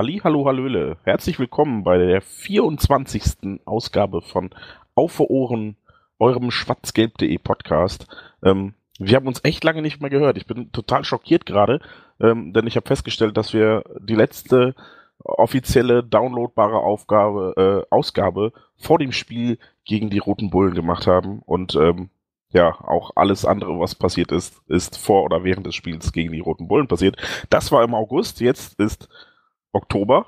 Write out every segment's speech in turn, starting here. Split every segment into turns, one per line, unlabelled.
Halli, hallo, hallöle. Herzlich willkommen bei der 24. Ausgabe von Auf Ohren, eurem schwarzgelb.de Podcast. Ähm, wir haben uns echt lange nicht mehr gehört. Ich bin total schockiert gerade, ähm, denn ich habe festgestellt, dass wir die letzte offizielle downloadbare Aufgabe, äh, Ausgabe vor dem Spiel gegen die Roten Bullen gemacht haben und ähm, ja, auch alles andere, was passiert ist, ist vor oder während des Spiels gegen die Roten Bullen passiert. Das war im August, jetzt ist Oktober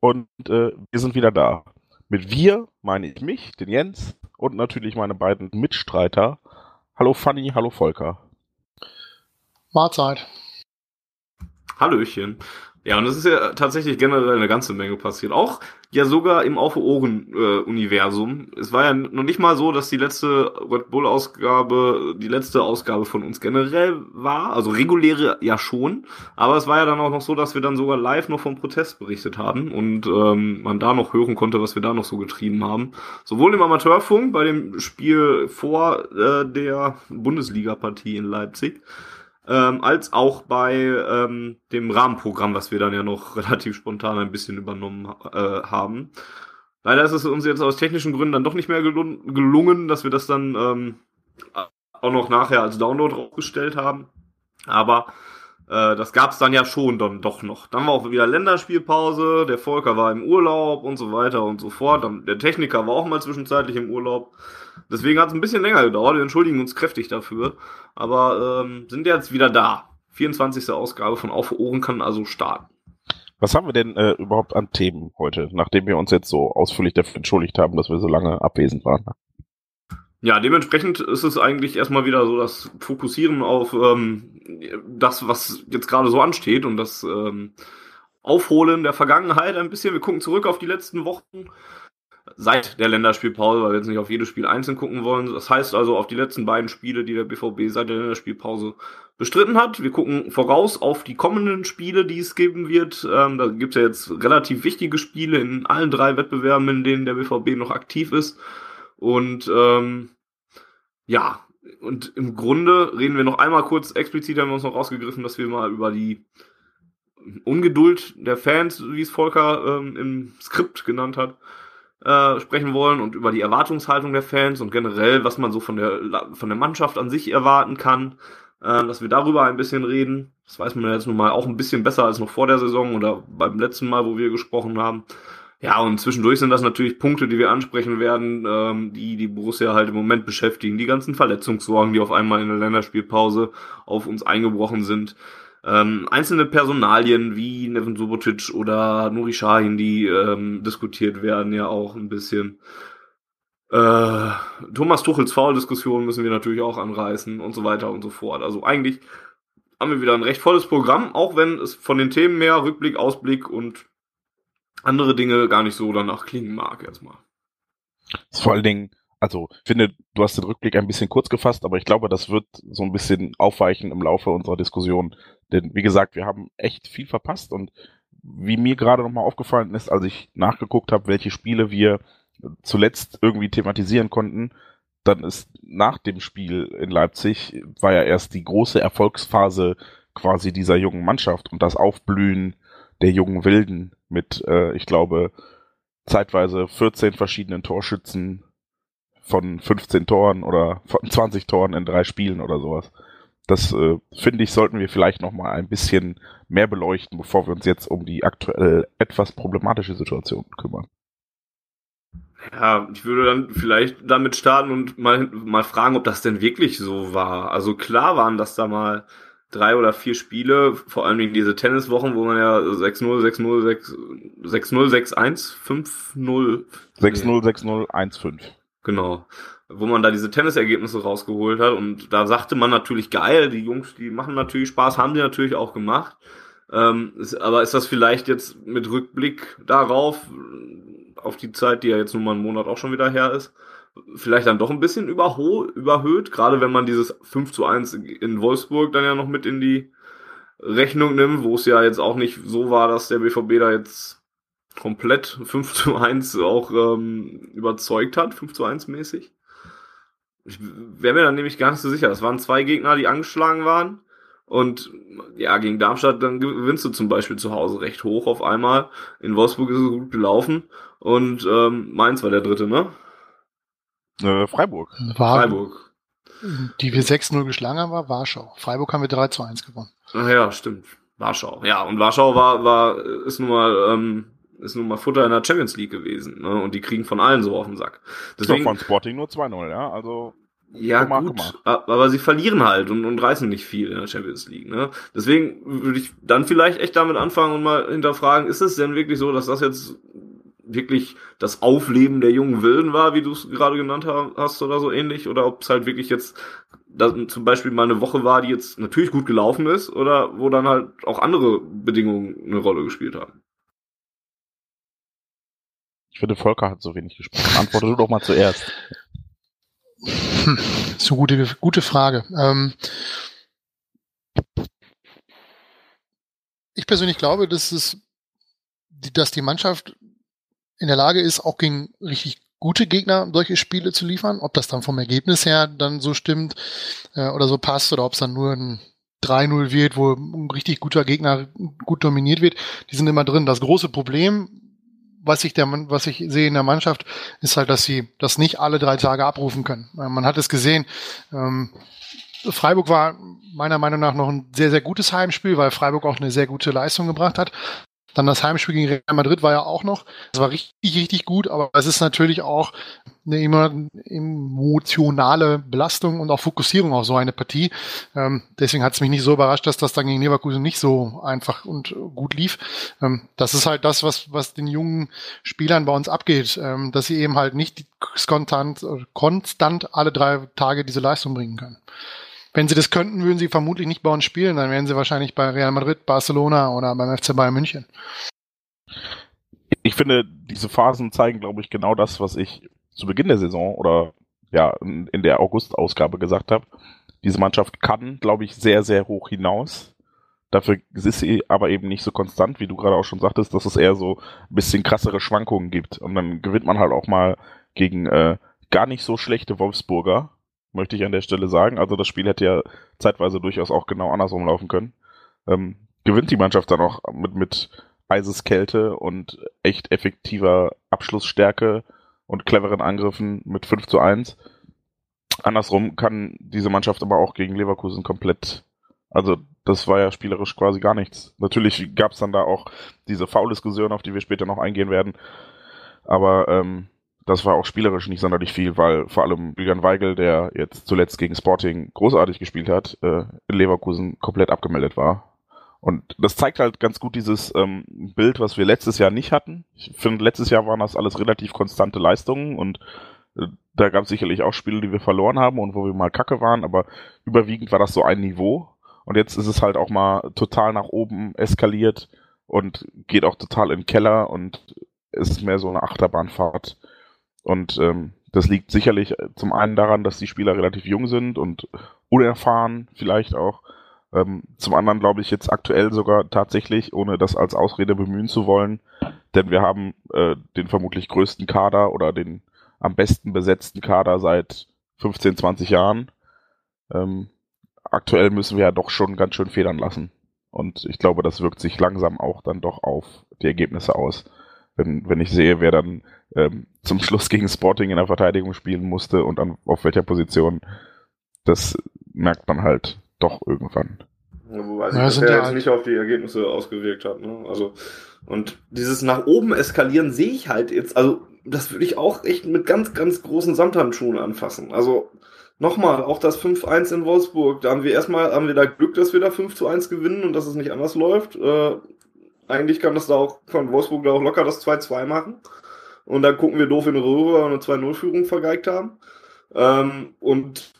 und äh, wir sind wieder da. Mit wir meine ich mich, den Jens und natürlich meine beiden Mitstreiter. Hallo Fanny, hallo Volker.
Mahlzeit.
Hallöchen. Ja, und es ist ja tatsächlich generell eine ganze Menge passiert. Auch ja sogar im Auf Ohren äh, Universum. Es war ja noch nicht mal so, dass die letzte Red Bull Ausgabe die letzte Ausgabe von uns generell war, also reguläre ja schon, aber es war ja dann auch noch so, dass wir dann sogar live noch vom Protest berichtet haben und ähm, man da noch hören konnte, was wir da noch so getrieben haben. Sowohl im Amateurfunk bei dem Spiel vor äh, der Bundesliga Partie in Leipzig ähm, als auch bei ähm, dem Rahmenprogramm, was wir dann ja noch relativ spontan ein bisschen übernommen äh, haben. Leider ist es uns jetzt aus technischen Gründen dann doch nicht mehr gelungen, gelungen dass wir das dann ähm, auch noch nachher als Download draufgestellt haben. Aber äh, das gab es dann ja schon dann doch noch. Dann war auch wieder Länderspielpause, der Volker war im Urlaub und so weiter und so fort. Dann, der Techniker war auch mal zwischenzeitlich im Urlaub. Deswegen hat es ein bisschen länger gedauert. Wir entschuldigen uns kräftig dafür. Aber ähm, sind jetzt wieder da. 24. Ausgabe von Auf Ohren kann also starten.
Was haben wir denn äh, überhaupt an Themen heute, nachdem wir uns jetzt so ausführlich dafür entschuldigt haben, dass wir so lange abwesend waren?
Ja, dementsprechend ist es eigentlich erstmal wieder so das Fokussieren auf ähm, das, was jetzt gerade so ansteht und das ähm, Aufholen der Vergangenheit ein bisschen. Wir gucken zurück auf die letzten Wochen seit der Länderspielpause, weil wir jetzt nicht auf jedes Spiel einzeln gucken wollen. Das heißt also auf die letzten beiden Spiele, die der BVB seit der Länderspielpause bestritten hat. Wir gucken voraus auf die kommenden Spiele, die es geben wird. Ähm, da gibt es ja jetzt relativ wichtige Spiele in allen drei Wettbewerben, in denen der BVB noch aktiv ist. Und ähm, ja, und im Grunde reden wir noch einmal kurz explizit, haben wir uns noch rausgegriffen, dass wir mal über die Ungeduld der Fans, wie es Volker ähm, im Skript genannt hat, äh, sprechen wollen und über die Erwartungshaltung der Fans und generell, was man so von der, von der Mannschaft an sich erwarten kann, äh, dass wir darüber ein bisschen reden. Das weiß man jetzt nun mal auch ein bisschen besser als noch vor der Saison oder beim letzten Mal, wo wir gesprochen haben. Ja, und zwischendurch sind das natürlich Punkte, die wir ansprechen werden, ähm, die die Borussia halt im Moment beschäftigen. Die ganzen Verletzungssorgen, die auf einmal in der Länderspielpause auf uns eingebrochen sind. Ähm, einzelne Personalien wie Nevin Subotic oder Nuri Sahin, die ähm, diskutiert werden, ja auch ein bisschen. Äh, Thomas Tuchels Foul-Diskussion müssen wir natürlich auch anreißen und so weiter und so fort. Also eigentlich haben wir wieder ein recht volles Programm, auch wenn es von den Themen mehr Rückblick, Ausblick und andere Dinge gar nicht so danach klingen mag erstmal.
Vor allen Dingen also ich finde, du hast den Rückblick ein bisschen kurz gefasst, aber ich glaube, das wird so ein bisschen aufweichen im Laufe unserer Diskussion. Denn wie gesagt, wir haben echt viel verpasst und wie mir gerade nochmal aufgefallen ist, als ich nachgeguckt habe, welche Spiele wir zuletzt irgendwie thematisieren konnten, dann ist nach dem Spiel in Leipzig war ja erst die große Erfolgsphase quasi dieser jungen Mannschaft und das Aufblühen der jungen Wilden mit, äh, ich glaube, zeitweise 14 verschiedenen Torschützen, von 15 Toren oder von 20 Toren in drei Spielen oder sowas. Das äh, finde ich, sollten wir vielleicht noch mal ein bisschen mehr beleuchten, bevor wir uns jetzt um die aktuell etwas problematische Situation kümmern.
Ja, ich würde dann vielleicht damit starten und mal, mal fragen, ob das denn wirklich so war. Also klar waren das da mal drei oder vier Spiele, vor allem diese Tenniswochen, wo man ja 6-0, 6-0, 6-0, 6-1, 5-0.
6-0, 6-0, 1-5.
Genau. wo man da diese Tennisergebnisse rausgeholt hat. Und da sagte man natürlich geil, die Jungs, die machen natürlich Spaß, haben die natürlich auch gemacht. Ähm, ist, aber ist das vielleicht jetzt mit Rückblick darauf, auf die Zeit, die ja jetzt nun mal einen Monat auch schon wieder her ist, vielleicht dann doch ein bisschen überhöht, gerade wenn man dieses 5 zu 1 in Wolfsburg dann ja noch mit in die Rechnung nimmt, wo es ja jetzt auch nicht so war, dass der BVB da jetzt komplett 5 zu 1 auch ähm, überzeugt hat, 5 zu 1 mäßig. Ich wäre mir dann nämlich gar nicht so sicher. Das waren zwei Gegner, die angeschlagen waren. Und ja, gegen Darmstadt, dann gewinnst du zum Beispiel zu Hause recht hoch auf einmal. In Wolfsburg ist es gut gelaufen. Und ähm, Mainz war der dritte, ne?
Äh, Freiburg.
War, Freiburg. Die wir 6-0 geschlagen haben, war Warschau. Freiburg haben wir 3 zu 1 gewonnen.
Ach ja, stimmt. Warschau. Ja, und Warschau war, war, ist nun mal, ähm, ist nun mal Futter in der Champions League gewesen. Ne? Und die kriegen von allen so auf den Sack.
Deswegen, von Sporting nur 2-0, ja. Also.
Ja, mal, gut, aber sie verlieren halt und, und reißen nicht viel in der Champions League. Ne? Deswegen würde ich dann vielleicht echt damit anfangen und mal hinterfragen, ist es denn wirklich so, dass das jetzt wirklich das Aufleben der jungen Wilden war, wie du es gerade genannt hast oder so ähnlich, oder ob es halt wirklich jetzt dass zum Beispiel mal eine Woche war, die jetzt natürlich gut gelaufen ist, oder wo dann halt auch andere Bedingungen eine Rolle gespielt haben.
Ich finde, Volker hat so wenig gesprochen. Antworte du doch mal zuerst.
Hm, so gute, gute Frage. Ähm ich persönlich glaube, dass es, dass die Mannschaft in der Lage ist, auch gegen richtig gute Gegner solche Spiele zu liefern. Ob das dann vom Ergebnis her dann so stimmt äh, oder so passt oder ob es dann nur ein 3-0 wird, wo ein richtig guter Gegner gut dominiert wird, die sind immer drin. Das große Problem, was ich, der, was ich sehe in der Mannschaft, ist halt, dass sie das nicht alle drei Tage abrufen können. Äh, man hat es gesehen. Ähm, Freiburg war meiner Meinung nach noch ein sehr, sehr gutes Heimspiel, weil Freiburg auch eine sehr gute Leistung gebracht hat. Dann das Heimspiel gegen Real Madrid war ja auch noch. Das war richtig, richtig gut, aber es ist natürlich auch eine immer emotionale Belastung und auch Fokussierung auf so eine Partie. Ähm, deswegen hat es mich nicht so überrascht, dass das dann gegen Leverkusen nicht so einfach und gut lief. Ähm, das ist halt das, was, was den jungen Spielern bei uns abgeht, ähm, dass sie eben halt nicht konstant, konstant alle drei Tage diese Leistung bringen können. Wenn sie das könnten, würden sie vermutlich nicht bei uns spielen, dann wären sie wahrscheinlich bei Real Madrid, Barcelona oder beim FC Bayern München.
Ich finde, diese Phasen zeigen, glaube ich, genau das, was ich zu Beginn der Saison oder ja in, der August-Ausgabe gesagt habe. Diese Mannschaft kann, glaube ich, sehr, sehr hoch hinaus. Dafür ist sie aber eben nicht so konstant, wie du gerade auch schon sagtest, dass es eher so ein bisschen krassere Schwankungen gibt. Und dann gewinnt man halt auch mal gegen äh, gar nicht so schlechte Wolfsburger möchte ich an der Stelle sagen. Also das Spiel hätte ja zeitweise durchaus auch genau andersrum laufen können. Ähm, gewinnt die Mannschaft dann auch mit, mit Eiseskälte und echt effektiver Abschlussstärke und cleveren Angriffen mit 5 zu 1. Andersrum kann diese Mannschaft aber auch gegen Leverkusen komplett, also das war ja spielerisch quasi gar nichts. Natürlich gab es dann da auch diese Foul-Diskussion, auf die wir später noch eingehen werden. Aber ähm, das war auch spielerisch nicht sonderlich viel, weil vor allem Julian Weigel, der jetzt zuletzt gegen Sporting großartig gespielt hat, äh, in Leverkusen komplett abgemeldet war. Und das zeigt halt ganz gut dieses ähm, Bild, was wir letztes Jahr nicht hatten. Ich finde, letztes Jahr waren das alles relativ konstante Leistungen und äh, da gab es sicherlich auch Spiele, die wir verloren haben und wo wir mal kacke waren, aber überwiegend war das so ein Niveau. Und jetzt ist es halt auch mal total nach oben eskaliert und geht auch total in den Keller und es ist mehr so eine Achterbahnfahrt und ähm, das liegt sicherlich zum einen daran, dass die Spieler relativ jung sind und unerfahren vielleicht auch. Ähm, zum anderen glaube ich jetzt aktuell sogar tatsächlich, ohne das als Ausrede bemühen zu wollen, denn wir haben äh, den vermutlich größten Kader oder den am besten besetzten Kader seit 15, 20 Jahren. Ähm, aktuell müssen wir ja doch schon ganz schön federn lassen. Und ich glaube, das wirkt sich langsam auch dann doch auf die Ergebnisse aus wenn, wenn ich sehe, wer dann ähm, zum Schluss gegen Sporting in der Verteidigung spielen musste und an, auf welcher Position, das merkt man halt doch irgendwann.
Ja, wobei sich ja, das ja jetzt halt nicht auf die Ergebnisse ausgewirkt hat. Ne? Also, und dieses nach oben eskalieren sehe ich halt jetzt, also das würde ich auch echt mit ganz, ganz großen Samthandschuhen anfassen. Also nochmal, auch das 5-1 in Wolfsburg, da haben wir erstmal, haben wir da Glück, dass wir da 5 zu 1 gewinnen und dass es nicht anders läuft. Äh, eigentlich kann das da auch von Wolfsburg da auch locker das 2-2 machen. Und dann gucken wir doof in Röhre, weil wir eine 2-0-Führung vergeigt haben. Ähm, und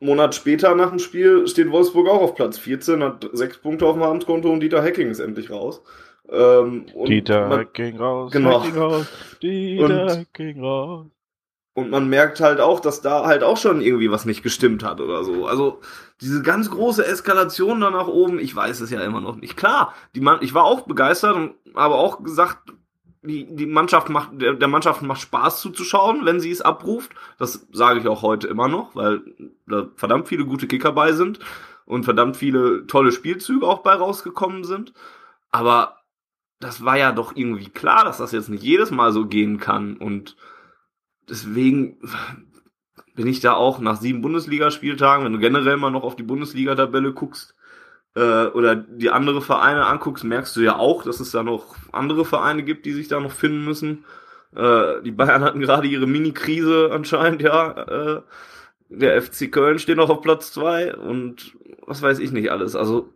einen Monat später nach dem Spiel steht Wolfsburg auch auf Platz 14, hat sechs Punkte auf dem Abendkonto und Dieter Hecking ist endlich raus.
Ähm, Dieter man, Hecking raus,
genau.
Hecking raus, Dieter und, Hecking raus.
Und man merkt halt auch, dass da halt auch schon irgendwie was nicht gestimmt hat oder so. Also diese ganz große Eskalation da nach oben, ich weiß es ja immer noch nicht. Klar, die Mann, ich war auch begeistert und habe auch gesagt, die, die Mannschaft macht, der, der Mannschaft macht Spaß zuzuschauen, wenn sie es abruft. Das sage ich auch heute immer noch, weil da verdammt viele gute Kicker bei sind und verdammt viele tolle Spielzüge auch bei rausgekommen sind. Aber das war ja doch irgendwie klar, dass das jetzt nicht jedes Mal so gehen kann und deswegen bin ich da auch nach sieben Bundesligaspieltagen, wenn du generell mal noch auf die Bundesliga-Tabelle guckst, äh, oder die andere Vereine anguckst, merkst du ja auch, dass es da noch andere Vereine gibt, die sich da noch finden müssen. Äh, die Bayern hatten gerade ihre Mini-Krise anscheinend, ja. Äh, der FC Köln steht noch auf Platz zwei und was weiß ich nicht alles. Also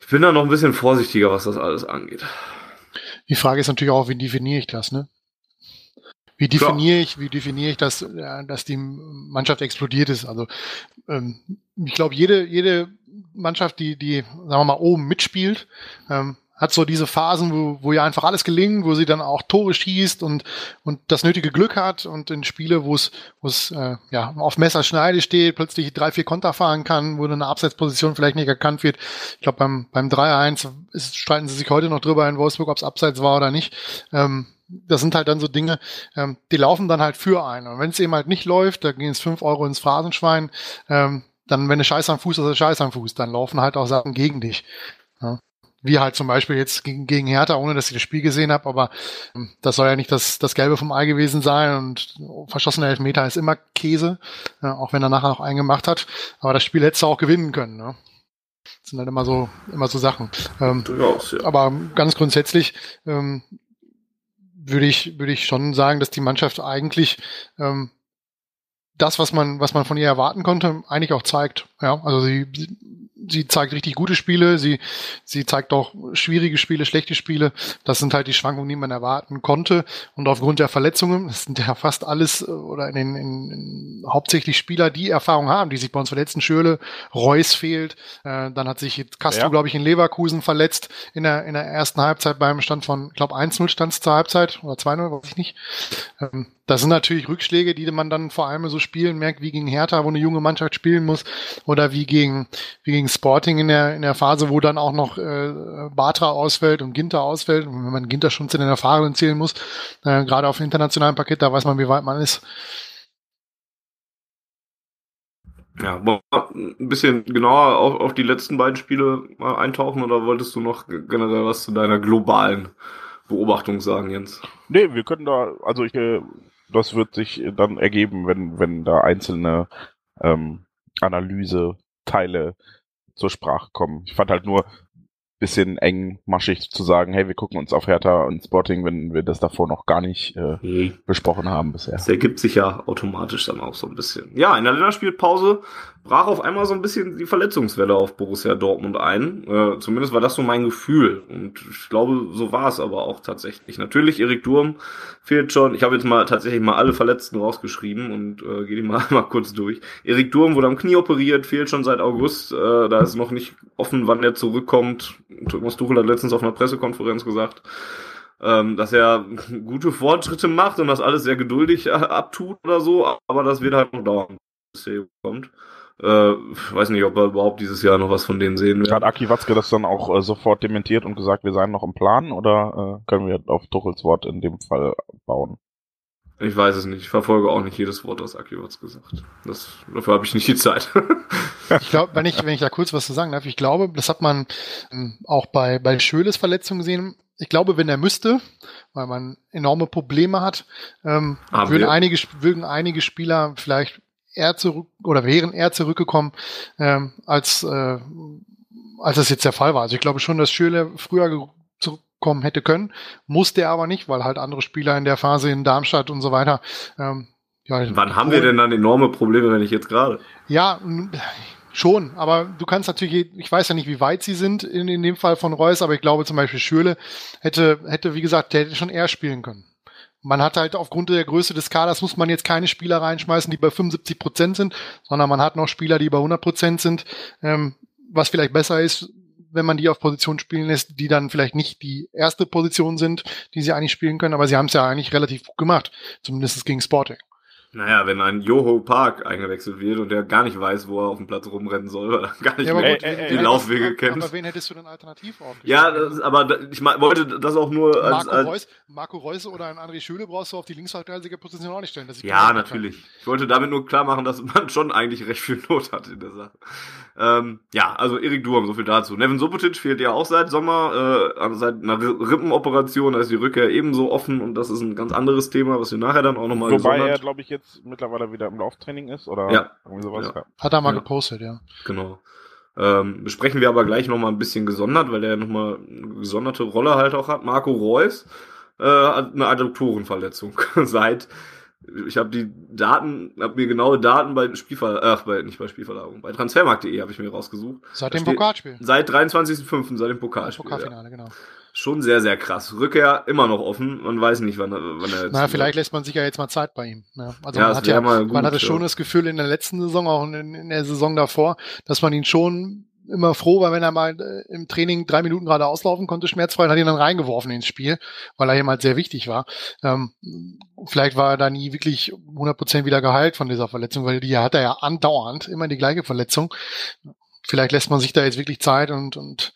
ich bin da noch ein bisschen vorsichtiger, was das alles angeht.
Die Frage ist natürlich auch, wie definiere ich das, ne? Wie definiere ich, wie definiere ich das, dass die Mannschaft explodiert ist? Also ähm, ich glaube, jede, jede Mannschaft, die, die, sagen wir mal, oben mitspielt, ähm, hat so diese Phasen, wo, wo ihr einfach alles gelingt, wo sie dann auch Tore schießt und, und das nötige Glück hat und in Spiele, wo es, wo es äh, ja, auf Messerschneide steht, plötzlich drei, vier Konter fahren kann, wo eine Abseitsposition vielleicht nicht erkannt wird. Ich glaube, beim, beim 3-1 streiten sie sich heute noch drüber in Wolfsburg, ob es Abseits war oder nicht. Ähm, das sind halt dann so Dinge, ähm, die laufen dann halt für einen. Und wenn es eben halt nicht läuft, da gehen es fünf Euro ins Phrasenschwein, ähm, dann, wenn du Scheiß am Fuß hast, ist Scheiß am Fuß, dann laufen halt auch Sachen gegen dich. Ja. Wie halt zum Beispiel jetzt gegen, gegen Hertha, ohne dass ich das Spiel gesehen habe, aber ähm, das soll ja nicht das, das Gelbe vom Ei gewesen sein und verschossener Elfmeter ist immer Käse, ja, auch wenn er nachher noch einen gemacht hat. Aber das Spiel hättest du auch gewinnen können. Ne? Das sind halt immer so, immer so Sachen. Ähm, Durchaus, ja. Aber ganz grundsätzlich ähm, würde ich, würde ich schon sagen, dass die Mannschaft eigentlich ähm, das, was man, was man von ihr erwarten konnte, eigentlich auch zeigt. Ja, also sie, sie zeigt richtig gute Spiele, sie, sie zeigt auch schwierige Spiele, schlechte Spiele. Das sind halt die Schwankungen, die man erwarten konnte. Und aufgrund der Verletzungen, das sind ja fast alles äh, oder in, in, in hauptsächlich Spieler, die Erfahrung haben, die sich bei uns verletzen. Schöle, Reus fehlt, äh, dann hat sich jetzt Castro, ja. glaube ich, in Leverkusen verletzt in der, in der ersten Halbzeit beim Stand von, ich glaube, 1-0 stand zur Halbzeit oder 2-0, weiß ich nicht. Ähm, das sind natürlich Rückschläge, die man dann vor allem so spielen merkt, wie gegen Hertha, wo eine junge Mannschaft spielen muss, oder wie gegen, wie gegen Sporting in der, in der Phase, wo dann auch noch äh, Batra ausfällt und Ginter ausfällt. Und wenn man Ginter schon zu den Erfahrenen zählen muss, äh, gerade auf internationalen Paket, da weiß man, wie weit man ist.
Ja, ein bisschen genauer auf, auf die letzten beiden Spiele mal eintauchen oder wolltest du noch generell was zu deiner globalen Beobachtung sagen, Jens?
Nee, wir können da, also ich, äh, das wird sich dann ergeben, wenn, wenn da einzelne ähm, Analyse-Teile zur Sprache kommen. Ich fand halt nur bisschen engmaschig zu sagen, hey, wir gucken uns auf Hertha und Sporting, wenn wir das davor noch gar nicht äh, hm. besprochen haben bisher.
Das ergibt sich ja automatisch dann auch so ein bisschen. Ja, in der Länderspielpause brach auf einmal so ein bisschen die Verletzungswelle auf Borussia Dortmund ein. Äh, zumindest war das so mein Gefühl. Und ich glaube, so war es aber auch tatsächlich. Natürlich, Erik Durm fehlt schon. Ich habe jetzt mal tatsächlich mal alle Verletzten rausgeschrieben und äh, gehe die mal, mal kurz durch. Erik Durm wurde am Knie operiert, fehlt schon seit August. Äh, da ist noch nicht offen, wann er zurückkommt. Thomas Tuchel hat letztens auf einer Pressekonferenz gesagt, ähm, dass er gute Fortschritte macht und das alles sehr geduldig äh, abtut oder so, aber das wird halt noch dauern, bis er kommt. Äh, weiß nicht, ob wir überhaupt dieses Jahr noch was von denen sehen
werden. Hat Aki Watzke das dann auch äh, sofort dementiert und gesagt, wir seien noch im Plan oder äh, können wir auf Tuchels Wort in dem Fall bauen?
Ich weiß es nicht. Ich verfolge auch nicht jedes Wort, was Aki Watzke gesagt. Das, dafür habe ich nicht die Zeit.
ich glaube, wenn ich, wenn ich da kurz was zu sagen darf, ich glaube, das hat man ähm, auch bei, bei Schöles Verletzungen gesehen. Ich glaube, wenn er müsste, weil man enorme Probleme hat, ähm, würden, einige, würden einige Spieler vielleicht eher zurück oder wären eher zurückgekommen, ähm, als, äh, als das jetzt der Fall war. Also ich glaube schon, dass Schöle früher zurückkommen hätte können, musste er aber nicht, weil halt andere Spieler in der Phase in Darmstadt und so weiter. Ähm,
ja, Wann haben wir denn dann enorme Probleme, wenn ich jetzt gerade?
Ja, Schon, aber du kannst natürlich, ich weiß ja nicht, wie weit sie sind in, in dem Fall von Reus, aber ich glaube zum Beispiel Schürle hätte, hätte, wie gesagt, der hätte schon eher spielen können. man hat halt aufgrund der Größe des Kaders muss man jetzt keine Spieler reinschmeißen, die bei 75 Prozent sind, sondern man hat noch Spieler, die bei 100 Prozent sind, ähm, was vielleicht besser ist, wenn man die auf Position spielen lässt, die dann vielleicht nicht die erste Position sind, die sie eigentlich spielen können, aber sie haben es ja eigentlich relativ gut gemacht, zumindest gegen Sporting.
Naja, wenn ein Joho Park eingewechselt wird und der gar nicht weiß, wo er auf dem Platz rumrennen soll, weil er gar nicht
Ja,
mehr
gut,
die
ey,
Laufwege
aber,
kennt.
aber wen hättest du denn alternativ aufgestellt?
Ja, das, aber ich wollte das auch nur als,
Marco,
als
Reus, Marco Reus oder ein André Schöle brauchst du auf die Linksverteidigerposition auch nicht stellen.
Ja, natürlich. Ich wollte damit nur klar machen, dass man schon eigentlich recht viel Not hat in der Sache. Ähm, ja, also Erik Durm, so viel dazu. Nevin Subotic fehlt ja auch seit Sommer, äh, seit einer Ri- Rippenoperation, da ist die Rückkehr ebenso offen und das ist ein ganz anderes Thema, was wir nachher dann auch nochmal
Wobei er, glaube ich, jetzt mittlerweile wieder im Lauftraining ist oder
Ja.
irgendwie sowas.
Ja.
Ja.
Hat er mal
Ja.
gepostet, ja.
Genau. Ähm, besprechen wir aber gleich nochmal ein bisschen gesondert, weil der nochmal eine gesonderte Rolle halt auch hat. Marco Reus äh, hat eine Adduktorenverletzung seit ich habe die Daten, habe mir genaue Daten bei Spielver ach, bei, nicht bei Spielverlagerung, bei transfermarkt.de habe ich mir rausgesucht.
Seit dem Pokalspiel.
Seit 23.05., seit dem Pokalspiel. Ja.
Pokalfinale, genau.
Schon sehr, sehr krass. Rückkehr immer noch offen. Man weiß nicht, wann, er- wann er jetzt.
Na, vielleicht lässt man sich ja jetzt mal Zeit bei ihm. Ne? Also
Ja,
man hat ja,
mal gut,
man hatte
ja.
schon das Gefühl in der letzten Saison, auch in, in der Saison davor, dass man ihn schon immer froh war, wenn er mal äh, im Training drei Minuten gerade auslaufen konnte, schmerzfrei, und hat ihn dann reingeworfen ins Spiel, weil er ihm halt sehr wichtig war. Ähm, vielleicht war er da nie wirklich 100% wieder geheilt von dieser Verletzung, weil die hat er ja andauernd immer die gleiche Verletzung. Vielleicht lässt man sich da jetzt wirklich Zeit und, und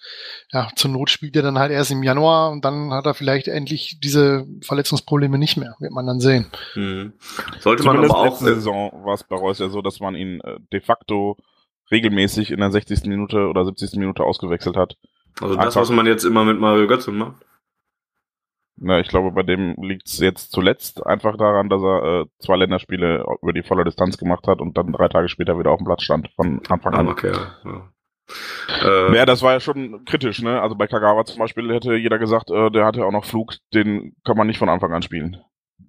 ja, zur Not spielt er dann halt erst im Januar und dann hat er vielleicht endlich diese Verletzungsprobleme nicht mehr, wird man dann sehen.
Mhm. Sollte man aber auch.
letzte Saison war es bei Reus ja so, dass man ihn äh, de facto regelmäßig in der 60. Minute oder 70. Minute ausgewechselt hat.
Also das,
Einfach-
was man jetzt immer mit Mario Götze macht.
Na, ich glaube, bei dem liegt es jetzt zuletzt einfach daran, dass er äh, zwei Länderspiele über die volle Distanz gemacht hat und dann drei Tage später wieder auf dem Platz stand von Anfang an.
Armer Kerl. Ja. Äh,
Ja, das war ja schon kritisch, ne? Also bei Kagawa zum Beispiel hätte jeder gesagt, äh, der hatte auch noch Flug, den kann man nicht von Anfang an spielen.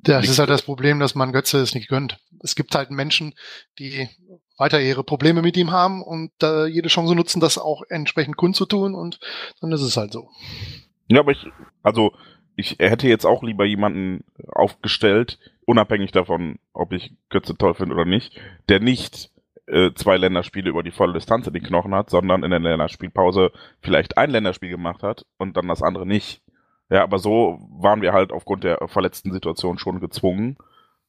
Das ist halt das Problem, dass man Götze es nicht gönnt. Es gibt halt Menschen, die weiter ihre Probleme mit ihm haben und äh, jede Chance nutzen, das auch entsprechend kundzutun und dann ist es halt so.
Ja, aber ich, also ich hätte jetzt auch lieber jemanden aufgestellt, unabhängig davon, ob ich Götze toll finde oder nicht, der nicht äh, zwei Länderspiele über die volle Distanz in den Knochen hat, sondern in der Länderspielpause vielleicht ein Länderspiel gemacht hat und dann das andere nicht. Ja, aber so waren wir halt aufgrund der verletzten Situation schon gezwungen,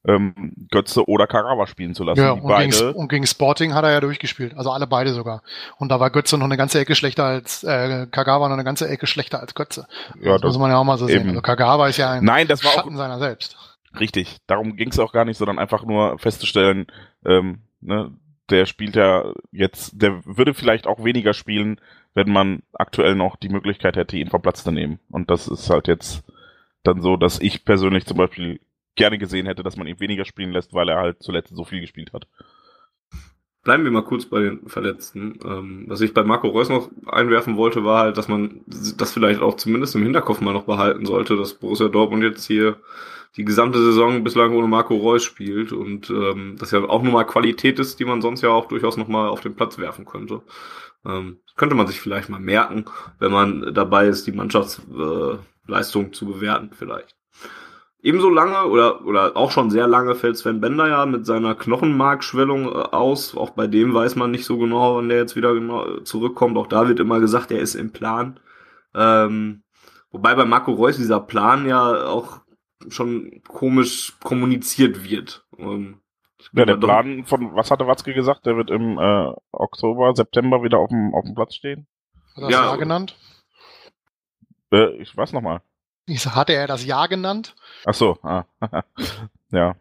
ähm, Götze oder Karawa spielen zu lassen.
Ja, und gegen,
beide,
und gegen Sporting hat er ja durchgespielt. Also alle beide sogar. Und da war Götze noch eine ganze Ecke schlechter als, äh, Kagawa noch eine ganze Ecke schlechter als Götze.
ja,
das,
das,
muss man ja auch mal so sehen.
eben.
Also Kagawa ist ja ein
nein, das war auch
Schatten seiner selbst.
Richtig, darum ging es auch gar nicht, sondern einfach nur festzustellen, ähm, ne, der spielt ja jetzt, der würde vielleicht auch weniger spielen, wenn man aktuell noch die Möglichkeit hätte, ihn vom Platz zu nehmen. Und das ist halt jetzt dann so, dass ich persönlich zum Beispiel gerne gesehen hätte, dass man ihn weniger spielen lässt, weil er halt zuletzt so viel gespielt hat.
Bleiben wir mal kurz bei den Verletzten. Ähm, was ich bei Marco Reus noch einwerfen wollte, war halt, dass man das vielleicht auch zumindest im Hinterkopf mal noch behalten sollte, dass Borussia Dortmund jetzt hier die gesamte Saison bislang ohne Marco Reus spielt und ähm, das ja auch nur mal Qualität ist, die man sonst ja auch durchaus noch mal auf den Platz werfen könnte. Ähm, könnte man sich vielleicht mal merken, wenn man dabei ist, die Mannschaftsleistung äh, zu bewerten vielleicht. Ebenso lange oder, oder auch schon sehr lange fällt Sven Bender ja mit seiner Knochenmarkschwellung äh, aus. Auch bei dem weiß man nicht so genau, wann der jetzt wieder genau zurückkommt. Auch da wird immer gesagt, er ist im Plan. Ähm, wobei bei Marco Reus dieser Plan ja auch schon komisch kommuniziert wird. Ähm,
Ja, der Plan von, was hatte Watzke gesagt, der wird im äh, Oktober, September wieder auf dem, auf dem Platz stehen?
Hat er das
Ja.
Jahr genannt?
Äh, ich weiß nochmal.
Hatte er das Jahr genannt?
Ach so, ah, ja,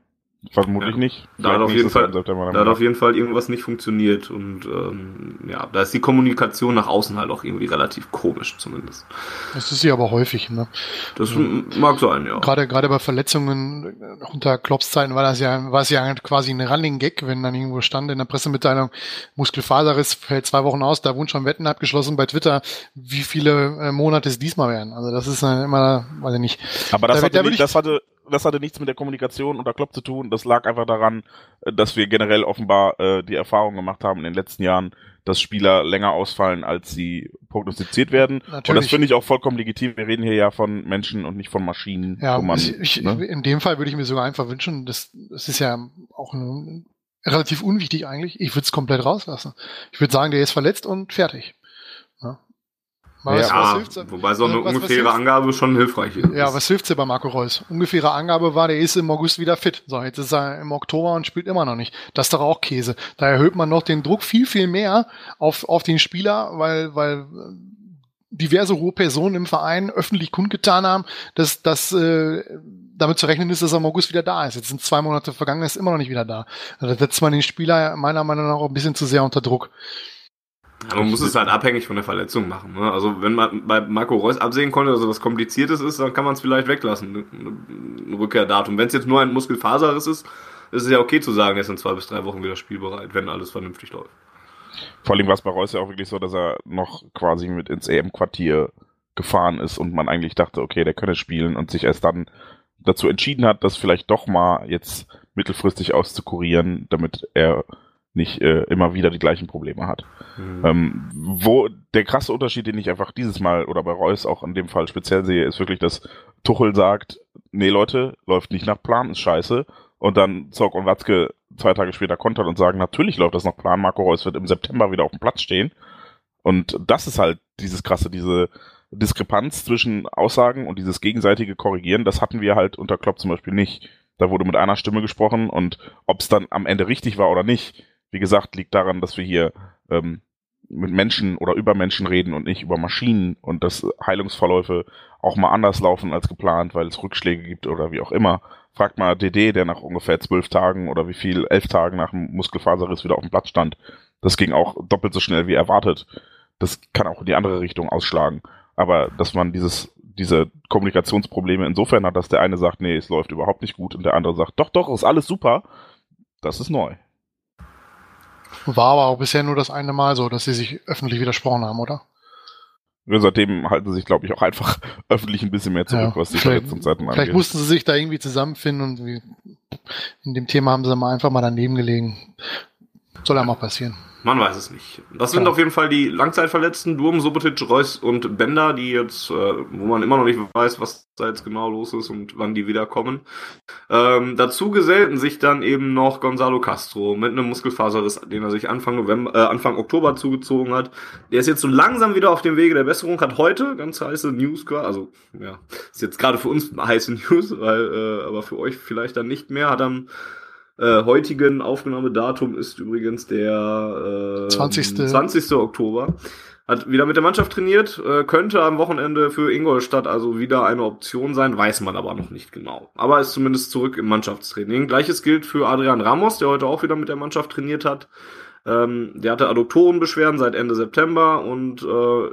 vermutlich
Ja.
nicht.
Da hat auf jeden Fall- Da hat auf jeden Fall irgendwas nicht funktioniert und ähm, ja, da ist die Kommunikation nach außen halt auch irgendwie relativ komisch zumindest.
Das ist sie aber häufig. Ne?
Das m- mag sein, ja.
Gerade gerade bei Verletzungen unter Klopps Zeiten war das ja war es ja quasi ein Running Gag, wenn dann irgendwo stand in der Pressemitteilung Muskelfaserriss fällt zwei Wochen aus, da wurden schon Wetten abgeschlossen bei Twitter, wie viele äh, Monate es diesmal werden. Also das ist immer, weiß ich nicht.
Aber das,
Da-
hatte,
da würd
nicht,
ich-
das, hatte, das hatte nichts mit der Kommunikation unter Klopp zu tun. Das lag einfach daran, äh, dass wir generell offenbar äh, die Erfahrung gemacht haben in den letzten Jahren, dass Spieler länger ausfallen, als sie prognostiziert werden. Natürlich. Und das finde ich auch vollkommen legitim. Wir reden hier ja von Menschen und nicht von Maschinen.
Ja, man, ich, ne? in dem Fall würde ich mir sogar einfach wünschen, das, das ist ja auch ein, relativ unwichtig eigentlich. Ich würde es komplett rauslassen. Ich würde sagen, der ist verletzt und fertig. Ja.
Mal ja, was, was wobei so eine was, ungefähre was Angabe schon hilfreich ist.
Ja, was hilft dir bei Marco Reus? Ungefähre Angabe war, der ist im August wieder fit. So, jetzt ist er im Oktober und spielt immer noch nicht. Das ist doch auch Käse. Da erhöht man noch den Druck viel, viel mehr auf, auf den Spieler, weil, weil diverse hohe Personen im Verein öffentlich kundgetan haben, dass, dass äh, damit zu rechnen ist, dass er im August wieder da ist. Jetzt sind zwei Monate vergangen, er ist immer noch nicht wieder da. Da setzt man den Spieler meiner Meinung nach auch ein bisschen zu sehr unter Druck.
Ja, man muss es halt abhängig von der Verletzung machen. Ne? Also wenn man bei Marco Reus absehen konnte, dass was Kompliziertes ist, dann kann man es vielleicht weglassen, ein Rückkehrdatum. Wenn es jetzt nur ein Muskelfaserriss ist, ist es ja okay zu sagen, er ist in zwei bis drei Wochen wieder spielbereit, wenn alles vernünftig läuft.
Vor allem war es bei Reus ja auch wirklich so, dass er noch quasi mit ins EM-Quartier gefahren ist und man eigentlich dachte, okay, der könne spielen und sich erst dann dazu entschieden hat, das vielleicht doch mal jetzt mittelfristig auszukurieren, damit er nicht äh, immer wieder die gleichen Probleme hat. Mhm. Ähm, wo der krasse Unterschied, den ich einfach dieses Mal oder bei Reus auch in dem Fall speziell sehe, ist wirklich, dass Tuchel sagt, nee Leute, läuft nicht nach Plan, ist scheiße. Und dann Zorg und Watzke zwei Tage später kontern und sagen, natürlich läuft das nach Plan, Marco Reus wird im September wieder auf dem Platz stehen. Und das ist halt dieses krasse, diese Diskrepanz zwischen Aussagen und dieses gegenseitige Korrigieren, das hatten wir halt unter Klopp zum Beispiel nicht. Da wurde mit einer Stimme gesprochen und ob es dann am Ende richtig war oder nicht, wie gesagt, liegt daran, dass wir hier ähm, mit Menschen oder über Menschen reden und nicht über Maschinen und dass Heilungsverläufe auch mal anders laufen als geplant, weil es Rückschläge gibt oder wie auch immer. Fragt mal DD, der nach ungefähr zwölf Tagen oder wie viel, elf Tagen nach dem Muskelfaserriss wieder auf dem Platz stand. Das ging auch doppelt so schnell wie erwartet. Das kann auch in die andere Richtung ausschlagen. Aber dass man dieses, diese Kommunikationsprobleme insofern hat, dass der eine sagt, nee, es läuft überhaupt nicht gut und der andere sagt, doch, doch, ist alles super, das ist neu.
War aber auch bisher nur das eine Mal so, dass sie sich öffentlich widersprochen haben, oder?
Ja, seitdem halten sie sich, glaube ich, auch einfach öffentlich ein bisschen mehr zurück, ja, was die Verletzungszeiten
angeht. Vielleicht mussten sie sich da irgendwie zusammenfinden und in dem Thema haben sie mal einfach mal daneben gelegen. Soll ja mal passieren.
Man weiß es nicht. Das sind auf jeden Fall die Langzeitverletzten, Durm, Subotic, Reus und Bender, die jetzt, äh, wo man immer noch nicht weiß, was da jetzt genau los ist und wann die wiederkommen. Ähm, dazu gesellten sich dann eben noch Gonzalo Castro mit einem Muskelfaserriss, den er sich Anfang November, äh, Anfang Oktober zugezogen hat. Der ist jetzt so langsam wieder auf dem Wege der Besserung, hat heute ganz heiße News, also ja, ist jetzt gerade für uns heiße News, weil, äh, aber für euch vielleicht dann nicht mehr, hat dann äh, heutigen Aufnahmedatum ist übrigens der
äh, 20.
20. Oktober. Hat wieder mit der Mannschaft trainiert, äh, könnte am Wochenende für Ingolstadt also wieder eine Option sein, weiß man aber noch nicht genau. Aber ist zumindest zurück im Mannschaftstraining. Gleiches gilt für Adrian Ramos, der heute auch wieder mit der Mannschaft trainiert hat. Ähm, der hatte Adduktorenbeschwerden seit Ende September und äh,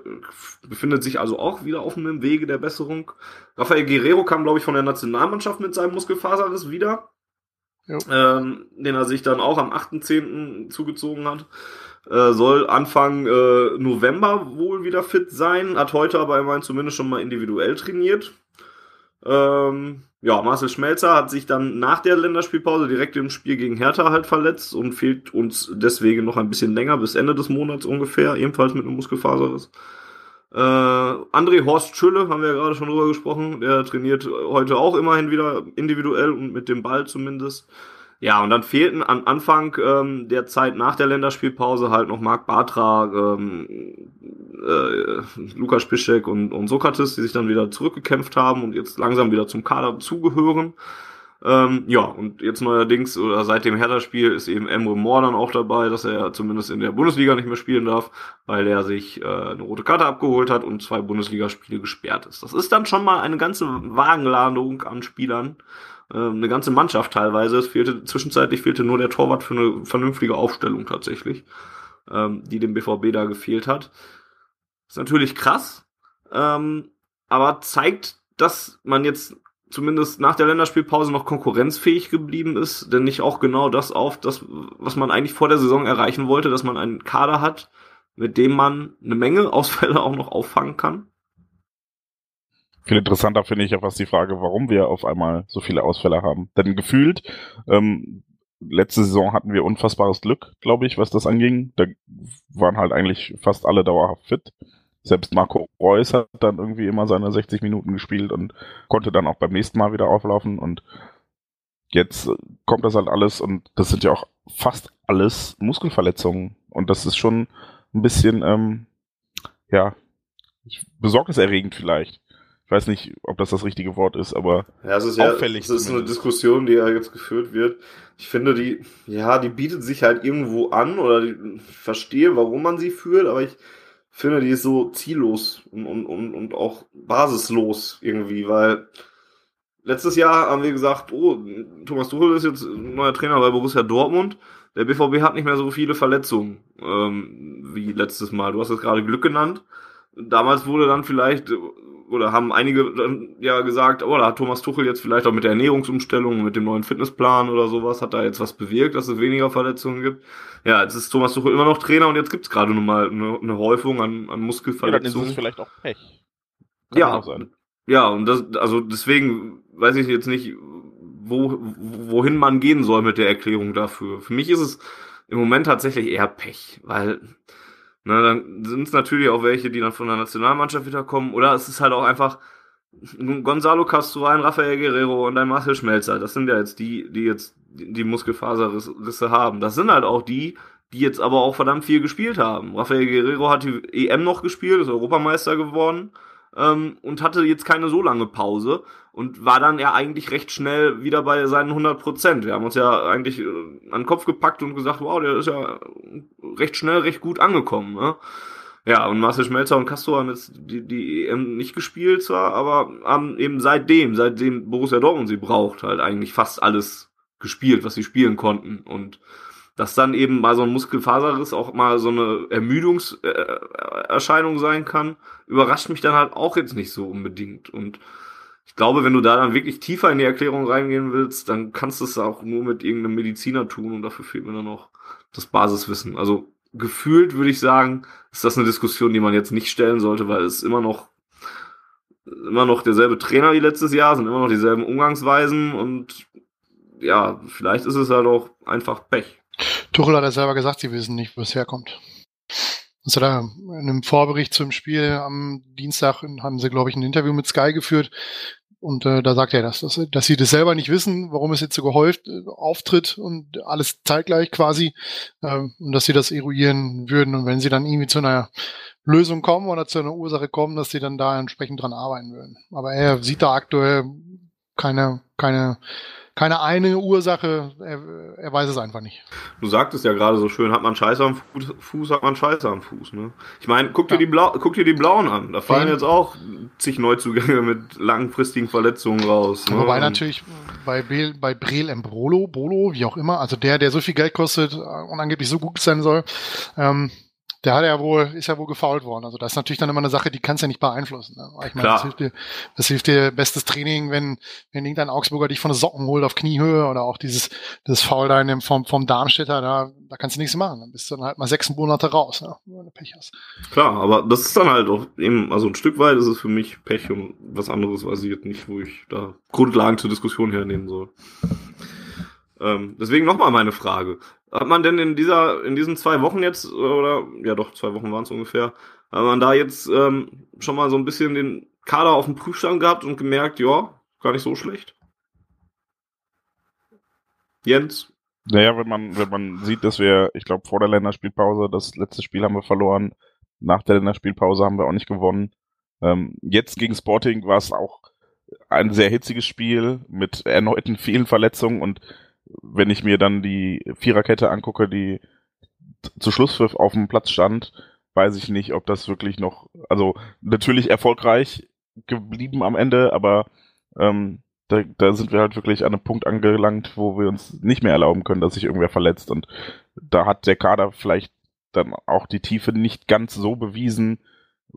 befindet sich also auch wieder auf einem Wege der Besserung. Rafael Guerrero kam, glaube ich, von der Nationalmannschaft mit seinem Muskelfaserriss wieder ähm, den er sich dann auch am 8.10. zugezogen hat. Äh, soll Anfang äh, November wohl wieder fit sein, hat heute aber immerhin zumindest schon mal individuell trainiert. Ähm, ja, Marcel Schmelzer hat sich dann nach der Länderspielpause direkt im Spiel gegen Hertha halt verletzt und fehlt uns deswegen noch ein bisschen länger, bis Ende des Monats ungefähr, ebenfalls mit einem Muskelfaserriss. Äh, André Horst Schülle, haben wir ja gerade schon drüber gesprochen, der trainiert heute auch immerhin wieder individuell und mit dem Ball zumindest. Ja, und dann fehlten am Anfang ähm, der Zeit nach der Länderspielpause halt noch Marc Bartra, ähm, äh, Lukas Piszek und, und Sokrates, die sich dann wieder zurückgekämpft haben und jetzt langsam wieder zum Kader zugehören. Ähm, ja, und jetzt neuerdings, oder seit dem Hertha-Spiel ist eben Emre Moore dann auch dabei, dass er zumindest in der Bundesliga nicht mehr spielen darf, weil er sich äh, eine rote Karte abgeholt hat und zwei Bundesligaspiele gesperrt ist. Das ist dann schon mal eine ganze Wagenladung an Spielern, äh, eine ganze Mannschaft teilweise. Es fehlte, zwischenzeitlich fehlte nur der Torwart für eine vernünftige Aufstellung tatsächlich, ähm, die dem BVB da gefehlt hat. ist natürlich krass, ähm, aber zeigt, dass man jetzt zumindest nach der Länderspielpause noch konkurrenzfähig geblieben ist, denn nicht auch genau das auf, das, was man eigentlich vor der Saison erreichen wollte, dass man einen Kader hat, mit dem man eine Menge Ausfälle auch noch auffangen kann?
Viel interessanter finde ich ja fast die Frage, warum wir auf einmal so viele Ausfälle haben. Denn gefühlt ähm, letzte Saison hatten wir unfassbares Glück, glaube ich, was das anging. Da waren halt eigentlich fast alle dauerhaft fit. Selbst Marco Reus hat dann irgendwie immer seine 60 Minuten gespielt und konnte dann auch beim nächsten Mal wieder auflaufen und jetzt kommt das halt alles und das sind ja auch fast alles Muskelverletzungen und das ist schon ein bisschen, ähm, ja, besorgniserregend vielleicht. Ich weiß nicht, ob das das richtige Wort ist, aber
ja, es ist auffällig. Ja, es ist eine Diskussion, die ja jetzt geführt wird. Ich finde, die, ja, die bietet sich halt irgendwo an oder die, ich verstehe, warum man sie führt, aber ich finde, die ist so ziellos und, und, und, und auch basislos irgendwie, weil letztes Jahr haben wir gesagt, oh, Thomas Tuchel ist jetzt neuer Trainer bei Borussia Dortmund. Der BVB hat nicht mehr so viele Verletzungen ähm, wie letztes Mal. Du hast es gerade Glück genannt. Damals wurde dann vielleicht oder haben einige dann ja gesagt, oh, da hat Thomas Tuchel jetzt vielleicht auch mit der Ernährungsumstellung, mit dem neuen Fitnessplan oder sowas, hat da jetzt was bewirkt, dass es weniger Verletzungen gibt. Ja, jetzt ist Thomas Tuchel immer noch Trainer und jetzt gibt es gerade nun mal eine, eine, Häufung an, an Muskelverletzungen. Ja, dann ist es
vielleicht auch Pech.
Kann ja, auch sein. ja, und das, also deswegen weiß ich jetzt nicht, wo, wohin man gehen soll mit der Erklärung dafür. Für mich ist es im Moment tatsächlich eher Pech, weil na, dann sind es natürlich auch welche, die dann von der Nationalmannschaft wiederkommen. Oder es ist halt auch einfach Gonzalo Castro, ein Rafael Guerrero und ein Marcel Schmelzer. Das sind ja jetzt die, die jetzt die Muskelfaserrisse haben. Das sind halt auch die, die jetzt aber auch verdammt viel gespielt haben. Rafael Guerrero hat die EM noch gespielt, ist Europameister geworden ähm, und hatte jetzt keine so lange Pause und war dann ja eigentlich recht schnell wieder bei seinen 100 Prozent. Wir haben uns ja eigentlich äh, an den Kopf gepackt und gesagt, wow, der ist ja recht schnell, recht gut angekommen. Ne? Ja, und Marcel Schmelzer und Castro haben jetzt die, die EM nicht gespielt zwar, aber haben eben seitdem, seitdem Borussia Dortmund sie braucht, halt eigentlich fast alles gespielt, was sie spielen konnten und dass dann eben bei so einem Muskelfaserriss auch mal so eine Ermüdungserscheinung sein kann, überrascht mich dann halt auch jetzt nicht so unbedingt. Und ich glaube, wenn du da dann wirklich tiefer in die Erklärung reingehen willst, dann kannst du es auch nur mit irgendeinem Mediziner tun und dafür fehlt mir dann noch das Basiswissen. Also gefühlt würde ich sagen, ist das eine Diskussion, die man jetzt nicht stellen sollte, weil es immer noch immer noch derselbe Trainer wie letztes Jahr, sind immer noch dieselben Umgangsweisen und ja, vielleicht ist es halt auch einfach Pech.
Tuchel hat ja selber gesagt, sie wissen nicht, wo es herkommt. Also da in einem Vorbericht zum Spiel am Dienstag haben sie, glaube ich, ein Interview mit Sky geführt. Und äh, da sagt er, dass, dass, dass sie das selber nicht wissen, warum es jetzt so gehäuft äh, auftritt und alles zeitgleich quasi. Äh, und dass sie das eruieren würden. Und wenn sie dann irgendwie zu einer Lösung kommen oder zu einer Ursache kommen, dass sie dann da entsprechend dran arbeiten würden. Aber er sieht da aktuell keine, keine keine eine Ursache, er, er, weiß es einfach nicht.
Du sagtest ja gerade so schön, hat man Scheiße am Fuß, hat man Scheiße am Fuß. Ne? Ich meine, guck, dir die Blau, guck dir die Blauen an. Da fallen jetzt auch zig Neuzugänge mit langfristigen Verletzungen raus.
Ne? Wobei natürlich bei, Be bei Brel Embrolo, Bolo, wie auch immer, also der, der so viel Geld kostet und angeblich so gut sein soll, ähm, der hat ja wohl, ist ja wohl gefault worden. Also das ist natürlich dann immer eine Sache, die kannst du ja nicht beeinflussen. Ne? Ich meine, das hilft, dir, das hilft dir bestes Training, wenn, wenn irgendein Augsburger dich von den Socken holt auf Kniehöhe oder auch dieses, das Foul da in dem, vom, vom Darmstädter, da, da kannst du nichts machen. Dann bist du dann halt mal sechs Monate raus, ne? wenn du Pech hast.
Klar, aber das ist dann halt auch eben, also ein Stück weit ist es für mich Pech und was anderes weiß ich jetzt nicht, wo ich da Grundlagen zur Diskussion hernehmen soll. Ähm, deswegen nochmal meine Frage. Hat man denn in dieser, in diesen zwei Wochen jetzt, oder ja doch, zwei Wochen waren es ungefähr, hat man da jetzt ähm, schon mal so ein bisschen den Kader auf dem Prüfstand gehabt und gemerkt, ja, gar nicht so schlecht? Jens?
Naja, wenn man, wenn man sieht, dass wir, ich glaube, vor der Länderspielpause, das letzte Spiel haben wir verloren, nach der Länderspielpause haben wir auch nicht gewonnen. Ähm, jetzt gegen Sporting war es auch ein sehr hitziges Spiel mit erneuten vielen Verletzungen und wenn ich mir dann die Viererkette angucke, die zu Schlusspfiff auf dem Platz stand, weiß ich nicht, ob das wirklich noch, also natürlich erfolgreich geblieben am Ende, aber ähm, da, da sind wir halt wirklich an einem Punkt angelangt, wo wir uns nicht mehr erlauben können, dass sich irgendwer verletzt. Und da hat der Kader vielleicht dann auch die Tiefe nicht ganz so bewiesen,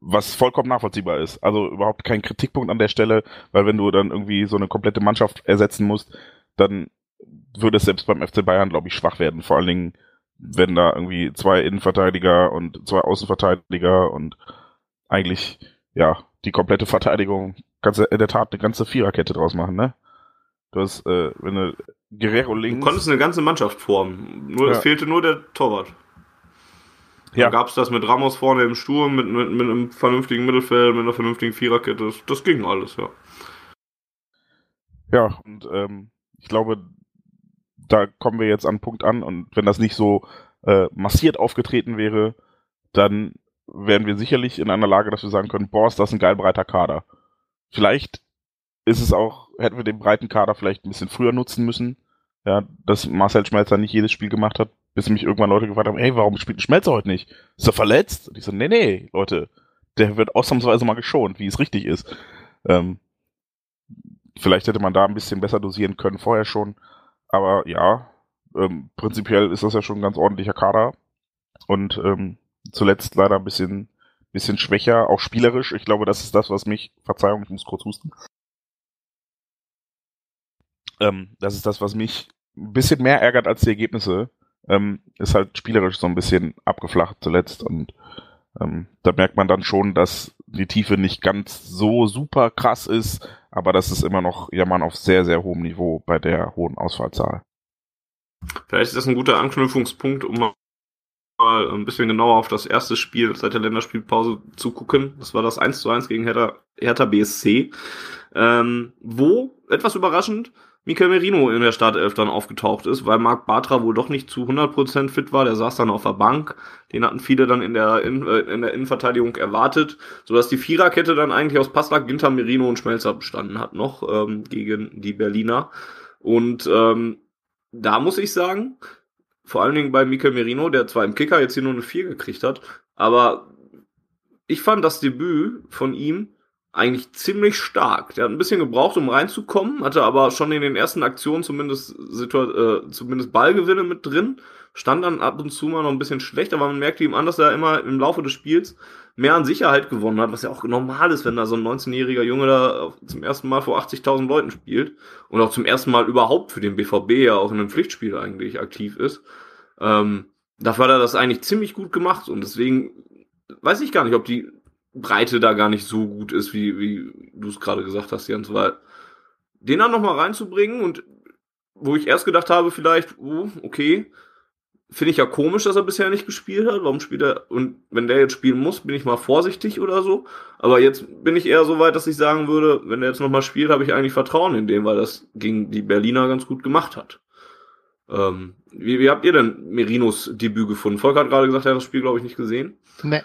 was vollkommen nachvollziehbar ist. Also überhaupt kein Kritikpunkt an der Stelle, weil wenn du dann irgendwie so eine komplette Mannschaft ersetzen musst, dann würde es selbst beim FC Bayern, glaube ich, schwach werden. Vor allen Dingen, wenn da irgendwie zwei Innenverteidiger und zwei Außenverteidiger und eigentlich, ja, die komplette Verteidigung, kannst du in der Tat eine ganze Viererkette draus machen, ne? Du hast, äh, wenn du Guerrero links.
Du konntest eine ganze Mannschaft formen. Nur, ja. Es fehlte nur der Torwart. Ja. Dann gab es das mit Ramos vorne im Sturm, mit, mit, mit einem vernünftigen Mittelfeld, mit einer vernünftigen Viererkette. Das, das ging alles, ja.
Ja, und ähm, ich glaube, da kommen wir jetzt an einen Punkt an und wenn das nicht so äh, massiert aufgetreten wäre, dann wären wir sicherlich in einer Lage, dass wir sagen können, boah, ist das ein geil breiter Kader. Vielleicht ist es auch, hätten wir den breiten Kader vielleicht ein bisschen früher nutzen müssen, ja, dass Marcel Schmelzer nicht jedes Spiel gemacht hat, bis mich irgendwann Leute gefragt haben, hey, warum spielt ein Schmelzer heute nicht? Ist er verletzt? Und ich so, nee, nee, Leute, der wird ausnahmsweise mal geschont, wie es richtig ist. Ähm, vielleicht hätte man da ein bisschen besser dosieren können vorher schon. Aber ja, ähm, prinzipiell ist das ja schon ein ganz ordentlicher Kader. Und ähm, zuletzt leider ein bisschen, bisschen schwächer, auch spielerisch. Ich glaube, das ist das, was mich, Verzeihung, ich muss kurz husten. Ähm, das ist das, was mich ein bisschen mehr ärgert als die Ergebnisse. Ähm, ist halt spielerisch so ein bisschen abgeflacht zuletzt und ähm, da merkt man dann schon, dass die Tiefe nicht ganz so super krass ist, aber das ist immer noch Jammern auf sehr, sehr hohem Niveau bei der hohen Ausfallzahl.
Vielleicht ist das ein guter Anknüpfungspunkt, um mal ein bisschen genauer auf das erste Spiel seit der Länderspielpause zu gucken. Das war das 1 zu 1 gegen Hertha, Hertha BSC, ähm, wo, etwas überraschend, Mikel Merino in der Startelf dann aufgetaucht ist, weil Marc Bartra wohl doch nicht zu 100% fit war. Der saß dann auf der Bank. Den hatten viele dann in der, in, äh, in der Innenverteidigung erwartet, sodass die Viererkette dann eigentlich aus Passlack, Ginter, Merino und Schmelzer bestanden hat noch ähm, gegen die Berliner. Und ähm, da muss ich sagen, vor allen Dingen bei Mikel Merino, der zwar im Kicker jetzt hier nur eine 4 gekriegt hat, aber ich fand das Debüt von ihm eigentlich ziemlich stark. Der hat ein bisschen gebraucht, um reinzukommen, hatte aber schon in den ersten Aktionen zumindest, äh, zumindest Ballgewinne mit drin, stand dann ab und zu mal noch ein bisschen schlecht, aber man merkte ihm an, dass er immer im Laufe des Spiels mehr an Sicherheit gewonnen hat, was ja auch normal ist, wenn da so ein 19-jähriger Junge da zum ersten Mal vor 80.000 Leuten spielt und auch zum ersten Mal überhaupt für den BVB ja auch in einem Pflichtspiel eigentlich aktiv ist. Ähm, dafür hat er das eigentlich ziemlich gut gemacht und deswegen weiß ich gar nicht, ob die Breite da gar nicht so gut ist, wie, wie du es gerade gesagt hast, Jens, weil den dann nochmal reinzubringen und wo ich erst gedacht habe, vielleicht, oh, okay, finde ich ja komisch, dass er bisher nicht gespielt hat. Warum spielt er? Und wenn der jetzt spielen muss, bin ich mal vorsichtig oder so. Aber jetzt bin ich eher so weit, dass ich sagen würde, wenn er jetzt nochmal spielt, habe ich eigentlich Vertrauen in den, weil das gegen die Berliner ganz gut gemacht hat. Ähm, wie, wie habt ihr denn Merinos Debüt gefunden? Volker hat gerade gesagt, er hat das Spiel, glaube ich, nicht gesehen. Nee.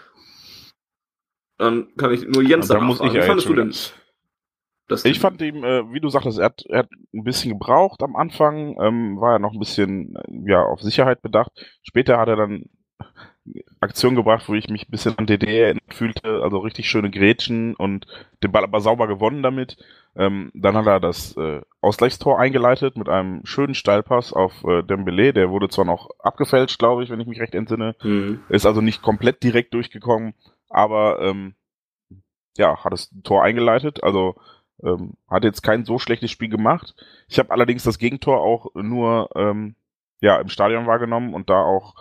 Dann kann ich nur Jens
da muss ich Wie fandest du denn? Ich fand ihm, äh, wie du sagtest, er hat, er hat ein bisschen gebraucht am Anfang, ähm, war er noch ein bisschen ja, auf Sicherheit bedacht. Später hat er dann Aktion gebracht, wo ich mich ein bisschen an DDR erinnert fühlte, also richtig schöne Grätschen und den Ball aber sauber gewonnen damit. Ähm, dann hat er das äh, Ausgleichstor eingeleitet mit einem schönen Steilpass auf äh, Dembele. Der wurde zwar noch abgefälscht, glaube ich, wenn ich mich recht entsinne. Mhm. Ist also nicht komplett direkt durchgekommen, aber ähm, ja, hat das Tor eingeleitet. Also ähm, hat jetzt kein so schlechtes Spiel gemacht. Ich habe allerdings das Gegentor auch nur ähm, ja im Stadion wahrgenommen und da auch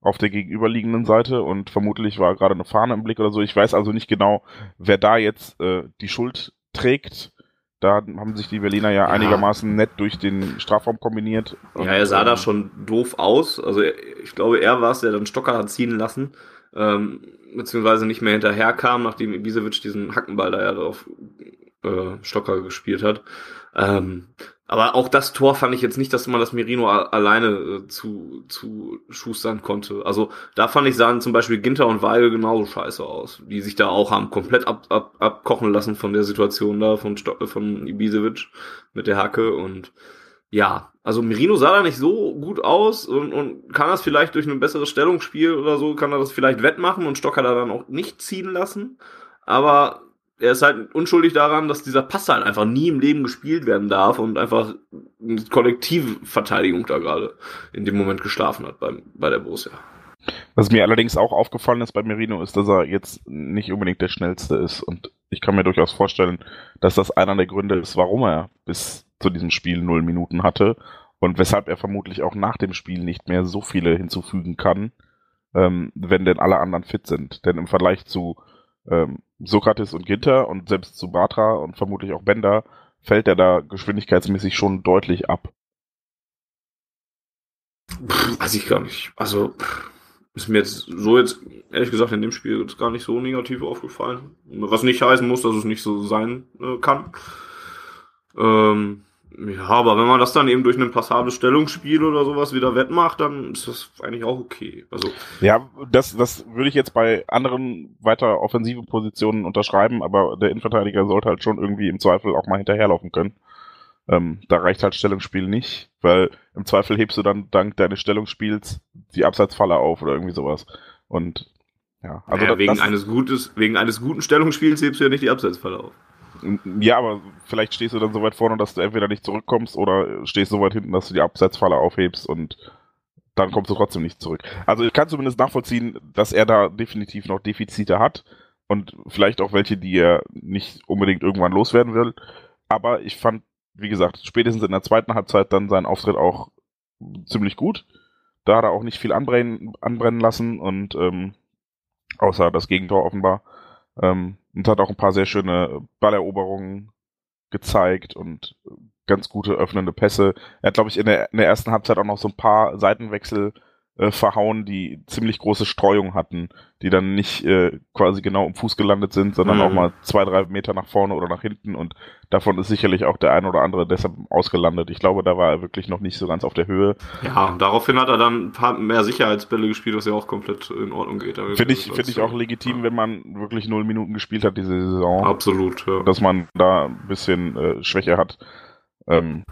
auf der gegenüberliegenden Seite und vermutlich war gerade eine Fahne im Blick oder so. Ich weiß also nicht genau, wer da jetzt äh, die Schuld trägt. Da haben sich die Berliner ja, ja, einigermaßen nett durch den Strafraum kombiniert.
Ja, er sah ähm, da schon doof aus. Also ich glaube, er war es, der dann Stocker hat ziehen lassen ähm, beziehungsweise nicht mehr hinterherkam, nachdem Ibisevic diesen Hackenball da ja drauf äh, Stocker gespielt hat. Ähm, aber auch das Tor fand ich jetzt nicht, dass man das Merino alleine äh, zu, zu schustern konnte. Also da fand ich, sahen zum Beispiel Ginter und Weigel genauso scheiße aus, die sich da auch haben komplett ab, ab, abkochen lassen von der Situation da von, Sto von Ibisevic mit der Hacke und ja, also Merino sah da nicht so gut aus und, und kann das vielleicht durch ein besseres Stellungsspiel oder so, kann er das vielleicht wettmachen und Stock hat er dann auch nicht ziehen lassen. Aber er ist halt unschuldig daran, dass dieser Pass halt einfach nie im Leben gespielt werden darf und einfach eine Kollektivverteidigung da gerade in dem Moment geschlafen hat beim, bei der Borussia.
Was mir allerdings auch aufgefallen ist bei Merino, ist, dass er jetzt nicht unbedingt der schnellste ist. Und ich kann mir durchaus vorstellen, dass das einer der Gründe ist, warum er bis zu diesem Spiel null Minuten hatte und weshalb er vermutlich auch nach dem Spiel nicht mehr so viele hinzufügen kann, ähm, wenn denn alle anderen fit sind. Denn im Vergleich zu ähm, Sokrates und Ginter und selbst zu Batra und vermutlich auch Bender fällt er da geschwindigkeitsmäßig schon deutlich ab.
Weiß ich gar nicht. Also pff, ist mir jetzt so jetzt ehrlich gesagt in dem Spiel jetzt gar nicht so negativ aufgefallen. Was nicht heißen muss, dass es nicht so sein äh, kann. Ähm, ja, aber wenn man das dann eben durch ein passables Stellungsspiel oder sowas wieder wettmacht, dann ist das eigentlich auch okay. Also
Ja, das, das würde ich jetzt bei anderen weiter offensive Positionen unterschreiben, aber der Innenverteidiger sollte halt schon irgendwie im Zweifel auch mal hinterherlaufen können. Ähm, da reicht halt Stellungsspiel nicht, weil im Zweifel hebst du dann dank deines Stellungsspiels die Abseitsfalle auf oder irgendwie sowas. Und ja, also
naja, wegen eines gutes, wegen eines guten Stellungsspiels hebst du ja nicht die Abseitsfalle auf.
Ja, aber vielleicht stehst du dann so weit vorne, dass du entweder nicht zurückkommst oder stehst so weit hinten, dass du die Abseitsfalle aufhebst und dann kommst du trotzdem nicht zurück. Also ich kann zumindest nachvollziehen, dass er da definitiv noch Defizite hat und vielleicht auch welche, die er nicht unbedingt irgendwann loswerden will. Aber ich fand, wie gesagt, spätestens in der zweiten Halbzeit dann seinen Auftritt auch ziemlich gut. Da hat er auch nicht viel anbrennen, anbrennen lassen und ähm, außer das Gegentor offenbar. Ähm, und hat auch ein paar sehr schöne Balleroberungen gezeigt und ganz gute öffnende Pässe. Er hat, glaube ich, in der, in der ersten Halbzeit auch noch so ein paar Seitenwechsel äh, verhauen, die ziemlich große Streuung hatten, die dann nicht äh, quasi genau im Fuß gelandet sind, sondern
Mhm.
auch mal zwei, drei Meter nach vorne oder nach hinten und davon ist sicherlich auch der ein oder andere deshalb ausgelandet. Ich glaube, da war er wirklich noch nicht so ganz auf der Höhe.
Ja, und daraufhin hat er dann ein paar mehr Sicherheitsbälle gespielt, was ja auch komplett in Ordnung geht. Also
Finde ich, finde ich auch legitim, wenn man wirklich null Minuten gespielt hat diese Saison.
Absolut, ja.
dass man da ein bisschen äh, Schwäche hat. Ähm,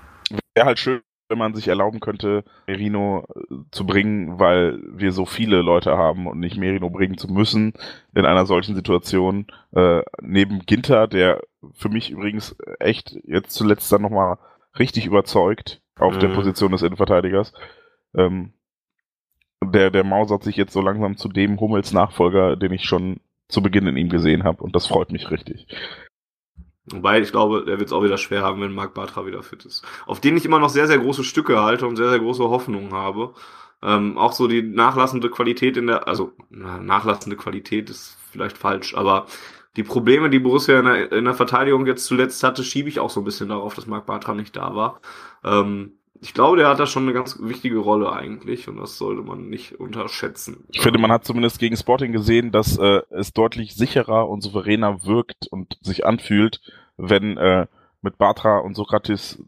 Wäre halt schön, wenn man sich erlauben könnte, Merino äh, zu bringen, weil wir so viele Leute haben und nicht Merino bringen zu müssen in einer solchen Situation. Äh, neben Ginter, der für mich übrigens echt jetzt zuletzt dann nochmal richtig überzeugt auf der
Mhm.
Position des Innenverteidigers. Ähm, der, der mausert sich jetzt so langsam zu dem Hummels Nachfolger, den ich schon zu Beginn in ihm gesehen habe und das freut mich richtig.
Wobei, ich glaube, der wird es auch wieder schwer haben, wenn Marc Bartra wieder fit ist. Auf den ich immer noch sehr, sehr große Stücke halte und sehr, sehr große Hoffnungen habe. Ähm, auch so die nachlassende Qualität in der, also na, nachlassende Qualität ist vielleicht falsch, aber die Probleme, die Borussia in der, in der Verteidigung jetzt zuletzt hatte, schiebe ich auch so ein bisschen darauf, dass Marc Bartra nicht da war. Ähm, ich glaube, der hat da schon eine ganz wichtige Rolle eigentlich und das sollte man nicht unterschätzen.
Ich finde, man hat zumindest gegen Sporting gesehen, dass äh, es deutlich sicherer und souveräner wirkt und sich anfühlt, wenn äh, mit Batra und Sokrates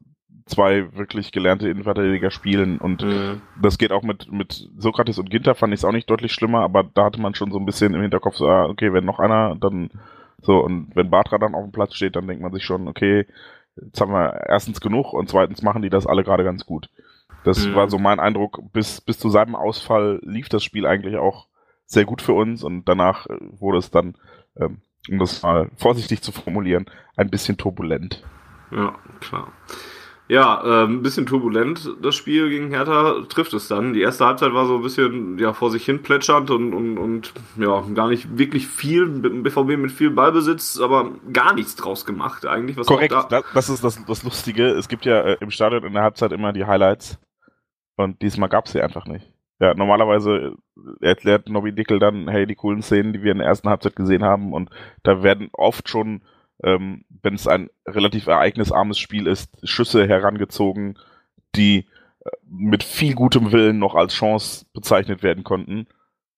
zwei wirklich gelernte Innenverteidiger spielen. Und
Mhm.
das geht auch mit, mit Sokrates und Ginter, fand ich es auch nicht deutlich schlimmer, aber da hatte man schon so ein bisschen im Hinterkopf, so, ah, okay, wenn noch einer, dann so, und wenn Batra dann auf dem Platz steht, dann denkt man sich schon, okay, jetzt haben wir erstens genug und zweitens machen die das alle gerade ganz gut. Das
Mhm.
war so mein Eindruck. Bis, bis zu seinem Ausfall lief das Spiel eigentlich auch sehr gut für uns und danach äh, wurde es dann, ähm, um das mal vorsichtig zu formulieren, ein bisschen turbulent.
Ja, klar. Ja, ähm, ein bisschen turbulent das Spiel gegen Hertha trifft es dann. Die erste Halbzeit war so ein bisschen ja vor sich hin plätschernd und, und, und ja, gar nicht wirklich viel BVB mit viel Ballbesitz, aber gar nichts draus gemacht eigentlich. Was
Korrekt,
da,
das, das ist das, das Lustige. Es gibt ja äh, im Stadion in der Halbzeit immer die Highlights und diesmal gab es sie einfach nicht. Ja, normalerweise äh, erklärt Nobby Dickel dann, hey, die coolen Szenen, die wir in der ersten Halbzeit gesehen haben und da werden oft schon, ähm, wenn es ein relativ ereignisarmes Spiel ist, Schüsse herangezogen, die äh, mit viel gutem Willen noch als Chance bezeichnet werden konnten.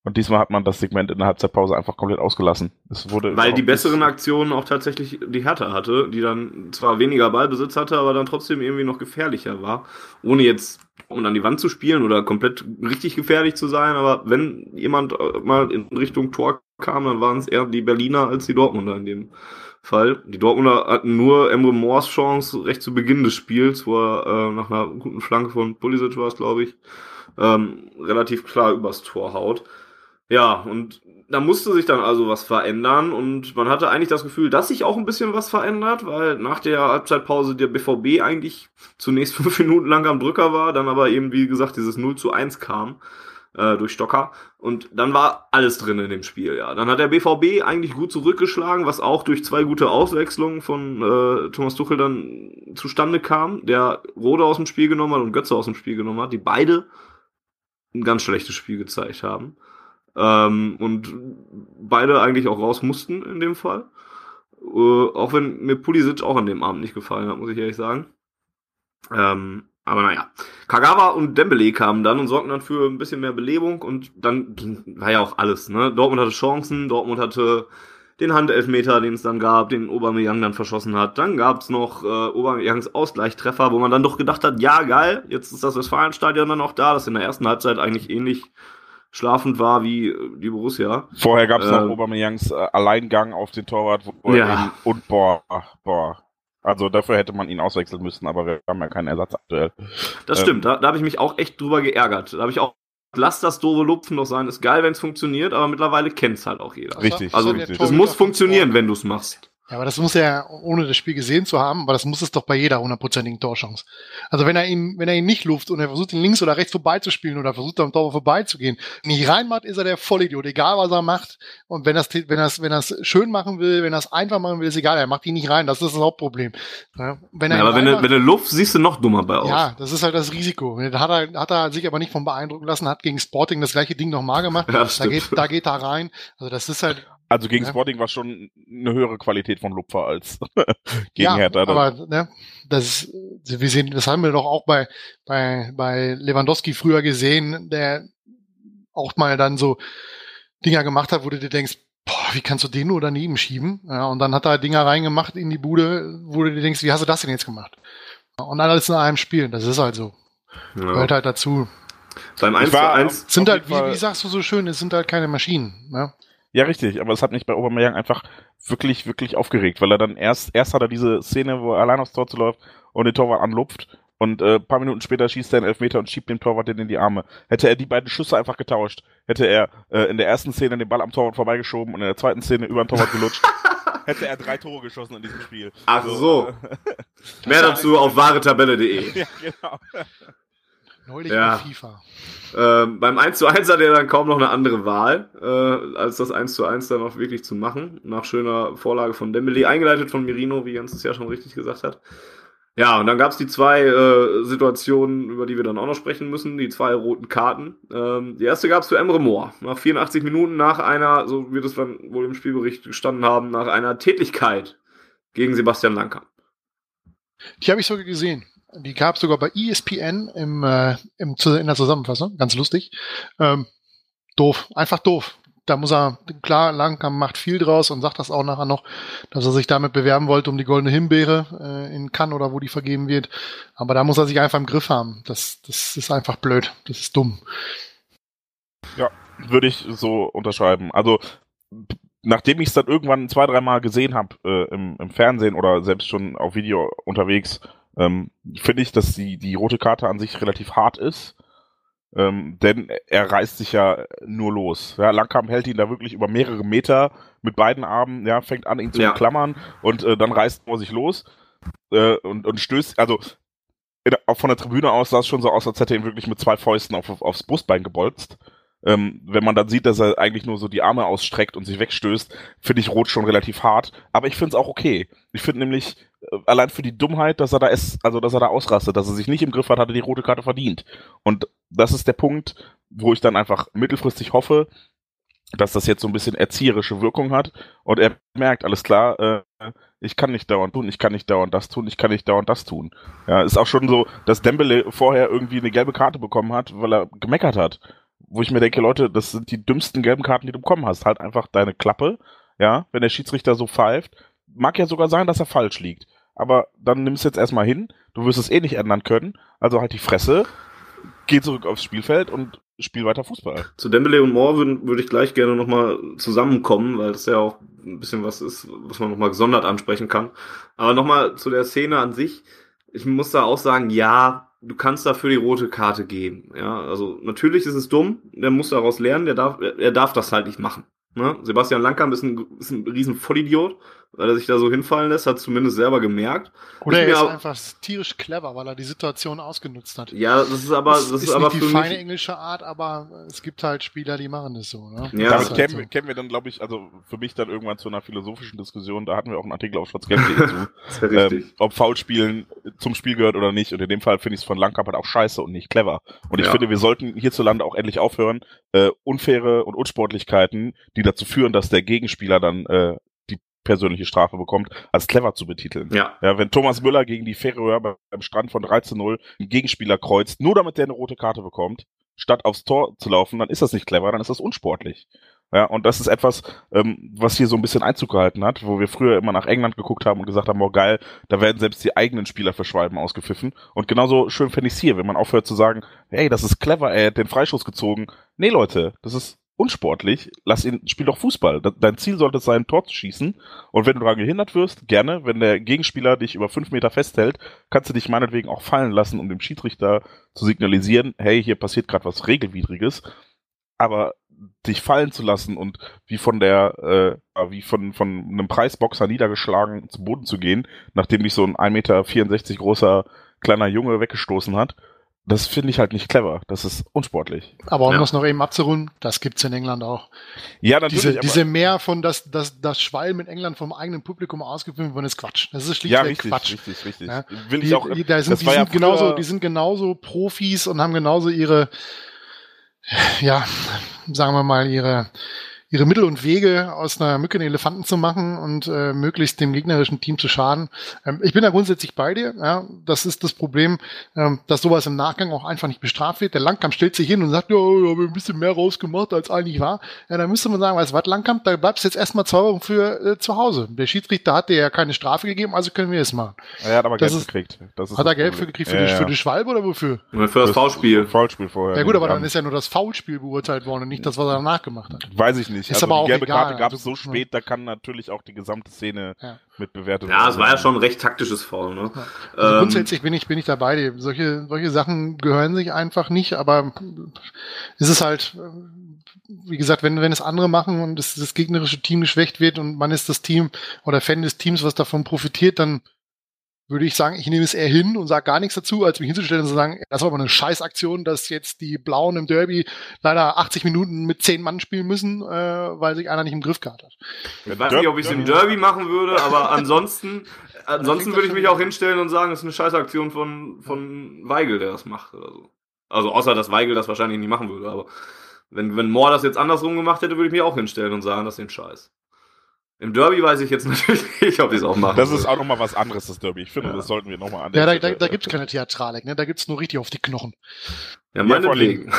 Und diesmal hat man das Segment in der Halbzeitpause einfach komplett ausgelassen. Es wurde
weil die besseren Aktionen auch tatsächlich die Hertha hatte, die dann zwar weniger Ballbesitz hatte, aber dann trotzdem irgendwie noch gefährlicher war. Ohne jetzt um an die Wand zu spielen oder komplett richtig gefährlich zu sein, aber wenn jemand äh, mal in Richtung Tor kam, dann waren es eher die Berliner als die Dortmunder in dem Fall. Die Dortmunder hatten nur Emre Moors Chance recht zu Beginn des Spiels, wo er äh, nach einer guten Flanke von Pulisic war glaube ich, ähm, relativ klar übers Tor haut. Ja, und da musste sich dann also was verändern und man hatte eigentlich das Gefühl, dass sich auch ein bisschen was verändert, weil nach der Halbzeitpause der BVB eigentlich zunächst fünf Minuten lang am Drücker war, dann aber eben, wie gesagt, dieses 0 zu 1 kam äh, durch Stocker und dann war alles drin in dem Spiel, ja. Dann hat der BVB eigentlich gut zurückgeschlagen, was auch durch zwei gute Auswechslungen von äh, Thomas Tuchel dann zustande kam, der Rode aus dem Spiel genommen hat und Götze aus dem Spiel genommen hat, die beide ein ganz schlechtes Spiel gezeigt haben. Ähm, und beide eigentlich auch raus mussten in dem Fall. Äh, auch wenn mir Pulisic auch an dem Abend nicht gefallen hat, muss ich ehrlich sagen. Ähm, aber naja. Kagawa und Dembele kamen dann und sorgten dann für ein bisschen mehr Belebung und dann ging, war ja auch alles, ne? Dortmund hatte Chancen, Dortmund hatte den Handelfmeter, den es dann gab, den Aubameyang dann verschossen hat. Dann gab's noch äh, Aubameyangs Ausgleichstreffer, wo man dann doch gedacht hat, ja geil, jetzt ist das Westfalenstadion dann auch da, das in der ersten Halbzeit eigentlich ähnlich schlafend war wie die Borussia.
Vorher gab's äh, noch Aubameyangs äh, Alleingang auf den Torwart
ja.
und boah, boah, also dafür hätte man ihn auswechseln müssen, aber wir haben ja keinen Ersatz aktuell.
Das ähm, stimmt, da, da habe ich mich auch echt drüber geärgert. Da habe ich auch lass das doofe Lupfen noch sein, ist geil, wenn es funktioniert, aber mittlerweile kennt es halt auch jeder.
Richtig.
Also es muss funktionieren, wenn du es machst.
Ja, aber das muss er, ohne das Spiel gesehen zu haben, aber das muss es doch bei jeder hundertprozentigen Torchance. Also wenn er ihn, wenn er ihn nicht luft und er versucht, ihn links oder rechts vorbeizuspielen oder versucht, am Tor vorbeizugehen, nicht reinmacht, ist er der Vollidiot, egal was er macht. Und wenn er es, wenn es, wenn es schön machen will, wenn er es einfach machen will, ist egal, er macht ihn nicht rein. Das ist das Hauptproblem.
Ja, wenn er ja, aber wenn er, wenn er Luft, siehst du noch dummer bei aus.
Ja, das ist halt das Risiko. Da hat er, hat er sich aber nicht von beeindrucken lassen, hat gegen Sporting das gleiche Ding nochmal gemacht. Ja, da geht, da geht er rein. Also das ist halt,
also gegen ja. Sporting war schon eine höhere Qualität von Lupfer als gegen ja, Hertha.
Aber ne, das, wir sehen, das haben wir doch auch bei, bei, bei Lewandowski früher gesehen, der auch mal dann so Dinger gemacht hat, wo du dir denkst, boah, wie kannst du den nur daneben schieben? Ja, und dann hat er Dinger reingemacht in die Bude, wo du dir denkst, wie hast du das denn jetzt gemacht? Und alles in einem Spiel, das ist halt so. Ja. Gehört halt dazu.
Beim 1 zu 1
sind halt, wie, wie sagst du so schön, es sind halt keine Maschinen. Ne?
Ja, richtig, aber es hat mich bei Aubameyang einfach wirklich, wirklich aufgeregt, weil er dann erst, erst hat er diese Szene, wo er allein aufs Tor zu läuft und den Torwart anlupft und äh, paar Minuten später schießt er einen Elfmeter und schiebt den Torwart in die Arme. Hätte er die beiden Schüsse einfach getauscht, hätte er äh, in der ersten Szene den Ball am Torwart vorbeigeschoben und in der zweiten Szene über den Torwart gelutscht, hätte er drei Tore geschossen in diesem Spiel.
Ach so. so. Mehr dazu auf wahretabelle.de. ja, genau.
Neulich ja. FIFA.
Ähm, beim 1 zu 1 hat er dann kaum noch eine andere Wahl, äh, als das 1 zu 1 dann auch wirklich zu machen. Nach schöner Vorlage von Dembele, eingeleitet von Mirino, wie Jens es ja schon richtig gesagt hat. Ja, und dann gab es die zwei äh, Situationen, über die wir dann auch noch sprechen müssen, die zwei roten Karten. Ähm, die erste gab es für Emre Moore. Nach 84 Minuten nach einer, so wird es dann wohl im Spielbericht gestanden haben, nach einer Tätigkeit gegen Sebastian Lanker.
Die habe ich sogar gesehen. Die gab es sogar bei ESPN im, äh, im, in der Zusammenfassung. Ganz lustig. Ähm, doof. Einfach doof. Da muss er, klar, Langkamp macht viel draus und sagt das auch nachher noch, dass er sich damit bewerben wollte um die goldene Himbeere äh, in Cannes oder wo die vergeben wird. Aber da muss er sich einfach im Griff haben. Das, das ist einfach blöd. Das ist dumm.
Ja, würde ich so unterschreiben. Also nachdem ich es dann irgendwann zwei, dreimal gesehen habe äh, im, im Fernsehen oder selbst schon auf Video unterwegs, ähm, finde ich, dass die, die rote Karte an sich relativ hart ist. Ähm, denn er reißt sich ja nur los. Ja, Langkamp hält ihn da wirklich über mehrere Meter mit beiden Armen, ja, fängt an, ihn zu ja. klammern und äh, dann reißt er sich los äh, und, und stößt, also in, auch von der Tribüne aus sah es schon so aus, als hätte er ihn wirklich mit zwei Fäusten auf, auf, aufs Brustbein gebolzt. Ähm, wenn man dann sieht, dass er eigentlich nur so die Arme ausstreckt und sich wegstößt, finde ich Rot schon relativ hart. Aber ich finde es auch okay. Ich finde nämlich, äh, allein für die Dummheit, dass er da ist, also dass er da ausrastet, dass er sich nicht im Griff hat, hat er die rote Karte verdient. Und das ist der Punkt, wo ich dann einfach mittelfristig hoffe, dass das jetzt so ein bisschen erzieherische Wirkung hat und er merkt, alles klar, äh, ich kann nicht dauernd tun, ich kann nicht dauernd das tun, ich kann nicht dauernd das tun. Ja, ist auch schon so, dass Dembele vorher irgendwie eine gelbe Karte bekommen hat, weil er gemeckert hat wo ich mir denke, Leute, das sind die dümmsten gelben Karten, die du bekommen hast. Halt einfach deine Klappe, ja, wenn der Schiedsrichter so pfeift. Mag ja sogar sein, dass er falsch liegt. Aber dann nimmst du jetzt erstmal hin, du wirst es eh nicht ändern können, also halt die Fresse, geh zurück aufs Spielfeld und spiel weiter Fußball.
Zu Dembele und Moore würde würd ich gleich gerne nochmal zusammenkommen, weil das ja auch ein bisschen was ist, was man nochmal gesondert ansprechen kann. Aber nochmal zu der Szene an sich. Ich muss da auch sagen, ja, du kannst dafür die rote Karte geben. Ja, also natürlich ist es dumm, der muss daraus lernen, der darf, er darf das halt nicht machen. Ne? Sebastian Langkamp ist ein, ist ein riesen Vollidiot weil er sich da so hinfallen lässt, hat zumindest selber gemerkt.
Oder er ist einfach tierisch clever, weil er die Situation ausgenutzt hat.
Ja, das ist aber, das, das ist, ist aber
nicht die feine englische Art, aber es gibt halt Spieler, die machen das so. Ne?
Ja, Damit kennen, halt so. kennen wir dann, glaube ich, also für mich dann irgendwann zu einer philosophischen Diskussion, da hatten wir auch einen Artikel auf schwarzgelb.de zu, ähm, ob Foulspielen zum Spiel gehört oder nicht. Und in dem Fall finde ich es von Langkamp halt auch scheiße und nicht clever. Und ich ja. finde, wir sollten hierzulande auch endlich aufhören, äh, unfaire und Unsportlichkeiten, die dazu führen, dass der Gegenspieler dann äh, persönliche Strafe bekommt, als clever zu betiteln.
Ja.
Ja, wenn Thomas Müller gegen die Färöer beim Strand von 13-0 einen Gegenspieler kreuzt, nur damit der eine rote Karte bekommt, statt aufs Tor zu laufen, dann ist das nicht clever, dann ist das unsportlich. Ja, und das ist etwas, ähm, was hier so ein bisschen Einzug gehalten hat, wo wir früher immer nach England geguckt haben und gesagt haben, oh geil, da werden selbst die eigenen Spieler für Schwalben ausgepfiffen. Und genauso schön fände ich es hier, wenn man aufhört zu sagen, hey, das ist clever, er hat den Freischuss gezogen. Nee, Leute, das ist unsportlich. Lass ihn, spiel doch Fußball. Dein Ziel sollte es sein, ein Tor zu schießen. Und wenn du daran gehindert wirst, gerne, wenn der Gegenspieler dich über fünf Meter festhält, kannst du dich meinetwegen auch fallen lassen, um dem Schiedsrichter zu signalisieren, hey, hier passiert gerade was Regelwidriges. Aber dich fallen zu lassen und wie von der, äh, wie von, von einem Preisboxer niedergeschlagen zu Boden zu gehen, nachdem dich so ein 1,64 Meter großer kleiner Junge weggestoßen hat, das finde ich halt nicht clever. Das ist unsportlich.
Aber um
Ja.
das noch eben abzurunden, das gibt's in England auch.
Ja, natürlich.
Diese, diese mehr von das, das, das Schwalm in England vom eigenen Publikum ausgefilmt worden ist Quatsch. Das ist
ja,
schlichtweg
richtig,
Quatsch.
richtig, richtig.
Ja.
Will ich
Die,
auch.
die, da sind, die,
war ja
sind genauso, die sind genauso Profis und haben genauso ihre, ja, sagen wir mal, ihre, ihre Mittel und Wege aus einer Mücke einen Elefanten zu machen und äh, möglichst dem gegnerischen Team zu schaden. Ähm, ich bin da grundsätzlich bei dir. Ja, das ist das Problem, ähm, dass sowas im Nachgang auch einfach nicht bestraft wird. Der Langkamp stellt sich hin und sagt, ja, ich habe ein bisschen mehr rausgemacht, als eigentlich war. Ja, da müsste man sagen, weißt du was, Langkamp, da bleibst du jetzt erstmal zwei Wochen für äh, zu Hause. Der Schiedsrichter hat dir ja keine Strafe gegeben, also können wir es machen.
Er hat aber
Das
Geld
ist-
gekriegt. Das ist
Hat er Geld für gekriegt für,
Ja,
die,
ja.
für die Schwalbe oder wofür?
Für das V-Spiel.
Foulspiel vorher.
Ja gut, aber dann
Ähm,
ist ja nur das Foulspiel beurteilt worden und nicht das, was er danach gemacht hat.
Weiß ich nicht.
Ist
also
aber
die
auch
gelbe
egal,
Karte gab es
also-
so spät, da kann natürlich auch die gesamte Szene
Ja.
mit bewertet
Ja, es war ja schon ein recht taktisches Foul, ne?
Also
Ähm,
grundsätzlich bin ich, bin ich dabei. Solche, solche Sachen gehören sich einfach nicht, aber es ist halt, wie gesagt, wenn, wenn es andere machen und das, das gegnerische Team geschwächt wird und man ist das Team oder Fan des Teams, was davon profitiert, dann würde ich sagen, ich nehme es eher hin und sage gar nichts dazu, als mich hinzustellen und zu sagen, das war aber eine Scheißaktion, dass jetzt die Blauen im Derby leider 80 Minuten mit 10 Mann spielen müssen, äh, weil sich einer nicht im Griff gehabt hat.
Ich weiß nicht, ob ich es im Derby machen würde, aber ansonsten, ansonsten würde ich mich auch hinstellen und sagen, es ist eine Scheißaktion von, von Weigel, der das macht oder so. Also außer, dass Weigel das wahrscheinlich nicht machen würde, aber wenn, wenn Moore das jetzt andersrum gemacht hätte, würde ich mich auch hinstellen und sagen, das ist ein Scheiß. Im Derby weiß ich jetzt natürlich nicht, ob ich es auch mache.
Das ist auch nochmal was anderes, das Derby. Ich finde,
Ja.
das sollten wir nochmal an der
Ja, da, da, da gibt's keine Theatralik, ne? da gibt's nur richtig auf die Knochen.
Ja,
Ja,
meinetwegen.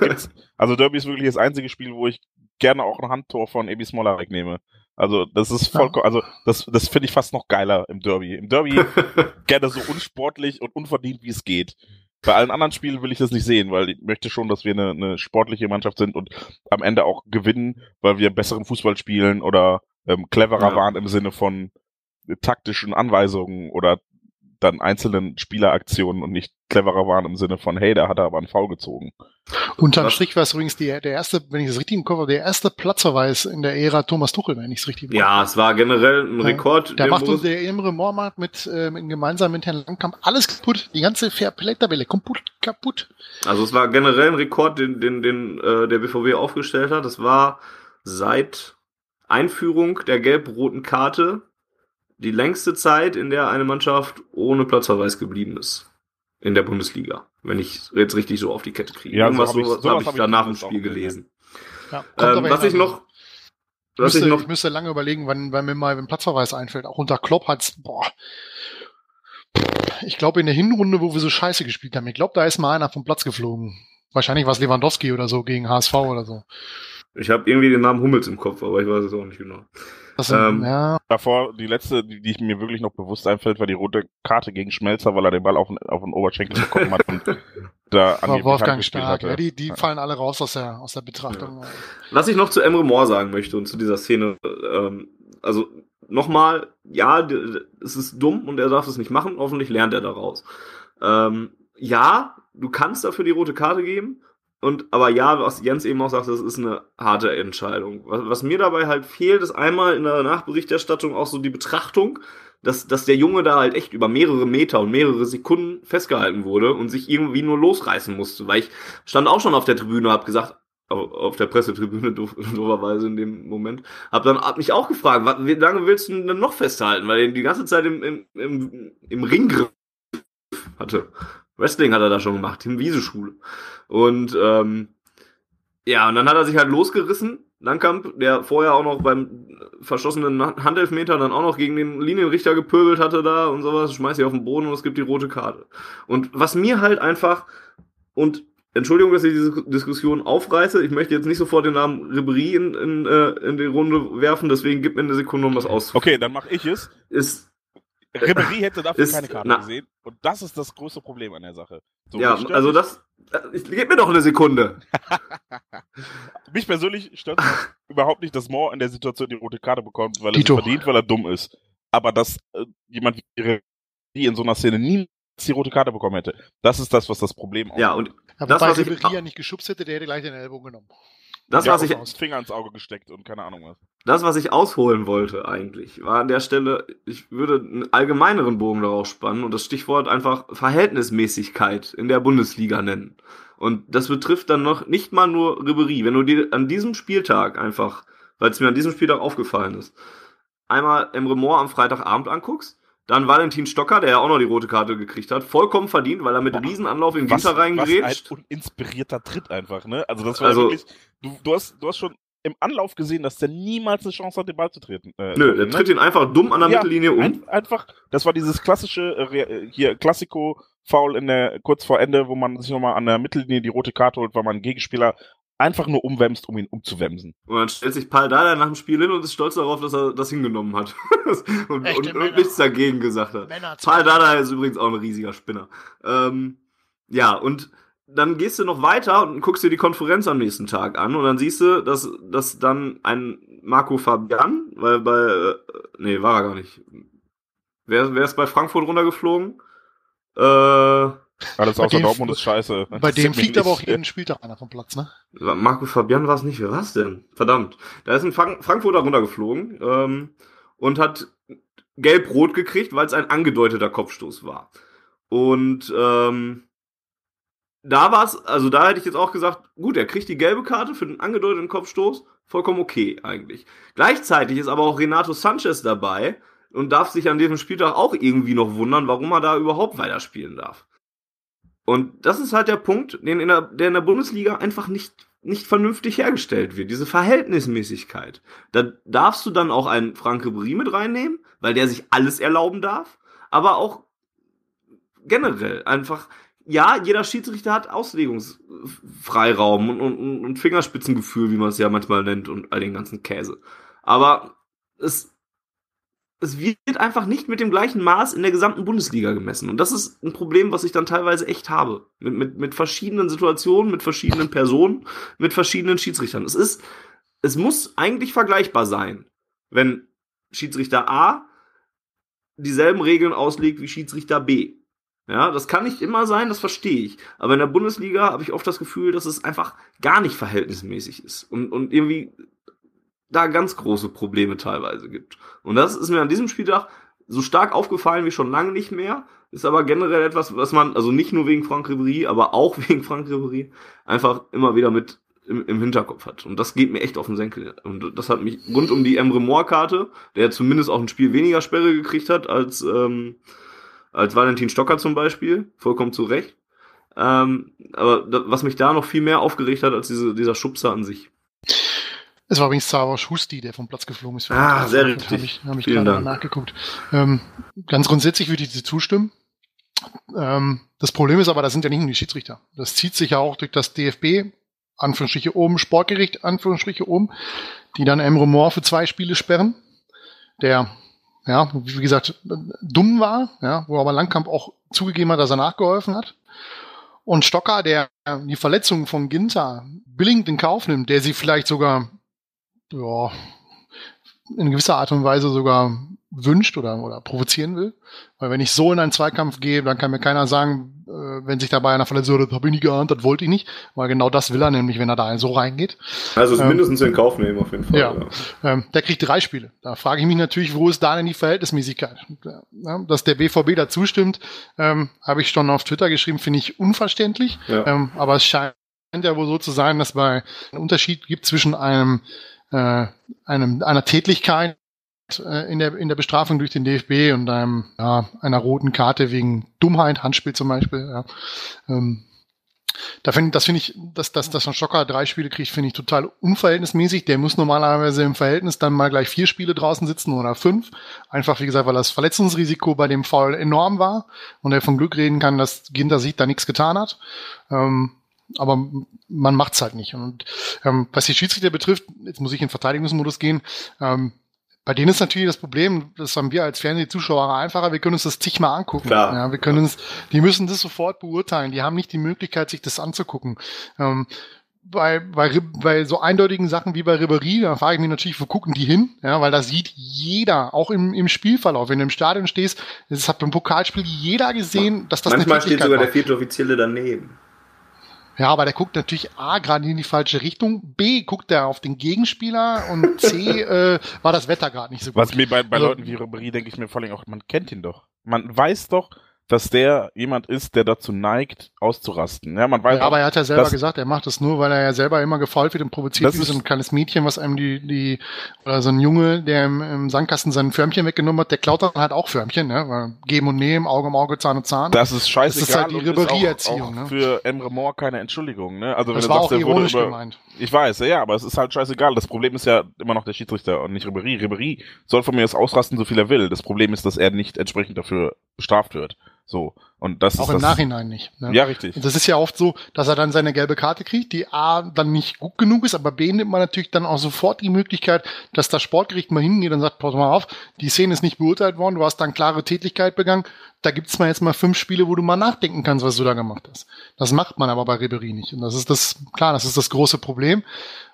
Gibt's- Also Derby ist wirklich das einzige Spiel, wo ich gerne auch ein Handtor von Ebi Smoller wegnehme. Also das ist vollkommen, also das, das finde ich fast noch geiler im Derby. Im Derby gerne so unsportlich und unverdient, wie es geht. Bei allen anderen Spielen will ich das nicht sehen, weil ich möchte schon, dass wir eine, eine sportliche Mannschaft sind und am Ende auch gewinnen, weil wir besseren Fußball spielen oder ähm, cleverer
Ja.
waren im Sinne von taktischen Anweisungen oder dann einzelnen Spieleraktionen und nicht cleverer waren im Sinne von, hey, da hat er aber einen Foul gezogen.
Unterm? Strich war es übrigens die, der erste, wenn ich das richtig im Kopf habe, der erste Platzverweis in der Ära Thomas Tuchel, wenn ich es richtig im
ja, es war generell ein
Ja.
Rekord.
Der macht uns der Imre Mormart mit, äh, mit gemeinsam mit Herrn Langkamp alles kaputt. Die ganze Fairplay-Tabelle kaputt, kaputt.
Also es war generell ein Rekord, den, den, den äh, der BVB aufgestellt hat. Das war seit Einführung der gelb-roten Karte die längste Zeit, in der eine Mannschaft ohne Platzverweis geblieben ist. In der Bundesliga. Wenn ich jetzt richtig so auf die Kette kriege.
Ja, so
Irgendwas so, habe ich
hab ich
danach im Spiel
gelesen.
Ja,
Ähm, was ich noch,
ich
was
müsste,
ich noch,
ich müsste lange überlegen, wann, wann mir mal ein Platzverweis einfällt. Auch unter Klopp hat's, boah. Ich glaube, in der Hinrunde, wo wir so scheiße gespielt haben, ich glaube, da ist mal einer vom Platz geflogen. Wahrscheinlich war es Lewandowski oder so gegen HSV oder so.
ich habe irgendwie den Namen Hummels im Kopf, aber ich weiß es auch nicht genau.
Das sind,
Ähm,
ja,
Davor, die letzte, die, die mir wirklich noch bewusst einfällt, war die rote Karte gegen Schmelzer, weil er den Ball auf, den- auf den Oberschenkel bekommen hat und da an
Wolfgang Stark.
hatte.
Ja, die, die fallen alle raus aus der, aus der Betrachtung.
Was ich noch zu Emre Moore sagen möchte und zu dieser Szene, ähm, also nochmal, ja, es ist dumm und er darf es nicht machen, hoffentlich lernt er daraus. Ähm, ja, du kannst dafür die rote Karte geben, und aber ja, was Jens eben auch sagt, das ist eine harte Entscheidung. Was, was mir dabei halt fehlt, ist einmal in der Nachberichterstattung auch so die Betrachtung, dass, dass der Junge da halt echt über mehrere Meter und mehrere Sekunden festgehalten wurde und sich irgendwie nur losreißen musste. Weil ich stand auch schon auf der Tribüne, hab gesagt, au- auf der Pressetribüne doof- dooferweise in dem Moment, hab dann hab mich auch gefragt, wie lange willst du denn noch festhalten? Weil er die ganze Zeit im, im, im, im Ringgriff hatte. Wrestling hat er da schon gemacht, in Wieseschule. Und ähm, ja, und dann hat er sich halt losgerissen. Langkamp, der vorher auch noch beim verschossenen Handelfmeter dann auch noch gegen den Linienrichter gepöbelt hatte da und sowas, schmeißt sie auf den Boden und es gibt die rote Karte. Und was mir halt einfach, und Entschuldigung, dass ich diese Diskussion aufreiße. Ich möchte jetzt nicht sofort den Namen Ribery in, in, äh, in die Runde werfen, deswegen gib mir eine Sekunde, um das auszuführen.
Okay, dann mache ich es.
Ist,
Ribery hätte dafür
ist-
keine Karte
na-
gesehen. Und das ist das größte Problem an der Sache. So,
ja, also das, äh, ich, gib mir doch eine Sekunde.
Mich persönlich stört überhaupt nicht, dass Moore in der Situation die rote Karte bekommt, weil er sie verdient, weil er dumm ist. Aber dass äh, jemand wie Ribery in so einer Szene niemals die rote Karte bekommen hätte, das ist das, was das Problem
Ja, und Das,
wobei
was ich-
Ribery ja nicht geschubst hätte, der hätte gleich den Ellbogen genommen.
Das,
ja,
was ich,
und Finger ins Auge gesteckt und keine Ahnung was.
das, was ich ausholen wollte eigentlich, war an der Stelle, ich würde einen allgemeineren Bogen darauf spannen und das Stichwort einfach Verhältnismäßigkeit in der Bundesliga nennen. Und das betrifft dann noch nicht mal nur Ribery. Wenn du dir an diesem Spieltag einfach, weil es mir an diesem Spieltag aufgefallen ist, einmal Emre Moore am Freitagabend anguckst, dann Valentin Stocker, der ja auch noch die rote Karte gekriegt hat, vollkommen verdient, weil er mit Riesenanlauf in
Was,
Ginter
was
reingrätscht.
ein uninspirierter Tritt einfach, ne? Also das war
Also-
wirklich, du, du, hast, du hast schon im Anlauf gesehen, dass der niemals eine Chance hat, den Ball zu treten. Äh,
Nö,
ne?
der tritt ihn einfach dumm an der
Ja,
Mittellinie um.
Ein, einfach, das war dieses klassische, äh, Re- hier, Klassiko-Foul in der, kurz vor Ende, wo man sich nochmal an der Mittellinie die rote Karte holt, weil man einen Gegenspieler einfach nur umwämst, um ihn umzuwämsen.
Und dann stellt sich Paul Dardai nach dem Spiel hin und ist stolz darauf, dass er das hingenommen hat. und, und, und nichts dagegen gesagt hat. Paul Dardai ist übrigens auch ein riesiger Spinner. Ähm, ja, und dann gehst du noch weiter und guckst dir die Konferenz am nächsten Tag an und dann siehst du, dass, dass dann ein Marco Fabian, weil bei, äh, nee, war er gar nicht. Wer, wer ist bei Frankfurt runtergeflogen? Äh,
Alles
Bei
außer
dem-
Dortmund ist scheiße.
Bei dem fliegt aber auch jeden Spieltag einer vom Platz, ne?
Marco Fabian war es nicht. Wer war es denn? Verdammt. Da ist ein Frank Frankfurter runtergeflogen ähm, und hat gelb-rot gekriegt, weil es ein angedeuteter Kopfstoß war. Und ähm, da war es, also da hätte ich jetzt auch gesagt, gut, er kriegt die gelbe Karte für den angedeuteten Kopfstoß, vollkommen okay eigentlich. Gleichzeitig ist aber auch Renato Sanchez dabei und darf sich an diesem Spieltag auch irgendwie noch wundern, warum er da überhaupt weiterspielen darf. Und das ist halt der Punkt, den in der, der in der Bundesliga einfach nicht, nicht vernünftig hergestellt wird. Diese Verhältnismäßigkeit. Da darfst du dann auch einen Frank Ribéry mit reinnehmen, weil der sich alles erlauben darf, aber auch generell einfach, ja, jeder Schiedsrichter hat Auslegungsfreiraum und, und, und Fingerspitzengefühl, wie man es ja manchmal nennt und all den ganzen Käse. Aber es, es wird einfach nicht mit dem gleichen Maß in der gesamten Bundesliga gemessen. Und das ist ein Problem, was ich dann teilweise echt habe. Mit, mit, mit verschiedenen Situationen, mit verschiedenen Personen, mit verschiedenen Schiedsrichtern. Es ist, es muss eigentlich vergleichbar sein, wenn Schiedsrichter A dieselben Regeln auslegt wie Schiedsrichter B. Ja, das kann nicht immer sein, das verstehe ich. Aber in der Bundesliga habe ich oft das Gefühl, dass es einfach gar nicht verhältnismäßig ist und, und irgendwie da ganz große Probleme teilweise gibt. Und das ist mir an diesem Spieltag so stark aufgefallen wie schon lange nicht mehr. Ist aber generell etwas, was man, also nicht nur wegen Frank Ribéry, aber auch wegen Frank Ribéry, einfach immer wieder mit im, im Hinterkopf hat. Und das geht mir echt auf den Senkel. Und das hat mich rund um die Emre Moore-Karte, der zumindest auch ein Spiel weniger Sperre gekriegt hat als, ähm, als Valentin Stocker zum Beispiel, vollkommen zu Recht. Ähm, aber was mich da noch viel mehr aufgeregt hat als diese, dieser Schubser an sich.
Es war übrigens Savas Husti, der vom Platz geflogen ist.
Ah, sehr
Habe
richtig.
ich, hab ich
Vielen
gerade
Dank.
nachgeguckt. Ähm, ganz grundsätzlich würde ich dir zustimmen. Ähm, das Problem ist aber, das sind ja nicht nur die Schiedsrichter. Das zieht sich ja auch durch das DFB, Anführungsstriche oben, Sportgericht, Anführungsstriche oben, die dann Emre Moore für zwei Spiele sperren, der, ja, wie gesagt, dumm war, ja, wo aber Langkamp auch zugegeben hat, dass er nachgeholfen hat. Und Stocker, der die Verletzung von Ginter billigend in Kauf nimmt, der sie vielleicht sogar ja, in gewisser Art und Weise sogar wünscht oder, oder provozieren will. Weil wenn ich so in einen Zweikampf gehe, dann kann mir keiner sagen, äh, wenn sich dabei einer verletzt, so, das habe ich nie geahnt, das wollte ich nicht. Weil genau das will er nämlich, wenn er da so reingeht.
Also es
Ähm,
mindestens in Kauf nehmen auf jeden Fall.
Ja. Ähm, der kriegt drei Spiele. Da frage ich mich natürlich, wo ist da denn die Verhältnismäßigkeit? Ja, dass der BVB da zustimmt, ähm, habe ich schon auf Twitter geschrieben, finde ich unverständlich.
Ja.
Ähm, aber es scheint ja wohl so zu sein, dass bei einen Unterschied gibt zwischen einem, äh, einem einer Tätlichkeit äh, in der in der Bestrafung durch den DFB und einem ja, einer roten Karte wegen Dummheit, Handspiel zum Beispiel. Ja. Ähm, Da find, das finde ich, dass, dass, dass ein Schocker drei Spiele kriegt, finde ich total unverhältnismäßig. Der muss normalerweise im Verhältnis dann mal gleich vier Spiele draußen sitzen oder fünf. Einfach, wie gesagt, weil das Verletzungsrisiko bei dem Foul enorm war und er von Glück reden kann, dass Ginter sich da nichts getan hat. Ähm, aber man macht's halt nicht. Und ähm, was die Schiedsrichter betrifft, jetzt muss ich in Verteidigungsmodus gehen, ähm, bei denen ist natürlich das Problem, das haben wir als Fernsehzuschauer einfacher, wir können uns das zigmal angucken.
Klar.
Ja, wir können uns, die müssen das sofort beurteilen, die haben nicht die Möglichkeit, sich das anzugucken. Ähm, bei, bei, bei so eindeutigen Sachen wie bei Ribery, da frage ich mich natürlich, wo gucken die hin? Ja, weil da sieht jeder, auch im, im Spielverlauf, wenn du im Stadion stehst, das hat beim Pokalspiel jeder gesehen, dass das
Manchmal steht sogar
war.
der vierte Offizielle daneben.
Ja, aber der guckt natürlich A, gerade in die falsche Richtung, B, guckt er auf den Gegenspieler und C, äh, war das Wetter gerade nicht so gut.
Was mir bei, bei
Also-
Leuten wie Ribéry denke ich mir vor allem auch, man kennt ihn doch. Man weiß doch, dass der jemand ist, der dazu neigt, auszurasten. Ja, man weiß
Ja, aber er hat ja selber gesagt, er macht das nur, weil er ja selber immer gefault wird und provoziert wie
ist-
so ein kleines Mädchen, was einem die, die, oder so ein Junge, der im, im Sandkasten sein Förmchen weggenommen hat, der klaut dann halt auch Förmchen, ne? Weil Geben und Nehmen, Auge um Auge, Zahn um Zahn.
Das ist scheißegal.
Das ist halt die
auch,
ne?
Für Emre Moore keine Entschuldigung, ne? Also wenn
das war
sagst,
auch ironisch
über,
gemeint.
Ich weiß, ja, aber es ist halt scheißegal. Das Problem ist ja immer noch der Schiedsrichter und nicht Ribéry. Ribéry soll von mir aus ausrasten, so viel er will. Das Problem ist, dass er nicht entsprechend dafür bestraft wird. So. Und das
Auch
ist
im
das,
Nachhinein nicht. Ne?
Ja, richtig.
Das ist ja oft so, dass er dann seine gelbe Karte kriegt, die A dann nicht gut genug ist, aber B nimmt man natürlich dann auch sofort die Möglichkeit, dass das Sportgericht mal hingeht und sagt, pass mal auf, die Szene ist nicht beurteilt worden, du hast dann klare Tätigkeit begangen, da gibt's mal jetzt mal fünf Spiele, wo du mal nachdenken kannst, was du da gemacht hast. Das macht man aber bei Ribery nicht. Und das ist das, klar, das ist das große Problem.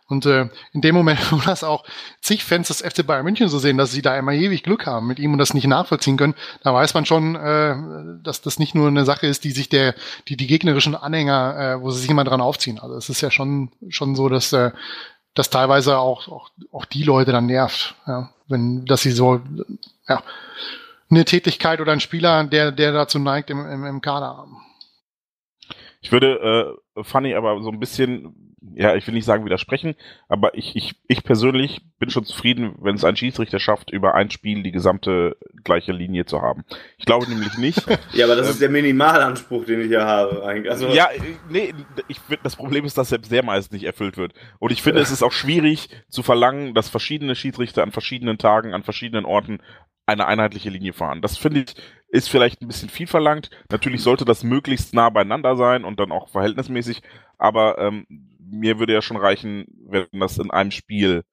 Und äh, in dem Moment, wo das auch zig Fans des FC Bayern München so sehen, dass sie da immer ewig Glück haben mit ihm und das nicht nachvollziehen können, da weiß man schon, äh, dass das nicht nur eine Sache ist, die sich der, die die gegnerischen Anhänger, äh, wo sie sich immer dran aufziehen. Also es ist ja schon schon so, dass äh, dass teilweise auch auch, auch die Leute dann nervt, ja, wenn dass sie so ja eine Tätigkeit oder ein Spieler, der der dazu neigt, im, im, im Kader haben.
Ich würde äh, Funny aber so ein bisschen, ja, ich will nicht sagen widersprechen, aber ich, ich, ich persönlich bin schon zufrieden, wenn es ein Schiedsrichter schafft, über ein Spiel die gesamte gleiche Linie zu haben. Ich glaube nämlich nicht.
Ja, aber das ist der Minimalanspruch, den ich hier habe. Eigentlich. Also,
ja, äh, nee, ich, find, das Problem ist, dass selbst der meist nicht erfüllt wird. Und ich finde, es ist auch schwierig zu verlangen, dass verschiedene Schiedsrichter an verschiedenen Tagen, an verschiedenen Orten eine einheitliche Linie fahren. Das finde ich, ist vielleicht ein bisschen viel verlangt. Natürlich sollte das möglichst nah beieinander sein und dann auch verhältnismäßig, aber ähm, mir würde ja schon reichen, wenn das in einem Spiel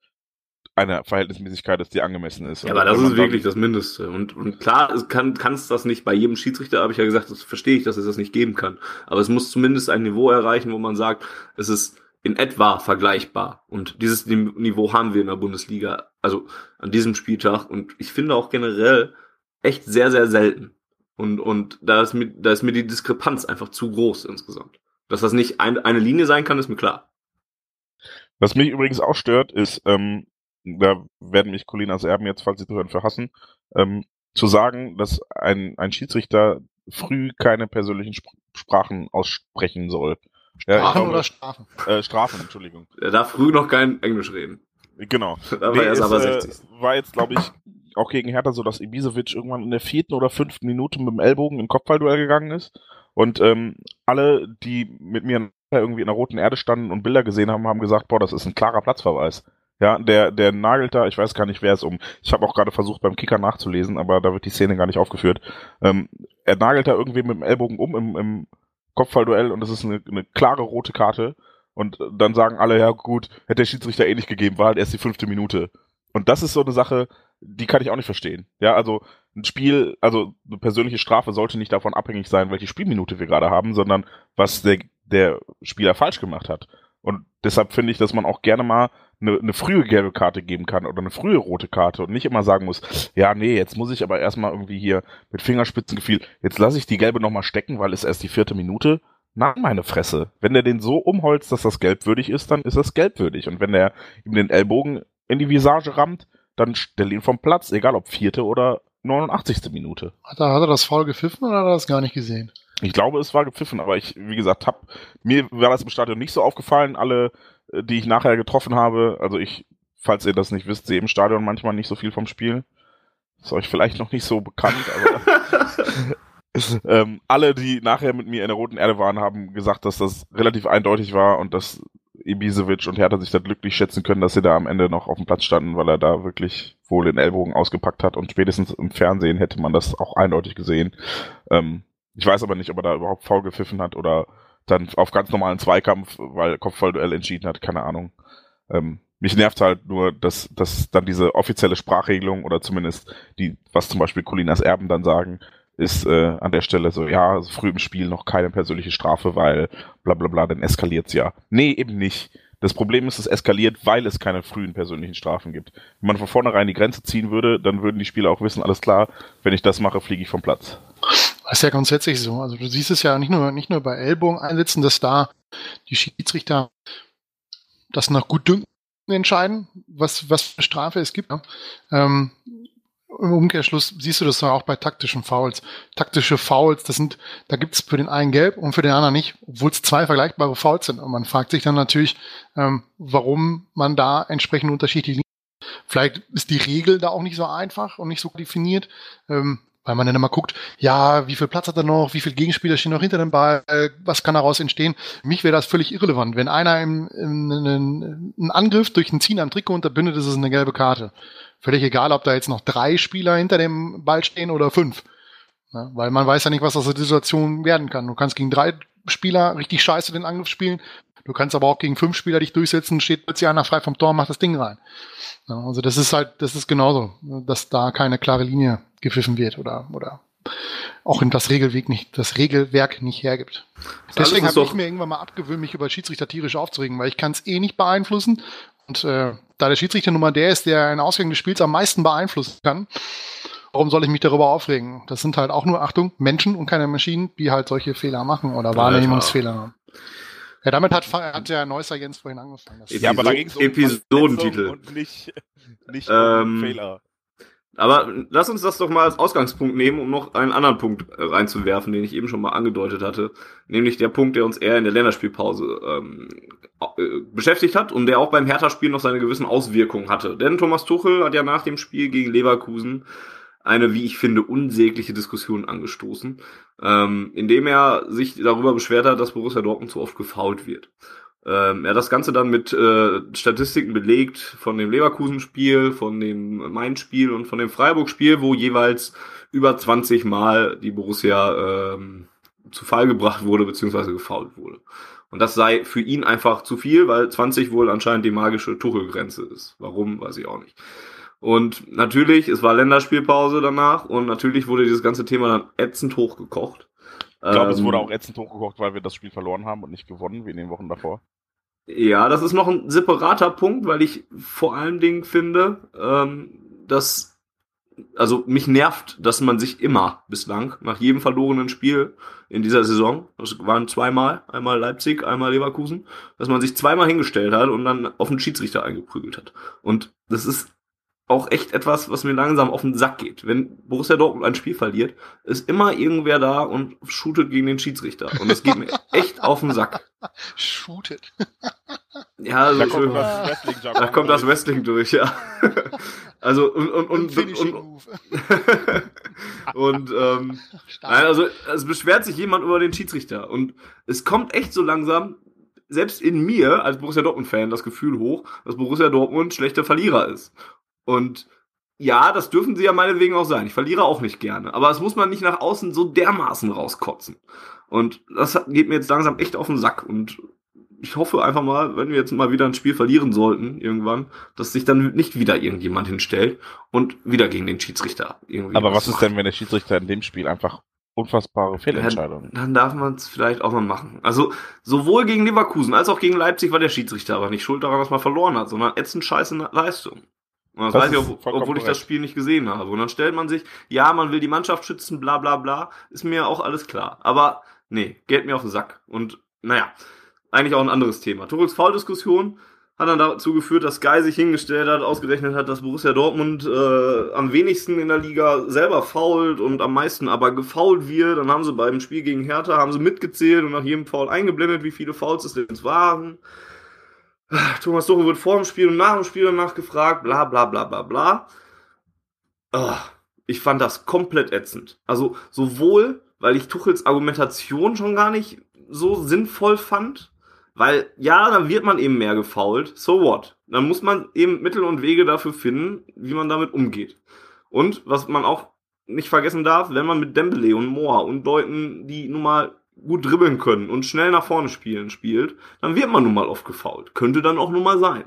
eine Verhältnismäßigkeit ist, die angemessen ist.
Ja, aber
Und
das ist wirklich das Mindeste. Und, und klar, es kann kann's das nicht bei jedem Schiedsrichter, habe ich ja gesagt, das verstehe ich, dass es das nicht geben kann. Aber es muss zumindest ein Niveau erreichen, wo man sagt, es ist in etwa vergleichbar. Und dieses Niveau haben wir in der Bundesliga, also an diesem Spieltag. Und ich finde auch generell echt sehr, sehr selten. Und, und da, ist mir, da ist mir die Diskrepanz einfach zu groß insgesamt. Dass das nicht ein, eine Linie sein kann, ist mir klar.
Was mich übrigens auch stört, ist, ähm, da werden mich Colinas Erben jetzt, falls sie zuhören, verhassen, ähm, zu sagen, dass ein, ein Schiedsrichter früh keine persönlichen Sp Sprachen aussprechen soll. Ja,
Strafen
glaube,
oder Strafen?
äh, Strafen, Entschuldigung.
Er darf früh noch kein Englisch reden.
Genau.
Da war
Nee,
er
es,
aber
äh,
60.
war jetzt, glaube ich, auch gegen Hertha so, dass Ibisevic irgendwann in der vierten oder fünften Minute mit dem Ellbogen in Kopfballduell gegangen ist. Und ähm, alle, die mit mir irgendwie in der roten Erde standen und Bilder gesehen haben, haben gesagt, boah, das ist ein klarer Platzverweis. Ja, der, der nagelt da, ich weiß gar nicht, wer es um. Ich habe auch gerade versucht, beim Kicker nachzulesen, aber da wird die Szene gar nicht aufgeführt. Ähm, er nagelt da irgendwie mit dem Ellbogen um im, im Kopfballduell und das ist eine, eine klare rote Karte. Und dann sagen alle, ja gut, hätte der Schiedsrichter eh nicht gegeben, war halt erst die fünfte Minute. Und das ist so eine Sache, die kann ich auch nicht verstehen. Ja, also ein Spiel, also eine persönliche Strafe sollte nicht davon abhängig sein, welche Spielminute wir gerade haben, sondern was der, der Spieler falsch gemacht hat. Und deshalb finde ich, dass man auch gerne mal eine, eine frühe gelbe Karte geben kann oder eine frühe rote Karte und nicht immer sagen muss, ja, nee, jetzt muss ich aber erstmal irgendwie hier mit Fingerspitzengefühl, jetzt lasse ich die gelbe nochmal stecken, weil es erst die vierte Minute. Nein, meine Fresse. Wenn der den so umholzt, dass das gelbwürdig ist, dann ist das gelbwürdig. Und wenn der ihm den Ellbogen in die Visage rammt, dann stell ihn vom Platz, egal ob vierte oder 89. Minute.
Hat er, hat er das faul gepfiffen oder hat er das gar nicht gesehen?
Ich glaube, es war gepfiffen, aber ich, wie gesagt, hab, mir war das im Stadion nicht so aufgefallen. Alle, äh, die ich nachher getroffen habe, also ich, falls ihr das nicht wisst, sehe im Stadion manchmal nicht so viel vom Spiel. Ist euch vielleicht noch nicht so bekannt, aber ähm, alle, die nachher mit mir in der Roten Erde waren, haben gesagt, dass das relativ eindeutig war und dass Ibisevic und Hertha sich da glücklich schätzen können, dass sie da am Ende noch auf dem Platz standen, weil er da wirklich wohl den Ellbogen ausgepackt hat und spätestens im Fernsehen hätte man das auch eindeutig gesehen. Ähm, ich weiß aber nicht, ob er da überhaupt faul gepfiffen hat oder dann auf ganz normalen Zweikampf, weil Kopfballduell entschieden hat, keine Ahnung. Ähm, mich nervt halt nur, dass, dass dann diese offizielle Sprachregelung oder zumindest die, was zum Beispiel Colinas Erben dann sagen, ist äh, an der Stelle so, ja, also früh im Spiel noch keine persönliche Strafe, weil bla bla bla, dann eskaliert's ja. Nee, eben nicht. Das Problem ist, es eskaliert, weil es keine frühen persönlichen Strafen gibt. Wenn man von vornherein die Grenze ziehen würde, dann würden die Spieler auch wissen, alles klar, wenn ich das mache, fliege ich vom Platz.
Das ist ja grundsätzlich so. Also du siehst es ja nicht nur, nicht nur bei Ellbogen einsetzen, dass da die Schiedsrichter das nach gut dünken entscheiden, was, was für Strafe es gibt. Ähm, Im Umkehrschluss siehst du das auch bei taktischen Fouls. Taktische Fouls, das sind, da gibt es für den einen gelb und für den anderen nicht, obwohl es zwei vergleichbare Fouls sind. Und man fragt sich dann natürlich, ähm, warum man da entsprechend unterschiedlich Vielleicht ist die Regel da auch nicht so einfach und nicht so definiert. Ähm, weil man dann immer guckt, ja, wie viel Platz hat er noch, wie viele Gegenspieler stehen noch hinter dem Ball, was kann daraus entstehen. Mich wäre das völlig irrelevant. Wenn einer einen, einen Angriff durch ein Ziehen am Trikot unterbindet, ist es eine gelbe Karte. Völlig egal, ob da jetzt noch drei Spieler hinter dem Ball stehen oder fünf. Ja, weil man weiß ja nicht, was aus der Situation werden kann. Du kannst gegen drei Spieler richtig scheiße den Angriff spielen. Du kannst aber auch gegen fünf Spieler dich durchsetzen, steht plötzlich einer frei vom Tor, macht das Ding rein. Ja, also das ist halt, das ist genauso, dass da keine klare Linie gepfiffen wird oder, oder auch in das Regelweg nicht, das Regelwerk nicht hergibt. Deswegen habe ich mir irgendwann mal abgewöhnt, mich über Schiedsrichter tierisch aufzuregen, weil ich kann es eh nicht beeinflussen. Und äh, da der Schiedsrichter nun mal der ist, der einen Ausgang des Spiels am meisten beeinflussen kann, warum soll ich mich darüber aufregen? Das sind halt auch nur, Achtung, Menschen und keine Maschinen, die halt solche Fehler machen oder Wahrnehmungsfehler haben. Ja, damit hat, hat der Neusser Jens vorhin angefangen.
ja, aber da ging es um Episodentitel. Und nicht, nicht ähm, um Fehler. Aber lass uns das doch mal als Ausgangspunkt nehmen, um noch einen anderen Punkt äh, reinzuwerfen, den ich eben schon mal angedeutet hatte. Nämlich der Punkt, der uns eher in der Länderspielpause ähm, äh, beschäftigt hat und der auch beim Hertha-Spiel noch seine gewissen Auswirkungen hatte. Denn Thomas Tuchel hat ja nach dem Spiel gegen Leverkusen eine, wie ich finde, unsägliche Diskussion angestoßen, ähm, indem er sich darüber beschwert hat, dass Borussia Dortmund zu oft gefault wird. Ähm, er hat das Ganze dann mit äh, Statistiken belegt von dem Leverkusen-Spiel, von dem Main-Spiel und von dem Freiburg-Spiel, wo jeweils über 20 Mal die Borussia ähm, zu Fall gebracht wurde, beziehungsweise gefault wurde. Und das sei für ihn einfach zu viel, weil 20 wohl anscheinend die magische Tuchelgrenze ist. Warum, weiß ich auch nicht. Und natürlich, es war Länderspielpause danach und natürlich wurde dieses ganze Thema dann ätzend hochgekocht.
Ich glaube, ähm, es wurde ähm, auch ätzend hochgekocht, weil wir das Spiel verloren haben und nicht gewonnen, wie in den Wochen davor.
Ja, das ist noch ein separater Punkt, weil ich vor allen Dingen finde, ähm, dass, also mich nervt, dass man sich immer bislang nach jedem verlorenen Spiel in dieser Saison, das waren zweimal, einmal Leipzig, einmal Leverkusen, dass man sich zweimal hingestellt hat und dann auf den Schiedsrichter eingeprügelt hat. Und das ist auch echt etwas, was mir langsam auf den Sack geht. Wenn Borussia Dortmund ein Spiel verliert, ist immer irgendwer da und shootet gegen den Schiedsrichter. Und es geht mir echt auf den Sack.
Shootet.
Ja, also da kommt, das Wrestling, da kommt das Wrestling durch, ja. Also und und und und, und, und ähm, nein, also es beschwert sich jemand über den Schiedsrichter und es kommt echt so langsam selbst in mir als Borussia Dortmund Fan das Gefühl hoch, dass Borussia Dortmund schlechter Verlierer ist. Und ja, das dürfen sie ja meinetwegen auch sein. Ich verliere auch nicht gerne. Aber das muss man nicht nach außen so dermaßen rauskotzen. Und das geht mir jetzt langsam echt auf den Sack. Und ich hoffe einfach mal, wenn wir jetzt mal wieder ein Spiel verlieren sollten, irgendwann, dass sich dann nicht wieder irgendjemand hinstellt und wieder gegen den Schiedsrichter irgendwie.
Aber was, was ist denn, wenn der Schiedsrichter in dem Spiel einfach unfassbare Fehlentscheidungen?
Dann, dann darf man es vielleicht auch mal machen. Also sowohl gegen Leverkusen als auch gegen Leipzig war der Schiedsrichter aber nicht schuld daran, dass man verloren hat, sondern ätzend scheiße Leistung. Und das, das weiß ich auch, obwohl ich das Spiel nicht gesehen habe. Und dann stellt man sich, ja, man will die Mannschaft schützen, bla bla bla, ist mir auch alles klar. Aber nee, geht mir auf den Sack. Und naja, eigentlich auch ein anderes Thema. Tuchels Foul-Diskussion hat dann dazu geführt, dass Sky sich hingestellt hat, ausgerechnet hat, dass Borussia Dortmund äh, am wenigsten in der Liga selber fault und am meisten aber gefault wird. Dann haben sie beim Spiel gegen Hertha haben sie mitgezählt und nach jedem Foul eingeblendet, wie viele Fouls es denn waren. Thomas Tuchel wird vor dem Spiel und nach dem Spiel danach gefragt, bla bla bla bla bla. Oh, ich fand das komplett ätzend. Also sowohl weil ich Tuchels Argumentation schon gar nicht so sinnvoll fand. Weil, ja, dann wird man eben mehr gefault. So what? Dann muss man eben Mittel und Wege dafür finden, wie man damit umgeht. Und was man auch nicht vergessen darf, wenn man mit Dembele und Moa und Leuten, die nun mal gut dribbeln können und schnell nach vorne spielen, spielt, dann wird man nun mal oft gefault. Könnte dann auch nun mal sein.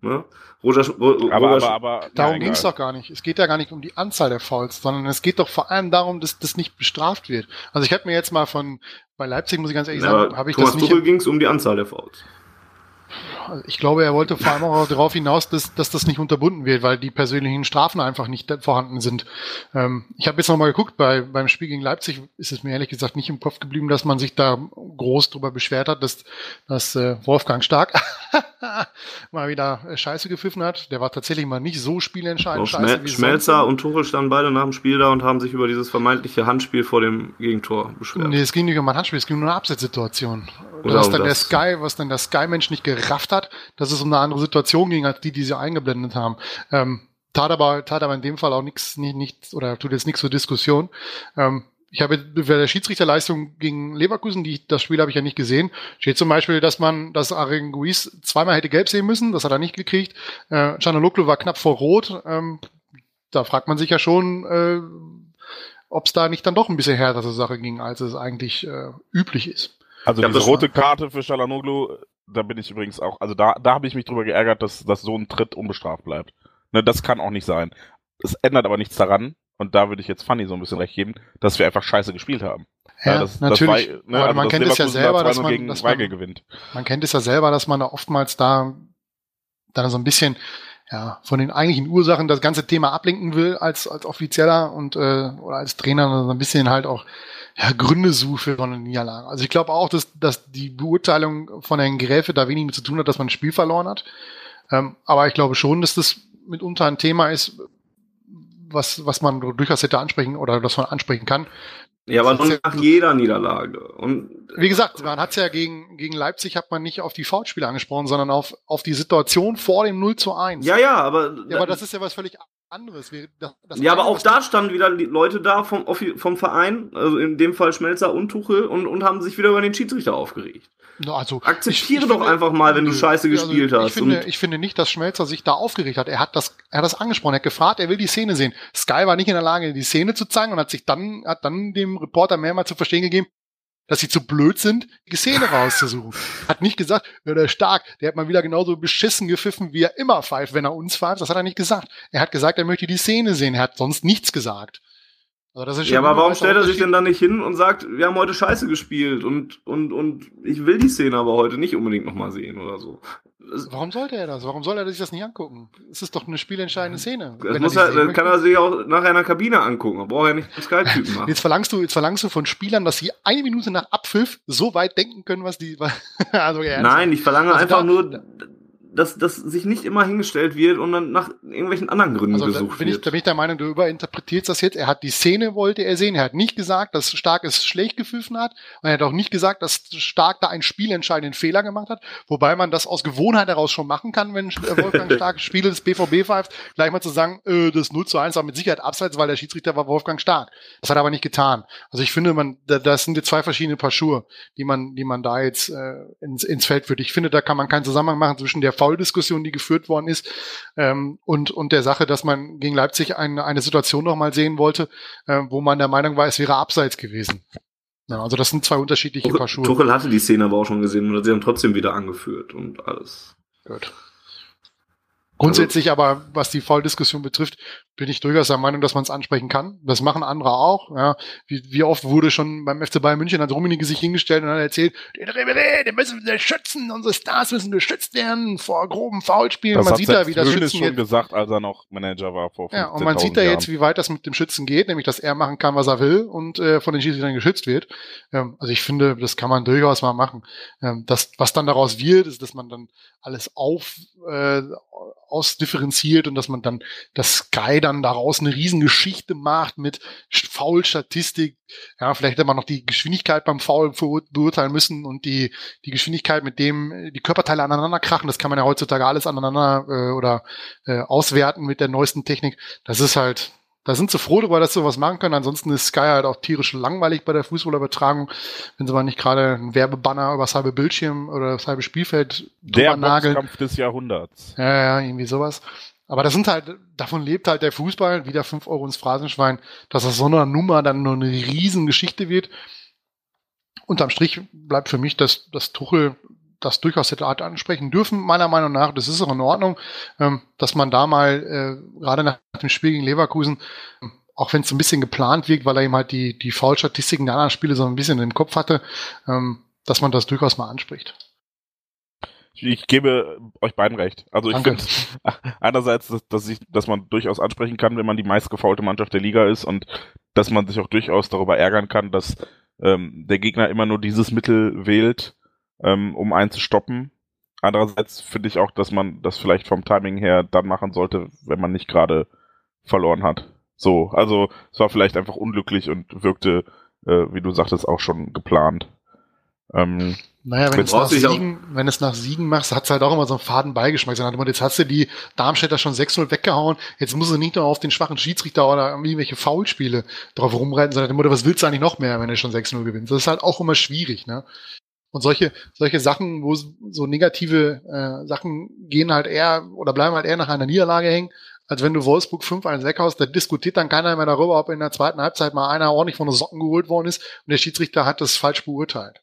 Ne?
Roger, Roger, aber, aber, aber,
darum ging es doch gar nicht. Es geht ja gar nicht um die Anzahl der Fouls, sondern es geht doch vor allem darum, dass das nicht bestraft wird. Also ich habe mir jetzt mal von bei Leipzig muss ich ganz ehrlich sagen, habe ich
Thomas
das nicht.
Tuchel ging es um die Anzahl der Fouls
ich glaube, er wollte vor allem auch darauf hinaus, dass, dass das nicht unterbunden wird, weil die persönlichen Strafen einfach nicht vorhanden sind. Ähm, ich habe jetzt nochmal geguckt, bei, beim Spiel gegen Leipzig ist es mir ehrlich gesagt nicht im Kopf geblieben, dass man sich da groß drüber beschwert hat, dass, dass äh, Wolfgang Stark mal wieder Scheiße gepfiffen hat. Der war tatsächlich mal nicht so spielentscheidend.
Schmel Scheiße, Schmelzer und Tuchel standen beide nach dem Spiel da und haben sich über dieses vermeintliche Handspiel vor dem Gegentor beschwert.
Nee, es ging nicht um ein Handspiel, es ging um eine Absetzsituation. Was dann der Sky, was dann der Sky-Mensch nicht gerafft hat, dass es um eine andere Situation ging, als die, die sie eingeblendet haben. Ähm, tat aber, tat aber in dem Fall auch nichts, nicht, nicht, oder tut jetzt nichts zur Diskussion. Ähm, ich habe bei der Schiedsrichterleistung gegen Leverkusen, die, das Spiel habe ich ja nicht gesehen, steht zum Beispiel, dass man, dass Arenguis zweimal hätte gelb sehen müssen, das hat er nicht gekriegt. Äh, Canaloglu war knapp vor Rot. Ähm, da fragt man sich ja schon, äh, ob es da nicht dann doch ein bisschen härter zur Sache ging, als es eigentlich äh, üblich ist.
Also diese rote Karte für Shalanoglu, da bin ich übrigens auch, also da, da habe ich mich drüber geärgert, dass, dass so ein Tritt unbestraft bleibt. Ne, das kann auch nicht sein. Es ändert aber nichts daran, und da würde ich jetzt Fanny so ein bisschen recht geben, dass wir einfach scheiße gespielt haben.
Ja, ja das, natürlich. Das war, ne,
also
man kennt es ja selber, dass man,
gegen
dass
man, gewinnt.
man kennt es ja selber, dass man da oftmals da dann so ein bisschen ja, von den eigentlichen Ursachen das ganze Thema ablenken will als, als Offizieller und äh, oder als Trainer so ein bisschen halt auch ja, Gründe sucht für so eine Niederlage. Also ich glaube auch, dass, dass die Beurteilung von Herrn Gräfe da wenig mit zu tun hat, dass man ein Spiel verloren hat. Ähm, aber ich glaube schon, dass das mitunter ein Thema ist, was, was man durchaus hätte ansprechen oder das man ansprechen kann.
Ja, aber nur nach jeder Niederlage. Und
wie gesagt, man hat ja gegen, gegen Leipzig hat man nicht auf die Foulspiele angesprochen, sondern auf, auf die Situation vor dem 0 zu 1.
Ja, ja, aber.
Ja, aber das ist ja was völlig anderes.
Das, das ja, aber auch da standen wieder die Leute da vom, vom Verein, also in dem Fall Schmelzer und Tuchel, und, und haben sich wieder über den Schiedsrichter aufgeregt.
Also,
Akzeptiere ich, ich doch finde, einfach mal, wenn du Scheiße also gespielt
ich
hast.
Finde, ich finde nicht, dass Schmelzer sich da aufgeregt hat. Er hat das, er hat das angesprochen. Er hat gefragt, er will die Szene sehen. Sky war nicht in der Lage, die Szene zu zeigen und hat sich dann, hat dann dem Reporter mehrmals zu verstehen gegeben, dass sie zu blöd sind, die Szene rauszusuchen. Hat nicht gesagt, ja, der stark, der hat mal wieder genauso beschissen gepfiffen, wie er immer pfeift, wenn er uns pfeift. Das hat er nicht gesagt. Er hat gesagt, er möchte die Szene sehen. Er hat sonst nichts gesagt.
Also ja, aber warum stellt er sich denn dann nicht hin und sagt, wir haben heute Scheiße gespielt und, und, und ich will die Szene aber heute nicht unbedingt nochmal sehen oder so?
Warum sollte er das? Warum soll er sich das nicht angucken? Es ist doch eine spielentscheidende Szene.
Das muss er, er kann er sich auch nach einer Kabine angucken. Er braucht ja nicht den Sky-Typen machen.
Jetzt verlangst du, jetzt verlangst du von Spielern, dass sie eine Minute nach Abpfiff so weit denken können, was die,
also Nein, ich verlange also einfach da, nur, dass das sich nicht immer hingestellt wird und dann nach irgendwelchen anderen Gründen also, gesucht
bin
wird.
Ich, da bin ich der Meinung, du überinterpretierst das jetzt. Er hat die Szene wollte er sehen. Er hat nicht gesagt, dass Stark es schlecht gepfiffen hat. Und er hat auch nicht gesagt, dass Stark da einen spielentscheidenden Fehler gemacht hat. Wobei man das aus Gewohnheit heraus schon machen kann, wenn Wolfgang Stark Spiele des BVB pfeift, gleich mal zu sagen, äh, das 0 zu 1 war mit Sicherheit abseits, weil der Schiedsrichter war Wolfgang Stark. Das hat er aber nicht getan. Also ich finde, man, das sind jetzt zwei verschiedene Paar Schuhe, die man, die man da jetzt äh, ins, ins Feld führt. Ich finde, da kann man keinen Zusammenhang machen zwischen der Foul-Diskussion, die geführt worden ist, ähm, und, und der Sache, dass man gegen Leipzig eine, eine Situation nochmal sehen wollte, äh, wo man der Meinung war, es wäre abseits gewesen. Ja, also das sind zwei unterschiedliche
Tuchel,
Paar Schuhe.
Tuchel hatte die Szene aber auch schon gesehen und hat sie dann trotzdem wieder angeführt und alles. Gut.
Grundsätzlich aber, was die Foul-Diskussion betrifft, bin ich durchaus der Meinung, dass man es ansprechen kann. Das machen andere auch. Ja. Wie, wie oft wurde schon beim FC Bayern München hat Rummenigge sich hingestellt und hat erzählt, den Ribéry, den müssen wir schützen, unsere Stars müssen geschützt werden vor groben Foulspielen.
Man sieht da, wie das Schützen schon gesagt, als er noch Manager war vor
Ja, und man sieht da jetzt, wie weit das mit dem Schützen geht, nämlich, dass er machen kann, was er will und äh, von den Schiedsrichtern geschützt wird. Ähm, also ich finde, das kann man durchaus mal machen. Ähm, das, was dann daraus wird, ist, dass man dann alles auf äh, ausdifferenziert und dass man dann das Sky dann daraus eine Riesengeschichte macht mit Foul-Statistik. Ja, vielleicht hätte man noch die Geschwindigkeit beim Foul beurteilen müssen und die, die Geschwindigkeit, mit dem die Körperteile aneinander krachen. Das kann man ja heutzutage alles aneinander äh, oder äh, auswerten mit der neuesten Technik. Das ist halt, da sind sie froh darüber, dass sie was machen können. Ansonsten ist Sky halt auch tierisch langweilig bei der Fußballübertragung, wenn sie mal nicht gerade einen Werbebanner über das halbe Bildschirm oder das halbe Spielfeld
der nageln. Boxkampf des Jahrhunderts.
Ja, ja, irgendwie sowas. Aber das sind halt, davon lebt halt der Fußball, wieder fünf Euro ins Phrasenschwein, dass das so eine Nummer dann nur eine Riesengeschichte wird. Unterm Strich bleibt für mich, dass, dass Tuchel das durchaus hätte ansprechen dürfen, meiner Meinung nach. Das ist auch in Ordnung, ähm, dass man da mal, äh, gerade nach dem Spiel gegen Leverkusen, auch wenn es ein bisschen geplant wirkt, weil er eben halt die, die Foul-Statistiken der anderen Spiele so ein bisschen im Kopf hatte, ähm, dass man das durchaus mal anspricht.
Ich gebe euch beiden recht. Also ich finde einerseits, dass, dass, ich, dass man durchaus ansprechen kann, wenn man die meistgefaulte Mannschaft der Liga ist und dass man sich auch durchaus darüber ärgern kann, dass ähm, der Gegner immer nur dieses Mittel wählt, ähm, um einen zu stoppen. Andererseits finde ich auch, dass man das vielleicht vom Timing her dann machen sollte, wenn man nicht gerade verloren hat. So, also es war vielleicht einfach unglücklich und wirkte, äh, wie du sagtest, auch schon geplant.
Ähm, naja, wenn, es nach Siegen, wenn es nach Siegen machst, hat es halt auch immer so einen faden Beigeschmack. Jetzt hast du die Darmstädter schon 6-0 weggehauen, jetzt muss du nicht nur auf den schwachen Schiedsrichter oder irgendwelche Foulspiele drauf rumreiten, sondern was willst du eigentlich noch mehr, wenn du schon 6-0 gewinnst? Das ist halt auch immer schwierig, ne? Und solche, solche Sachen, wo so negative äh, Sachen gehen halt eher oder bleiben halt eher nach einer Niederlage hängen, als wenn du Wolfsburg 5-1 weghaust, da diskutiert dann keiner mehr darüber, ob in der zweiten Halbzeit mal einer ordentlich von den Socken geholt worden ist und der Schiedsrichter hat das falsch beurteilt.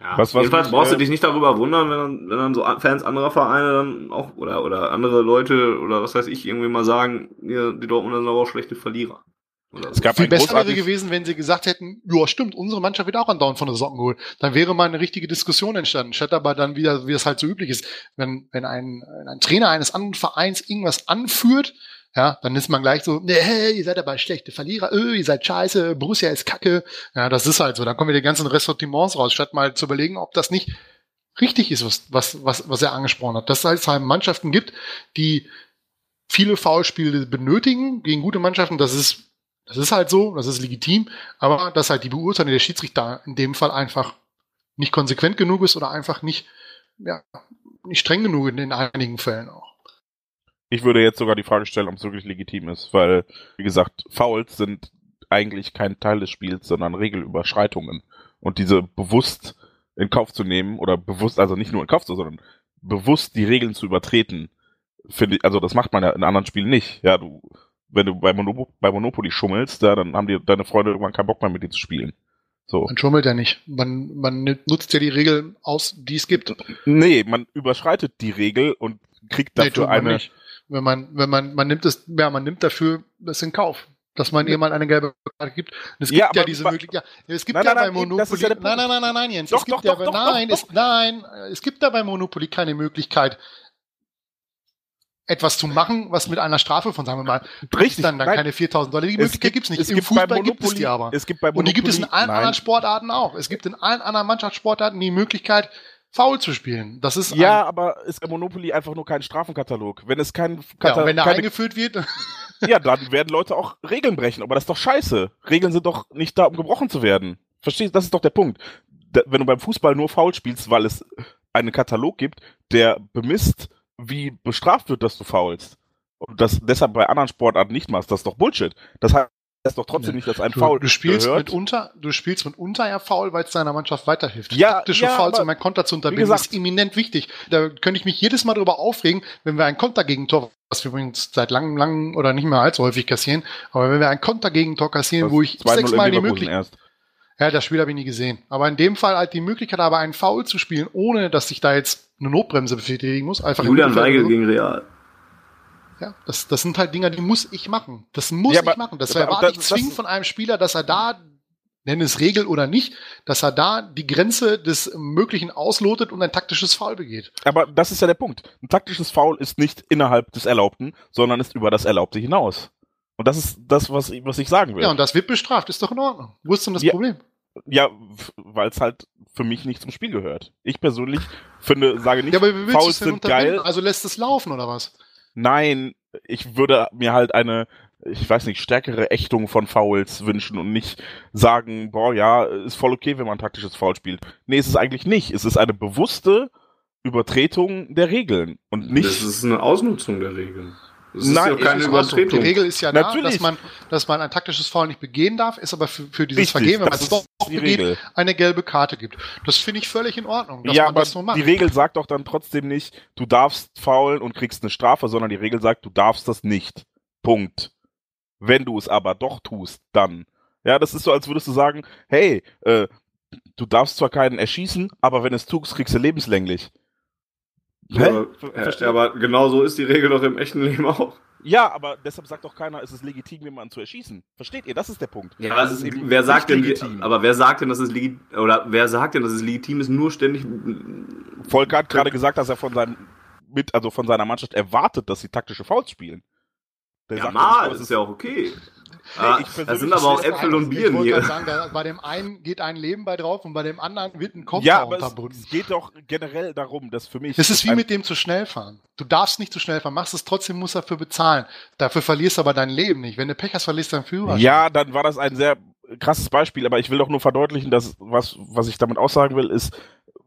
Ja, was, was jedenfalls brauchst du dich nicht darüber wundern, wenn dann, wenn dann so Fans anderer Vereine dann auch oder oder andere Leute oder was weiß ich irgendwie mal sagen, die Dortmunder sind aber auch schlechte Verlierer.
Es gab Viel besser wäre gewesen, wenn sie gesagt hätten, ja stimmt, unsere Mannschaft wird auch andauernd von der Socken geholt. Dann wäre mal eine richtige Diskussion entstanden. Statt aber dann wieder, wie es halt so üblich ist, wenn, wenn ein, ein Trainer eines anderen Vereins irgendwas anführt, ja, dann ist man gleich so, nee, ihr seid aber schlechte Verlierer, öh, ihr seid scheiße, Borussia ist kacke. Ja, das ist halt so. Dann kommen wir die ganzen Ressortiments raus, statt mal zu überlegen, ob das nicht richtig ist, was, was, was, was er angesprochen hat. Dass es halt Mannschaften gibt, die viele Foulspiele benötigen gegen gute Mannschaften, das ist das ist halt so, das ist legitim, aber dass halt die Beurteilung der Schiedsrichter in dem Fall einfach nicht konsequent genug ist oder einfach nicht, ja, nicht streng genug in, in einigen Fällen auch.
Ich würde jetzt sogar die Frage stellen, ob es wirklich legitim ist, weil, wie gesagt, Fouls sind eigentlich kein Teil des Spiels, sondern Regelüberschreitungen. Und diese bewusst in Kauf zu nehmen oder bewusst, also nicht nur in Kauf zu, sondern bewusst die Regeln zu übertreten, finde ich, also das macht man ja in anderen Spielen nicht. Ja, du wenn du bei, Monop bei Monopoly schummelst, ja, dann haben die, deine Freunde irgendwann keinen Bock mehr mit dir zu spielen. So.
Man schummelt ja nicht. Man, man nutzt ja die Regeln aus, die es gibt.
Nee, man überschreitet die Regel und kriegt dafür nee, eine. Nicht.
Wenn man, wenn man, man nimmt es, ja, man nimmt dafür das in Kauf dass man jemand eine gelbe Karte gibt. Und es gibt ja, ja diese Möglichkeit. Ja, es gibt nein, ja nein, bei Monopoly. Ja nein, nein, nein, nein, nein, Jens. Doch, es gibt doch, ja, doch, nein, doch, es, nein, es gibt da bei Monopoly keine Möglichkeit, etwas zu machen, was mit einer Strafe von, sagen wir mal,
Richtig,
dann, dann keine 4000 Dollar. Die Möglichkeit gibt es nicht.
Es Im gibt Fußball Monopoly, gibt es die aber.
Es gibt bei Monopoly, Und die gibt es in allen nein. anderen Sportarten auch. Es gibt in allen anderen Mannschaftssportarten die Möglichkeit, faul zu spielen. Das ist
ja, aber ist bei Monopoly einfach nur kein Strafenkatalog. Wenn es kein
Katalog, ja, wenn keine, eingeführt wird,
ja, dann werden Leute auch Regeln brechen. Aber das ist doch scheiße. Regeln sind doch nicht da, um gebrochen zu werden. Verstehst? Das ist doch der Punkt. Da, wenn du beim Fußball nur faul spielst, weil es einen Katalog gibt, der bemisst, wie bestraft wird, dass du faulst und das deshalb bei anderen Sportarten nicht machst, das ist doch Bullshit. Das heißt doch trotzdem nicht, dass ein
du,
Foul
du spielst gehört. mitunter, du spielst mitunter ja faul, weil es deiner Mannschaft weiterhilft.
Ja, Taktische
ja, Fouls, um ein Konter zu unterbinden, gesagt, ist eminent wichtig. Da könnte ich mich jedes Mal darüber aufregen, wenn wir ein Kontergegentor, was wir übrigens seit langem, langem oder nicht mehr allzu häufig kassieren, aber wenn wir ein Kontergegentor kassieren, wo ich sechsmal die Möglichkeit ja, das Spiel habe ich nie gesehen. Aber in dem Fall halt die Möglichkeit habe, einen Foul zu spielen, ohne dass ich da jetzt eine Notbremse betätigen muss. Einfach
Julian Weigel gegen Real.
Ja, das, das sind halt Dinger, die muss ich machen. Das muss ja, ich machen. Das erwarte ich zwingend von einem Spieler, dass er da, nenne es Regel oder nicht, dass er da die Grenze des Möglichen auslotet und ein taktisches Foul begeht.
Aber das ist ja der Punkt. Ein taktisches Foul ist nicht innerhalb des Erlaubten, sondern ist über das Erlaubte hinaus. Und das ist das, was ich, was ich sagen will.
Ja, und das wird bestraft, ist doch in Ordnung. Wo ist denn das
ja,
Problem?
Ja, weil es halt für mich nicht zum Spiel gehört. Ich persönlich finde, sage nicht,
ja, aber wie Fouls sind geil. Also lässt es laufen oder was?
Nein, ich würde mir halt eine, ich weiß nicht, stärkere Ächtung von Fouls wünschen und nicht sagen, boah, ja, ist voll okay, wenn man taktisches Foul spielt. Nee, ist es eigentlich nicht. Es ist eine bewusste Übertretung der Regeln und nicht.
Das ist eine Ausnutzung der Regeln. Das ist
Nein,
ja keine
aber so. Die
Übertretung.
Regel ist ja da,
Natürlich.
dass man, dass man ein taktisches Foul nicht begehen darf, ist aber für, für dieses
Richtig,
Vergehen, wenn man es doch begeht,
Regel.
eine gelbe Karte gibt. Das finde ich völlig in Ordnung, dass
ja,
man
aber
das so macht.
die Regel sagt doch dann trotzdem nicht, du darfst faulen und kriegst eine Strafe, sondern die Regel sagt, du darfst das nicht. Punkt. Wenn du es aber doch tust, dann. Ja, das ist so, als würdest du sagen, hey, äh, du darfst zwar keinen erschießen, aber wenn es tust, kriegst du lebenslänglich. Hä?
Aber,
Verstehe.
ja, aber genau so ist die Regel doch im echten Leben auch.
Ja, aber deshalb sagt doch keiner, es ist legitim, jemanden zu erschießen. Versteht ihr? Das ist der Punkt.
Ja,
Es ist eben
wer sagt denn,
legitim.
aber wer sagt denn, dass es legitim, oder wer sagt denn, dass es legitim ist, nur ständig,
Volker hat gerade gesagt, dass er von seinem mit, also von seiner Mannschaft erwartet, dass sie taktische Fouls spielen. Der
ja,
sagt
mal, das ist ja auch okay.
Nee,
Ah, das
persönlich
sind aber auch Äpfel und
Ich
Bieren
wollte
hier.
gerade sagen, da, bei dem einen geht ein Leben bei drauf und bei dem anderen wird ein Kopf
Ja, aber es, geht doch generell darum, dass für mich.
Es ist wie mit dem zu schnell fahren. Du darfst nicht zu schnell fahren, machst es trotzdem, musst dafür bezahlen. Dafür verlierst du aber dein Leben nicht. Wenn du Pech hast, verlierst du deinen Führerschein.
Ja, dann war das ein sehr krasses Beispiel, aber ich will doch nur verdeutlichen, dass was, was ich damit aussagen will, ist,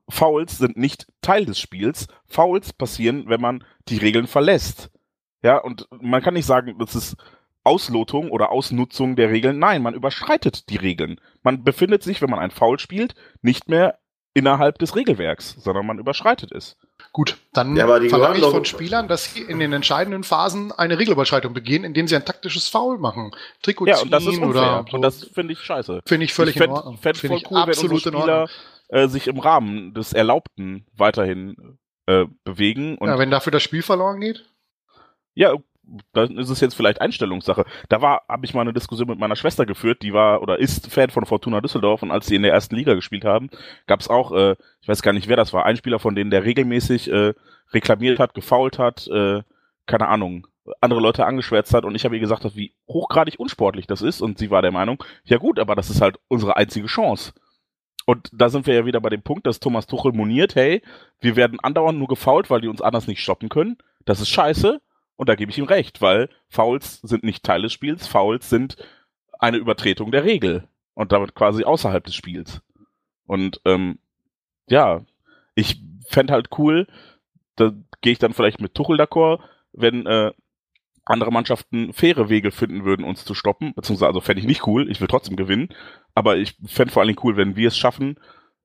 Fouls sind nicht Teil des Spiels. Fouls passieren, wenn man die Regeln verlässt. Ja, und man kann nicht sagen, das ist Auslotung oder Ausnutzung der Regeln. Nein, man überschreitet die Regeln. Man befindet sich, wenn man ein Foul spielt, nicht mehr innerhalb des Regelwerks, sondern man überschreitet es.
Gut, dann
Ja, aber die
verlange ich von Spielern, dass sie in den entscheidenden Phasen eine Regelüberschreitung begehen, indem sie ein taktisches Foul machen. Trikot
Ja, und das ist unfair.
oder so.
Und das finde ich scheiße.
finde ich völlig
ich
in
fänd,
Ordnung.
fänd
Finde
voll
ich
cool, wenn unsere
in.
Spieler äh, sich im Rahmen des Erlaubten weiterhin äh, bewegen. Und
Ja, wenn dafür das Spiel verloren geht.
ja, dann ist es jetzt vielleicht Einstellungssache. Da war, habe ich mal eine Diskussion mit meiner Schwester geführt, die war oder ist Fan von Fortuna Düsseldorf und als sie in der ersten Liga gespielt haben, gab es auch, äh, ich weiß gar nicht wer das war, ein Spieler von denen, der regelmäßig äh, reklamiert hat, gefault hat, äh, keine Ahnung, andere Leute angeschwärzt hat und ich habe ihr gesagt, wie hochgradig unsportlich das ist und sie war der Meinung, ja gut, aber das ist halt unsere einzige Chance. Und da sind wir ja wieder bei dem Punkt, dass Thomas Tuchel moniert, hey, wir werden andauernd nur gefault, weil die uns anders nicht stoppen können. Das ist scheiße. Und da gebe ich ihm recht, weil Fouls sind nicht Teil des Spiels, Fouls sind eine Übertretung der Regel und damit quasi außerhalb des Spiels. Und ähm, ja, ich fände halt cool, da gehe ich dann vielleicht mit Tuchel d'accord, wenn äh, andere Mannschaften faire Wege finden würden, uns zu stoppen, beziehungsweise also fände ich nicht cool, ich will trotzdem gewinnen, aber ich fände vor allen Dingen cool, wenn wir es schaffen,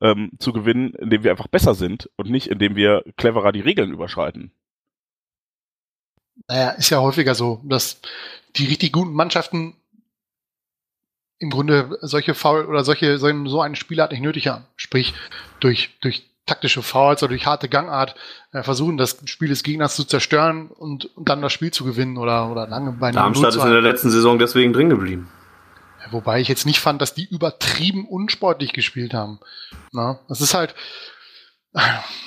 ähm, zu gewinnen, indem wir einfach besser sind und nicht, indem wir cleverer die Regeln überschreiten.
Naja, ist ja häufiger so, dass die richtig guten Mannschaften im Grunde solche Foul oder solche, so einen- Spielart nicht nötig haben. Sprich, durch, durch taktische Fouls oder durch harte Gangart äh, versuchen, das Spiel des Gegners zu zerstören und, und dann das Spiel zu gewinnen oder, oder lange bei
Darmstadt ist in der letzten Saison deswegen drin geblieben.
Wobei ich jetzt nicht fand, dass die übertrieben unsportlich gespielt haben. Na, das ist halt,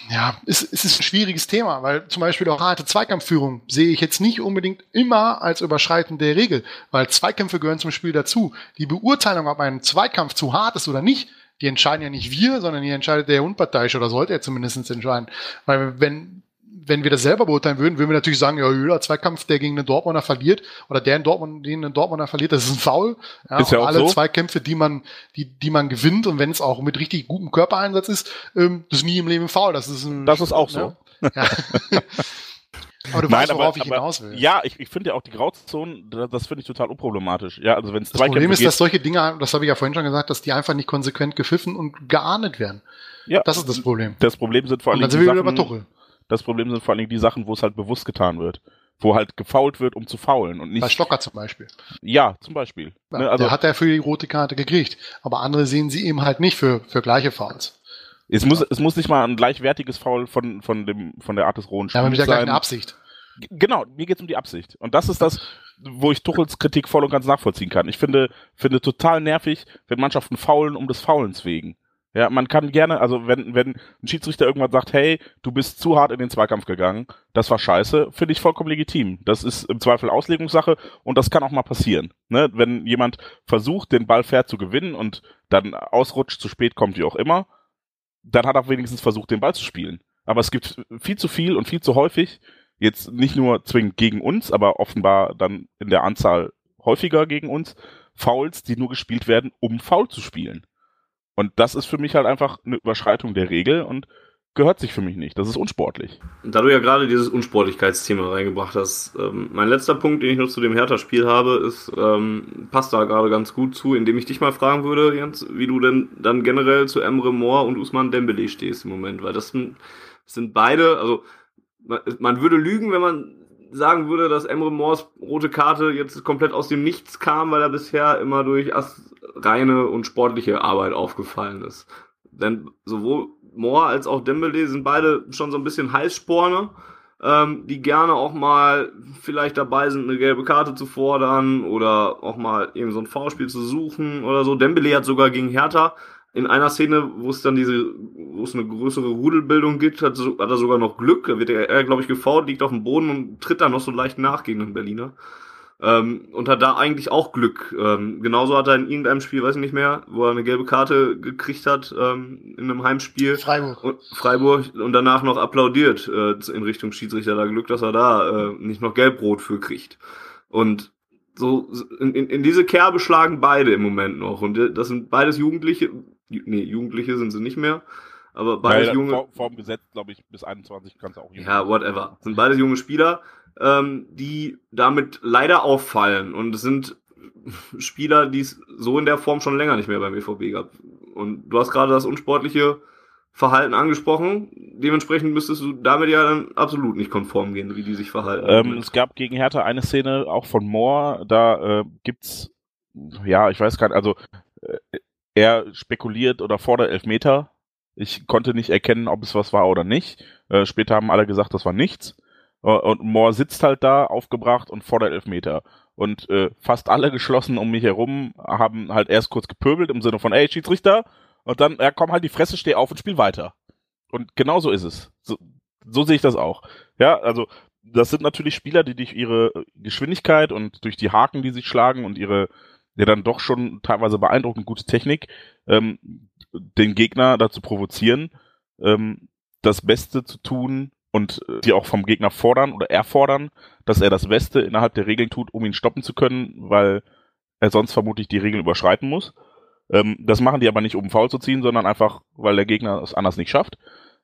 ja, es, es ist ein schwieriges Thema, weil zum Beispiel auch harte Zweikampfführung sehe ich jetzt nicht unbedingt immer als Überschreiten der Regel, weil Zweikämpfe gehören zum Spiel dazu. Die Beurteilung, ob ein Zweikampf zu hart ist oder nicht, die entscheiden ja nicht wir, sondern die entscheidet der Unparteiische oder sollte er zumindest entscheiden. Weil wenn, wenn wir das selber beurteilen würden, würden wir natürlich sagen, ja, jeder Zweikampf, der gegen einen Dortmunder verliert, oder der in Dortmund, den ein Dortmunder verliert, das ist ein Foul. Ja,
Ist ja
und
auch
alle
so.
Zweikämpfe, die man, die, die man gewinnt und wenn es auch mit richtig gutem Körpereinsatz ist, ähm, das ist nie im Leben ein Foul. Das ist, ein,
Das ist auch so.
Ne? Ja. aber du weißt, worauf ich hinaus will.
Ja, ich, ich finde ja auch die Grauzonen, das, das finde ich total unproblematisch. Ja, also wenn es
Das Problem ist,
geht,
dass solche Dinge, das habe ich ja vorhin schon gesagt, dass die einfach nicht konsequent gepfiffen und geahndet werden.
ja,
Das ist das Problem.
das Problem sind vor
Und
allem
dann
die
sind wir wieder bei Tuchel.
Das Problem sind vor allen Dingen die Sachen, wo es halt bewusst getan wird. Wo halt gefault wird, um zu faulen und nicht.
Bei Stocker zum Beispiel.
Ja, zum Beispiel.
Ja,
ne, also
der hat ja für die rote Karte gekriegt. Aber andere sehen sie eben halt nicht für, für gleiche Fouls.
es muss, es muss nicht mal ein gleichwertiges Foul von, von dem, von der Art des rohen
Ja, aber mit der
Spiels
gleichen
sein.
Absicht.
Genau, mir geht's um die Absicht. Und das ist das, wo ich Tuchels Kritik voll und ganz nachvollziehen kann. Ich finde, finde total nervig, wenn Mannschaften faulen um des Faulens wegen. Ja, man kann gerne, also wenn, wenn ein Schiedsrichter irgendwann sagt, hey, du bist zu hart in den Zweikampf gegangen, das war scheiße, finde ich vollkommen legitim. Das ist im Zweifel Auslegungssache und das kann auch mal passieren. Ne? Wenn jemand versucht, den Ball fair zu gewinnen und dann ausrutscht, zu spät kommt, wie auch immer, dann hat er wenigstens versucht, den Ball zu spielen. Aber es gibt viel zu viel und viel zu häufig, jetzt nicht nur zwingend gegen uns, aber offenbar dann in der Anzahl häufiger gegen uns, Fouls, die nur gespielt werden, um Foul zu spielen. Und das ist für mich halt einfach eine Überschreitung der Regel und gehört sich für mich nicht. Das ist unsportlich.
Da du ja gerade dieses Unsportlichkeitsthema reingebracht hast, ähm, mein letzter Punkt, den ich noch zu dem Hertha-Spiel habe, ist, ähm, passt da gerade ganz gut zu, indem ich dich mal fragen würde, Jens, wie du denn dann generell zu Emre Moore und Usman Dembele stehst im Moment, weil das sind, sind beide, also man würde lügen, wenn man sagen würde, dass Emre Moores rote Karte jetzt komplett aus dem Nichts kam, weil er bisher immer durch reine und sportliche Arbeit aufgefallen ist. Denn sowohl Moore als auch Dembele sind beide schon so ein bisschen Heißsporne, ähm, die gerne auch mal vielleicht dabei sind, eine gelbe Karte zu fordern oder auch mal eben so ein Foulspiel zu suchen oder so. Dembele hat sogar gegen Hertha in einer Szene, wo es dann diese, wo es eine größere Rudelbildung gibt, hat, hat er sogar noch Glück. Da wird er, er glaube ich, gefault, liegt auf dem Boden und tritt dann noch so leicht nach gegen den Berliner. Ähm, und hat da eigentlich auch Glück. Ähm, genauso hat er in irgendeinem Spiel, weiß ich nicht mehr, wo er eine gelbe Karte gekriegt hat, ähm, in einem Heimspiel.
Freiburg.
Und, Freiburg und danach noch applaudiert äh, in Richtung Schiedsrichter. Da Glück, dass er da äh, nicht noch Gelbrot für kriegt. Und so in, in, in diese Kerbe schlagen beide im Moment noch. Und das sind beides Jugendliche, nee, Jugendliche sind sie nicht mehr. Aber beides
Weil,
junge.
Vor, vor dem Gesetz, glaube ich, bis 21 kannst du auch
Ja, whatever. Sind beides junge Spieler, ähm, die damit leider auffallen. Und es sind Spieler, die es so in der Form schon länger nicht mehr beim EVB gab. Und du hast gerade das unsportliche Verhalten angesprochen. Dementsprechend müsstest du damit ja dann absolut nicht konform gehen, wie die sich verhalten.
Ähm, es gab gegen Hertha eine Szene, auch von Moore, da äh, gibt's, ja, ich weiß gar nicht, also äh, er spekuliert oder fordert Elfmeter. Ich konnte nicht erkennen, ob es was war oder nicht. Äh, später haben alle gesagt, das war nichts. Äh, und Moore sitzt halt da, aufgebracht und fordert Elfmeter. Und äh, fast alle geschlossen um mich herum haben halt erst kurz gepöbelt im Sinne von, ey, Schiedsrichter, und dann, ja, komm halt die Fresse, steh auf und spiel weiter. Und genau so ist es. So, so sehe ich das auch. Ja, also das sind natürlich Spieler, die durch ihre Geschwindigkeit und durch die Haken, die sie schlagen und ihre ja dann doch schon teilweise beeindruckend gute Technik, ähm, den Gegner dazu provozieren, ähm, das Beste zu tun und äh, die auch vom Gegner fordern oder erfordern, dass er das Beste innerhalb der Regeln tut, um ihn stoppen zu können, weil er sonst vermutlich die Regeln überschreiten muss. Ähm, das machen die aber nicht, um faul zu ziehen, sondern einfach, weil der Gegner es anders nicht schafft.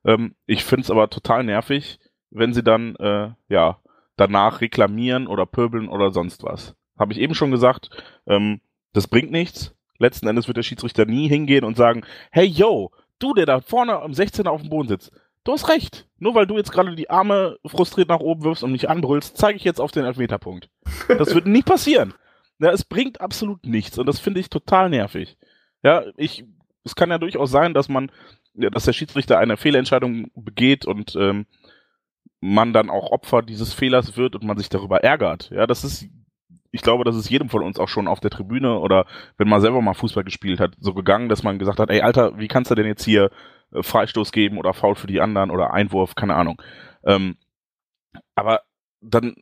Ähm, ich finde es aber total nervig, wenn sie dann äh, ja danach reklamieren oder pöbeln oder sonst was. Habe ich eben schon gesagt, ähm, das bringt nichts. Letzten Endes wird der Schiedsrichter nie hingehen und sagen, hey yo, du, der da vorne am 16er auf dem Boden sitzt, du hast recht. Nur weil du jetzt gerade die Arme frustriert nach oben wirfst und mich anbrüllst, zeige ich jetzt auf den Elfmeterpunkt. Das wird nie passieren. Ja, es bringt absolut nichts und das finde ich total nervig. Ja, ich, es kann ja durchaus sein, dass man, ja, dass der Schiedsrichter eine Fehlentscheidung begeht und ähm, man dann auch Opfer dieses Fehlers wird und man sich darüber ärgert. Ja, das ist, ich glaube, das ist jedem von uns auch schon auf der Tribüne oder wenn man selber mal Fußball gespielt hat, so gegangen, dass man gesagt hat, ey Alter, wie kannst du denn jetzt hier äh, Freistoß geben oder Foul für die anderen oder Einwurf, keine Ahnung. Ähm, aber dann,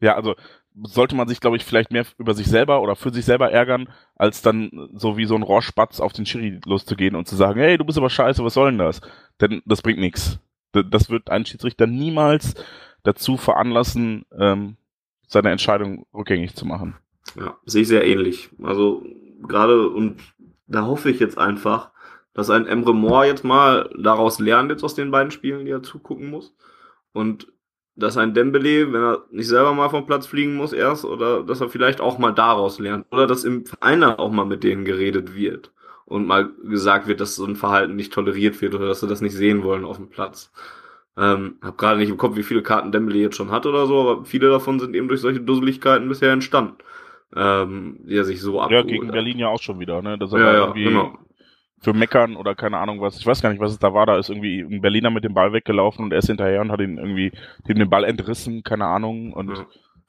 ja, also sollte man sich, glaube ich, vielleicht mehr über sich selber oder für sich selber ärgern, als dann so wie so ein Rohrspatz auf den Schiri loszugehen und zu sagen, hey, du bist aber scheiße, was soll denn das? Denn das bringt nichts. Das wird einen Schiedsrichter niemals dazu veranlassen, ähm, seine Entscheidung rückgängig zu machen.
Ja, sehe ich sehr ähnlich. Also gerade und da hoffe ich jetzt einfach, dass ein Emre Moore jetzt mal daraus lernt jetzt aus den beiden Spielen, die er zugucken muss und dass ein Dembele, wenn er nicht selber mal vom Platz fliegen muss erst, oder dass er vielleicht auch mal daraus lernt. Oder dass im Verein dann auch mal mit denen geredet wird und mal gesagt wird, dass so ein Verhalten nicht toleriert wird oder dass sie das nicht sehen wollen auf dem Platz. Ähm, hab gerade nicht im Kopf, wie viele Karten Dembele jetzt schon hat oder so, aber viele davon sind eben durch solche Dusseligkeiten bisher entstanden. Ähm, die er sich so
abgeholt Ja, gegen Berlin ja auch schon wieder, ne?
Dass er ja, ja, genau
für Meckern oder keine Ahnung was. Ich weiß gar nicht, was es da war. Da ist irgendwie ein Berliner mit dem Ball weggelaufen und er ist hinterher und hat ihn irgendwie dem den Ball entrissen, keine Ahnung, und ja.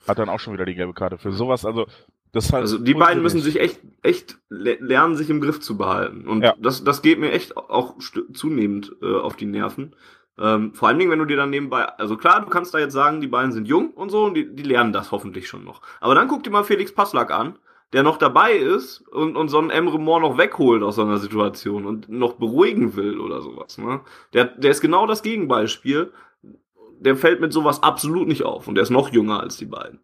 hat dann auch schon wieder die gelbe Karte. Für sowas, also das ist halt
Also die beiden müssen sich echt, echt lernen, sich im Griff zu behalten. Und ja. das, das geht mir echt auch zunehmend äh, auf die Nerven. Ähm, vor allen Dingen, wenn du dir dann nebenbei, also klar, du kannst da jetzt sagen, die beiden sind jung und so, und die, die lernen das hoffentlich schon noch. Aber dann guck dir mal Felix Passlack an, der noch dabei ist und, und so einen Emre Moore noch wegholt aus so einer Situation und noch beruhigen will oder sowas. Ne? Der, der ist genau das Gegenbeispiel. Der fällt mit sowas absolut nicht auf und der ist noch jünger als die beiden.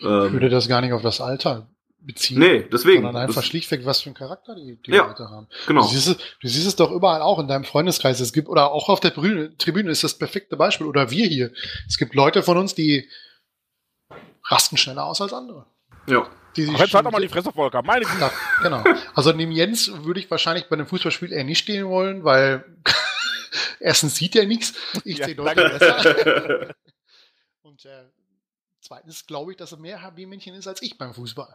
Ähm, ich würde das gar nicht auf das Alter beziehen.
Nee, deswegen.
Sondern einfach schlichtweg, was für einen Charakter die, die
Ja,
Leute haben.
Genau.
Du, siehst es, du siehst es doch überall auch in deinem Freundeskreis. Es gibt, oder auch auf der Tribüne, Tribüne ist das perfekte Beispiel. Oder wir hier. Es gibt Leute von uns, die rasten schneller aus als andere.
Ja.
Die sich
jetzt halt doch mal die Fresse, Volker. Meine Güte.
Ja, genau. Also neben Jens würde ich wahrscheinlich bei einem Fußballspiel eher nicht stehen wollen, weil erstens sieht er nichts, ich
Ja,
sehe deutlich besser. Und äh, zweitens glaube ich, dass er mehr HB-Männchen ist als ich beim Fußball.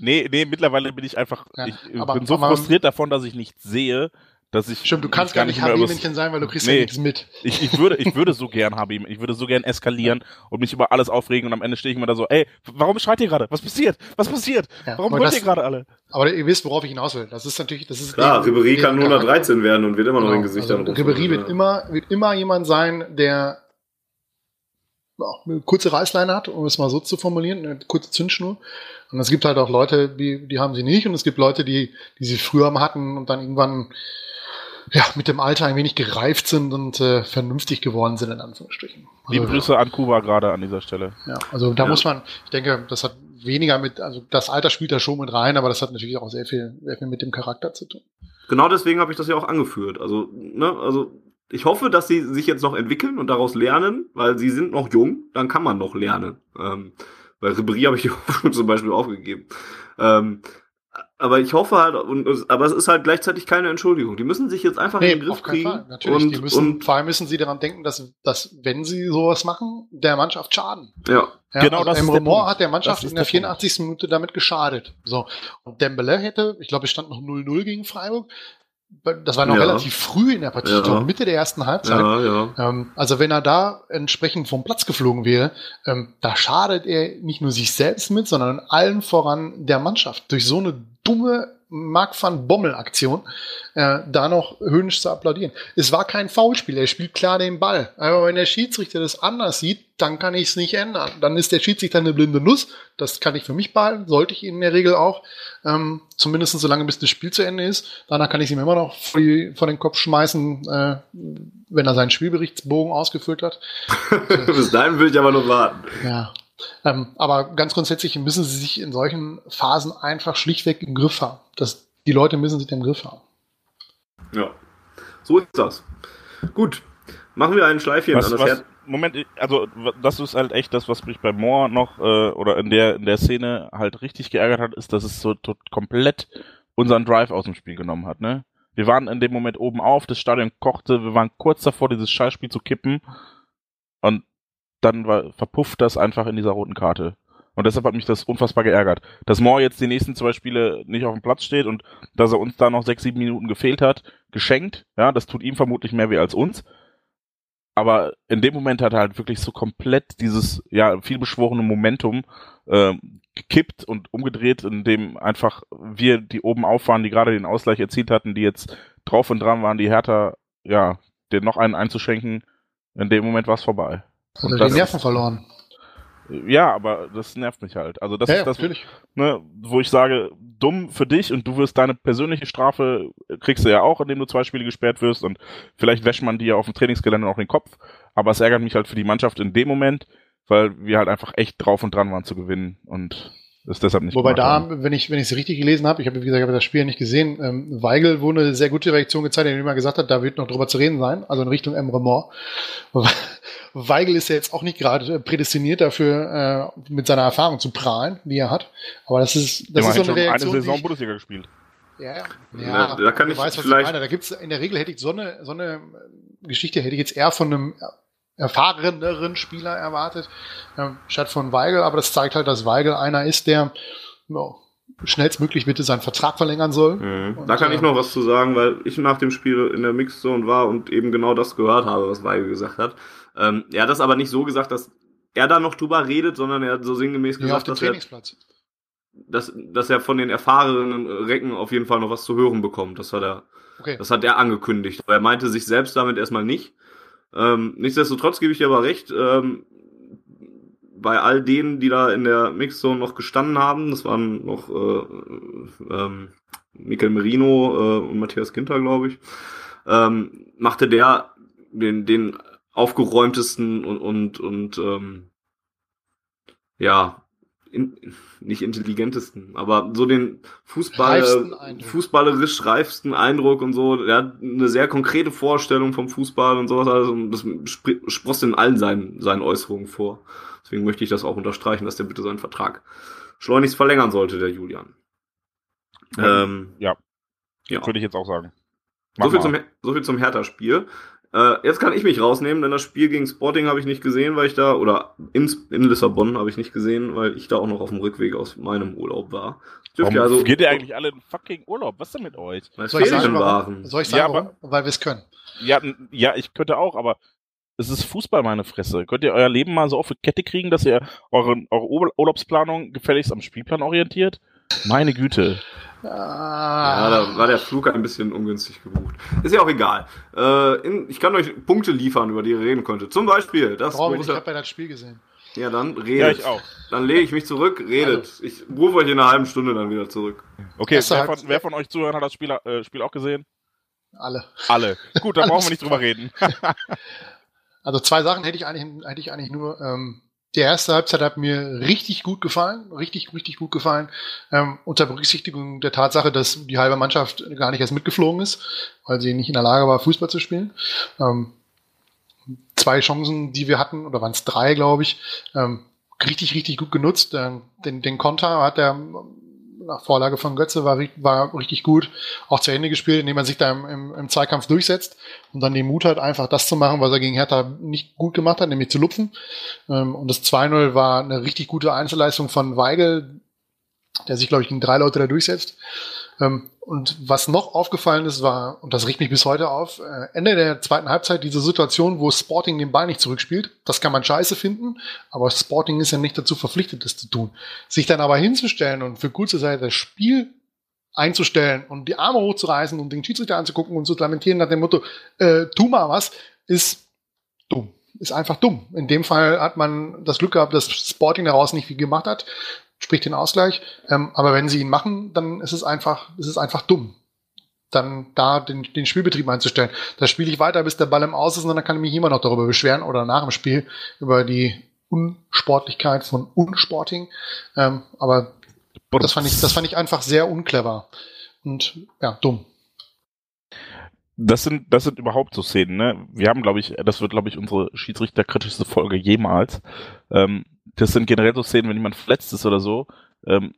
Nee, nee, mittlerweile bin ich einfach,
Ja,
ich
aber-
bin so
aber-
frustriert davon, dass ich nichts sehe, dass ich
Stimmt, du kannst gar nicht HB-Männchen sein, weil du kriegst
Nee.
ja nichts mit.
Ich, ich würde, ich würde so gern HB, ich würde so gern eskalieren und mich über alles aufregen und am Ende stehe ich immer da so, ey, warum schreit ihr gerade? Was passiert? Was passiert?
Ja,
Warum wollt ihr gerade alle?
Aber ihr wisst, worauf ich hinaus will. Das ist natürlich, das ist
Klar, Ribéry kann nur
Charakter.
113 werden und wird immer noch
Genau.
in Gesichtern
Also, Ribéry wird immer, wird immer jemand sein, der ja, eine kurze Reißleine hat, um es mal so zu formulieren, eine kurze Zündschnur. Und es gibt halt auch Leute, die, die haben sie nicht. Und es gibt Leute, die, die sie früher mal hatten und dann irgendwann ja, mit dem Alter ein wenig gereift sind und äh, vernünftig geworden sind, in Anführungsstrichen.
Liebe
Also,
Grüße an Kuba gerade an dieser Stelle.
Ja, also da
Ja.
muss man, ich denke, das hat weniger mit, also das Alter spielt da schon mit rein, aber das hat natürlich auch sehr viel, sehr viel mit dem Charakter zu tun.
Genau deswegen habe ich das ja auch angeführt. Also, ne, also ich hoffe, dass sie sich jetzt noch entwickeln und daraus lernen, weil sie sind noch jung, dann kann man noch lernen. Ähm, bei Ribéry habe ich die Hoffnung zum Beispiel aufgegeben. Ähm, aber ich hoffe halt, und, es- aber es ist halt gleichzeitig keine Entschuldigung. Die müssen sich jetzt einfach in den Griff
auf keinen
kriegen.
Fall. Natürlich,
und,
die müssen,
und
vor allem müssen sie daran denken, dass, dass, wenn sie sowas machen, der Mannschaft schaden.
ja,
Ja,
Genau,
also
das ist
Emre
der
Mor
Punkt.
hat der Mannschaft in der
der Punkt.
84. Minute damit geschadet. So. Und Dembele hätte, ich glaube, es stand noch 0-0 gegen Freiburg. Das war noch
Ja.
relativ früh in der Partie,
Ja.
glaube Mitte der ersten Halbzeit.
ja.
Ähm, also wenn er da entsprechend vom Platz geflogen wäre, ähm, da schadet er nicht nur sich selbst mit, sondern allen voran der Mannschaft. Durch so eine dumme Mark van Bommel-Aktion äh, da noch höhnisch zu applaudieren. Es war kein Foulspiel, er spielt klar den Ball. Aber wenn der Schiedsrichter das anders sieht, dann kann ich es nicht ändern. Dann ist der Schiedsrichter eine blinde Nuss. Das kann ich für mich behalten, sollte ich in der Regel auch. Ähm, zumindest so lange, bis das Spiel zu Ende ist. Danach kann ich es ihm immer noch vor, die, vor den Kopf schmeißen, äh, wenn er seinen Spielberichtsbogen ausgefüllt hat.
Bis dahin will ich aber noch warten.
Ja. Ähm, aber ganz grundsätzlich müssen sie sich in solchen Phasen einfach schlichtweg im Griff haben. Das, die Leute müssen sich im Griff haben.
Ja. So ist das. Gut. Machen wir einen Schleifchen
Was,
an das
was,
Herz.
Moment, also das ist halt echt das, was mich bei Moore noch äh, oder in der in der Szene halt richtig geärgert hat, ist, dass es so, so komplett unseren Drive aus dem Spiel genommen hat. Ne? Wir waren in dem Moment oben auf, das Stadion kochte, wir waren kurz davor, dieses Scheißspiel zu kippen und dann war, verpufft das einfach in dieser roten Karte. Und deshalb hat mich das unfassbar geärgert. Dass Moore jetzt die nächsten zwei Spiele nicht auf dem Platz steht und dass er uns da noch sechs, sieben Minuten gefehlt hat, geschenkt. Ja, das tut ihm vermutlich mehr weh als uns. Aber in dem Moment hat er halt wirklich so komplett dieses, ja, vielbeschworene Momentum ähm, gekippt und umgedreht, in dem einfach wir, die oben auf waren, die gerade den Ausgleich erzielt hatten, die jetzt drauf und dran waren, die Hertha, ja, den noch einen einzuschenken, in dem Moment war es vorbei. Und
die Nerven
ist-
verloren.
Ja, aber das nervt mich halt. Also das
ja,
ist
ja,
das,
natürlich.
ne, wo ich sage, dumm für dich und du wirst deine persönliche Strafe, äh, kriegst du ja auch, indem du zwei Spiele gesperrt wirst und vielleicht wäscht man dir auf dem Trainingsgelände auch den Kopf, aber es ärgert mich halt für die Mannschaft in dem Moment, weil wir halt einfach echt drauf und dran waren zu gewinnen und es deshalb nicht
Wobei da,
haben.
wenn ich wenn ich es richtig gelesen habe, ich habe wie gesagt ich habe das Spiel nicht gesehen, ähm, Weigel wurde eine sehr gute Reaktion gezeigt, indem er gesagt hat, da wird noch drüber zu reden sein, also in Richtung Emre Mor. Weigel ist ja jetzt auch nicht gerade prädestiniert dafür, äh, mit seiner Erfahrung zu prahlen, die er hat. Aber das ist das
Immerhin
ist so eine Reaktion,
eine Saison
ich,
Bundesliga gespielt.
Ja, ja.
Ja, da kann
du
ich
weißt, was
vielleicht-
ich meine. Da gibt's in der Regel hätte ich so eine, so eine Geschichte hätte ich jetzt eher von einem erfahreneren Spieler erwartet, ähm, statt von Weigel, aber das zeigt halt, dass Weigel einer ist, der ja, schnellstmöglich bitte seinen Vertrag verlängern soll.
Mhm.
Und,
Da kann ich
äh,
noch was zu sagen, weil ich nach dem Spiel in der Mixzone war und eben genau das gehört habe, was Weigel gesagt hat. Ähm, er hat das aber nicht so gesagt, dass er da noch drüber redet, sondern er hat so sinngemäß
Ja, auf
gesagt,
dem
dass er,
Trainingsplatz.
dass, dass er von den erfahrenen Recken auf jeden Fall noch was zu hören bekommt. Das hat er,
Okay.
das hat er angekündigt. Aber er meinte sich selbst damit erstmal nicht. Ähm, nichtsdestotrotz gebe ich dir aber recht, ähm, bei all denen, die da in der Mixzone noch gestanden haben, das waren noch äh, ähm, Mikel Merino äh, und Matthias Ginter, glaube ich, ähm, machte der den, den aufgeräumtesten und, und, und ähm, ja, in, nicht intelligentesten, aber so den Fußball, Eindruck. fußballerisch reifsten Eindruck und so. Er hat eine sehr konkrete Vorstellung vom Fußball und sowas. Also das sprost in allen seinen, seinen Äußerungen vor. Deswegen möchte ich das auch unterstreichen, dass der bitte seinen Vertrag schleunigst verlängern sollte, der Julian.
Ähm, ja. ja. Würde ich jetzt auch sagen.
so viel, zum, so viel zum Hertha-Spiel. Äh, jetzt kann ich mich rausnehmen, denn das Spiel gegen Sporting habe ich nicht gesehen, weil ich da, oder in, in Lissabon habe ich nicht gesehen, weil ich da auch noch auf dem Rückweg aus meinem Urlaub war.
Warum also, geht ihr eigentlich alle in fucking Urlaub? Was ist denn mit euch?
Weil soll, ich sagen, waren. soll ich sagen, ja, aber, weil wir es können?
Ja, ja, ich könnte auch, aber es ist Fußball, meine Fresse. Könnt ihr euer Leben mal so auf die Kette kriegen, dass ihr eure, eure Urlaubsplanung gefälligst am Spielplan orientiert? Meine Güte.
Ah. Ja, da war der Flug ein bisschen ungünstig gebucht. Ist ja auch egal. Äh, in, ich kann euch Punkte liefern, über die ihr reden könntet. Zum Beispiel, das.
Brauche ich, ich habe ja das Spiel gesehen.
Ja, dann redet. Ja, ich auch. Dann lege ich mich zurück, redet. Also. Ich rufe euch in einer halben Stunde dann wieder zurück.
Okay, wer von, wer von, euch Zuhörern hat das Spiel, äh, Spiel auch gesehen?
Alle.
Alle. Gut, dann brauchen wir nicht drüber reden.
also zwei Sachen hätte ich eigentlich, hätte ich eigentlich nur. Ähm, die erste Halbzeit hat mir richtig gut gefallen, richtig, richtig gut gefallen. Ähm, unter Berücksichtigung der Tatsache, dass die halbe Mannschaft gar nicht erst mitgeflogen ist, weil sie nicht in der Lage war, Fußball zu spielen. Ähm, zwei Chancen, die wir hatten, oder waren es drei, glaube ich, ähm, richtig, richtig gut genutzt. Ähm, den, den Konter hat er nach Vorlage von Götze war, war richtig gut, auch zu Ende gespielt, indem man sich da im, im, im, Zweikampf durchsetzt und dann den Mut hat, einfach das zu machen, was er gegen Hertha nicht gut gemacht hat, nämlich zu lupfen. Ähm, und das 2-0 war eine richtig gute Einzelleistung von Weigel, der sich, glaube ich, gegen drei Leute da durchsetzt. Ähm, und was noch aufgefallen ist, war, und das riecht mich bis heute auf, äh, Ende der zweiten Halbzeit diese Situation, wo Sporting den Ball nicht zurückspielt. Das kann man scheiße finden, aber Sporting ist ja nicht dazu verpflichtet, das zu tun. Sich dann aber hinzustellen und für kurze Zeit das Spiel einzustellen und die Arme hochzureißen und den Schiedsrichter anzugucken und zu lamentieren nach dem Motto, äh, tu mal was, ist dumm. Ist einfach dumm. In dem Fall hat man das Glück gehabt, dass Sporting daraus nicht viel gemacht hat sprich den Ausgleich. Ähm, aber wenn sie ihn machen, dann ist es einfach, ist es einfach dumm. Dann da den, den Spielbetrieb einzustellen. Da spiele ich weiter, bis der Ball im Aus ist und dann kann ich mich immer noch darüber beschweren oder nach dem Spiel über die Unsportlichkeit von Unsporting. Ähm, aber das fand ich, das fand ich einfach sehr unclever und ja, dumm.
Das sind, das sind überhaupt so Szenen, ne? Wir haben, glaube ich, das wird, glaube ich, unsere schiedsrichterkritischste Folge jemals. Ähm, das sind generell so Szenen, wenn jemand verletzt ist oder so, ähm,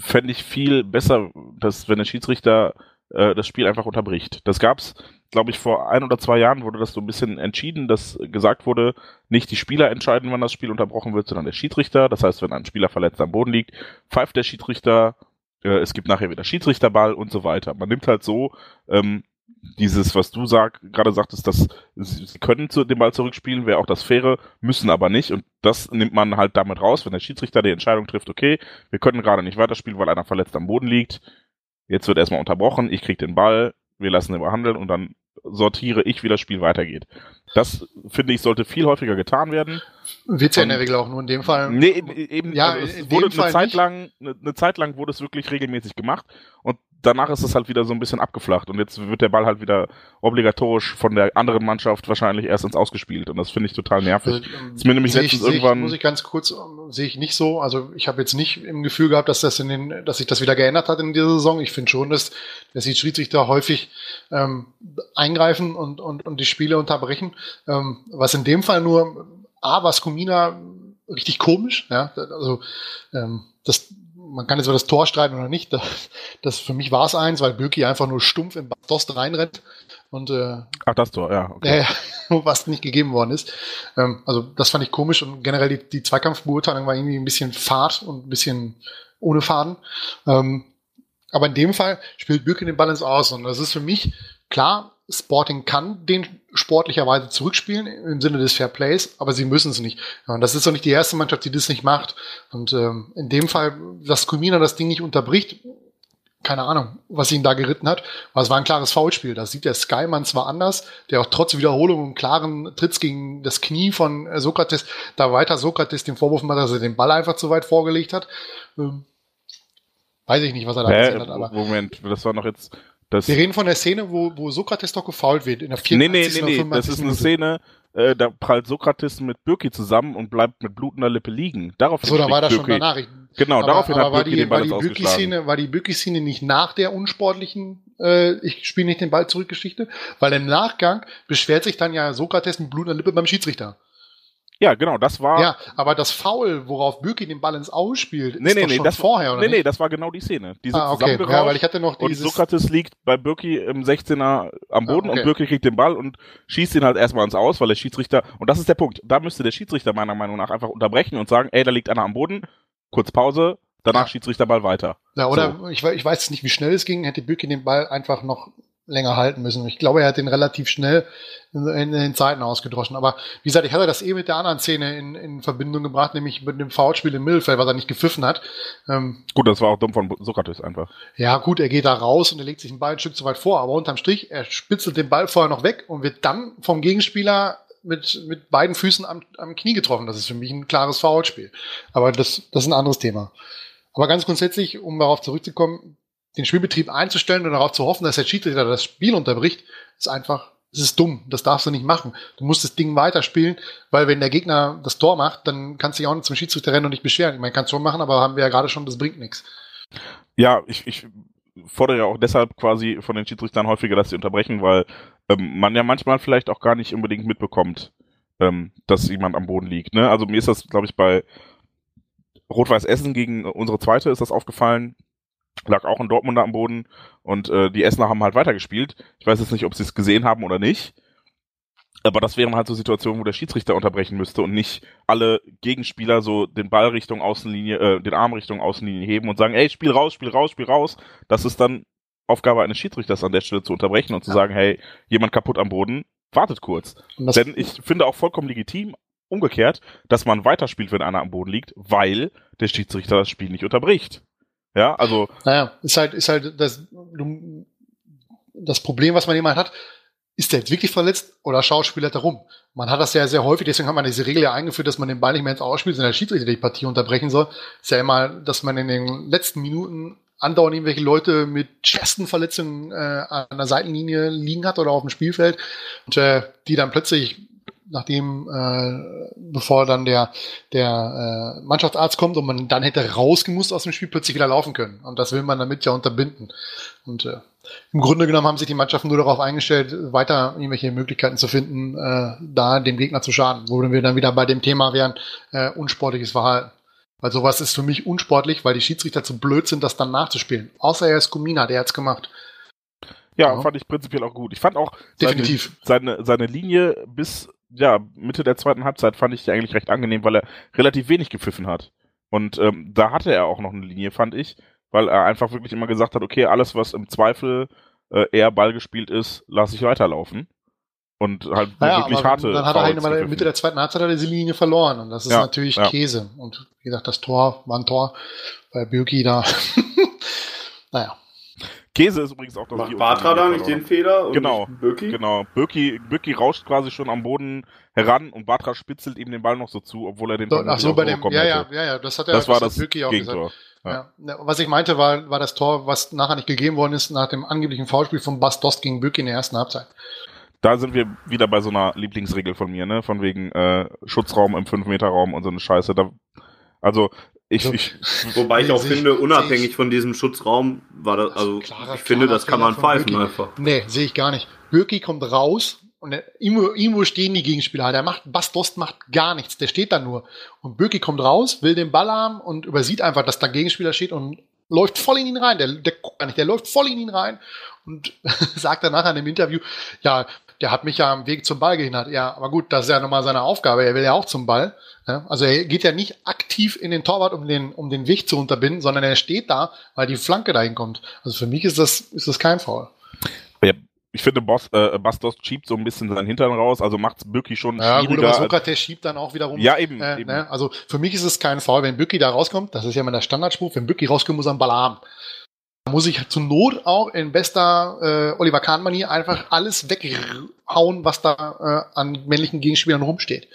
fände ich viel besser, dass wenn der Schiedsrichter äh, das Spiel einfach unterbricht. Das gab's, glaube ich, vor ein oder zwei Jahren wurde das so ein bisschen entschieden, dass gesagt wurde, nicht die Spieler entscheiden, wann das Spiel unterbrochen wird, sondern der Schiedsrichter. Das heißt, wenn ein Spieler verletzt am Boden liegt, pfeift der Schiedsrichter, äh, es gibt nachher wieder Schiedsrichterball und so weiter. Man nimmt halt so ähm, dieses, was du sag, gerade sagtest, dass sie können zu, den Ball zurückspielen, wäre auch das Faire, müssen aber nicht. Und das nimmt man halt damit raus, wenn der Schiedsrichter die Entscheidung trifft, okay, wir können gerade nicht weiterspielen, weil einer verletzt am Boden liegt. Jetzt wird erstmal unterbrochen, ich krieg den Ball, wir lassen ihn behandeln und dann sortiere ich, wie das Spiel weitergeht. Das, finde ich, sollte viel häufiger getan werden.
Wird ja in der Regel auch nur in dem Fall.
Nee, eben, ja, also es wurde eine Zeit lang, eine, eine Zeit lang wurde es wirklich regelmäßig gemacht und danach ist es halt wieder so ein bisschen abgeflacht und jetzt wird der Ball halt wieder obligatorisch von der anderen Mannschaft wahrscheinlich erst ins Ausgespielt und das finde ich total nervig. Also, ähm, ist mir nämlich letztens
ich,
irgendwann
ich, muss ich ganz kurz sehe ich nicht so, also ich habe jetzt nicht im Gefühl gehabt, dass das in den dass sich das wieder geändert hat in dieser Saison. Ich finde schon, dass dass die Schiedsrichter häufig ähm, eingreifen und und und die Spiele unterbrechen, ähm, was in dem Fall nur A, was Kumina richtig komisch, ja, also ähm, das man kann jetzt über das Tor streiten oder nicht. Das, das für mich war es eins, weil Böki einfach nur stumpf in Dost reinrennt und äh,
Ach, das Tor, ja. Okay.
Äh, was nicht gegeben worden ist. Ähm, also das fand ich komisch und generell die, die Zweikampfbeurteilung war irgendwie ein bisschen fad und ein bisschen ohne Faden. Ähm, aber in dem Fall spielt Bürki den Balance aus und das ist für mich klar, Sporting kann den sportlicherweise zurückspielen im Sinne des Fair Plays, aber sie müssen es nicht. Ja, und das ist doch nicht die erste Mannschaft, die das nicht macht. Und ähm, in dem Fall, dass Kumina das Ding nicht unterbricht, keine Ahnung, was ihn da geritten hat, aber es war ein klares Foulspiel. Da sieht der Skyman zwar anders, der auch trotz Wiederholung und klaren Tritts gegen das Knie von äh, Sokrates, da weiter Sokrates den Vorwurf macht, dass er den Ball einfach zu weit vorgelegt hat. Ähm, weiß ich nicht, was er da
äh, hat. Aber Moment, das war noch jetzt Das,
Wir reden von der Szene, wo, wo Sokrates doch gefault wird, in der
nee, nee,
84.
nee,
oder
nee, das
85.
ist eine. Szene, äh, da prallt Sokrates mit Birki zusammen und bleibt mit blutender Lippe liegen. Daraufhin
So, dann war das
schlägt
schon
Birki-
danach. Ich,
Genau,
aber,
daraufhin
aber
hat
war
Birki
die,
den
war
Ball
die
ins Ausgeschlagen.
Bücki-Szene, war die Bücki-Szene nicht nach der unsportlichen, äh, ich spiele nicht den Ball zurück Geschichte? Weil im Nachgang beschwert sich dann ja Sokrates mit blutender Lippe beim Schiedsrichter.
Ja, genau, das war.
Ja, aber das Foul, worauf Bürki den Ball ins Ausspielt,
nee,
ist
nee, nee,
schon
das
vorher, oder
nee, nee,
nicht?
das war genau die Szene. Die
ah, okay. Ja, weil ich hatte noch
und
dieses...
Sokrates liegt bei Birki im 16er am Boden
Ah, okay.
und Birki kriegt den Ball und schießt ihn halt erstmal ins Aus, weil der Schiedsrichter, und das ist der Punkt, da müsste der Schiedsrichter meiner Meinung nach einfach unterbrechen und sagen, ey, da liegt einer am Boden, kurz Pause, danach
Ja.
Schiedsrichterball weiter.
Ja, oder ich, we- ich weiß nicht, wie schnell es ging, hätte Bürki den Ball einfach noch länger halten müssen. Ich glaube, er hat den relativ schnell in, in den Zeiten ausgedroschen. Aber wie gesagt, ich hatte das eh mit der anderen Szene in, in Verbindung gebracht, nämlich mit dem Foulspiel im Mittelfeld, was er nicht gepfiffen hat. Ähm,
Gut, das war auch dumm von Sokrates einfach.
ja, gut, er geht da raus und er legt sich den Ball ein Stück zu weit vor, aber unterm Strich, er spitzelt den Ball vorher noch weg und wird dann vom Gegenspieler mit, mit beiden Füßen am, am Knie getroffen. Das ist für mich ein klares Foulspiel. Aber das, das ist ein anderes Thema. Aber ganz grundsätzlich, um darauf zurückzukommen, den Spielbetrieb einzustellen und darauf zu hoffen, dass der Schiedsrichter das Spiel unterbricht, ist einfach, es ist dumm. Das darfst du nicht machen. Du musst das Ding weiterspielen, weil wenn der Gegner das Tor macht, dann kannst du dich auch nicht zum Schiedsrichter rennen und dich beschweren. Ich meine, kannst schon machen, aber haben wir ja gerade schon, das bringt nichts.
Ja, ich, ich fordere ja auch deshalb quasi von den Schiedsrichtern häufiger, dass sie unterbrechen, weil ähm, man ja manchmal vielleicht auch gar nicht unbedingt mitbekommt, ähm, dass jemand am Boden liegt. Ne? Also mir ist das, glaube ich, bei Rot-Weiß Essen gegen unsere zweite ist das aufgefallen. Lag auch ein Dortmunder am Boden und äh, die Essener haben halt weitergespielt. Ich weiß jetzt nicht, ob sie es gesehen haben oder nicht. Aber das wären halt so Situationen, wo der Schiedsrichter unterbrechen müsste und nicht alle Gegenspieler so den Ball Richtung Außenlinie, äh, den Arm Richtung Außenlinie heben und sagen, ey, spiel raus, spiel raus, spiel raus. Das ist dann Aufgabe eines Schiedsrichters an der Stelle zu unterbrechen und zu
Ja.
sagen, hey, jemand kaputt am Boden, wartet kurz. Denn ich finde auch vollkommen legitim, umgekehrt, dass man weiterspielt, wenn einer am Boden liegt, weil der Schiedsrichter das Spiel nicht unterbricht. Ja, also,
Naja, ist halt, ist halt das, das Problem, was man jemand hat, ist der jetzt wirklich verletzt oder schauspielert er rum? Man hat das ja sehr häufig, deswegen hat man diese Regel ja eingeführt, dass man den Ball nicht mehr ins Ausspielt, sondern der Schiedsrichter die Partie unterbrechen soll. Ist ja immer, dass man in den letzten Minuten andauernd irgendwelche Leute mit schwersten Verletzungen äh, an der Seitenlinie liegen hat oder auf dem Spielfeld und äh, die dann plötzlich nachdem, äh, bevor dann der, der äh, Mannschaftsarzt kommt und man dann hätte rausgemusst aus dem Spiel, plötzlich wieder laufen können. Und das will man damit ja unterbinden. Und äh, im Grunde genommen haben sich die Mannschaften nur darauf eingestellt, weiter irgendwelche Möglichkeiten zu finden, äh, da dem Gegner zu schaden. Wo wir dann wieder bei dem Thema wären, äh, unsportliches Verhalten. Weil sowas ist für mich unsportlich, weil die Schiedsrichter zu blöd sind, das dann nachzuspielen. Außer er ist Kumina, der hat's gemacht.
ja,
Ja.
fand ich prinzipiell auch gut. Ich fand auch
Definitiv.
Seine, seine, seine Linie bis ja, Mitte der zweiten Halbzeit fand ich die eigentlich recht angenehm, weil er relativ wenig gepfiffen hat. Und ähm, da hatte er auch noch eine Linie, fand ich, weil er einfach wirklich immer gesagt hat, okay, alles, was im Zweifel äh, eher Ball gespielt ist, lasse ich weiterlaufen. Und halt
Naja,
wirklich harte.
dann hat er halt in der. Mitte der zweiten Halbzeit diese Linie verloren und das ist
Ja,
natürlich
ja.
Käse. Und wie gesagt, das Tor war ein Tor bei Birki da. naja.
Käse ist übrigens auch das
Macht Bartra da nicht den Fehler? Und
Genau,
Birki?
Genau. Birki, Birki rauscht quasi schon am Boden heran und Bartra spitzelt ihm den Ball noch so zu, obwohl er den
So,
Ball
ach
nicht
so, bei dem, ja, ja,
hätte.
ja, ja, das hat er,
Das war
hat
das
Birki auch gesagt.
Gegentor. Ja.
Ja. Ja. Was ich meinte, war, war das Tor, was nachher nicht gegeben worden ist, nach dem angeblichen Foulspiel von Bas Dost gegen Birki in der ersten Halbzeit.
Da sind wir wieder bei so einer Lieblingsregel von mir, ne? Von wegen äh, Schutzraum im 5-Meter-Raum und so eine Scheiße. Da, also ich,
So.
ich
Wobei ich auch
Sehe ich-
finde, unabhängig
ich-
von diesem Schutzraum war das, also
Klarer-
ich finde, das kann man pfeifen
Birki.
einfach.
Nee, sehe ich gar nicht. Birki kommt raus und irgendwo, irgendwo stehen die Gegenspieler. Der macht, Bas Dost macht gar nichts. Der steht da nur. Und Birki kommt raus, will den Ball haben und übersieht einfach, dass da ein Gegenspieler steht und läuft voll in ihn rein. Der, der guckt gar nicht, der läuft voll in ihn rein und sagt dann nachher in dem Interview, ja, der hat mich ja am Weg zum Ball gehindert. Ja, aber gut, das ist ja nochmal seine Aufgabe. Er will ja auch zum Ball. Ja, also er geht ja nicht aktiv in den Torwart, um den, um den Weg zu unterbinden, sondern er steht da, weil die Flanke dahin kommt. Also für mich ist das, ist das kein Foul.
ja, ich finde, Boss, äh, Bastos schiebt so ein bisschen seinen Hintern raus, also macht's Birki schon
Ja, gut,
schwieriger.
aber
als-
Sokrates schiebt dann auch wiederum.
ja, eben.
Äh,
eben.
ne? Also für mich ist es kein Foul, wenn Bücki da rauskommt. Das ist ja immer der Standardspruch. Wenn Bücki rauskommt, muss er einen Ball haben. Da muss ich zur Not auch in bester äh, Oliver Kahn-Manier einfach alles weghauen, was da äh, an männlichen Gegenspielern rumsteht.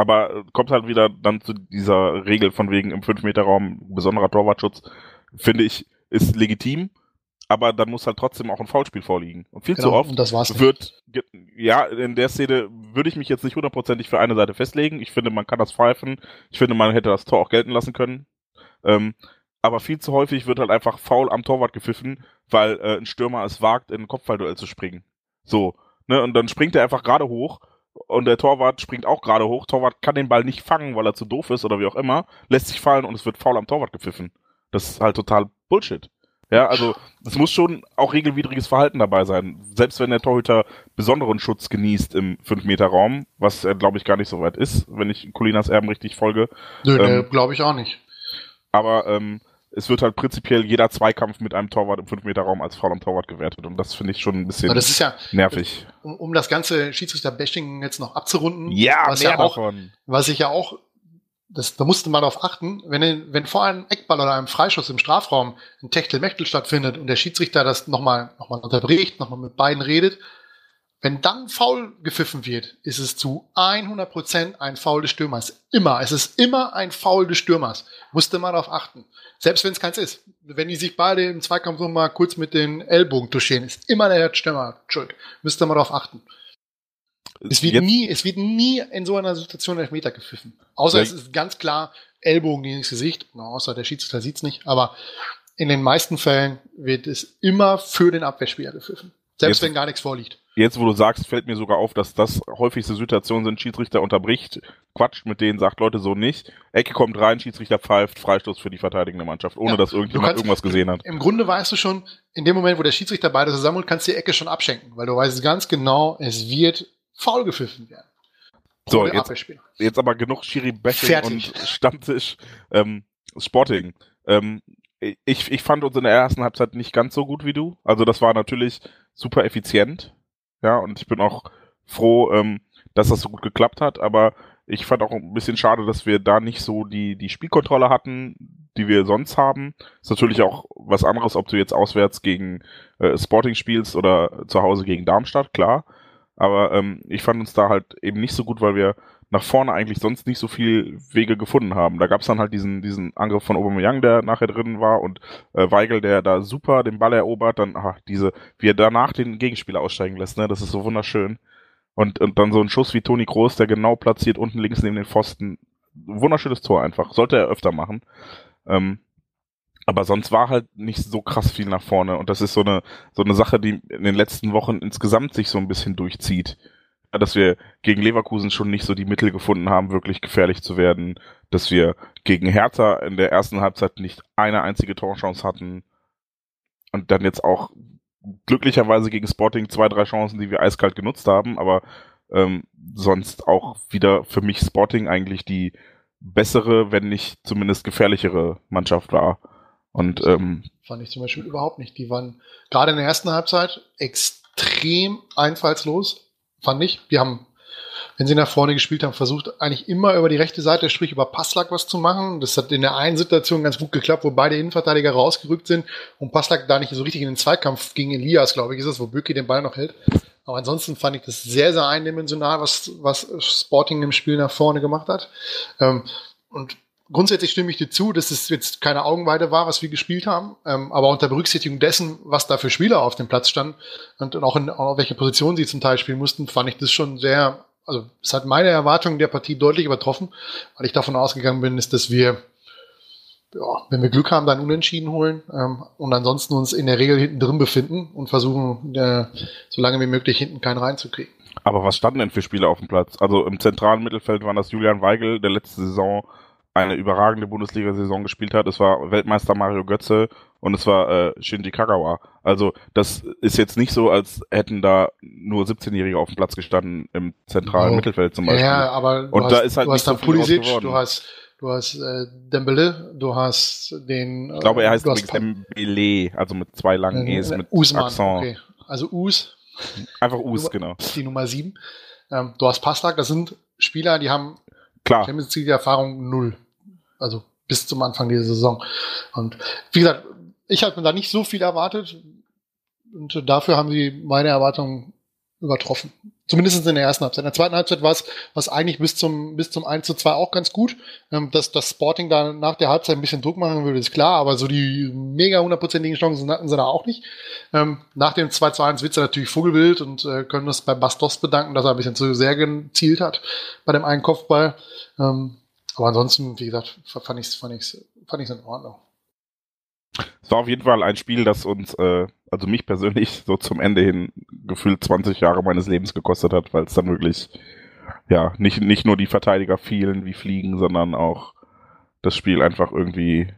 Aber äh, kommt halt wieder dann zu dieser Regel von wegen im 5-Meter-Raum besonderer Torwartschutz, finde ich, ist legitim. aber dann muss halt trotzdem auch ein Foulspiel vorliegen. Und viel
Genau,
zu oft
das war's nicht.
wird, ja, in der Szene würde ich mich jetzt nicht hundertprozentig für eine Seite festlegen. Ich finde, man kann das pfeifen. Ich finde, man hätte das Tor auch gelten lassen können. Ähm, aber viel zu häufig wird halt einfach faul am Torwart gepfiffen, weil äh, ein Stürmer es wagt, in ein Kopfballduell zu springen. So, ne, und dann springt er einfach gerade hoch und der Torwart springt auch gerade hoch. Torwart kann den Ball nicht fangen, weil er zu doof ist oder wie auch immer, lässt sich fallen und es wird faul am Torwart gepfiffen. Das ist halt total Bullshit. Ja, also es muss schon auch regelwidriges Verhalten dabei sein. Selbst wenn der Torhüter besonderen Schutz genießt im 5-Meter-Raum, was er, glaube ich, gar nicht so weit ist, wenn ich Colinas Erben richtig folge.
Nö,
ähm,
glaube ich auch nicht.
Aber ähm, es wird halt prinzipiell jeder Zweikampf mit einem Torwart im 5-Meter-Raum als Foul am Torwart gewertet. Und das finde ich schon ein bisschen
das ist ja,
nervig.
um, um das ganze Schiedsrichter-Bashing jetzt noch abzurunden,
Ja,
was ja auch,
davon.
was ich ja auch, das, da musste man darauf achten, wenn, wenn vor einem Eckball oder einem Freischuss im Strafraum ein Techtel-Mechtel stattfindet und der Schiedsrichter das nochmal noch mal unterbricht, nochmal mit beiden redet, wenn dann Foul gepfiffen wird, ist es zu 100% ein Foul des Stürmers. Immer. Es ist immer ein Foul des Stürmers. Musste man darauf achten. Selbst wenn es keins ist. Wenn die sich beide im Zweikampf noch mal kurz mit den Ellbogen touchieren, ist immer der Stürmer schuld. Müsste man darauf achten. Es wird
Jetzt-
nie, es wird nie in so einer Situation Elfmeter gepfiffen. Außer
Ja.
es ist ganz klar Ellbogen gegen das Gesicht. Na, außer der Schiedsrichter sieht's nicht. Aber in den meisten Fällen wird es immer für den Abwehrspieler gepfiffen. Selbst
Jetzt-
wenn gar nichts vorliegt.
Jetzt, wo du sagst, fällt mir sogar auf, dass das häufigste Situationen sind, Schiedsrichter unterbricht, quatscht mit denen, sagt Leute so nicht. Ecke kommt rein, Schiedsrichter pfeift, Freistoß für die verteidigende Mannschaft, ohne
Ja,
dass irgendjemand
kannst-
irgendwas gesehen hat.
Im Grunde weißt du schon, in dem Moment, wo der Schiedsrichter beide zusammenholt, kannst du die Ecke schon abschenken, weil du weißt ganz genau, es wird faul gepfiffen werden.
So, jetzt, jetzt aber genug Schiri-Bashing und Stammtisch. Ähm, Sporting. Ähm, ich, ich fand uns in der ersten Halbzeit nicht ganz so gut wie du. Also das war natürlich super effizient. Ja, und ich bin auch froh, ähm, dass das so gut geklappt hat. Aber ich fand auch ein bisschen schade, dass wir da nicht so die, die Spielkontrolle hatten, die wir sonst haben. Ist natürlich auch was anderes, ob du jetzt auswärts gegen äh, Sporting spielst oder zu Hause gegen Darmstadt, klar. Aber ähm, ich fand uns da halt eben nicht so gut, weil wir nach vorne eigentlich sonst nicht so viel Wege gefunden haben. Da gab es dann halt diesen, diesen Angriff von Aubameyang, der nachher drin war und äh, Weigel, der da super den Ball erobert, dann ach, diese, wie er danach den Gegenspieler aussteigen lässt, ne, das ist so wunderschön. Und, und dann so ein Schuss wie Toni Kroos, der genau platziert unten links neben den Pfosten. Wunderschönes Tor einfach. Sollte er öfter machen. Ähm, aber sonst war halt nicht so krass viel nach vorne. Und das ist so eine, so eine Sache, die in den letzten Wochen insgesamt sich so ein bisschen durchzieht. Dass wir gegen Leverkusen schon nicht so die Mittel gefunden haben, wirklich gefährlich zu werden. Dass wir gegen Hertha in der ersten Halbzeit nicht eine einzige Torchance hatten. Und dann jetzt auch glücklicherweise gegen Sporting zwei, drei Chancen, die wir eiskalt genutzt haben. Aber ähm, sonst auch wieder für mich Sporting eigentlich die bessere, wenn nicht zumindest gefährlichere Mannschaft war. Und ähm,
Fand ich zum Beispiel überhaupt nicht. Die waren gerade in der ersten Halbzeit extrem einfallslos, fand ich. Die haben, wenn sie nach vorne gespielt haben, versucht eigentlich immer über die rechte Seite, sprich über Passlack was zu machen. Das hat in der einen Situation ganz gut geklappt, wo beide Innenverteidiger rausgerückt sind und Passlack da nicht so richtig in den Zweikampf gegen Elias, glaube ich, ist es, wo Böki den Ball noch hält. Aber ansonsten fand ich das sehr, sehr eindimensional, was, was Sporting im Spiel nach vorne gemacht hat. Ähm, und grundsätzlich stimme ich dir zu, dass es jetzt keine Augenweide war, was wir gespielt haben, ähm, aber unter Berücksichtigung dessen, was da für Spieler auf dem Platz standen und, und auch in auch welche Position sie zum Teil spielen mussten, fand ich das schon sehr, also es hat meine Erwartungen der Partie deutlich übertroffen, weil ich davon ausgegangen bin, ist, dass wir, ja, wenn wir Glück haben, dann Unentschieden holen ähm, und ansonsten uns in der Regel hinten drin befinden und versuchen, äh, so lange wie möglich hinten keinen reinzukriegen.
Aber was standen denn für Spieler auf dem Platz? Also im zentralen Mittelfeld waren das Julian Weigel, der letzte Saison eine überragende Bundesliga-Saison gespielt hat. Es war Weltmeister Mario Götze und es war äh, Shinji Kagawa. Also das ist jetzt nicht so, als hätten da nur 17-Jährige auf dem Platz gestanden im zentralen
Oh.
Mittelfeld zum Beispiel.
Ja, aber du
Und
hast,
da ist halt
du
nicht
hast
so
dann Pulisic, du hast, du hast äh, Dembele, du hast den.
Ich glaube, er heißt
du hast
übrigens Mbele, also mit zwei langen E's, mit
Usman,
Accent.
okay. Also Us,
Einfach Us, genau.
die Nummer 7. Ähm, du hast Pastak, das sind Spieler, die haben
Klar.
Champions League Erfahrung null. Also bis zum Anfang dieser Saison. Und wie gesagt, ich hatte mir da nicht so viel erwartet. Und dafür haben sie meine Erwartungen übertroffen. Zumindest in der ersten Halbzeit. In der zweiten Halbzeit war es, was eigentlich bis zum, bis zum 1 zu 2 auch ganz gut. Ähm, dass das Sporting da nach der Halbzeit ein bisschen Druck machen würde, ist klar, aber so die mega hundertprozentigen Chancen hatten sie da auch nicht. Ähm, nach dem 2 zu 1 wird sie natürlich Vogelwild und äh, können uns bei Bastos bedanken, dass er ein bisschen zu sehr gezielt hat bei dem einen Kopfball. Ähm, aber ansonsten, wie gesagt, fand ich es fand ich's, fand ich's in Ordnung.
Es war auf jeden Fall ein Spiel, das uns, äh, also mich persönlich, so zum Ende hin gefühlt 20 Jahre meines Lebens gekostet hat, weil es dann wirklich, ja, nicht, nicht nur die Verteidiger fielen wie Fliegen, sondern auch das Spiel einfach irgendwie,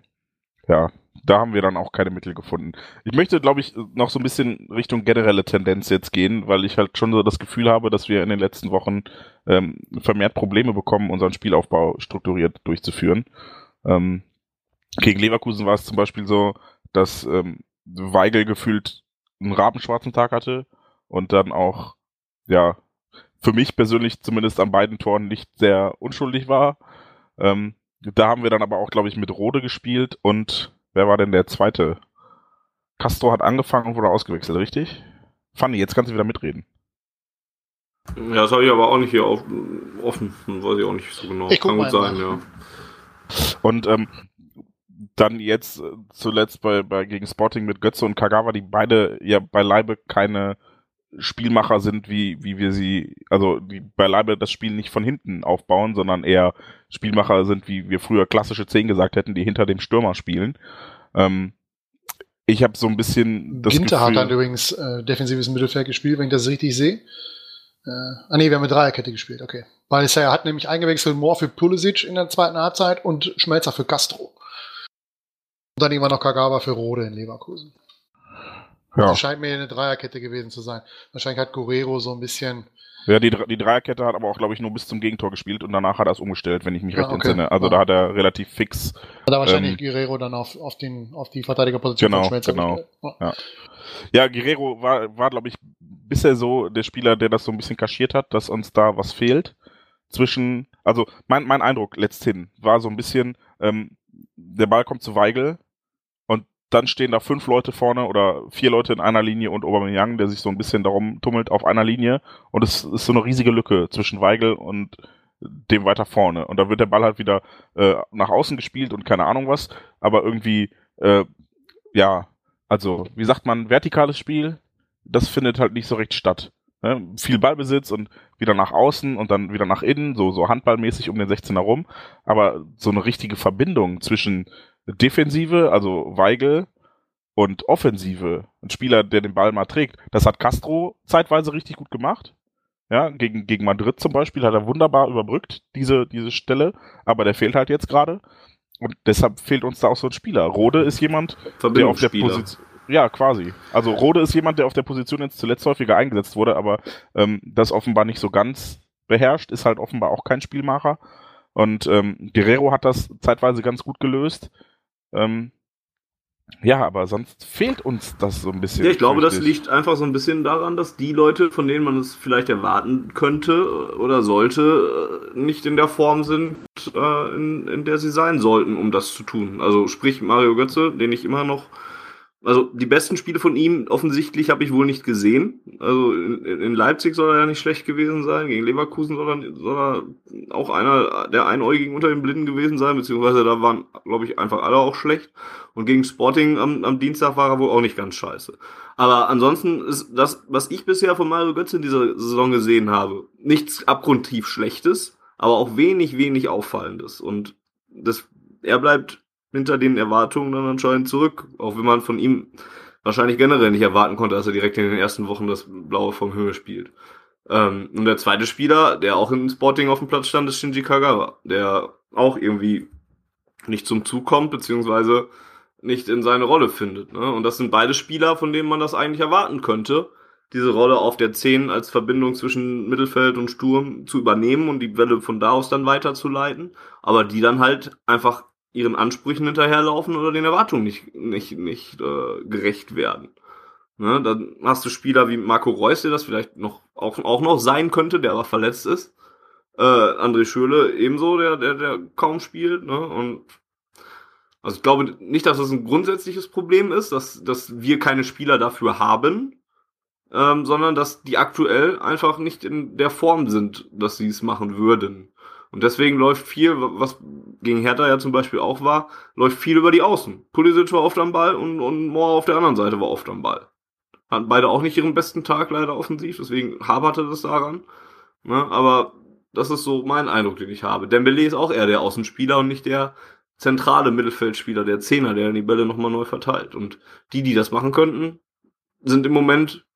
ja, da haben wir dann auch keine Mittel gefunden. Ich möchte, glaube ich, noch so ein bisschen Richtung generelle Tendenz jetzt gehen, weil ich halt schon so das Gefühl habe, dass wir in den letzten Wochen ähm, vermehrt Probleme bekommen, unseren Spielaufbau strukturiert durchzuführen. Ähm, gegen Leverkusen war es zum Beispiel so, dass ähm, Weigel gefühlt einen rabenschwarzen Tag hatte und dann auch, ja, für mich persönlich zumindest an beiden Toren nicht sehr unschuldig war. Ähm, da haben wir dann aber auch, glaube ich, mit Rode gespielt und wer war denn der zweite? Castro hat angefangen und wurde ausgewechselt, richtig? Fanny, jetzt kannst du wieder mitreden.
Ja, das habe ich aber auch nicht hier auf, offen. Weiß ich auch nicht so genau.
Ich
Kann gut sein,
nach.
ja.
Und ähm, dann jetzt äh, zuletzt bei, bei gegen Sporting mit Götze und Kagawa, die beide ja beileibe keine Spielmacher sind, wie, wie wir sie, also die beileibe das Spiel nicht von hinten aufbauen, sondern eher Spielmacher sind, wie wir früher klassische Zehn gesagt hätten, die hinter dem Stürmer spielen. Ähm, ich habe so ein bisschen das
Ginter hat
Gefühl,
dann übrigens äh, defensives Mittelfeld gespielt, wenn ich das richtig sehe. Äh, ah nee, wir haben mit Dreierkette gespielt, okay. Weil es ja hat nämlich eingewechselt Moore für Pulisic in der zweiten Halbzeit und Schmelzer für Castro. Und dann immer noch Kagawa für Rode in Leverkusen.
Ja,
Das scheint mir eine Dreierkette gewesen zu sein. Wahrscheinlich hat Guerrero so ein bisschen.
ja die, die Dreierkette hat aber auch, glaube ich, nur bis zum Gegentor gespielt und danach hat er es umgestellt, wenn ich mich
Ja,
recht
okay.
entsinne. Also
Ja.
da hat er relativ fix
Hat er wahrscheinlich
Ähm,
Guerrero dann auf, auf, den, auf die Verteidigerposition
Genau,
von
genau.
gestellt. Ja.
Ja, Guerrero war, war glaube ich, bisher so der Spieler, der das so ein bisschen kaschiert hat, dass uns da was fehlt. Zwischen, also mein, mein Eindruck letzthin war so ein bisschen, ähm, der Ball kommt zu Weigel dann stehen da fünf Leute vorne oder vier Leute in einer Linie und Aubameyang, der sich so ein bisschen darum tummelt auf einer Linie und es ist so eine riesige Lücke zwischen Weigel und dem weiter vorne und da wird der Ball halt wieder äh, nach außen gespielt und keine Ahnung was, aber irgendwie äh, ja, also, wie sagt man, vertikales Spiel, das findet halt nicht so recht statt. Ne? Viel Ballbesitz und wieder nach außen und dann wieder nach innen, so, so handballmäßig um den 16er rum. Aber so eine richtige Verbindung zwischen Defensive, also Weigel, und Offensive, ein Spieler, der den Ball mal trägt, das hat Castro zeitweise richtig gut gemacht. Ja, gegen, gegen Madrid zum Beispiel hat er wunderbar überbrückt, diese, diese Stelle, aber der fehlt halt jetzt gerade. Und deshalb fehlt uns da auch so ein Spieler. Rode ist jemand, der auf der. Position. Ja, quasi. Also Rode ist jemand, der auf der Position jetzt zuletzt häufiger eingesetzt wurde, aber ähm, das offenbar nicht so ganz beherrscht, ist halt offenbar auch kein Spielmacher. Und ähm, Guerrero hat das zeitweise ganz gut gelöst. Ähm, ja, aber sonst fehlt uns das so ein bisschen.
Ja, ich glaube, das liegt einfach so ein bisschen daran, dass die Leute, von denen man es vielleicht erwarten könnte oder sollte, äh, nicht in der Form sind, äh, in, in der sie sein sollten, um das zu tun. Also sprich Mario Götze, den ich immer noch also die besten Spiele von ihm offensichtlich habe ich wohl nicht gesehen. Also in, in Leipzig soll er ja nicht schlecht gewesen sein, gegen Leverkusen soll er, soll er auch einer der Einäugigen unter den Blinden gewesen sein, beziehungsweise da waren, glaube ich, einfach alle auch schlecht. Und gegen Sporting am, am Dienstag war er wohl auch nicht ganz scheiße. Aber ansonsten ist das, was ich bisher von Mario Götze in dieser Saison gesehen habe, nichts abgrundtief Schlechtes, aber auch wenig, wenig Auffallendes. Und das, er bleibt hinter den Erwartungen dann anscheinend zurück, auch wenn man von ihm wahrscheinlich generell nicht erwarten konnte, dass er direkt in den ersten Wochen das Blaue vom Himmel spielt. Ähm, und der zweite Spieler, der auch in Sporting auf dem Platz stand, ist Shinji Kagawa, der auch irgendwie nicht zum Zug kommt, beziehungsweise nicht in seine Rolle findet. Ne? Und das sind beide Spieler, von denen man das eigentlich erwarten könnte, diese Rolle auf der 10 als Verbindung zwischen Mittelfeld und Sturm zu übernehmen und die Welle von da aus dann weiterzuleiten, aber die dann halt einfach ihren Ansprüchen hinterherlaufen oder den Erwartungen nicht, nicht, nicht äh, gerecht werden. Ne, dann hast du Spieler wie Marco Reus, der das vielleicht noch auch, auch noch sein könnte, der aber verletzt ist. Äh, André Schöle ebenso, der, der, der kaum spielt. Ne? Und also ich glaube nicht, dass das ein grundsätzliches Problem ist, dass, dass wir keine Spieler dafür haben. ähm, sondern dass die aktuell einfach nicht in der Form sind, dass sie es machen würden. Und deswegen läuft viel, was gegen Hertha ja zum Beispiel auch war, läuft viel über die Außen. Pulisic war oft am Ball und, und Moore auf der anderen Seite war oft am Ball. Hatten beide auch nicht ihren besten Tag leider offensiv, deswegen haberte das daran. Ne? Aber das ist so mein Eindruck, den ich habe. Dembele ist auch eher der Außenspieler und nicht der zentrale Mittelfeldspieler, der Zehner, der die Bälle nochmal neu verteilt. Und die, die das machen könnten, sind im Moment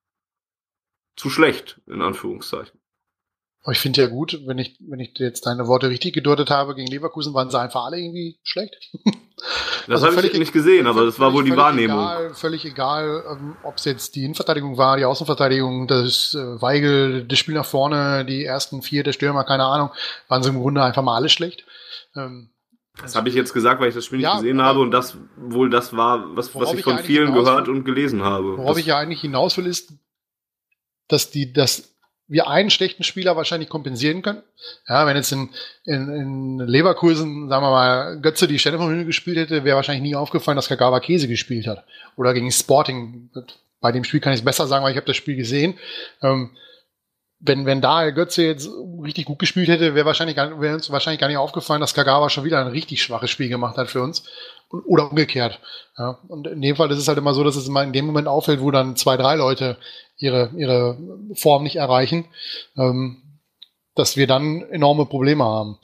zu schlecht, in Anführungszeichen.
Aber ich finde ja gut, wenn ich, wenn ich jetzt deine Worte richtig gedeutet habe, gegen Leverkusen waren sie einfach alle irgendwie schlecht.
Das also habe ich nicht gesehen, aber das war wohl die Wahrnehmung.
Egal, völlig egal, ähm, ob es jetzt die Innenverteidigung war, die Außenverteidigung, das äh, Weigel, das Spiel nach vorne, die ersten vier, der Stürmer, keine Ahnung, waren sie im Grunde einfach mal alle schlecht.
Ähm, das habe ich jetzt gesagt, weil ich das Spiel nicht ja, gesehen habe und das wohl das war, was, was ich von vielen gehört und gelesen habe.
Worauf
das
ich ja eigentlich hinaus will, ist, dass die, dass wir einen schlechten Spieler wahrscheinlich kompensieren können. Ja, wenn jetzt in, in, in Leverkusen, sagen wir mal, Götze die Stelle von Hühne gespielt hätte, wäre wahrscheinlich nie aufgefallen, dass Kagawa Käse gespielt hat. Oder gegen Sporting. Bei dem Spiel kann ich es besser sagen, weil ich habe das Spiel gesehen. Ähm, wenn, wenn da Götze jetzt richtig gut gespielt hätte, wäre wahrscheinlich wäre uns wahrscheinlich gar nicht aufgefallen, dass Kagawa schon wieder ein richtig schwaches Spiel gemacht hat für uns. Oder umgekehrt. Ja, und in dem Fall ist es halt immer so, dass es immer in dem Moment auffällt, wo dann zwei, drei Leute ihre, ihre Form nicht erreichen, ähm, dass wir dann enorme Probleme haben.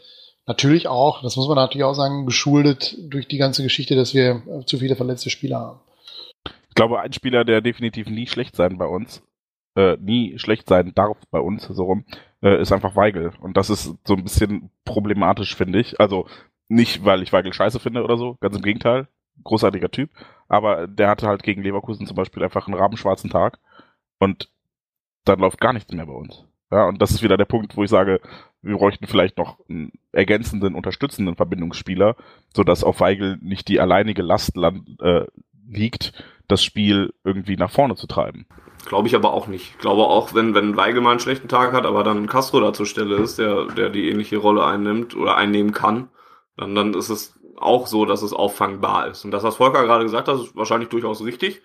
Natürlich auch, das muss man natürlich auch sagen, geschuldet durch die ganze Geschichte, dass wir zu viele verletzte Spieler haben.
Ich glaube, ein Spieler, der definitiv nie schlecht sein bei uns, äh, nie schlecht sein darf bei uns, so rum, äh, ist einfach Weigel. Und das ist so ein bisschen problematisch, finde ich. Also nicht, weil ich Weigel scheiße finde oder so, ganz im Gegenteil. Großartiger Typ. Aber der hatte halt gegen Leverkusen zum Beispiel einfach einen rabenschwarzen Tag. Und dann läuft gar nichts mehr bei uns. Ja, und das ist wieder der Punkt, wo ich sage, wir bräuchten vielleicht noch einen ergänzenden, unterstützenden Verbindungsspieler, sodass auf Weigel nicht die alleinige Last land, äh, liegt, das Spiel irgendwie nach vorne zu treiben.
Glaube ich aber auch nicht. Ich glaube auch, wenn, wenn Weigel mal einen schlechten Tag hat, aber dann Castro da zur Stelle ist, der, der die ähnliche Rolle einnimmt oder einnehmen kann, dann, dann ist es auch so, dass es auffangbar ist. Und das, was Volker gerade gesagt hat, ist wahrscheinlich durchaus richtig,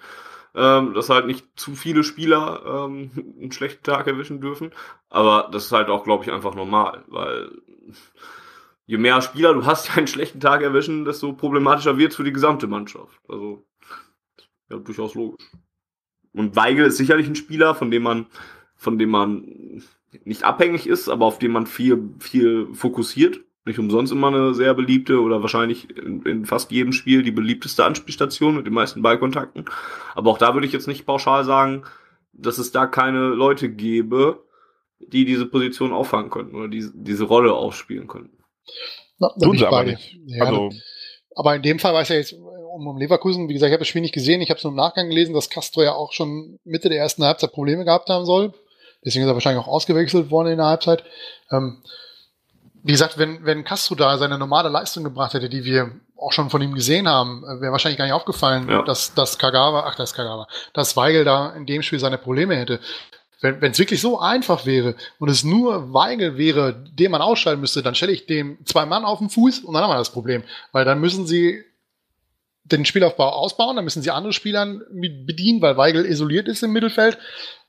ähm, dass halt nicht zu viele Spieler ähm, einen schlechten Tag erwischen dürfen. Aber das ist halt auch, glaube ich, einfach normal, weil je mehr Spieler du hast, die einen schlechten Tag erwischen, desto problematischer wird es für die gesamte Mannschaft. Also, ja, durchaus logisch. Und Weigel ist sicherlich ein Spieler, von dem man, von dem man nicht abhängig ist, aber auf den man viel, viel fokussiert nicht umsonst immer eine sehr beliebte oder wahrscheinlich in, in, fast jedem Spiel die beliebteste Anspielstation mit den meisten Ballkontakten. Aber auch da würde ich jetzt nicht pauschal sagen, dass es da keine Leute gäbe, die diese Position auffangen könnten oder die, diese Rolle ausspielen könnten.
Na, Tun sie aber nicht. Ja, also, aber in dem Fall war es ja jetzt um, um Leverkusen, wie gesagt, ich habe das Spiel nicht gesehen, ich habe es nur im Nachgang gelesen, dass Castro ja auch schon Mitte der ersten Halbzeit Probleme gehabt haben soll. Deswegen ist er wahrscheinlich auch ausgewechselt worden in der Halbzeit. Ähm, wie gesagt, wenn, wenn Castro da seine normale Leistung gebracht hätte, die wir auch schon von ihm gesehen haben, äh, wäre wahrscheinlich gar nicht aufgefallen, ja. dass, dass Kagawa, ach, das Kagawa, dass Weigel da in dem Spiel seine Probleme hätte. Wenn es wirklich so einfach wäre und es nur Weigel wäre, den man ausschalten müsste, dann stelle ich dem zwei Mann auf den Fuß und dann haben wir das Problem. Weil dann müssen sie den Spielaufbau ausbauen, dann müssen sie andere Spieler bedienen, weil Weigel isoliert ist im Mittelfeld.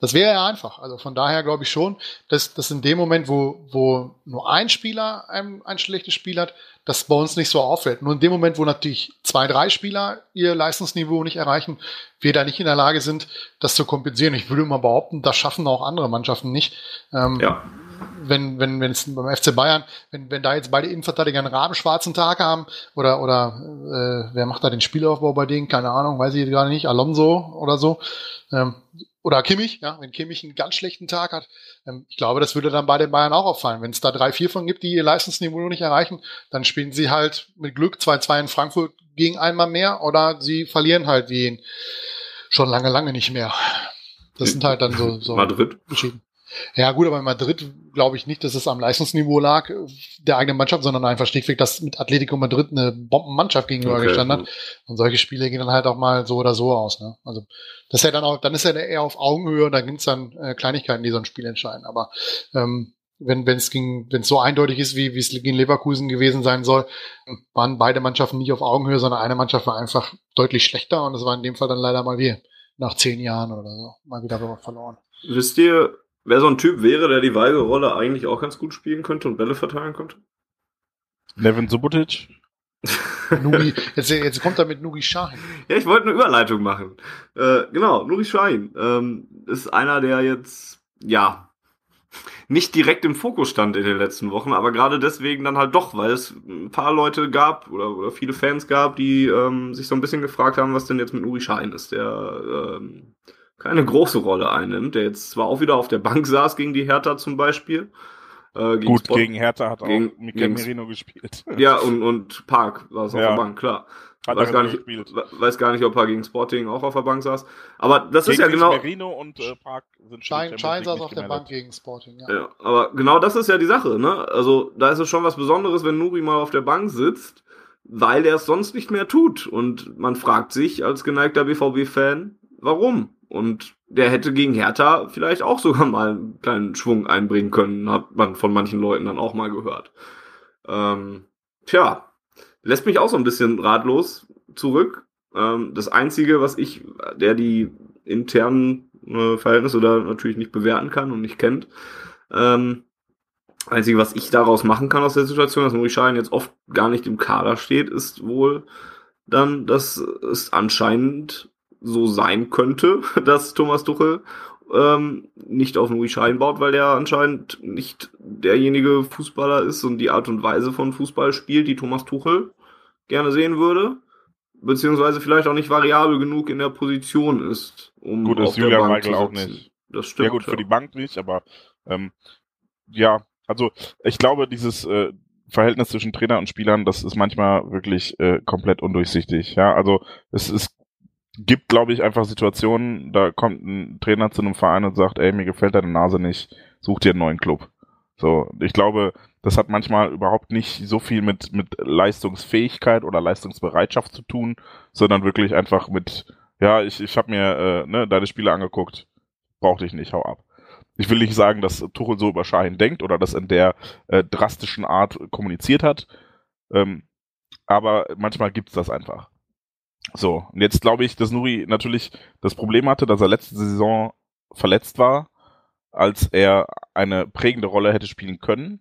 Das wäre ja einfach. Also von daher glaube ich schon, dass, dass in dem Moment, wo, wo nur ein Spieler ein, ein schlechtes Spiel hat, das bei uns nicht so auffällt. Nur in dem Moment, wo natürlich zwei, drei Spieler ihr Leistungsniveau nicht erreichen, wir da nicht in der Lage sind, das zu kompensieren. Ich würde mal behaupten, das schaffen auch andere Mannschaften nicht. Ähm, ja wenn, wenn, wenn es beim FC Bayern, wenn, wenn da jetzt beide Innenverteidiger einen rabenschwarzen Tag haben, oder, oder äh, wer macht da den Spielaufbau bei denen? Keine Ahnung, weiß ich gerade nicht, Alonso oder so. Ähm, oder Kimmich, ja, wenn Kimmich einen ganz schlechten Tag hat. Ähm, ich glaube, das würde dann bei den Bayern auch auffallen. Wenn es da drei, vier von gibt, die ihr Leistungsniveau nicht erreichen, dann spielen sie halt mit Glück 2-2 in Frankfurt gegen einmal mehr oder sie verlieren halt wie schon lange, lange nicht mehr. Das sind halt dann so, so
Madrid. Geschichten.
Ja, gut, aber in Madrid glaube ich nicht, dass es am Leistungsniveau lag der eigenen Mannschaft, sondern einfach schlichtweg, dass mit Atletico Madrid eine Bombenmannschaft gegenüber okay, gestanden hat. Und solche Spiele gehen dann halt auch mal so oder so aus. Ne? Also das ist ja dann auch, dann ist er eher auf Augenhöhe und da gibt es dann äh, Kleinigkeiten, die so ein Spiel entscheiden. Aber ähm, wenn es wenn es so eindeutig ist, wie wie es gegen Leverkusen gewesen sein soll, waren beide Mannschaften nicht auf Augenhöhe, sondern eine Mannschaft war einfach deutlich schlechter und das war in dem Fall dann leider mal wir nach zehn Jahren oder so mal wieder verloren.
Wisst ihr, wer so ein Typ wäre, der die Weigel-Rolle eigentlich auch ganz gut spielen könnte und Bälle verteilen könnte?
Nevin Subotic?
Nuri, jetzt, jetzt kommt er mit Nuri Shahin.
Ja, ich wollte eine Überleitung machen. Äh, genau, Nuri Shahin ähm, ist einer, der jetzt, ja, nicht direkt im Fokus stand in den letzten Wochen, aber gerade deswegen dann halt doch, weil es ein paar Leute gab oder, oder viele Fans gab, die ähm, sich so ein bisschen gefragt haben, was denn jetzt mit Nuri Shahin ist, der ähm, keine große Rolle einnimmt, der jetzt zwar auch wieder auf der Bank saß gegen die Hertha zum Beispiel,
äh, gegen Gut, Sport, gegen Hertha hat
gegen,
auch Mikel Merino gespielt.
Ja, und, und Park war es auf ja. der Bank, klar. Hat weiß, gar nicht, gespielt. weiß gar nicht, ob er gegen Sporting auch auf der Bank saß. Aber das gegen ist ja genau.
Merino und äh, Park sind
Schein, Schein saß auf der Bank gegen Sporting, ja.
ja. Aber genau das ist ja die Sache, ne? Also da ist es schon was Besonderes, wenn Nuri mal auf der Bank sitzt, weil er es sonst nicht mehr tut. Und man fragt sich als geneigter BVB-Fan, warum? Und der hätte gegen Hertha vielleicht auch sogar mal einen kleinen Schwung einbringen können, hat man von manchen Leuten dann auch mal gehört. Ähm, tja, lässt mich auch so ein bisschen ratlos zurück. Ähm, das Einzige, was ich, der die internen äh, Verhältnisse da natürlich nicht bewerten kann und nicht kennt, ähm, Einzige, was ich daraus machen kann aus der Situation, dass Nuri Schein jetzt oft gar nicht im Kader steht, ist wohl dann, dass es anscheinend so sein könnte, dass Thomas Tuchel ähm, nicht auf Nuri Schein baut, weil der anscheinend nicht derjenige Fußballer ist und die Art und Weise von Fußball spielt, die Thomas Tuchel gerne sehen würde. Beziehungsweise vielleicht auch nicht variabel genug in der Position ist,
um gut, auf ist der Julian Bank Michael auch nicht.
Das stimmt.
Ja gut, für die Bank nicht, aber ähm, ja, also ich glaube, dieses äh, Verhältnis zwischen Trainer und Spielern, das ist manchmal wirklich äh, komplett undurchsichtig. Ja, also es ist gibt, glaube ich, einfach Situationen, da kommt ein Trainer zu einem Verein und sagt, ey, mir gefällt deine Nase nicht, such dir einen neuen Club. So, ich glaube, das hat manchmal überhaupt nicht so viel mit, mit Leistungsfähigkeit oder Leistungsbereitschaft zu tun, sondern wirklich einfach mit, ja, ich, ich habe mir äh, ne, deine Spiele angeguckt, brauch dich nicht, hau ab. Ich will nicht sagen, dass Tuchel so über Schahin denkt oder das in der äh, drastischen Art kommuniziert hat, ähm, aber manchmal gibt's das einfach. So, und jetzt glaube ich, dass Nuri natürlich das Problem hatte, dass er letzte Saison verletzt war, als er eine prägende Rolle hätte spielen können.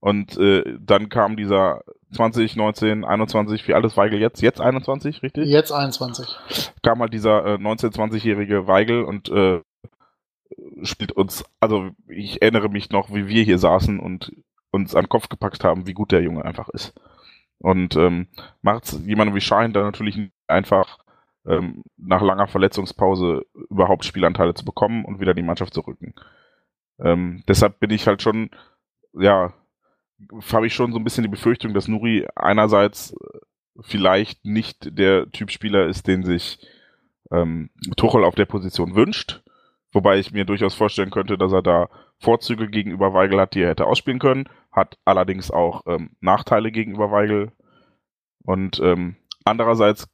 Und äh, dann kam dieser 20, 19, 21, wie alt ist Weigel jetzt? Jetzt 21, richtig?
Jetzt 21.
Kam halt dieser äh, 19, 20-jährige Weigel und äh, spielt uns, also ich erinnere mich noch, wie wir hier saßen und uns an den Kopf gepackt haben, wie gut der Junge einfach ist. Und ähm, macht jemandem wie Schein dann natürlich einfach ähm, nach langer Verletzungspause überhaupt Spielanteile zu bekommen und wieder die Mannschaft zu rücken. Ähm, deshalb bin ich halt schon, ja, habe ich schon so ein bisschen die Befürchtung, dass Nuri einerseits vielleicht nicht der Typ Spieler ist, den sich ähm, Tuchel auf der Position wünscht. Wobei ich mir durchaus vorstellen könnte, dass er da Vorzüge gegenüber Weigel hat, die er hätte ausspielen können, hat allerdings auch ähm, Nachteile gegenüber Weigel. Und ähm, andererseits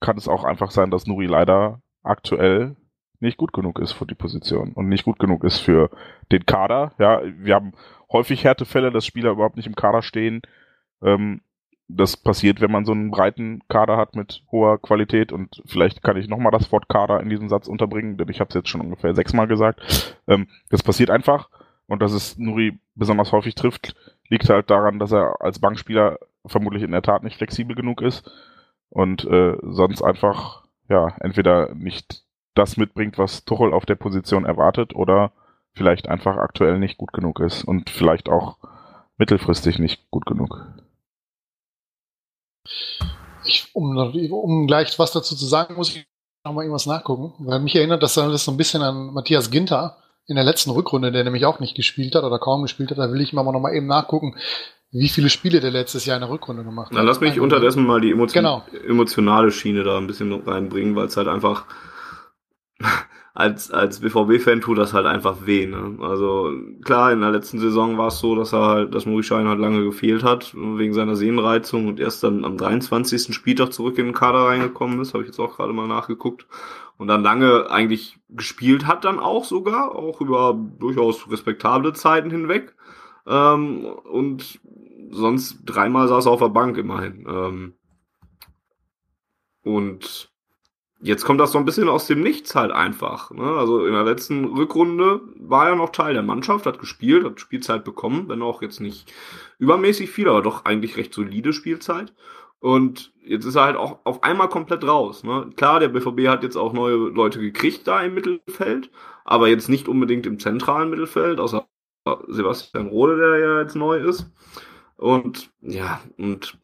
kann es auch einfach sein, dass Nuri leider aktuell nicht gut genug ist für die Position und nicht gut genug ist für den Kader. Ja, wir haben häufig Härtefälle, dass Spieler überhaupt nicht im Kader stehen. Ähm, das passiert, wenn man so einen breiten Kader hat mit hoher Qualität und vielleicht kann ich nochmal das Wort Kader in diesem Satz unterbringen, denn ich habe es jetzt schon ungefähr sechsmal gesagt. Ähm, das passiert einfach und dass es Nuri besonders häufig trifft, liegt halt daran, dass er als Bankspieler vermutlich in der Tat nicht flexibel genug ist und äh, sonst einfach ja entweder nicht das mitbringt, was Tuchel auf der Position erwartet oder vielleicht einfach aktuell nicht gut genug ist und vielleicht auch mittelfristig nicht gut genug.
Ich, um, um gleich was dazu zu sagen, muss ich noch mal irgendwas nachgucken, weil mich erinnert das alles so ein bisschen an Matthias Ginter in der letzten Rückrunde, der nämlich auch nicht gespielt hat oder kaum gespielt hat. Da will ich mal noch mal eben nachgucken, wie viele Spiele der letztes Jahr in der Rückrunde gemacht hat.
Dann lass mich Eine unterdessen mal die Emotion genau. emotionale Schiene da ein bisschen reinbringen, weil es halt einfach als, als BVB-Fan tut das halt einfach weh. Ne? Also klar, in der letzten Saison war es so, dass er halt, dass Maurice Schein halt lange gefehlt hat, wegen seiner Sehnenreizung und erst dann am 23. Spieltag zurück in den Kader reingekommen ist, habe ich jetzt auch gerade mal nachgeguckt. Und dann lange eigentlich gespielt hat dann auch sogar, auch über durchaus respektable Zeiten hinweg. Ähm, und sonst dreimal saß er auf der Bank immerhin. Ähm, und jetzt kommt das so ein bisschen aus dem Nichts halt einfach. Ne? Also in der letzten Rückrunde war er noch Teil der Mannschaft, hat gespielt, hat Spielzeit bekommen, wenn auch jetzt nicht übermäßig viel, aber doch eigentlich recht solide Spielzeit. Und jetzt ist er halt auch auf einmal komplett raus. Ne? Klar, der BVB hat jetzt auch neue Leute gekriegt da im Mittelfeld, aber jetzt nicht unbedingt im zentralen Mittelfeld, außer Sebastian Rode, der ja jetzt neu ist. Und ja, und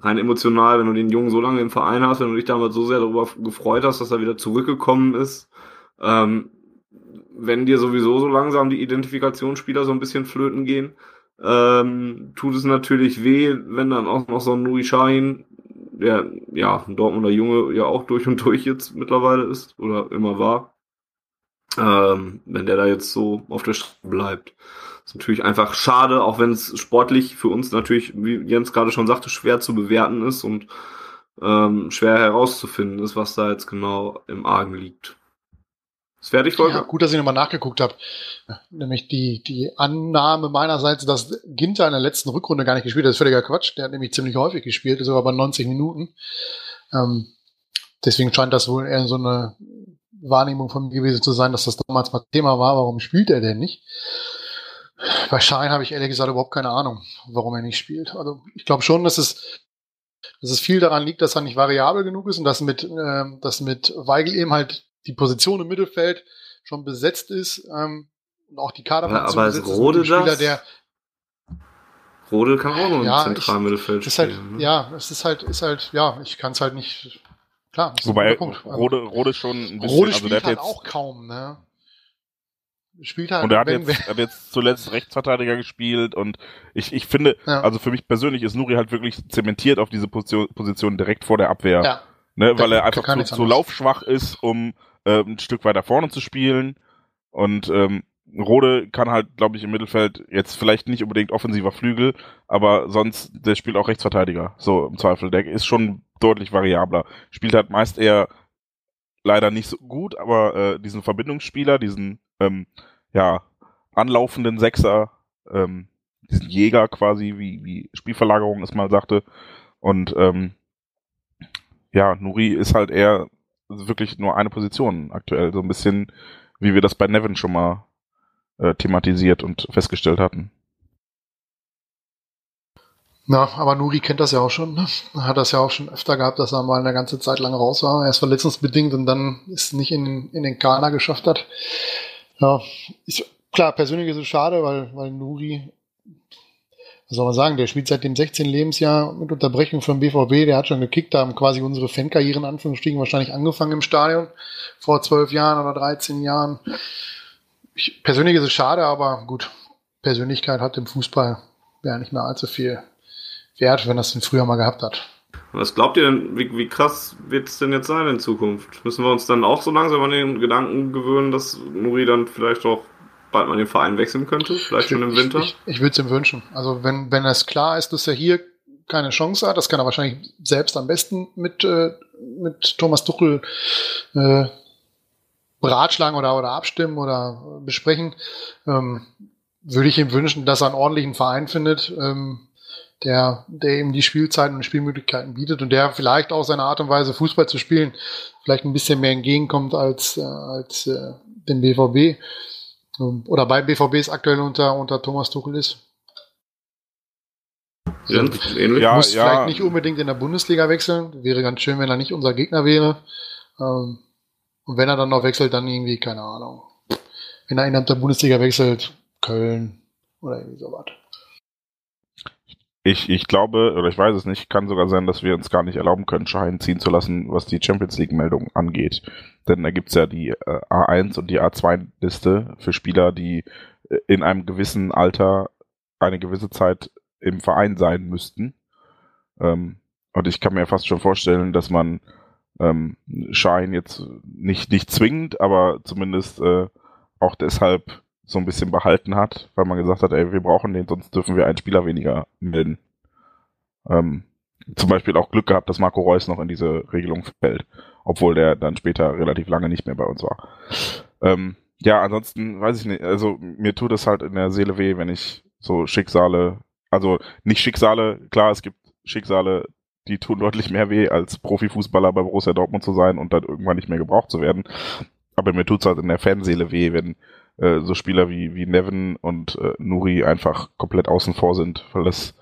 rein emotional, wenn du den Jungen so lange im Verein hast, wenn du dich damals so sehr darüber gefreut hast, dass er wieder zurückgekommen ist, ähm, wenn dir sowieso so langsam die Identifikationsspieler so ein bisschen flöten gehen, ähm, tut es natürlich weh, wenn dann auch noch so ein Nuri Sahin, der ja ein Dortmunder Junge ja auch durch und durch jetzt mittlerweile ist oder immer war, ähm, wenn der da jetzt so auf der Strecke bleibt. ist natürlich einfach schade, auch wenn es sportlich für uns natürlich, wie Jens gerade schon sagte, schwer zu bewerten ist und ähm, schwer herauszufinden ist, was da jetzt genau im Argen liegt. Ist fertig, Volker? Ja,
gut, dass ich nochmal nachgeguckt habe. Nämlich die, die Annahme meinerseits, dass Ginter in der letzten Rückrunde gar nicht gespielt hat, ist völliger Quatsch. Der hat nämlich ziemlich häufig gespielt, ist aber bei 90 Minuten. Ähm, deswegen scheint das wohl eher so eine Wahrnehmung von mir gewesen zu sein, dass das damals mal Thema war. Warum spielt er denn nicht? Bei Schein habe ich ehrlich gesagt überhaupt keine Ahnung, warum er nicht spielt. Also ich glaube schon, dass es, dass es viel daran liegt, dass er nicht variabel genug ist und dass mit, äh, dass mit Weigel eben halt die Position im Mittelfeld schon besetzt ist ähm, und auch die Kaderposition
ja, aber
besetzt
Rode
ist. Spieler,
das?
der
Rode kann auch noch
ja,
im zentralen Mittelfeld
ist halt,
spielen. Ne?
Ja, es ist halt, ist halt, ja, ich kann es halt nicht. Klar, ist
Wobei
ein guter Punkt. Also
Rode, Rode schon ein bisschen,
Rode
also
spielt
der hat
halt
jetzt,
auch kaum, ne? Spielt halt,
und er hat
wenn-
jetzt, hat jetzt zuletzt Rechtsverteidiger gespielt und ich, ich finde,
Ja.
also für mich persönlich ist Nuri halt wirklich zementiert auf diese Position, Position direkt vor der Abwehr.
ja,
Ne, weil er einfach zu, zu laufschwach ist, um äh, ein Stück weiter vorne zu spielen. Und ähm, Rode kann halt, glaube ich, im Mittelfeld jetzt vielleicht nicht unbedingt offensiver Flügel, aber sonst, der spielt auch Rechtsverteidiger. So im Zweifel. Der ist schon deutlich variabler. Spielt halt meist eher leider nicht so gut, aber äh, diesen Verbindungsspieler, diesen ähm, ja anlaufenden Sechser, ähm, diesen Jäger quasi, wie, wie Spielverlagerung es mal sagte. Und ähm, ja, Nuri ist halt eher wirklich nur eine Position aktuell. So ein bisschen, wie wir das bei Nevin schon mal äh, thematisiert und festgestellt hatten.
Na, aber Nuri kennt das ja auch schon. Ne? Hat das ja auch schon öfter gehabt, dass er mal eine ganze Zeit lang raus war. Erst verletzungsbedingt und dann ist nicht in, in den Kana geschafft hat. Ja, ist, klar, persönlich ist es schade, weil, weil Nuri, was soll man sagen, der spielt seit dem 16. Lebensjahr mit Unterbrechung vom BVB, der hat schon gekickt, da haben quasi unsere Fankarriere in Anführungsstrichen wahrscheinlich angefangen im Stadion vor zwölf Jahren oder 13 Jahren. Ich, persönlich ist es schade, aber gut, Persönlichkeit hat im Fußball ja nicht mehr allzu viel wert, wenn das den früher mal gehabt hat.
Was glaubt ihr denn, wie, wie krass wird es denn jetzt sein in Zukunft? Müssen wir uns dann auch so langsam an den Gedanken gewöhnen, dass Nuri dann vielleicht auch bald mal den Verein wechseln könnte? Vielleicht schon im Winter?
Ich, ich, ich würde es ihm wünschen. Also wenn, wenn es klar ist, dass er hier keine Chance hat, das kann er wahrscheinlich selbst am besten mit, äh, mit Thomas Tuchel äh, beratschlagen oder, oder abstimmen oder besprechen, ähm, würde ich ihm wünschen, dass er einen ordentlichen Verein findet, ähm, der, der ihm die Spielzeiten und Spielmöglichkeiten bietet und der vielleicht auch seine Art und Weise, Fußball zu spielen, vielleicht ein bisschen mehr entgegenkommt als, äh, als äh, dem BVB. Ähm, Oder bei BVB es aktuell unter, unter Thomas Tuchel ist.
Jens, ähnlich?
Ja,
Muss
ja.
vielleicht nicht unbedingt in der Bundesliga wechseln. Wäre ganz schön, wenn er nicht unser Gegner wäre. Ähm, und wenn er dann noch wechselt, dann irgendwie, keine Ahnung. Wenn er innerhalb der Bundesliga wechselt, Köln oder irgendwie sowas.
Ich, ich glaube, oder ich weiß es nicht, kann sogar sein, dass wir uns gar nicht erlauben können, Schein ziehen zu lassen, was die Champions League-Meldung angeht. Denn da gibt's ja die äh, A1 und die A2-Liste für Spieler, die äh, in einem gewissen Alter eine gewisse Zeit im Verein sein müssten. Ähm, und ich kann mir fast schon vorstellen, dass man ähm, Schein jetzt nicht, nicht zwingend, aber zumindest äh, auch deshalb so ein bisschen behalten hat, weil man gesagt hat, ey, wir brauchen den, sonst dürfen wir einen Spieler weniger melden. Ähm, zum Beispiel auch Glück gehabt, dass Marco Reus noch in diese Regelung fällt, obwohl der dann später relativ lange nicht mehr bei uns war. Ähm, ja, ansonsten weiß ich nicht, also mir tut es halt in der Seele weh, wenn ich so Schicksale, also nicht Schicksale, klar, es gibt Schicksale, die tun deutlich mehr weh, als Profifußballer bei Borussia Dortmund zu sein und dann irgendwann nicht mehr gebraucht zu werden. Aber mir tut's halt in der Fanseele weh, wenn äh, so Spieler wie, wie Nevin und äh, Nuri einfach komplett außen vor sind, weil das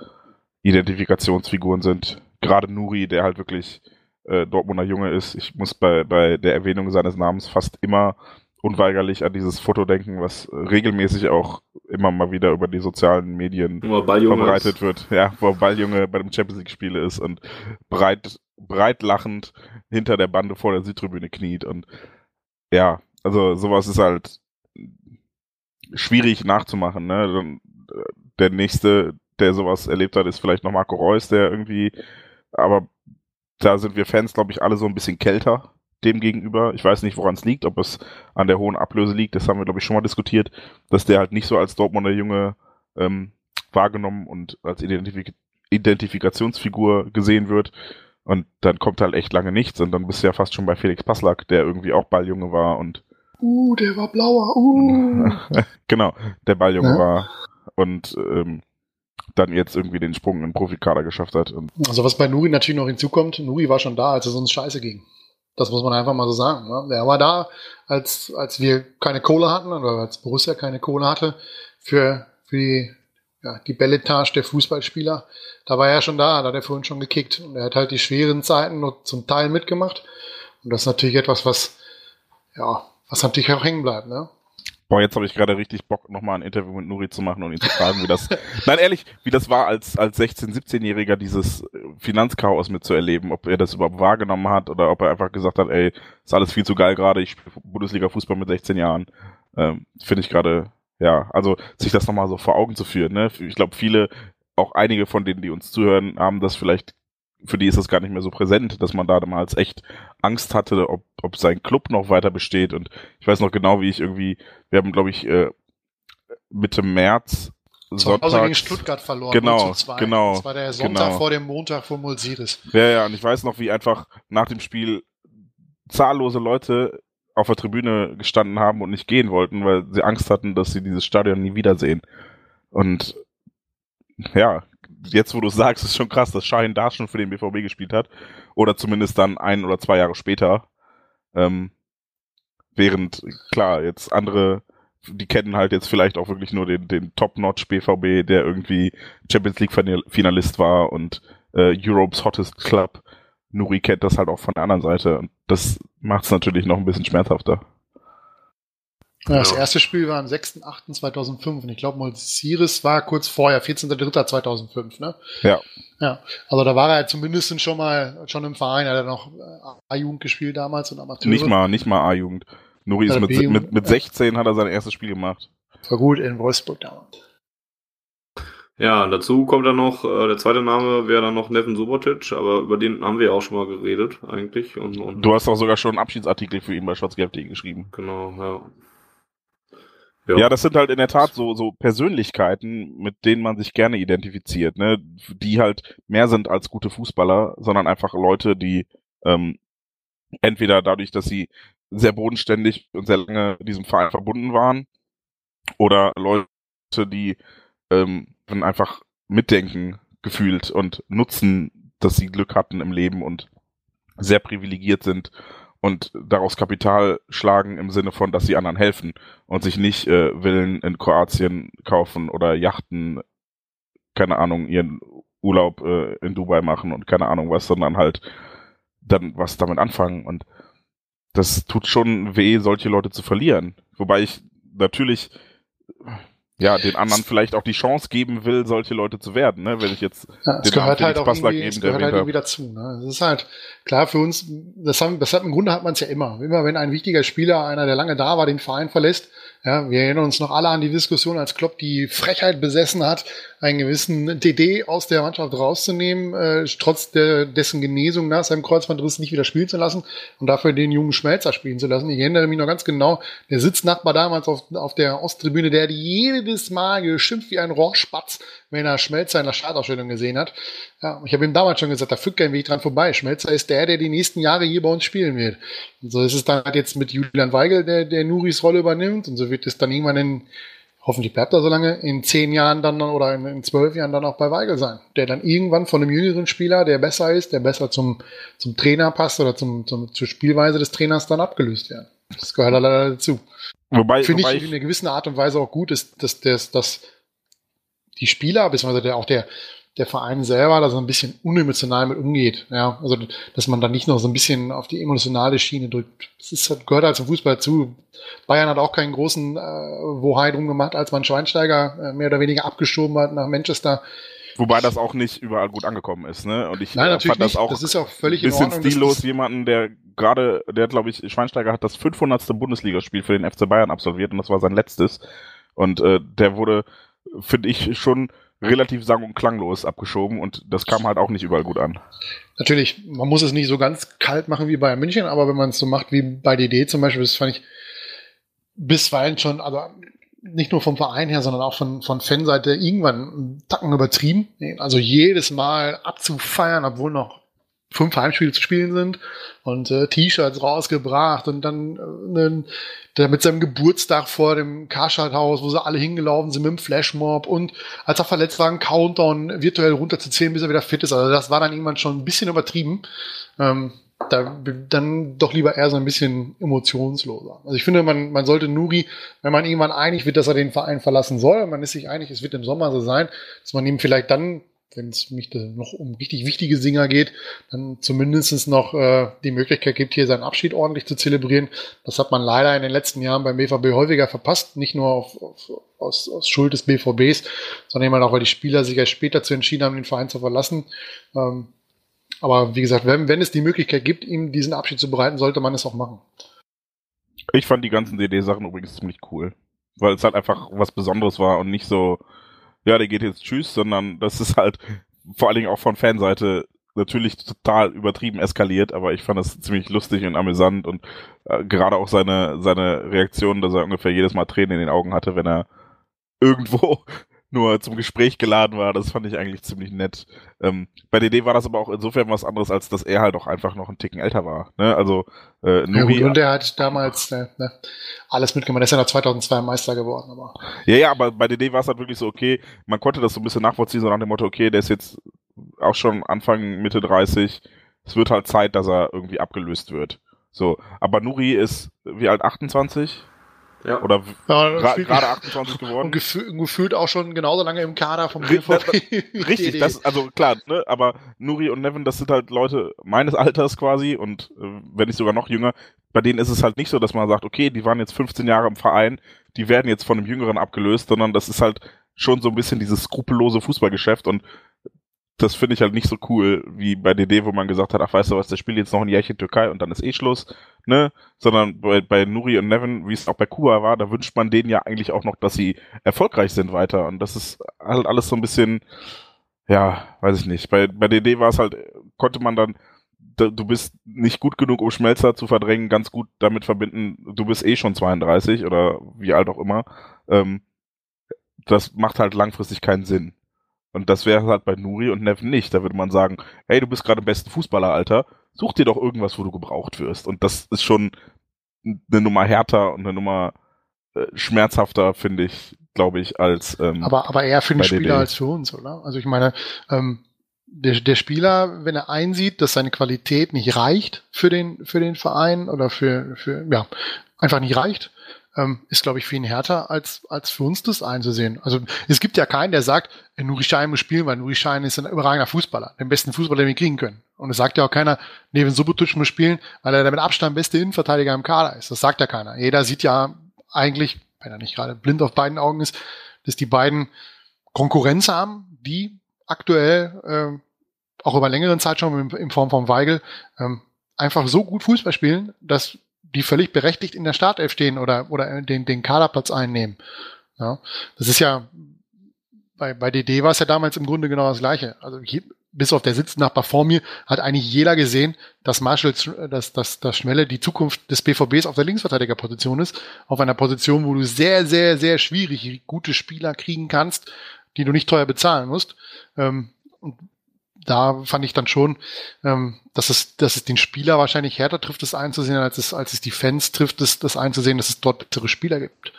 Identifikationsfiguren sind. Gerade Nuri, der halt wirklich äh, Dortmunder Junge ist. Ich muss bei, bei der Erwähnung seines Namens fast immer unweigerlich an dieses Foto denken, was regelmäßig auch immer mal wieder über die sozialen Medien verbreitet ist. wird. Ja, wo Balljunge bei dem Champions League Spiele ist und breit, breit lachend hinter der Bande vor der Südtribüne kniet und ja, also sowas ist halt schwierig nachzumachen, ne? Der nächste, der sowas erlebt hat, ist vielleicht noch Marco Reus, der irgendwie, aber da sind wir Fans, glaube ich, alle so ein bisschen kälter dem gegenüber. Ich weiß nicht, woran es liegt, ob es an der hohen Ablöse liegt. Das haben wir, glaube ich, schon mal diskutiert, dass der halt nicht so als Dortmunder Junge ähm, wahrgenommen und als Identifik Identifikationsfigur gesehen wird. Und dann kommt halt echt lange nichts. Und dann bist du ja fast schon bei Felix Passlack, der irgendwie auch Balljunge war und
Uh, der war blauer. Uh.
genau, der Balljunge ja. war und ähm, dann jetzt irgendwie den Sprung in den Profikader geschafft hat. Und
also was bei Nuri natürlich noch hinzukommt, Nuri war schon da, als es uns scheiße ging. Das muss man einfach mal so sagen. Ne? Der war da, als, als wir keine Kohle hatten oder als Borussia keine Kohle hatte für, für die, ja, die Belletage der Fußballspieler. Da war er schon da, da hat er vorhin schon gekickt. Und er hat halt die schweren Zeiten nur zum Teil mitgemacht. Und das ist natürlich etwas, was, ja, was natürlich auch hängen bleibt, ne?
Boah, jetzt habe ich gerade richtig Bock, nochmal ein Interview mit Nuri zu machen und ihn zu fragen, wie das, nein, ehrlich, wie das war, als, als 16-, 17-Jähriger dieses Finanzchaos mitzuerleben, ob er das überhaupt wahrgenommen hat oder ob er einfach gesagt hat, ey, ist alles viel zu geil gerade, ich spiele Bundesliga-Fußball mit 16 Jahren. Ähm, Finde ich gerade, ja, also sich das nochmal so vor Augen zu führen, ne? Ich glaube, viele, auch einige von denen, die uns zuhören, haben das vielleicht für die ist das gar nicht mehr so präsent, dass man da damals echt Angst hatte, ob, ob sein Club noch weiter besteht. Und ich weiß noch genau, wie ich irgendwie, wir haben, glaube ich, äh, Mitte März
Sonntag gegen Stuttgart verloren.
Genau, genau.
Das war der Sonntag
genau.
vor dem Montag vor Mulsiris.
Ja, ja, und ich weiß noch, wie einfach nach dem Spiel zahllose Leute auf der Tribüne gestanden haben und nicht gehen wollten, weil sie Angst hatten, dass sie dieses Stadion nie wiedersehen. Und ja, jetzt wo du sagst, ist schon krass, dass Shahin da schon für den BVB gespielt hat. Oder zumindest dann ein oder zwei Jahre später. Ähm, während, klar, jetzt andere, die kennen halt jetzt vielleicht auch wirklich nur den, den Top-Notch BVB, der irgendwie Champions League-Finalist war und äh, Europe's Hottest Club. Nuri kennt das halt auch von der anderen Seite. Und das macht es natürlich noch ein bisschen schmerzhafter.
Ja, das erste Spiel war am 6.8.2005 und ich glaube, Molsiris war kurz vorher, 14.3.2005, ne?
Ja.
Ja, also da war er zumindest schon mal schon im Verein, er hat noch äh, A-Jugend gespielt damals und Amateur.
Nicht mal, nicht mal A-Jugend. Nuri ist mit, mit, mit 16 hat er sein erstes Spiel gemacht.
War gut in Wolfsburg damals.
Ja, dazu kommt dann noch, äh, der zweite Name wäre dann noch Nevin Subotic, aber über den haben wir ja auch schon mal geredet, eigentlich. Und, und
du hast auch sogar schon einen Abschiedsartikel für ihn bei schwarzgelb.de geschrieben.
Genau, ja.
Ja. ja, das sind halt in der Tat so, so Persönlichkeiten, mit denen man sich gerne identifiziert, ne? Die halt mehr sind als gute Fußballer, sondern einfach Leute, die ähm, entweder dadurch, dass sie sehr bodenständig und sehr lange diesem Verein verbunden waren, oder Leute, die ähm, einfach mitdenken gefühlt und nutzen, dass sie Glück hatten im Leben und sehr privilegiert sind und daraus Kapital schlagen im Sinne von, dass sie anderen helfen und sich nicht äh, Villen in Kroatien kaufen oder Yachten, keine Ahnung, ihren Urlaub äh, in Dubai machen und keine Ahnung was, sondern halt dann was damit anfangen und das tut schon weh, solche Leute zu verlieren. Wobei ich natürlich ja, den anderen vielleicht auch die Chance geben will, solche Leute zu werden, ne? Wenn ich jetzt
ja, es gehört halt auch irgendwie, es gehört halt irgendwie dazu. Ne? Das ist halt klar für uns. Das haben, das hat im Grunde hat man es ja immer. Immer wenn ein wichtiger Spieler, einer der lange da war, den Verein verlässt, ja, wir erinnern uns noch alle an die Diskussion, als Klopp die Frechheit besessen hat, einen gewissen DD aus der Mannschaft rauszunehmen, äh, trotz der, dessen Genesung nach seinem Kreuzbandriss nicht wieder spielen zu lassen und dafür den jungen Schmelzer spielen zu lassen. Ich erinnere mich noch ganz genau, der Sitznachbar damals auf, auf der Osttribüne, der hat jedes Mal geschimpft wie ein Rohrspatz, wenn er Schmelzer in der Startausstellung gesehen hat. Ja, ich habe ihm damals schon gesagt, da führt kein Weg dran vorbei. Schmelzer ist der, der die nächsten Jahre hier bei uns spielen wird. Und so ist es dann halt jetzt mit Julian Weigel, der, der Nuris Rolle übernimmt. Und so wird es dann irgendwann in hoffentlich bleibt er so lange, in zehn Jahren dann oder in, in zwölf Jahren dann auch bei Weigel sein. Der dann irgendwann von einem jüngeren Spieler, der besser ist, der besser zum, zum Trainer passt oder zum, zum, zur Spielweise des Trainers dann abgelöst werden. Das gehört leider dazu. Wobei, Finde ich, ich in einer gewissen Art und Weise auch gut, ist, dass, dass, dass die Spieler, beziehungsweise der, auch der, der Verein selber da so ein bisschen unemotional mit umgeht. Ja, also dass man da nicht noch so ein bisschen auf die emotionale Schiene drückt. Das ist, gehört halt zum Fußball zu. Bayern hat auch keinen großen äh, Wohai drum gemacht, als man Schweinsteiger äh, mehr oder weniger abgeschoben hat nach Manchester.
Wobei das auch nicht überall gut angekommen ist, ne? Und ich
Nein, natürlich
fand das
nicht.
auch
das ist auch völlig
bisschen
in
Ordnung, stillos, jemanden, der gerade, der glaube ich, Schweinsteiger hat das 500. Bundesligaspiel für den FC Bayern absolviert und das war sein letztes. Und äh, der wurde, finde ich, schon relativ sang- und klanglos abgeschoben und das kam halt auch nicht überall gut an.
Natürlich, man muss es nicht so ganz kalt machen wie bei München, aber wenn man es so macht wie bei DD zum Beispiel, das fand ich bisweilen schon, also nicht nur vom Verein her, sondern auch von, von Fanseite irgendwann einen Tacken übertrieben. Also jedes Mal abzufeiern, obwohl noch fünf Heimspiele zu spielen sind und äh, T-Shirts rausgebracht und dann äh, der mit seinem Geburtstag vor dem Karstadt-Haus, wo sie alle hingelaufen sind mit dem Flashmob und als er verletzt war, ein Countdown virtuell runterzuzählen, bis er wieder fit ist. Also das war dann irgendwann schon ein bisschen übertrieben. Ähm, da dann doch lieber eher so ein bisschen emotionsloser. Also ich finde, man, man sollte Nuri, wenn man irgendwann einig wird, dass er den Verein verlassen soll, man ist sich einig, es wird im Sommer so sein, dass man ihm vielleicht dann wenn es mich noch um richtig wichtige Singer geht, dann zumindest noch äh, die Möglichkeit gibt, hier seinen Abschied ordentlich zu zelebrieren. Das hat man leider in den letzten Jahren beim BVB häufiger verpasst, nicht nur auf, auf, aus, aus Schuld des BVBs, sondern eben auch, weil die Spieler sich erst später zu entschieden haben, den Verein zu verlassen. Ähm, aber wie gesagt, wenn, wenn es die Möglichkeit gibt, ihm diesen Abschied zu bereiten, sollte man es auch machen.
Ich fand die ganzen DD-Sachen übrigens ziemlich cool, weil es halt einfach was Besonderes war und nicht so ja, der geht jetzt tschüss, sondern das ist halt vor allen Dingen auch von Fanseite natürlich total übertrieben eskaliert, aber ich fand das ziemlich lustig und amüsant und äh, gerade auch seine, seine Reaktion, dass er ungefähr jedes Mal Tränen in den Augen hatte, wenn er irgendwo nur zum Gespräch geladen war. Das fand ich eigentlich ziemlich nett. Ähm, bei DD war das aber auch insofern was anderes, als dass er halt auch einfach noch einen Ticken älter war. Ne? Also
äh, Nuri, ja, und er hat damals ne, ne, alles mitgemacht. Er ist ja noch 2002 Meister geworden. Aber.
Ja, ja, aber bei DD war es halt wirklich so, okay, man konnte das so ein bisschen nachvollziehen, so nach dem Motto, okay, der ist jetzt auch schon Anfang, Mitte 30. Es wird halt Zeit, dass er irgendwie abgelöst wird. So, aber Nuri ist wie alt? 28? Ja. Oder ja, gerade 28 geworden. Und
gefühl, gefühlt auch schon genauso lange im Kader vom
BVB. Richtig, das, also klar, ne, aber Nuri und Nevin, das sind halt Leute meines Alters quasi und äh, wenn nicht sogar noch jünger. Bei denen ist es halt nicht so, dass man sagt, okay, die waren jetzt 15 Jahre im Verein, die werden jetzt von einem Jüngeren abgelöst, sondern das ist halt schon so ein bisschen dieses skrupellose Fußballgeschäft und das finde ich halt nicht so cool wie bei DD, wo man gesagt hat, ach weißt du was, der spielt jetzt noch ein Jährchen Türkei und dann ist eh Schluss, ne? Sondern bei, bei Nuri und Nevin, wie es auch bei Kuba war, da wünscht man denen ja eigentlich auch noch, dass sie erfolgreich sind weiter. Und das ist halt alles so ein bisschen, ja, weiß ich nicht. Bei, bei DD war es halt, konnte man dann, du bist nicht gut genug, um Schmelzer zu verdrängen, ganz gut damit verbinden, du bist eh schon 32 oder wie alt auch immer. Ähm, das macht halt langfristig keinen Sinn. Und das wäre halt bei Nuri und Neven nicht. Da würde man sagen, hey, du bist gerade im besten Fußballer, Alter. Such dir doch irgendwas, wo du gebraucht wirst. Und das ist schon eine Nummer härter und eine Nummer äh, schmerzhafter, finde ich, glaube ich, als.
Ähm, aber, aber eher für den Spieler als für uns, oder? Also ich meine, ähm, der, der Spieler, wenn er einsieht, dass seine Qualität nicht reicht für den, für den Verein oder für, für, ja, einfach nicht reicht, ähm, ist, glaube ich, für ihn härter, als, als für uns das einzusehen. Also es gibt ja keinen, der sagt, Nuri Schein muss spielen, weil Nuri Schein ist ein überragender Fußballer, den besten Fußballer, den wir kriegen können. Und es sagt ja auch keiner, Neven Subotic muss spielen, weil er der mit Abstand beste Innenverteidiger im Kader ist. Das sagt ja keiner. Jeder sieht ja eigentlich, wenn er nicht gerade blind auf beiden Augen ist, dass die beiden Konkurrenz haben, die aktuell äh, auch über längeren Zeit schon in, in Form von Weigel ähm, einfach so gut Fußball spielen, dass die völlig berechtigt in der Startelf stehen oder, oder den, den Kaderplatz einnehmen. Ja, das ist ja, bei, bei DD war es ja damals im Grunde genau das Gleiche. Also hier, bis auf der Sitznachbar vor mir hat eigentlich jeder gesehen, dass Marshall, dass, dass, dass Schmelle die Zukunft des BVBs auf der Linksverteidigerposition ist. Auf einer Position, wo du sehr, sehr, sehr schwierig gute Spieler kriegen kannst, die du nicht teuer bezahlen musst. Ähm, und da fand ich dann schon, ähm, dass es, dass es den Spieler wahrscheinlich härter trifft, das einzusehen, als es, als es die Fans trifft, das, das einzusehen, dass es dort bessere Spieler gibt.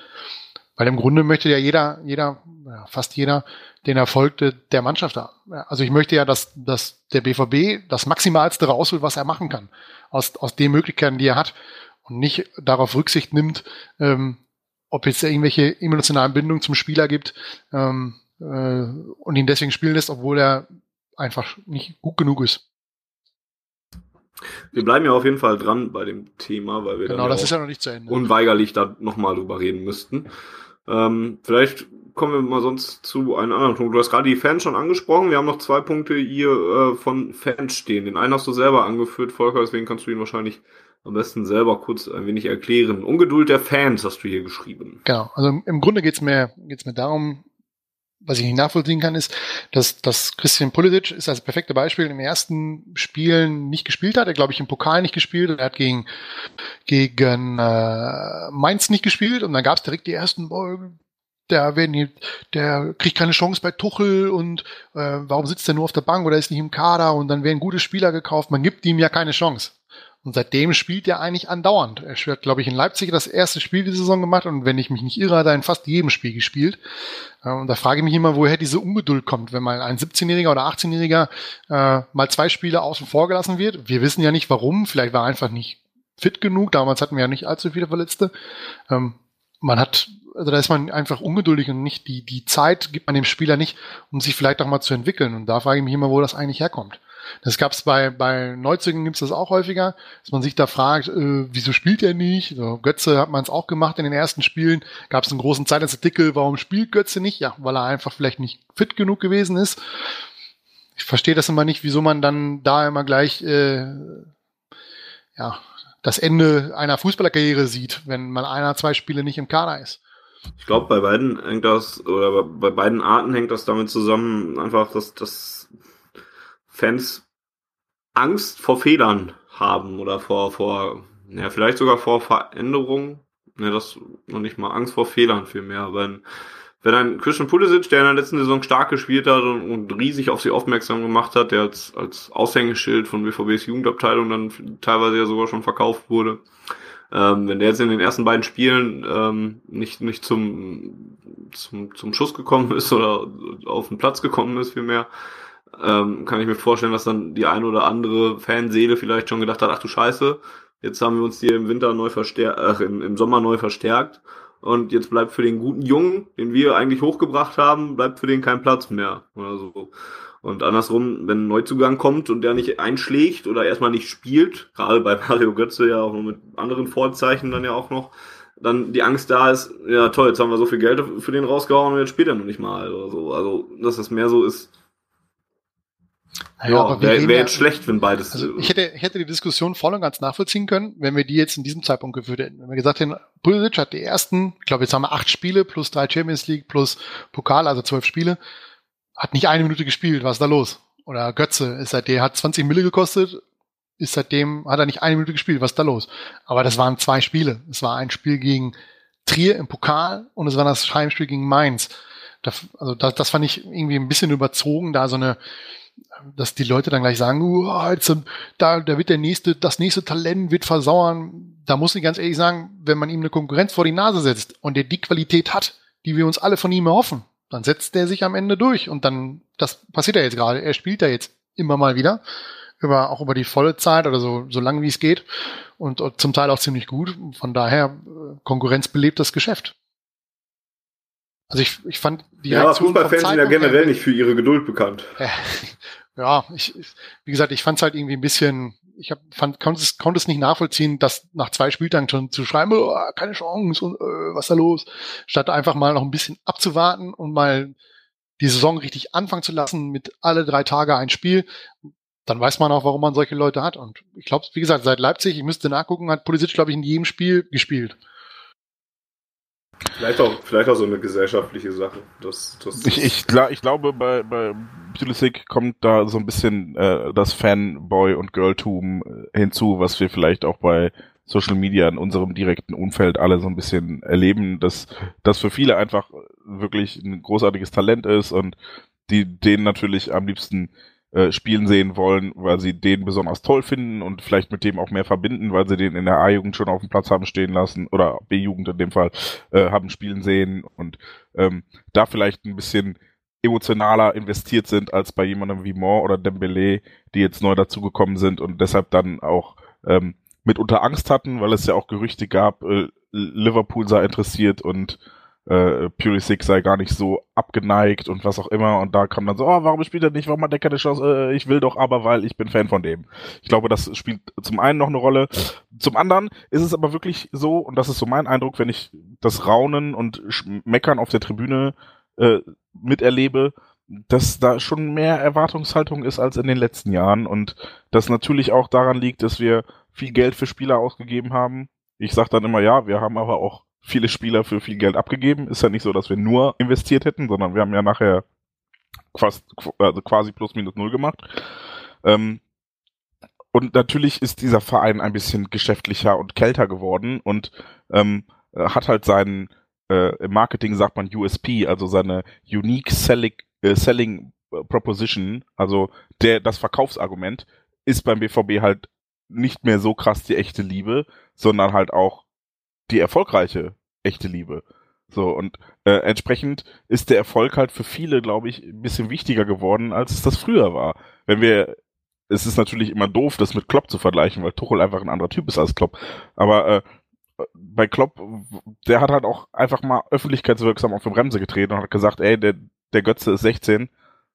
Weil im Grunde möchte ja jeder, jeder, fast jeder, den Erfolg de, der Mannschaft haben. Also ich möchte ja, dass, dass der BVB das Maximalste rausholt, was er machen kann, aus, aus den Möglichkeiten, die er hat und nicht darauf Rücksicht nimmt, ähm, ob es irgendwelche emotionalen Bindungen zum Spieler gibt ähm, äh, und ihn deswegen spielen lässt, obwohl er einfach nicht gut genug ist.
Wir bleiben ja auf jeden Fall dran bei dem Thema, weil wir
genau, das ist ja noch nicht zu Ende.
unweigerlich da nochmal drüber reden müssten. Ähm, vielleicht kommen wir mal sonst zu einem anderen Punkt. Du hast gerade die Fans schon angesprochen. Wir haben noch zwei Punkte hier äh, von Fans stehen. Den einen hast du selber angeführt, Volker, deswegen kannst du ihn wahrscheinlich am besten selber kurz ein wenig erklären. Ungeduld der Fans hast du hier geschrieben.
Genau, also im Grunde geht's mir, geht's mir darum, was ich nicht nachvollziehen kann, ist, dass, dass Christian Pulisic ist das perfekte Beispiel im ersten Spielen nicht gespielt hat. Er glaube ich im Pokal nicht gespielt. Er hat gegen gegen äh, Mainz nicht gespielt und dann gab es direkt die ersten boah, der werden hier, der kriegt keine Chance bei Tuchel und äh, warum sitzt er nur auf der Bank oder ist nicht im Kader und dann werden gute Spieler gekauft. Man gibt ihm ja keine Chance. Und seitdem spielt er eigentlich andauernd. Er hat, glaube ich, in Leipzig das erste Spiel die Saison gemacht und wenn ich mich nicht irre, hat er in fast jedem Spiel gespielt. Äh, und da frage ich mich immer, woher diese Ungeduld kommt, wenn mal ein 17-Jähriger oder 18-Jähriger äh, mal zwei Spiele außen vor gelassen wird. Wir wissen ja nicht warum. Vielleicht war er einfach nicht fit genug. Damals hatten wir ja nicht allzu viele Verletzte. Ähm, man hat, also da ist man einfach ungeduldig und nicht die, die Zeit gibt man dem Spieler nicht, um sich vielleicht auch mal zu entwickeln. Und da frage ich mich immer, wo das eigentlich herkommt. Das gab es bei, bei Neuzügen gibt es das auch häufiger, dass man sich da fragt, äh, wieso spielt er nicht? So, Götze hat man es auch gemacht in den ersten Spielen. Gab es einen großen Zeitungsartikel, warum spielt Götze nicht? Ja, weil er einfach vielleicht nicht fit genug gewesen ist. Ich verstehe das immer nicht, wieso man dann da immer gleich äh, ja, das Ende einer Fußballerkarriere sieht, wenn man einer, zwei Spiele nicht im Kader ist.
Ich glaube, bei beiden hängt das, oder bei beiden Arten hängt das damit zusammen, einfach, dass, dass Fans Angst vor Fehlern haben oder vor, vor, ja, vielleicht sogar vor Veränderungen. Ne, das noch nicht mal Angst vor Fehlern vielmehr. Wenn, wenn ein Christian Pulisic, der in der letzten Saison stark gespielt hat und, und riesig auf sie aufmerksam gemacht hat, der als, als Aushängeschild von BVBs Jugendabteilung dann teilweise ja sogar schon verkauft wurde, ähm, wenn der jetzt in den ersten beiden Spielen ähm, nicht, nicht zum, zum, zum Schuss gekommen ist oder auf den Platz gekommen ist vielmehr, ähm, kann ich mir vorstellen, dass dann die eine oder andere Fanseele vielleicht schon gedacht hat, ach du Scheiße, jetzt haben wir uns hier im Winter neu verstärkt, äh, im, im Sommer neu verstärkt und jetzt bleibt für den guten Jungen, den wir eigentlich hochgebracht haben, bleibt für den kein Platz mehr oder so. Und andersrum, wenn ein Neuzugang kommt und der nicht einschlägt oder erstmal nicht spielt, gerade bei Mario Götze ja auch mit anderen Vorzeichen dann ja auch noch, dann die Angst da ist, ja toll, jetzt haben wir so viel Geld für den rausgehauen und jetzt spielt er noch nicht mal oder so. Also, dass das mehr so ist,
naja,
ja, wäre wär
ja-
jetzt schlecht, wenn beides.
Also ich hätte, ich hätte die Diskussion voll und ganz nachvollziehen können, wenn wir die jetzt in diesem Zeitpunkt geführt hätten. Wenn wir gesagt hätten, Pulisic hat die ersten, ich glaube, jetzt haben wir acht Spiele plus drei Champions League plus Pokal, also zwölf Spiele, hat nicht eine Minute gespielt, was ist da los? Oder Götze ist seitdem, hat 20 Mille gekostet, ist seitdem, hat er nicht eine Minute gespielt, was ist da los? Aber das waren zwei Spiele. Es war ein Spiel gegen Trier im Pokal und es war das Heimspiel gegen Mainz. Das, also das, das fand ich irgendwie ein bisschen überzogen, da so eine, dass die Leute dann gleich sagen, "Uh, jetzt, ähm, da, da wird der nächste, das nächste Talent wird versauern. Da muss ich ganz ehrlich sagen, wenn man ihm eine Konkurrenz vor die Nase setzt und der die Qualität hat, die wir uns alle von ihm erhoffen, dann setzt der sich am Ende durch und dann, das passiert ja jetzt gerade. Er spielt ja jetzt immer mal wieder über, auch über die volle Zeit oder so, so lange wie es geht und, und zum Teil auch ziemlich gut. Von daher, äh, Konkurrenz belebt das Geschäft. Also ich, ich fand die
ja,
Reaktion
Fußballfans sind ja generell nicht für ihre Geduld bekannt.
ja, ich, wie gesagt, ich fand es halt irgendwie ein bisschen, ich hab, fand, konnte es, konnte es nicht nachvollziehen, dass nach zwei Spieltagen schon zu schreiben, oh, keine Chance und äh, was da los, statt einfach mal noch ein bisschen abzuwarten und mal die Saison richtig anfangen zu lassen mit alle drei Tage ein Spiel. Dann weiß man auch, warum man solche Leute hat. Und ich glaube, wie gesagt, seit Leipzig, ich müsste nachgucken, hat Pulisic, glaube ich, in jedem Spiel gespielt.
Vielleicht auch, vielleicht auch so eine gesellschaftliche Sache. Das, das
Ich, ich, gla- ich glaube, bei, bei Pulisic kommt da so ein bisschen äh, das Fanboy- und Girltum äh, hinzu, was wir vielleicht auch bei Social Media in unserem direkten Umfeld alle so ein bisschen erleben, dass das für viele einfach wirklich ein großartiges Talent ist und die den natürlich am liebsten äh, spielen sehen wollen, weil sie den besonders toll finden und vielleicht mit dem auch mehr verbinden, weil sie den in der A-Jugend schon auf dem Platz haben stehen lassen oder B-Jugend in dem Fall äh, haben spielen sehen und ähm, da vielleicht ein bisschen emotionaler investiert sind als bei jemandem wie Moore oder Dembele, die jetzt neu dazugekommen sind und deshalb dann auch ähm, mitunter Angst hatten, weil es ja auch Gerüchte gab, äh, Liverpool sei interessiert und äh, Pulisic sei gar nicht so abgeneigt und was auch immer. Und da kam dann so, oh, warum spielt er nicht? Warum hat der keine Chance? Äh, ich will doch aber, weil ich bin Fan von dem. Ich glaube, das spielt zum einen noch eine Rolle. Zum anderen ist es aber wirklich so, und das ist so mein Eindruck, wenn ich das Raunen und Meckern auf der Tribüne äh, miterlebe, dass da schon mehr Erwartungshaltung ist als in den letzten Jahren und das natürlich auch daran liegt, dass wir viel Geld für Spieler ausgegeben haben. Ich sage dann immer, ja, wir haben aber auch viele Spieler für viel Geld abgegeben. Ist ja nicht so, dass wir nur investiert hätten, sondern wir haben ja nachher fast, also quasi plus minus null gemacht. Ähm, und natürlich ist dieser Verein ein bisschen geschäftlicher und kälter geworden und ähm, hat halt seinen, äh, im Marketing sagt man USP, also seine Unique Selling, äh, Selling Proposition, also der, das Verkaufsargument, ist beim BVB halt nicht mehr so krass die echte Liebe, sondern halt auch die erfolgreiche echte Liebe. So, und äh, entsprechend ist der Erfolg halt für viele, glaube ich, ein bisschen wichtiger geworden, als es das früher war. Wenn wir, es ist natürlich immer doof, das mit Klopp zu vergleichen, weil Tuchel einfach ein anderer Typ ist als Klopp. Aber äh, bei Klopp, der hat halt auch einfach mal öffentlichkeitswirksam auf die Bremse getreten und hat gesagt, ey, der, der Götze ist 16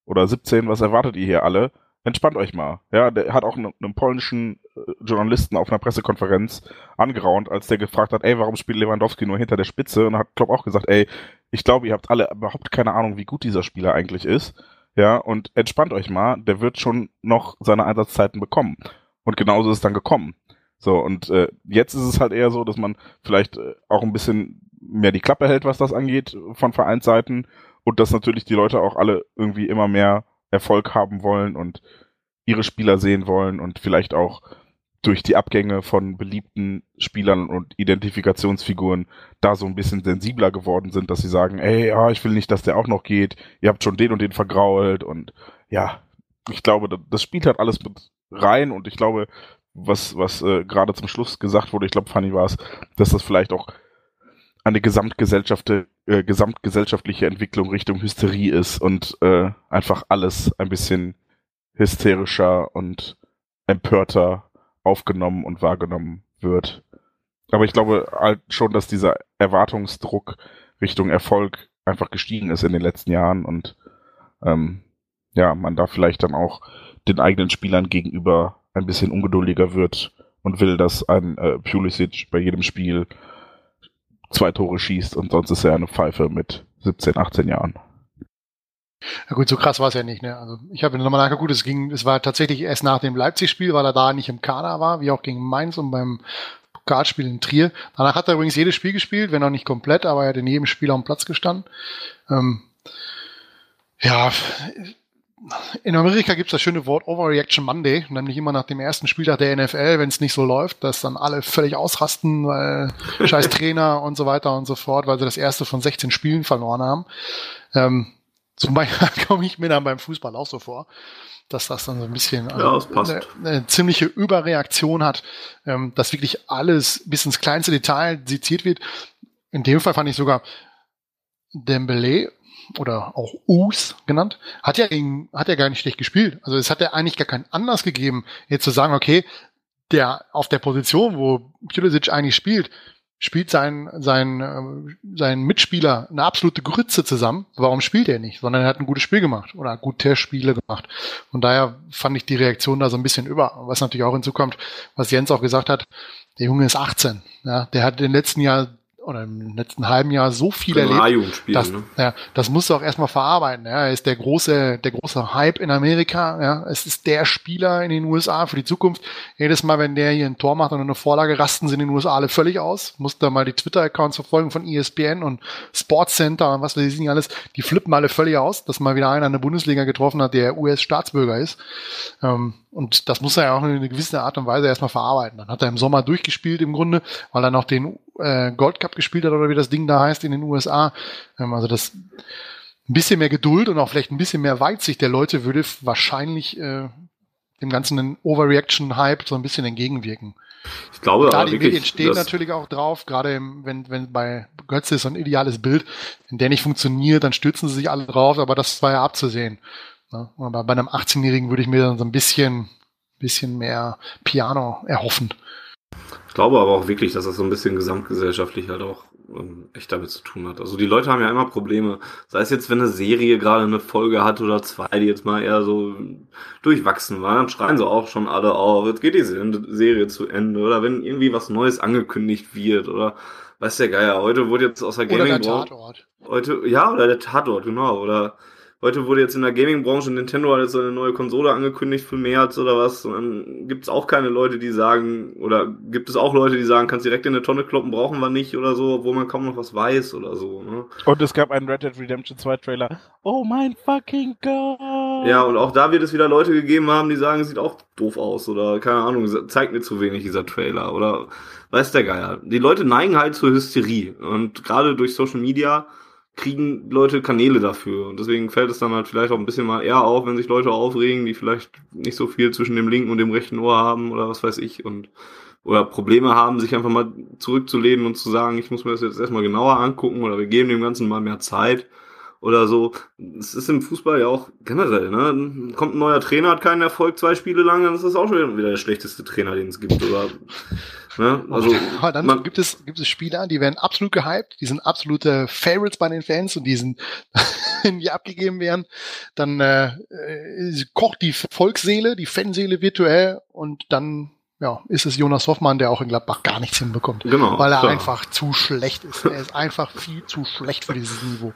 oder 17, was erwartet ihr hier alle? Entspannt euch mal. Ja, der hat auch einen, einen polnischen äh, Journalisten auf einer Pressekonferenz angeraunt, als der gefragt hat, ey, warum spielt Lewandowski nur hinter der Spitze? Und hat Klopp auch gesagt, ey, ich glaube, ihr habt alle überhaupt keine Ahnung, wie gut dieser Spieler eigentlich ist. Ja, und entspannt euch mal, der wird schon noch seine Einsatzzeiten bekommen. Und genauso ist es dann gekommen. So, und äh, jetzt ist es halt eher so, dass man vielleicht äh, auch ein bisschen mehr die Klappe hält, was das angeht, von Vereinsseiten. Und dass natürlich die Leute auch alle irgendwie immer mehr Erfolg haben wollen und ihre Spieler sehen wollen und vielleicht auch durch die Abgänge von beliebten Spielern und Identifikationsfiguren da so ein bisschen sensibler geworden sind, dass sie sagen, ey, ja, ich will nicht, dass der auch noch geht, ihr habt schon den und den vergrault und ja, ich glaube, das spielt halt alles mit rein und ich glaube, was, was äh, gerade zum Schluss gesagt wurde, ich glaube, Fanny war es, dass das vielleicht auch eine Gesamtgesellschaft, äh, gesamtgesellschaftliche Entwicklung Richtung Hysterie ist und äh, einfach alles ein bisschen hysterischer und empörter aufgenommen und wahrgenommen wird. Aber ich glaube halt schon, dass dieser Erwartungsdruck Richtung Erfolg einfach gestiegen ist in den letzten Jahren und ähm, ja, man da vielleicht dann auch den eigenen Spielern gegenüber ein bisschen ungeduldiger wird und will, dass ein äh, Pulisic bei jedem Spiel zwei Tore schießt und sonst ist er eine Pfeife mit 17, 18 Jahren.
Ja gut, so krass war es ja nicht. Ne? Also ich habe nochmal nachgeguckt, es ging, es war tatsächlich erst nach dem Leipzig-Spiel, weil er da nicht im Kader war, wie auch gegen Mainz und beim Pokalspiel in Trier. Danach hat er übrigens jedes Spiel gespielt, wenn auch nicht komplett, aber er hat in jedem Spiel dem Platz gestanden. Ähm, ja, in Amerika gibt es das schöne Wort Overreaction Monday, nämlich immer nach dem ersten Spieltag der NFL, wenn es nicht so läuft, dass dann alle völlig ausrasten, weil scheiß Trainer und so weiter und so fort, weil sie das erste von 16 Spielen verloren haben. Ähm, zum Beispiel komme ich mir dann beim Fußball auch so vor, dass das dann so ein bisschen
ja,
eine, eine, ziemliche Überreaktion hat, ähm, dass wirklich alles bis ins kleinste Detail seziert wird. In dem Fall fand ich sogar Dembele oder auch Us genannt, hat ja, gegen, hat ja gar nicht schlecht gespielt. Also es hat ja eigentlich gar keinen Anlass gegeben, jetzt zu sagen, okay, der auf der Position, wo Pulisic eigentlich spielt, spielt sein, sein, äh, sein Mitspieler eine absolute Grütze zusammen. Warum spielt er nicht? Sondern er hat ein gutes Spiel gemacht oder gute Spiele gemacht. Von daher fand ich die Reaktion da so ein bisschen über. Was natürlich auch hinzukommt, was Jens auch gesagt hat, der Junge ist 18. Ja, der hat in den letzten Jahr oder im letzten halben Jahr so viel erlebt. Das, ne? ja, das musst du auch erstmal verarbeiten. Ja. Er ist der große, der große Hype in Amerika. Ja. Es ist der Spieler in den USA für die Zukunft. Jedes Mal, wenn der hier ein Tor macht und eine Vorlage, rasten sie in den USA alle völlig aus. Musst da mal die Twitter-Accounts verfolgen von ESPN und Sportscenter und was weiß ich nicht alles. Die flippen alle völlig aus, dass mal wieder einer in der Bundesliga getroffen hat, der US-Staatsbürger ist. Ähm, und das muss er ja auch in einer gewissen Art und Weise erstmal verarbeiten. Dann hat er im Sommer durchgespielt im Grunde, weil er noch den äh, Gold Cup gespielt hat oder wie das Ding da heißt in den USA. Ähm, also das ein bisschen mehr Geduld und auch vielleicht ein bisschen mehr Weitsicht der Leute würde wahrscheinlich äh, dem ganzen Overreaction-Hype so ein bisschen entgegenwirken.
Ich glaube, aber
die
wirklich,
Medien stehen natürlich auch drauf, gerade wenn, wenn bei Götze ist so ein ideales Bild, wenn der nicht funktioniert, dann stürzen sie sich alle drauf, aber das war ja abzusehen. Ne? Aber bei einem 18-Jährigen würde ich mir dann so ein bisschen, bisschen mehr Piano erhoffen.
Ich glaube aber auch wirklich, dass das so ein bisschen gesamtgesellschaftlich halt auch ähm, echt damit zu tun hat. Also die Leute haben ja immer Probleme. Sei es jetzt, wenn eine Serie gerade eine Folge hat oder zwei, die jetzt mal eher so durchwachsen waren, dann schreien sie auch schon alle auf, jetzt geht die Se- Serie zu Ende. Oder wenn irgendwie was Neues angekündigt wird oder weiß der Geier, heute wurde jetzt aus der
Oder der. Tatort.
Heute, ja, oder der Tatort, genau. Oder heute wurde jetzt in der Gaming-Branche Nintendo hat jetzt eine neue Konsole angekündigt für März oder was. Und dann gibt es auch keine Leute, die sagen, oder gibt es auch Leute, die sagen, kannst direkt in eine Tonne kloppen, brauchen wir nicht oder so, obwohl man kaum noch was weiß oder so. Ne?
Und es gab einen Red Dead Redemption 2 Trailer. Oh mein fucking God.
Ja, und auch da wird es wieder Leute gegeben haben, die sagen, es sieht auch doof aus oder keine Ahnung, zeigt mir zu wenig dieser Trailer oder weiß der Geier. Die Leute neigen halt zur Hysterie und gerade durch Social Media kriegen Leute Kanäle dafür und deswegen fällt es dann halt vielleicht auch ein bisschen mal eher auf, wenn sich Leute aufregen, die vielleicht nicht so viel zwischen dem linken und dem rechten Ohr haben oder was weiß ich und oder Probleme haben, sich einfach mal zurückzulehnen und zu sagen, ich muss mir das jetzt erstmal genauer angucken oder wir geben dem Ganzen mal mehr Zeit oder so. Es ist im Fußball ja auch generell, ne? Kommt ein neuer Trainer, hat keinen Erfolg zwei Spiele lang, dann ist das auch schon wieder der schlechteste Trainer, den es gibt. Oder, ne? Also,
Aber dann
man,
gibt es, gibt es Spieler, die werden absolut gehypt, die sind absolute Favorites bei den Fans und die sind, wenn die abgegeben werden, dann äh, äh, kocht die Volksseele, die Fanseele virtuell und dann ja, ist es Jonas Hoffmann, der auch in Gladbach gar nichts hinbekommt.
Genau,
Weil er
klar.
einfach zu schlecht ist. Er ist einfach viel zu schlecht für dieses Niveau.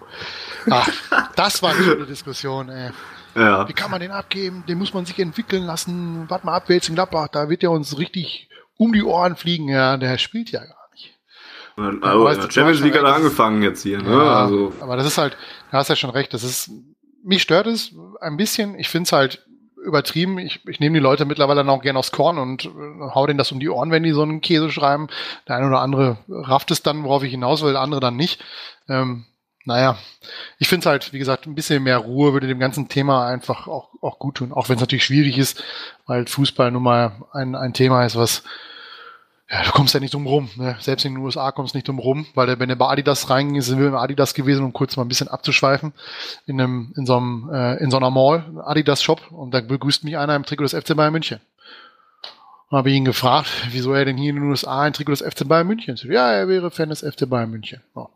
Ach, das war eine Diskussion, ey.
ja.
Wie kann man den abgeben? Den muss man sich entwickeln lassen. Warte mal ab, wer jetzt in Gladbach, da wird er uns richtig um die Ohren fliegen. Ja, der spielt ja gar nicht.
Also,
weißt
der Champions League hat er
recht,
angefangen jetzt hier, ne?
Ja,
Also,
aber das ist halt, da hast ja schon recht, das ist, mich stört es ein bisschen. Ich finde es halt übertrieben. Ich, ich nehme die Leute mittlerweile dann auch gerne aufs Korn und äh, hau denen das um die Ohren, wenn die so einen Käse schreiben. Der eine oder andere rafft es dann, worauf ich hinaus will, der andere dann nicht. Ähm, naja, ich finde es halt, wie gesagt, ein bisschen mehr Ruhe würde dem ganzen Thema einfach auch, auch gut tun. Auch wenn es natürlich schwierig ist, weil Fußball nun mal ein, ein Thema ist, was ja, du kommst ja nicht drum rum. Ne? Selbst in den USA kommst du nicht drum rum, weil der, wenn du bei Adidas reinging, sind wir im Adidas gewesen, um kurz mal ein bisschen abzuschweifen, in einem, in so einem, äh, in so einer Mall, Adidas Shop, und da begrüßt mich einer im Trikot des FC Bayern München. Und habe ihn gefragt, wieso er denn hier in den USA ein Trikot des FC Bayern München ist. Ja, er wäre Fan des FC Bayern München. Ja.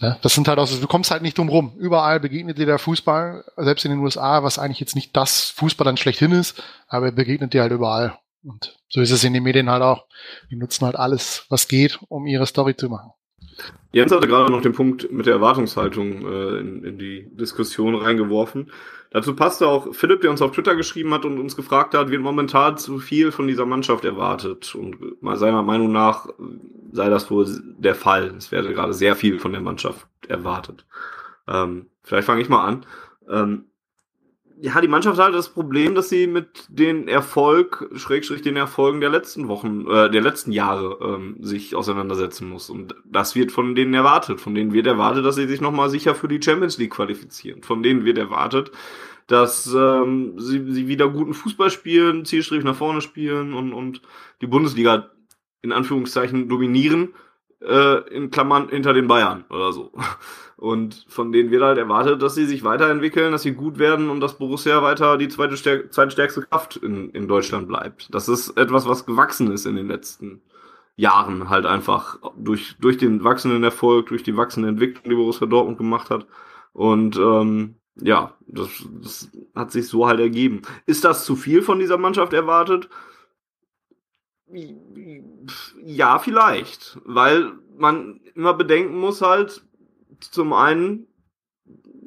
Ne? Das sind halt auch so, du kommst halt nicht drum rum. Überall begegnet dir der Fußball, selbst in den USA, was eigentlich jetzt nicht das Fußball dann schlechthin ist, aber er begegnet dir halt überall. Und so ist es in den Medien halt auch. Die nutzen halt alles, was geht, um ihre Story zu machen.
Jens hatte gerade noch den Punkt mit der Erwartungshaltung äh, in, in die Diskussion reingeworfen. Dazu passte auch Philipp, der uns auf Twitter geschrieben hat und uns gefragt hat, wird momentan zu viel von dieser Mannschaft erwartet. Und seiner Meinung nach sei das wohl der Fall. Es werde gerade sehr viel von der Mannschaft erwartet. Ähm, vielleicht fange ich mal an. Ähm, ja, die Mannschaft hat das Problem, dass sie mit den Erfolg, Schrägstrich den Erfolgen der letzten Wochen, äh, der letzten Jahre ähm, sich auseinandersetzen muss. Und das wird von denen erwartet. Von denen wird erwartet, dass sie sich nochmal sicher für die Champions League qualifizieren. Von denen wird erwartet, dass ähm, sie, sie wieder guten Fußball spielen, Zielstrich nach vorne spielen und, und die Bundesliga in Anführungszeichen dominieren, äh, in Klammern hinter den Bayern oder so. Und von denen wird halt erwartet, dass sie sich weiterentwickeln, dass sie gut werden und dass Borussia weiter die zweite stärk zweitstärkste Kraft in, in Deutschland bleibt. Das ist etwas, was gewachsen ist in den letzten Jahren halt einfach durch, durch den wachsenden Erfolg, durch die wachsende Entwicklung, die Borussia Dortmund gemacht hat. Und ähm, ja, das, das hat sich so halt ergeben. Ist das zu viel von dieser Mannschaft erwartet? Ja, vielleicht, weil man immer bedenken muss halt, zum einen,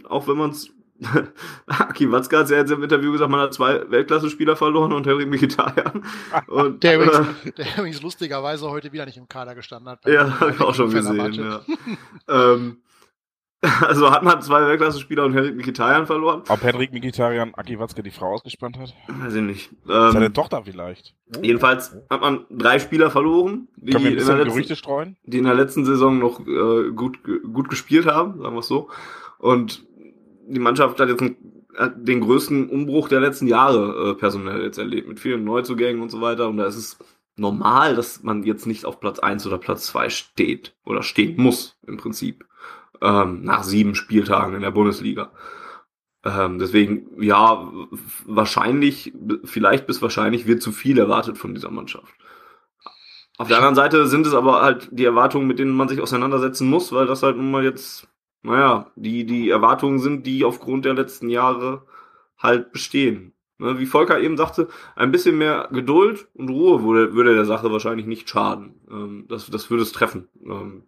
auch wenn man es Aki Watzke hat ja jetzt im Interview gesagt, man hat zwei Weltklasse-Spieler verloren und Henrik Mkhitaryan. Und,
Der übrigens,
äh,
der übrigens lustigerweise heute wieder nicht im Kader gestanden hat.
ja, habe ich auch schon gesehen. Ja. ähm, also hat man zwei Weltklasse-Spieler und Henrik Mkhitaryan verloren.
Ob Henrik Mikitarian Aki Watzke die Frau ausgespannt hat?
Weiß ich nicht.
Seine
Ähm,
Tochter vielleicht.
jedenfalls hat man drei Spieler verloren, die, in der letzten, die in der letzten Saison noch äh, gut, gut gespielt haben, sagen wir es so. Und die Mannschaft hat jetzt einen, den größten Umbruch der letzten Jahre äh, personell jetzt erlebt, mit vielen Neuzugängen und so weiter. Und da ist es normal, dass man jetzt nicht auf Platz eins oder Platz zwei steht oder stehen muss im Prinzip ähm, nach sieben Spieltagen in der Bundesliga. Ähm, deswegen, ja, wahrscheinlich, vielleicht bis wahrscheinlich wird zu viel erwartet von dieser Mannschaft. Auf der anderen Seite sind es aber halt die Erwartungen, mit denen man sich auseinandersetzen muss, weil das halt nun mal jetzt, naja, die, die Erwartungen sind, die aufgrund der letzten Jahre halt bestehen. Ne, wie Volker eben sagte, ein bisschen mehr Geduld und Ruhe würde, würde der Sache wahrscheinlich nicht schaden. Ähm, das, das würde es treffen. Ähm,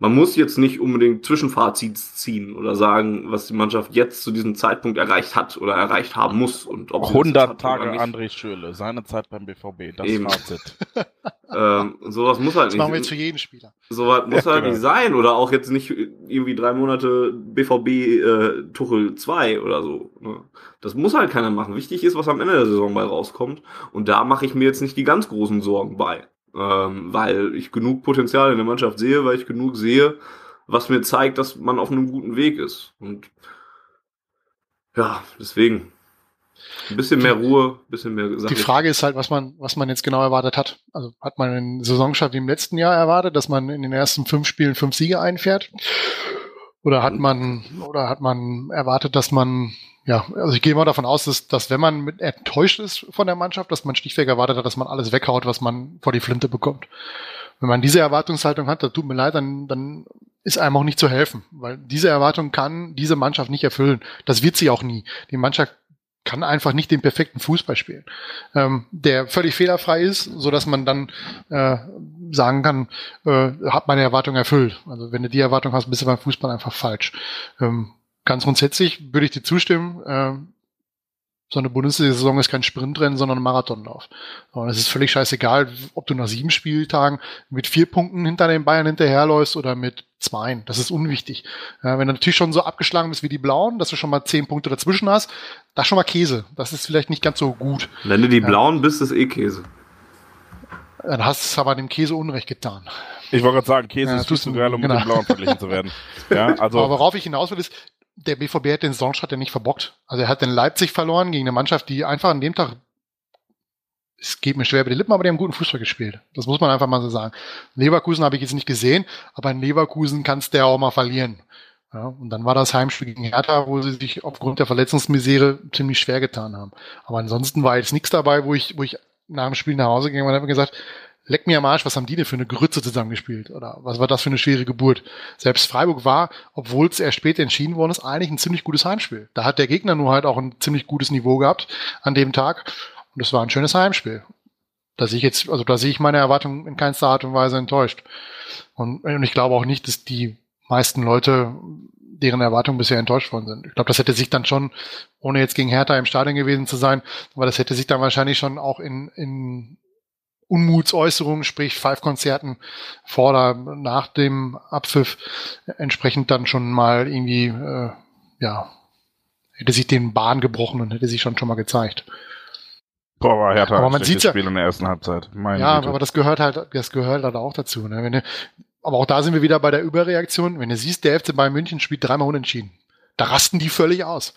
man muss jetzt nicht unbedingt Zwischenfazits ziehen oder sagen, was die Mannschaft jetzt zu diesem Zeitpunkt erreicht hat oder erreicht haben muss. Und ob
100 Tage André Schöle, seine Zeit beim BVB, das
Eben.
Fazit.
ähm, sowas muss halt
Das
nicht.
machen wir jetzt für jeden Spieler.
Sowas muss
Ja,
halt
genau.
nicht sein oder auch jetzt nicht irgendwie drei Monate BVB äh, Tuchel 2 oder so. Ne? Das muss halt keiner machen. Wichtig ist, was am Ende der Saison bei rauskommt. Und da mache ich mir jetzt nicht die ganz großen Sorgen bei. Ähm, weil ich genug Potenzial in der Mannschaft sehe, weil ich genug sehe, was mir zeigt, dass man auf einem guten Weg ist. Und ja, deswegen. Ein bisschen mehr Ruhe, ein bisschen mehr
Die
Sache.
Frage ist halt, was man, was man jetzt genau erwartet hat. Also hat man einen Saisonstart wie im letzten Jahr erwartet, dass man in den ersten fünf Spielen fünf Siege einfährt? Oder hat man, oder hat man erwartet, dass man, ja, also ich gehe mal davon aus, dass, dass wenn man mit enttäuscht ist von der Mannschaft, dass man schlichtweg erwartet hat, dass man alles weghaut, was man vor die Flinte bekommt. Wenn man diese Erwartungshaltung hat, das tut mir leid, dann, dann ist einem auch nicht zu helfen, weil diese Erwartung kann diese Mannschaft nicht erfüllen. Das wird sie auch nie. Die Mannschaft kann einfach nicht den perfekten Fußball spielen, ähm, der völlig fehlerfrei ist, so dass man dann äh, sagen kann, äh, hat meine Erwartung erfüllt. Also wenn du die Erwartung hast, bist du beim Fußball einfach falsch. Ähm, ganz grundsätzlich würde ich dir zustimmen. Äh, so eine Bundesliga-Saison ist kein Sprintrennen, sondern ein Marathonlauf. Und es ist völlig scheißegal, ob du nach sieben Spieltagen mit vier Punkten hinter den Bayern hinterherläufst oder mit zwei. Das ist unwichtig. Ja, wenn du natürlich schon so abgeschlagen bist wie die Blauen, dass du schon mal zehn Punkte dazwischen hast, das ist schon mal Käse. Das ist vielleicht nicht ganz so gut.
Wenn du die
Ja.
Blauen bist, ist eh Käse.
Dann hast du aber dem Käse Unrecht getan.
Ich wollte gerade sagen, Käse
Ja,
ist zu
du-
geil, um
genau.
mit dem Blauen verglichen zu werden. Ja, also
aber worauf ich hinaus will, ist, der BVB hat den Saisonstart ja nicht verbockt. Also er hat in Leipzig verloren gegen eine Mannschaft, die einfach an dem Tag, es geht mir schwer über die Lippen, aber die haben guten Fußball gespielt. Das muss man einfach mal so sagen. Leverkusen habe ich jetzt nicht gesehen, aber in Leverkusen kannst du ja auch mal verlieren. Ja, und dann war das Heimspiel gegen Hertha, wo sie sich aufgrund der Verletzungsmisere ziemlich schwer getan haben. Aber ansonsten war jetzt nichts dabei, wo ich, wo ich nach dem Spiel nach Hause bin und habe gesagt, leck mir am Arsch, was haben die denn für eine Grütze zusammengespielt? Oder was war das für eine schwere Geburt? Selbst Freiburg war, obwohl es erst später entschieden worden ist, eigentlich ein ziemlich gutes Heimspiel. Da hat der Gegner nur halt auch ein ziemlich gutes Niveau gehabt an dem Tag. Und es war ein schönes Heimspiel. Da sehe ich jetzt, also da sehe ich meine Erwartungen in keinster Art und Weise enttäuscht. Und, und ich glaube auch nicht, dass die meisten Leute deren Erwartungen bisher enttäuscht worden sind. Ich glaube, das hätte sich dann schon, ohne jetzt gegen Hertha im Stadion gewesen zu sein, aber das hätte sich dann wahrscheinlich schon auch in, in Unmutsäußerungen, sprich Five-Konzerten vor oder nach dem Abpfiff entsprechend dann schon mal irgendwie, äh, ja, hätte sich den Bahn gebrochen und hätte sich schon schon mal gezeigt.
boah, war Hertha
Aber man sieht's ja-
Spiel in der ersten Halbzeit. Meine
ja,
Güte.
aber das gehört halt, das gehört halt auch dazu. Ne? Wenn du, aber auch da sind wir wieder bei der Überreaktion. Wenn du siehst, der FC Bayern München spielt dreimal unentschieden. Da rasten die völlig aus.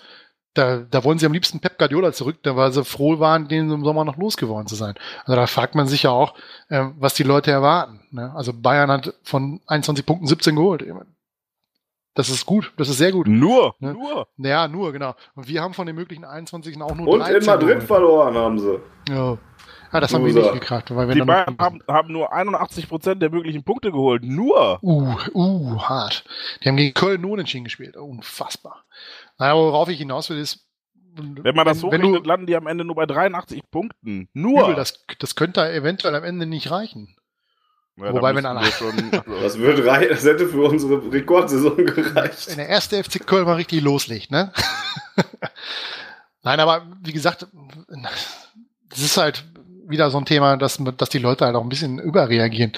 Da, da wollen sie am liebsten Pep Guardiola zurück, da weil sie froh waren, den im Sommer noch losgeworden zu sein. Also da fragt man sich ja auch, äh, was die Leute erwarten. Ne? Also Bayern hat von 21 Punkten 17 geholt. Das ist gut, das ist sehr gut.
nur,
Ne?
nur.
Ja, nur, genau. Und wir haben von den möglichen 21 auch nur
Und
13
in Madrid
geholt.
verloren haben sie.
Ja. ja, das haben wir nicht gekriegt. Weil wir
Die Bayern haben, haben nur 81 Prozent der möglichen Punkte geholt. Nur.
Uh, uh, hart. Die haben gegen Köln nur unentschieden gespielt. Unfassbar. Naja, worauf ich hinaus will, ist,
Wenn man das
wenn, wenn
hochrechnet,
du,
landen die am Ende nur bei 83 Punkten. Nur.
übel, das, das könnte eventuell am Ende nicht reichen.
Ja,
wobei, wenn einer-
schon,
Das, wird rei das hätte für unsere Rekordsaison gereicht.
Wenn der erste FC Köln mal richtig loslegt, ne? Nein, aber wie gesagt, das ist halt wieder so ein Thema, dass, dass die Leute halt auch ein bisschen überreagieren.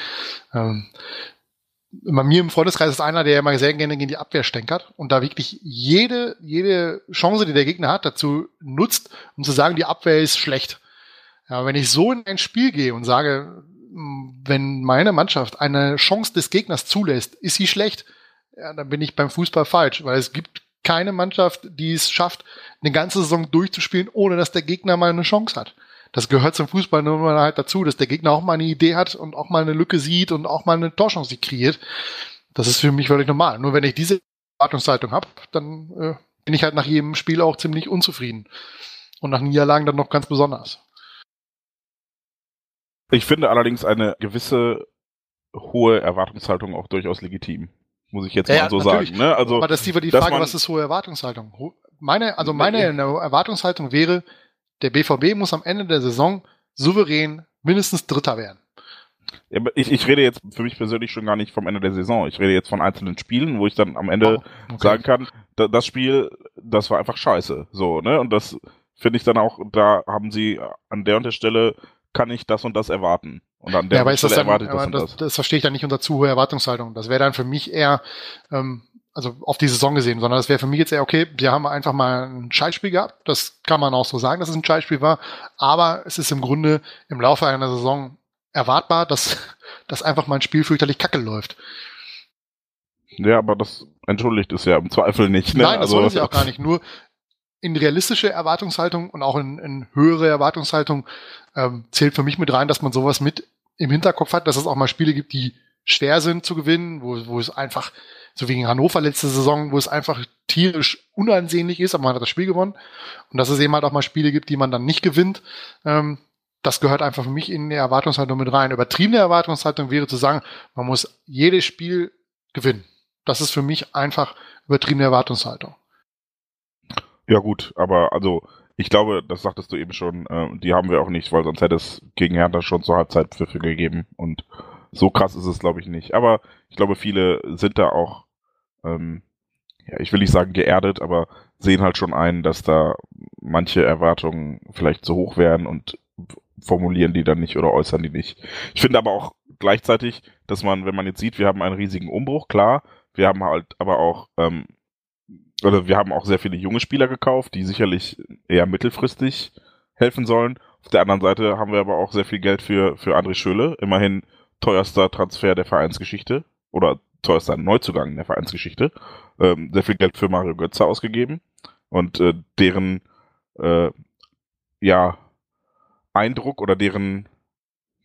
Ähm, bei mir im Freundeskreis ist einer, der immer sehr gerne gegen die Abwehr stänkert und da wirklich jede, jede Chance, die der Gegner hat, dazu nutzt, um zu sagen, die Abwehr ist schlecht. Ja, wenn ich so in ein Spiel gehe und sage, wenn meine Mannschaft eine Chance des Gegners zulässt, ist sie schlecht, ja, dann bin ich beim Fußball falsch, weil es gibt keine Mannschaft, die es schafft, eine ganze Saison durchzuspielen, ohne dass der Gegner mal eine Chance hat. Das gehört zum Fußball nur mal halt dazu, dass der Gegner auch mal eine Idee hat und auch mal eine Lücke sieht und auch mal eine Torchance kreiert. Das ist für mich völlig normal. Nur wenn ich diese Erwartungshaltung habe, dann äh, bin ich halt nach jedem Spiel auch ziemlich unzufrieden. Und nach Niederlagen dann noch ganz besonders.
Ich finde allerdings eine gewisse hohe Erwartungshaltung auch durchaus legitim. Muss ich jetzt
Ja,
mal so
natürlich.
sagen. Ne? Also,
Aber das ist die, Frage, was ist hohe Erwartungshaltung? Meine, also meine Erwartungshaltung wäre, der BVB muss am Ende der Saison souverän mindestens Dritter werden.
Ich, ich rede jetzt für mich persönlich schon gar nicht vom Ende der Saison. Ich rede jetzt von einzelnen Spielen, wo ich dann am Ende
Oh, okay.
sagen kann, da, das Spiel, das war einfach scheiße. So, ne? Und das finde ich dann auch, da haben sie an der und der Stelle kann ich das und das erwarten. Und an der
Ja, aber
Stelle
dann,
erwarte ich das
das,
das.
das verstehe ich dann nicht unter zu hohe Erwartungshaltung. Das wäre dann für mich eher, ähm, also auf die Saison gesehen, sondern das wäre für mich jetzt eher, okay, wir haben einfach mal ein Scheißspiel gehabt. Das kann man auch so sagen, dass es ein Scheißspiel war. Aber es ist im Grunde im Laufe einer Saison erwartbar, dass, dass einfach mal ein Spiel fürchterlich kacke läuft.
Ja, aber das entschuldigt es ja im Zweifel nicht. Ne?
Nein, das
also,
soll es ja auch gar nicht. Nur in realistische Erwartungshaltung und auch in, in höhere Erwartungshaltung ähm, zählt für mich mit rein, dass man sowas mit im Hinterkopf hat, dass es auch mal Spiele gibt, die schwer sind zu gewinnen, wo, wo es einfach, so wie gegen Hannover letzte Saison, wo es einfach tierisch unansehnlich ist, aber man hat das Spiel gewonnen. Und dass es eben halt auch mal Spiele gibt, die man dann nicht gewinnt. Ähm, das gehört einfach für mich in die Erwartungshaltung mit rein. Übertriebene Erwartungshaltung wäre zu sagen, man muss jedes Spiel gewinnen. Das ist für mich einfach übertriebene Erwartungshaltung.
Ja gut, aber also ich glaube, das sagtest du eben schon, äh, die haben wir auch nicht, weil sonst hätte es gegen Hertha schon zur Halbzeit Pfiffe gegeben und so krass ist es glaube ich nicht. Aber ich glaube, viele sind da auch, ähm, ja, ich will nicht sagen geerdet, aber sehen halt schon ein, dass da manche Erwartungen vielleicht zu hoch wären und formulieren die dann nicht oder äußern die nicht. Ich finde aber auch gleichzeitig, dass man, wenn man jetzt sieht, wir haben einen riesigen Umbruch, klar, wir haben halt aber auch ähm, oder wir haben auch sehr viele junge Spieler gekauft, die sicherlich eher mittelfristig helfen sollen. Auf der anderen Seite haben wir aber auch sehr viel Geld für, für André Schöle, immerhin teuerster Transfer der Vereinsgeschichte oder teuerster Neuzugang der Vereinsgeschichte, ähm, sehr viel Geld für Mario Götze ausgegeben und äh, deren äh, ja Eindruck oder deren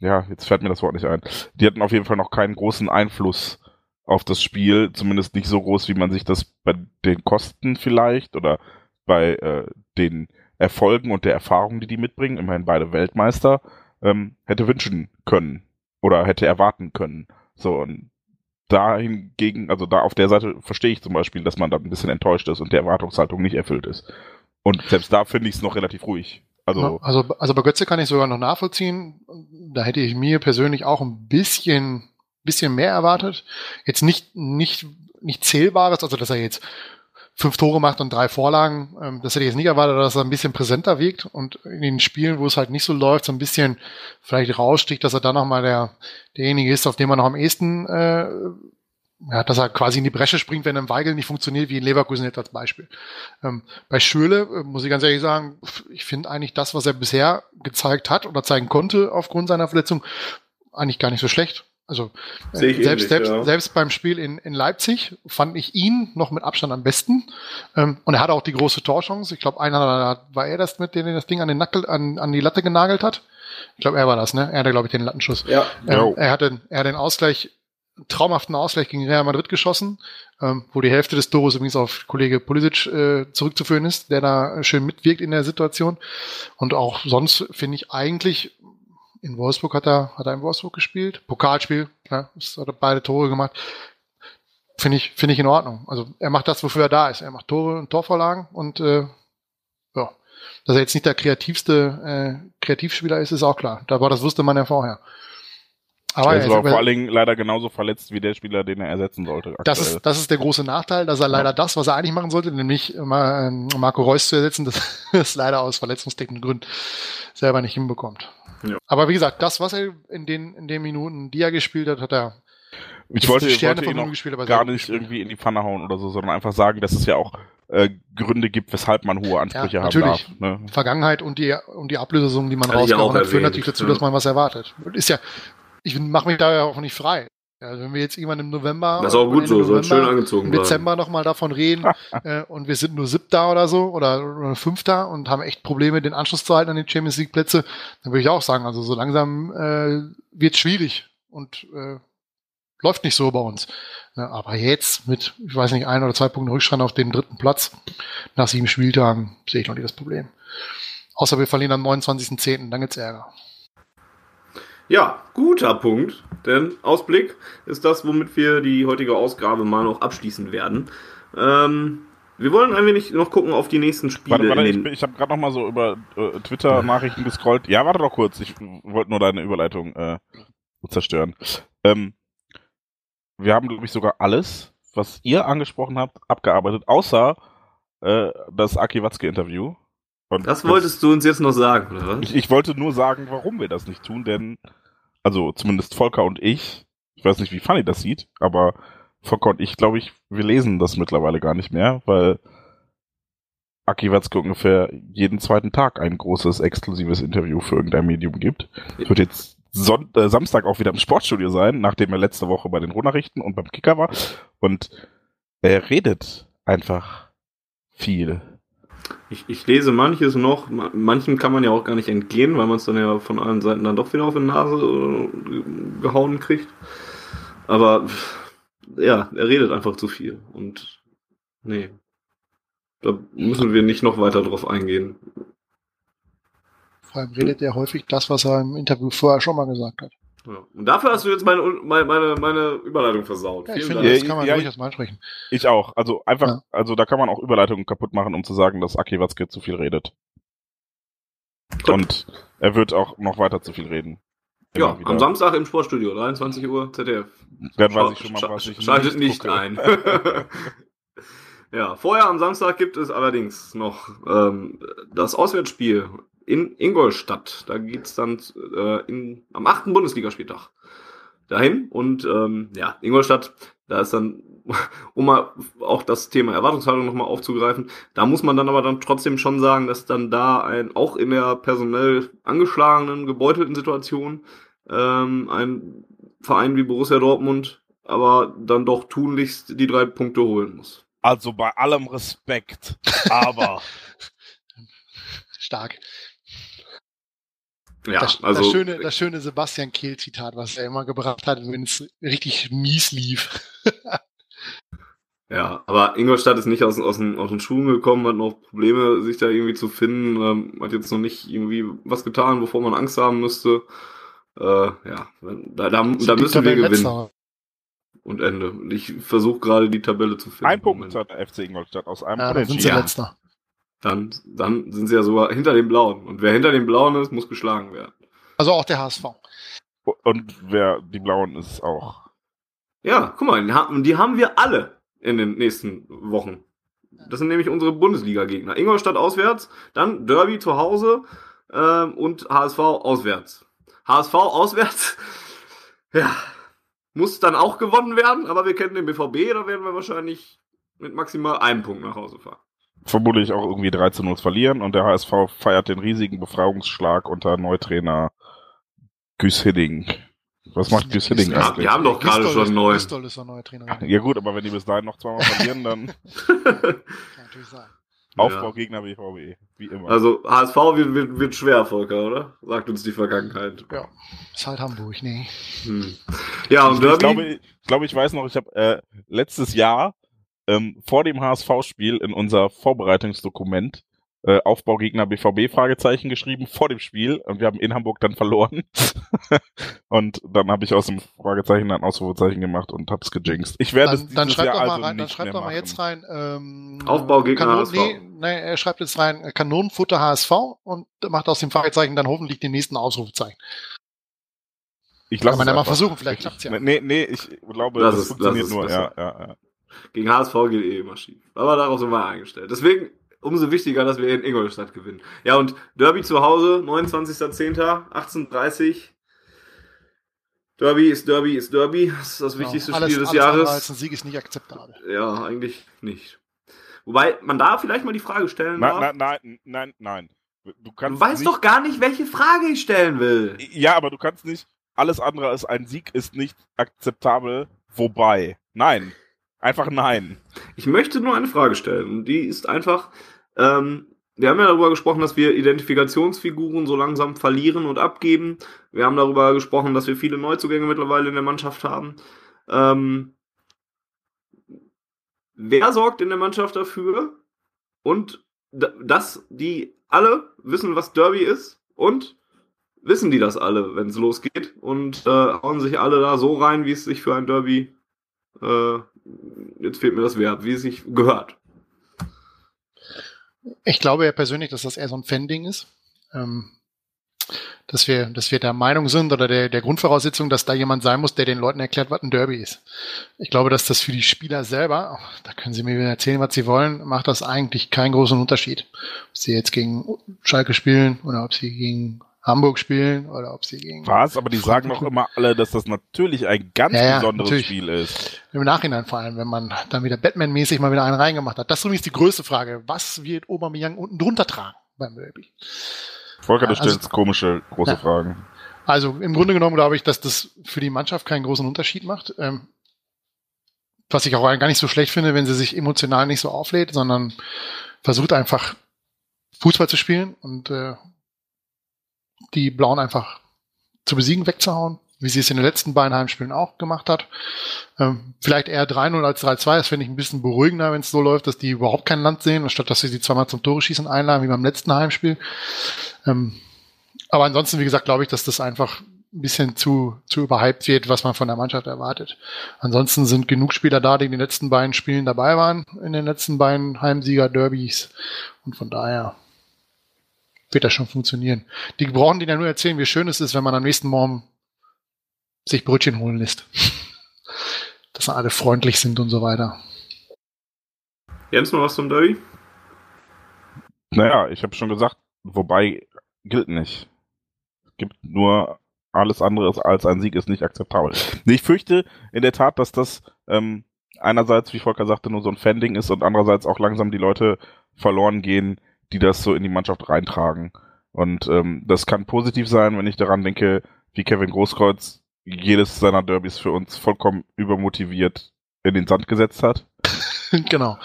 ja, jetzt fällt mir das Wort nicht ein. Die hatten auf jeden Fall noch keinen großen Einfluss auf das Spiel, zumindest nicht so groß, wie man sich das bei den Kosten vielleicht oder bei äh, den Erfolgen und der Erfahrung, die die mitbringen, immerhin beide Weltmeister, ähm, hätte wünschen können oder hätte erwarten können. So, und da hingegen, also da auf der Seite verstehe ich zum Beispiel, dass man da ein bisschen enttäuscht ist und der Erwartungshaltung nicht erfüllt ist. Und selbst da finde ich es noch relativ ruhig. Also,
also, also bei Götze kann ich sogar noch nachvollziehen. Da hätte ich mir persönlich auch ein bisschen, bisschen mehr erwartet. Jetzt nicht, nicht, nicht zählbares, also dass er jetzt fünf Tore macht und drei Vorlagen. Ähm, das hätte ich jetzt nicht erwartet, dass er ein bisschen präsenter wirkt und in den Spielen, wo es halt nicht so läuft, so ein bisschen vielleicht raussticht, dass er dann nochmal der, derjenige ist, auf den man noch am ehesten, äh, ja, dass er quasi in die Bresche springt, wenn ein Weigel nicht funktioniert, wie in Leverkusen jetzt als Beispiel. Ähm, bei Schöle äh, muss ich ganz ehrlich sagen, ich finde eigentlich das, was er bisher gezeigt hat oder zeigen konnte aufgrund seiner Verletzung, eigentlich gar nicht so schlecht. Also äh, selbst,
ähnlich,
selbst,
ja.
selbst beim Spiel in, in Leipzig fand ich ihn noch mit Abstand am besten. Ähm, und er hatte auch die große Torchance. Ich glaube, einer war er das mit, dem er das Ding an den Nackel, an, an die Latte genagelt hat. Ich glaube, er war das, ne? Er hatte, glaube ich, den Lattenschuss.
Ja.
Ähm, er hatte, er hat den Ausgleich, einen traumhaften Ausgleich gegen Real Madrid geschossen, ähm, wo die Hälfte des Tores übrigens auf Kollege Pulisic äh, zurückzuführen ist, der da schön mitwirkt in der Situation. Und auch sonst finde ich eigentlich, in Wolfsburg hat er, hat er in Wolfsburg gespielt, Pokalspiel, ja, das hat er beide Tore gemacht. Finde ich, finde ich in Ordnung. Also er macht das, wofür er da ist. Er macht Tore und Torvorlagen und äh, ja, dass er jetzt nicht der kreativste äh, Kreativspieler ist, ist auch klar. War das wusste man ja vorher. Aber
er ist aber vor allen Dingen leider genauso verletzt wie der Spieler, den er ersetzen sollte.
das ist, das ist der große Nachteil, dass er leider das, was er eigentlich machen sollte, nämlich ähm, Marco Reus zu ersetzen, das ist leider aus verletzungstechnischen Gründen selber nicht hinbekommt.
Ja.
Aber wie gesagt, das, was er in den, in den Minuten, die er gespielt hat, hat er
ich
die
wollte,
Sterne
wollte
von
ihn
gespielt, aber
gar nicht
gespielt.
irgendwie in die Pfanne hauen oder so, sondern einfach sagen, dass es ja auch äh, Gründe gibt, weshalb man hohe Ansprüche
Ja,
haben
natürlich.
darf. Ne?
Vergangenheit und die, und die Ablösesummen, die man
ja
rausgehauen hat, führen natürlich dazu,
ja.
dass man was erwartet. Ist ja, ich mache mich da ja auch nicht frei. Also wenn wir jetzt irgendwann im November,
Das ist auch gut so, soll schön angezogen
im. Dezember nochmal davon reden äh, und wir sind nur Siebter oder so oder, oder Fünfter und haben echt Probleme, den Anschluss zu halten an die Champions League Plätze, dann würde ich auch sagen, also so langsam äh, wird schwierig und äh, läuft nicht so bei uns. Ne, aber jetzt mit, ich weiß nicht, ein oder zwei Punkten Rückstand auf den dritten Platz nach sieben Spieltagen sehe ich noch nicht das Problem. Außer wir verlieren am 29.10., dann gibt's Ärger.
Ja, guter Punkt. Denn Ausblick ist das, womit wir die heutige Ausgabe mal noch abschließen werden. Ähm, wir wollen ein wenig noch gucken auf die nächsten Spiele.
Warte, warte, ich, ich habe gerade noch mal so über äh, Twitter-Nachrichten gescrollt. Ja, warte doch kurz. Ich wollte nur deine Überleitung äh, zerstören. Ähm, wir haben, glaube ich, sogar alles, was ihr angesprochen habt, abgearbeitet, außer äh, das Aki Watzke-Interview. Und
das wolltest du uns jetzt noch sagen, oder was?
Ich, ich wollte nur sagen, warum wir das nicht tun, denn, also zumindest Volker und ich, ich weiß nicht, wie Fanny das sieht, aber Volker und ich, glaube ich, wir lesen das mittlerweile gar nicht mehr, weil Aki Watzke ungefähr jeden zweiten Tag ein großes, exklusives Interview für irgendein Medium gibt. Wird jetzt Son äh, Samstag auch wieder im Sportstudio sein, nachdem er letzte Woche bei den Ruhrnachrichten und beim Kicker war. Und er redet einfach viel.
Ich, ich lese manches noch, ma- manchem kann man ja auch gar nicht entgehen, weil man es dann ja von allen Seiten dann doch wieder auf die Nase äh, gehauen kriegt. Aber ja, er redet einfach zu viel. Und nee, da müssen wir nicht noch weiter drauf eingehen.
Vor allem redet er häufig das, was er im Interview vorher schon mal gesagt hat.
Ja. Und dafür hast du jetzt meine, meine, meine, meine Überleitung versaut.
Ja, ich
Vielen
finde,
Dank.
das kann man
Ja,
durchaus mal ansprechen.
Ich auch. Also einfach,
Ja.
also da kann man auch Überleitungen kaputt machen, um zu sagen, dass Aki Watzke zu viel redet.
Gut.
Und er wird auch noch weiter zu viel reden. Immer
Ja,
wieder.
am Samstag im Sportstudio, 23 Uhr, ZDF.
Dann weiß ich schon mal, was ich
Schaltet nicht
gucke.
ein. ja, vorher am Samstag gibt es allerdings noch ähm, das Auswärtsspiel in Ingolstadt. Da geht's dann äh, in, am achten Bundesligaspieltag dahin. Und ähm, ja, Ingolstadt, da ist dann, um mal auch das Thema Erwartungshaltung nochmal aufzugreifen, da muss man dann aber dann trotzdem schon sagen, dass dann da ein, auch in der personell angeschlagenen, gebeutelten Situation, ähm, ein Verein wie Borussia Dortmund aber dann doch tunlichst die drei Punkte holen muss.
Also bei allem Respekt, aber
Stark.
Ja,
das,
also
das schöne, das schöne Sebastian Kehl-Zitat, was er immer gebracht hat, wenn es richtig mies lief.
Ja, aber Ingolstadt ist nicht aus, aus, den, aus den Schuhen gekommen, hat noch Probleme, sich da irgendwie zu finden, ähm, hat jetzt noch nicht irgendwie was getan, wovor man Angst haben müsste. Äh, ja, da, da, da müssen wir gewinnen
Tabellenletzter.
und Ende. Ich versuche gerade die Tabelle zu finden.
ein Punkt
Moment.
hat der FC Ingolstadt aus einem
Ja, dann sind sie
Ja.
letzter.
Dann, dann sind sie ja sogar hinter den Blauen. Und wer hinter den Blauen ist, muss geschlagen werden.
Also auch der HSV.
Und wer die Blauen ist auch.
Ja, guck mal, die haben, die haben wir alle in den nächsten Wochen. Das sind nämlich unsere Bundesliga-Gegner. Ingolstadt auswärts, dann Derby zu Hause ähm, und HSV auswärts. HSV auswärts, ja, muss dann auch gewonnen werden, aber wir kennen den BVB, da werden wir wahrscheinlich mit maximal einem Punkt nach Hause fahren.
Vermutlich auch irgendwie 3 zu 0 verlieren und der HSV feiert den riesigen Befreiungsschlag unter Neutrainer Güs Hidding. Was macht Güs Hidding
Ja,
eigentlich?
wir haben doch gerade schon
ist-
neu.
Gistol ist der neue Trainer.
Ja gut, aber wenn die bis dahin noch zweimal verlieren, dann
Kann natürlich sein.
Aufbaugegner BVB, wie immer.
Also HSV wird, wird, wird schwer, Volker, oder? Sagt uns die Vergangenheit.
Ja. Ist halt Hamburg, nee.
Hm. Ja, und
ich,
Derby.
ich glaube, ich, glaube, ich weiß noch, ich habe äh, letztes Jahr ähm, vor dem HSV-Spiel in unser Vorbereitungsdokument äh, Aufbaugegner BVB Fragezeichen geschrieben vor dem Spiel und wir haben in Hamburg dann verloren und dann habe ich aus dem Fragezeichen ein Ausrufezeichen gemacht und hab's gejinxt. Ich werde es
Dann,
dieses
dann schreibt
Jahr
doch mal
also
rein, dann schreibt doch mal
machen.
jetzt rein. Ähm,
Aufbaugegner
Kanon,
HSV.
nee, nee, er schreibt jetzt rein äh, Kanonenfutter HSV und macht aus dem Fragezeichen dann hoffentlich den nächsten Ausrufezeichen.
Ich lasse
Kann man
es
ja mal versuchen, vielleicht klappt's ja.
Nee, nee, ich glaube, das
es,
funktioniert
es,
nur. Ja, ja, ja.
Gegen HSV geht eh immer schief. Aber darauf sind wir eingestellt. Deswegen umso wichtiger, dass wir in Ingolstadt gewinnen. Ja, und Derby zu Hause, 29.10., 18.30 Derby ist Derby ist Derby. Das ist das wichtigste
Genau. alles,
Spiel des
alles andere als
Jahres.
ein Sieg ist nicht akzeptabel.
Ja, eigentlich nicht. Wobei, man da vielleicht mal die Frage stellen darf.
Nein, nein, nein, nein, nein. Du
du
kannst
weißt
nicht,
doch gar nicht, welche Frage ich stellen will.
Ja, aber du kannst nicht alles andere als ein Sieg ist nicht akzeptabel. Wobei, nein. Einfach nein.
Ich möchte nur eine Frage stellen. Und die ist einfach, ähm, wir haben ja darüber gesprochen, dass wir Identifikationsfiguren so langsam verlieren und abgeben. Wir haben darüber gesprochen, dass wir viele Neuzugänge mittlerweile in der Mannschaft haben. Ähm, wer sorgt in der Mannschaft dafür und dass die alle wissen, was Derby ist und wissen die das alle, wenn es losgeht und äh, hauen sich alle da so rein, wie es sich für ein Derby äh, jetzt fehlt mir das Verb, wie es sich gehört.
Ich glaube ja persönlich, dass das eher so ein Fan-Ding ist. Ähm, dass wir, dass wir der Meinung sind oder der, der Grundvoraussetzung, dass da jemand sein muss, der den Leuten erklärt, was ein Derby ist. Ich glaube, dass das für die Spieler selber, da können sie mir erzählen, was sie wollen, macht das eigentlich keinen großen Unterschied. Ob sie jetzt gegen Schalke spielen oder ob sie gegen Hamburg spielen oder ob sie gegen.
Was? Aber die sagen doch immer alle, dass das natürlich ein ganz ja, ja, besonderes natürlich. Spiel ist.
Im Nachhinein vor allem, wenn man dann wieder Batman-mäßig mal wieder einen reingemacht hat. Das ist übrigens die größte Frage. Was wird Aubameyang unten drunter tragen beim Derby?
Volker, du stellst also, komische, große ja. Fragen.
Also im Grunde genommen glaube ich, dass das für die Mannschaft keinen großen Unterschied macht. Ähm, was ich auch gar nicht so schlecht finde, wenn sie sich emotional nicht so auflädt, sondern versucht einfach Fußball zu spielen und äh, die Blauen einfach zu besiegen, wegzuhauen, wie sie es in den letzten beiden Heimspielen auch gemacht hat. Ähm, vielleicht eher 3-0 als 3-2, das finde ich ein bisschen beruhigender, wenn es so läuft, dass die überhaupt kein Land sehen, anstatt dass sie sie zweimal zum Tore schießen einladen, wie beim letzten Heimspiel. Ähm, aber ansonsten, wie gesagt, glaube ich, dass das einfach ein bisschen zu, zu überhyped wird, was man von der Mannschaft erwartet. Ansonsten sind genug Spieler da, die in den letzten beiden Spielen dabei waren, in den letzten beiden Heimsieger-Derbys. Und von daher wird das schon funktionieren. Die brauchen dir ja nur erzählen, wie schön es ist, wenn man am nächsten Morgen sich Brötchen holen lässt. Dass alle freundlich sind und so weiter.
Jens, noch was zum Derby?
Naja, ich habe schon gesagt, wobei gilt nicht. Es gibt nur alles andere als ein Sieg ist nicht akzeptabel. Ich fürchte in der Tat, dass das ähm, einerseits, wie Volker sagte, nur so ein Fanding ist und andererseits auch langsam die Leute verloren gehen, die das so in die Mannschaft reintragen. Und ähm, das kann positiv sein, wenn ich daran denke, wie Kevin Großkreuz jedes seiner Derbys für uns vollkommen übermotiviert in den Sand gesetzt hat.
genau.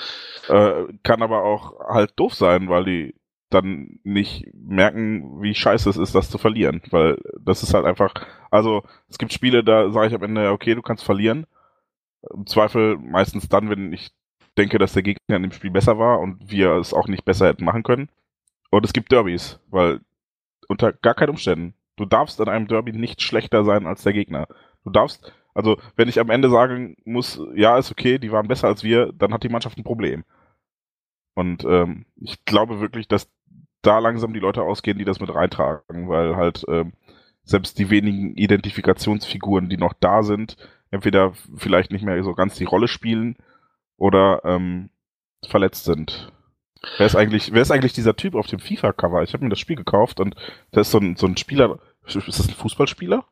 Äh, kann aber auch halt doof sein, weil die dann nicht merken, wie scheiße es ist, das zu verlieren. Weil das ist halt einfach, also es gibt Spiele, da sage ich am Ende, okay, du kannst verlieren. Im Zweifel meistens dann, wenn ich denke, dass der Gegner in dem Spiel besser war und wir es auch nicht besser hätten machen können. Und es gibt Derbys, weil unter gar keinen Umständen. Du darfst in einem Derby nicht schlechter sein als der Gegner. Du darfst, also wenn ich am Ende sagen muss, ja, ist okay, die waren besser als wir, dann hat die Mannschaft ein Problem. Und ähm, ich glaube wirklich, dass da langsam die Leute ausgehen, die das mit reintragen, weil halt ähm, selbst die wenigen Identifikationsfiguren, die noch da sind, entweder vielleicht nicht mehr so ganz die Rolle spielen oder ähm, verletzt sind. Wer ist eigentlich, wer ist eigentlich dieser Typ auf dem FIFA-Cover? Ich habe mir das Spiel gekauft und da ist so ein, so ein Spieler. Ist das ein Fußballspieler?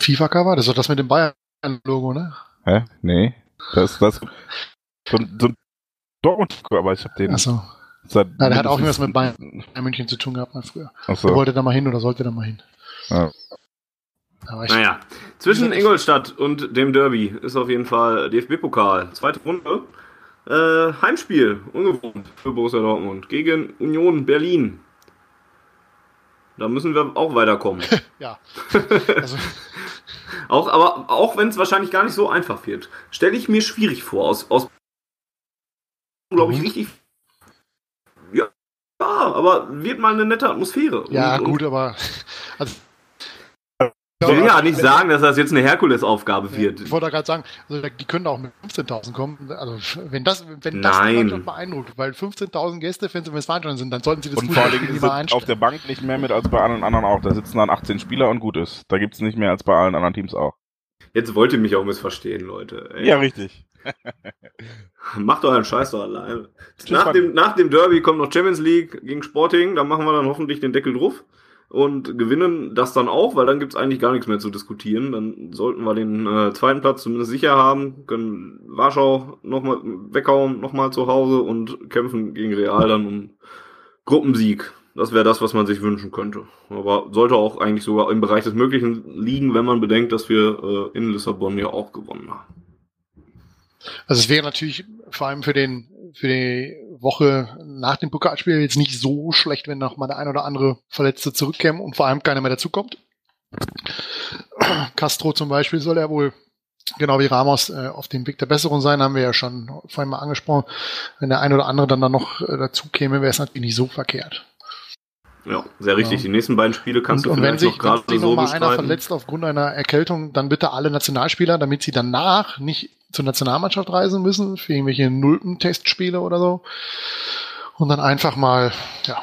FIFA-Cover? Das ist doch das mit dem Bayern-Logo, ne?
Hä? Nee. Das ist das. So, so ein Dortmund, aber ich habe den.
Achso. Ja, der hat auch irgendwas mit Bayern München zu tun gehabt mal früher. Er wollte da mal hin oder sollte da mal hin. Ja.
Naja, zwischen Ingolstadt und dem Derby ist auf jeden Fall DFB-Pokal. Zweite Runde. Äh, Heimspiel, ungewohnt für Borussia Dortmund gegen Union Berlin. Da müssen wir auch weiterkommen.
ja.
Also. auch, aber auch wenn es wahrscheinlich gar nicht so einfach wird, stelle ich mir schwierig vor. Aus, aus glaube ich, mhm. richtig. Ja, aber wird mal eine nette Atmosphäre.
Ja, und, gut, und aber. Also,
ich will ja nicht sagen, dass das jetzt eine Herkulesaufgabe wird.
Ich wollte gerade sagen, also die können auch mit 15.000 kommen. Also wenn das, wenn das Nein. beeindruckt, weil 15.000 Gäste, wenn sie im Stadion sind, dann sollten sie das
Und vor allem sind auf der Bank nicht mehr mit als bei allen anderen auch. Da sitzen dann 18 Spieler und gut ist. Da gibt es nicht mehr als bei allen anderen Teams auch.
Jetzt wollt ihr mich auch missverstehen, Leute.
Ey. Ja, richtig.
Macht euren Scheiß doch alleine. Nach dem, nach dem Derby kommt noch Champions League gegen Sporting. Da machen wir dann hoffentlich den Deckel drauf und gewinnen das dann auch, weil dann gibt's eigentlich gar nichts mehr zu diskutieren. Dann sollten wir den äh, zweiten Platz zumindest sicher haben, können Warschau nochmal weghauen, nochmal zu Hause und kämpfen gegen Real dann um Gruppensieg. Das wäre das, was man sich wünschen könnte. Aber sollte auch eigentlich sogar im Bereich des Möglichen liegen, wenn man bedenkt, dass wir äh, in Lissabon ja auch gewonnen haben.
Also es wäre natürlich vor allem für den für die Woche nach dem Pokalspiel jetzt nicht so schlecht, wenn noch mal der ein oder andere Verletzte zurückkäme und vor allem keiner mehr dazukommt. Castro zum Beispiel soll er wohl genau wie Ramos äh, auf dem Weg der Besserung sein, haben wir ja schon vorhin mal angesprochen. Wenn der ein oder andere dann, dann noch äh, dazu käme, wäre es natürlich nicht so verkehrt.
Ja, sehr richtig. Ja. Die nächsten beiden Spiele kannst
und,
du
und wenn sich,
noch gerade
wenn sich
so
noch mal
bestreiten.
einer verletzt aufgrund einer Erkältung, dann bitte alle Nationalspieler, damit sie danach nicht zur Nationalmannschaft reisen müssen für irgendwelche nullten Testspiele oder so. Und dann einfach mal, ja.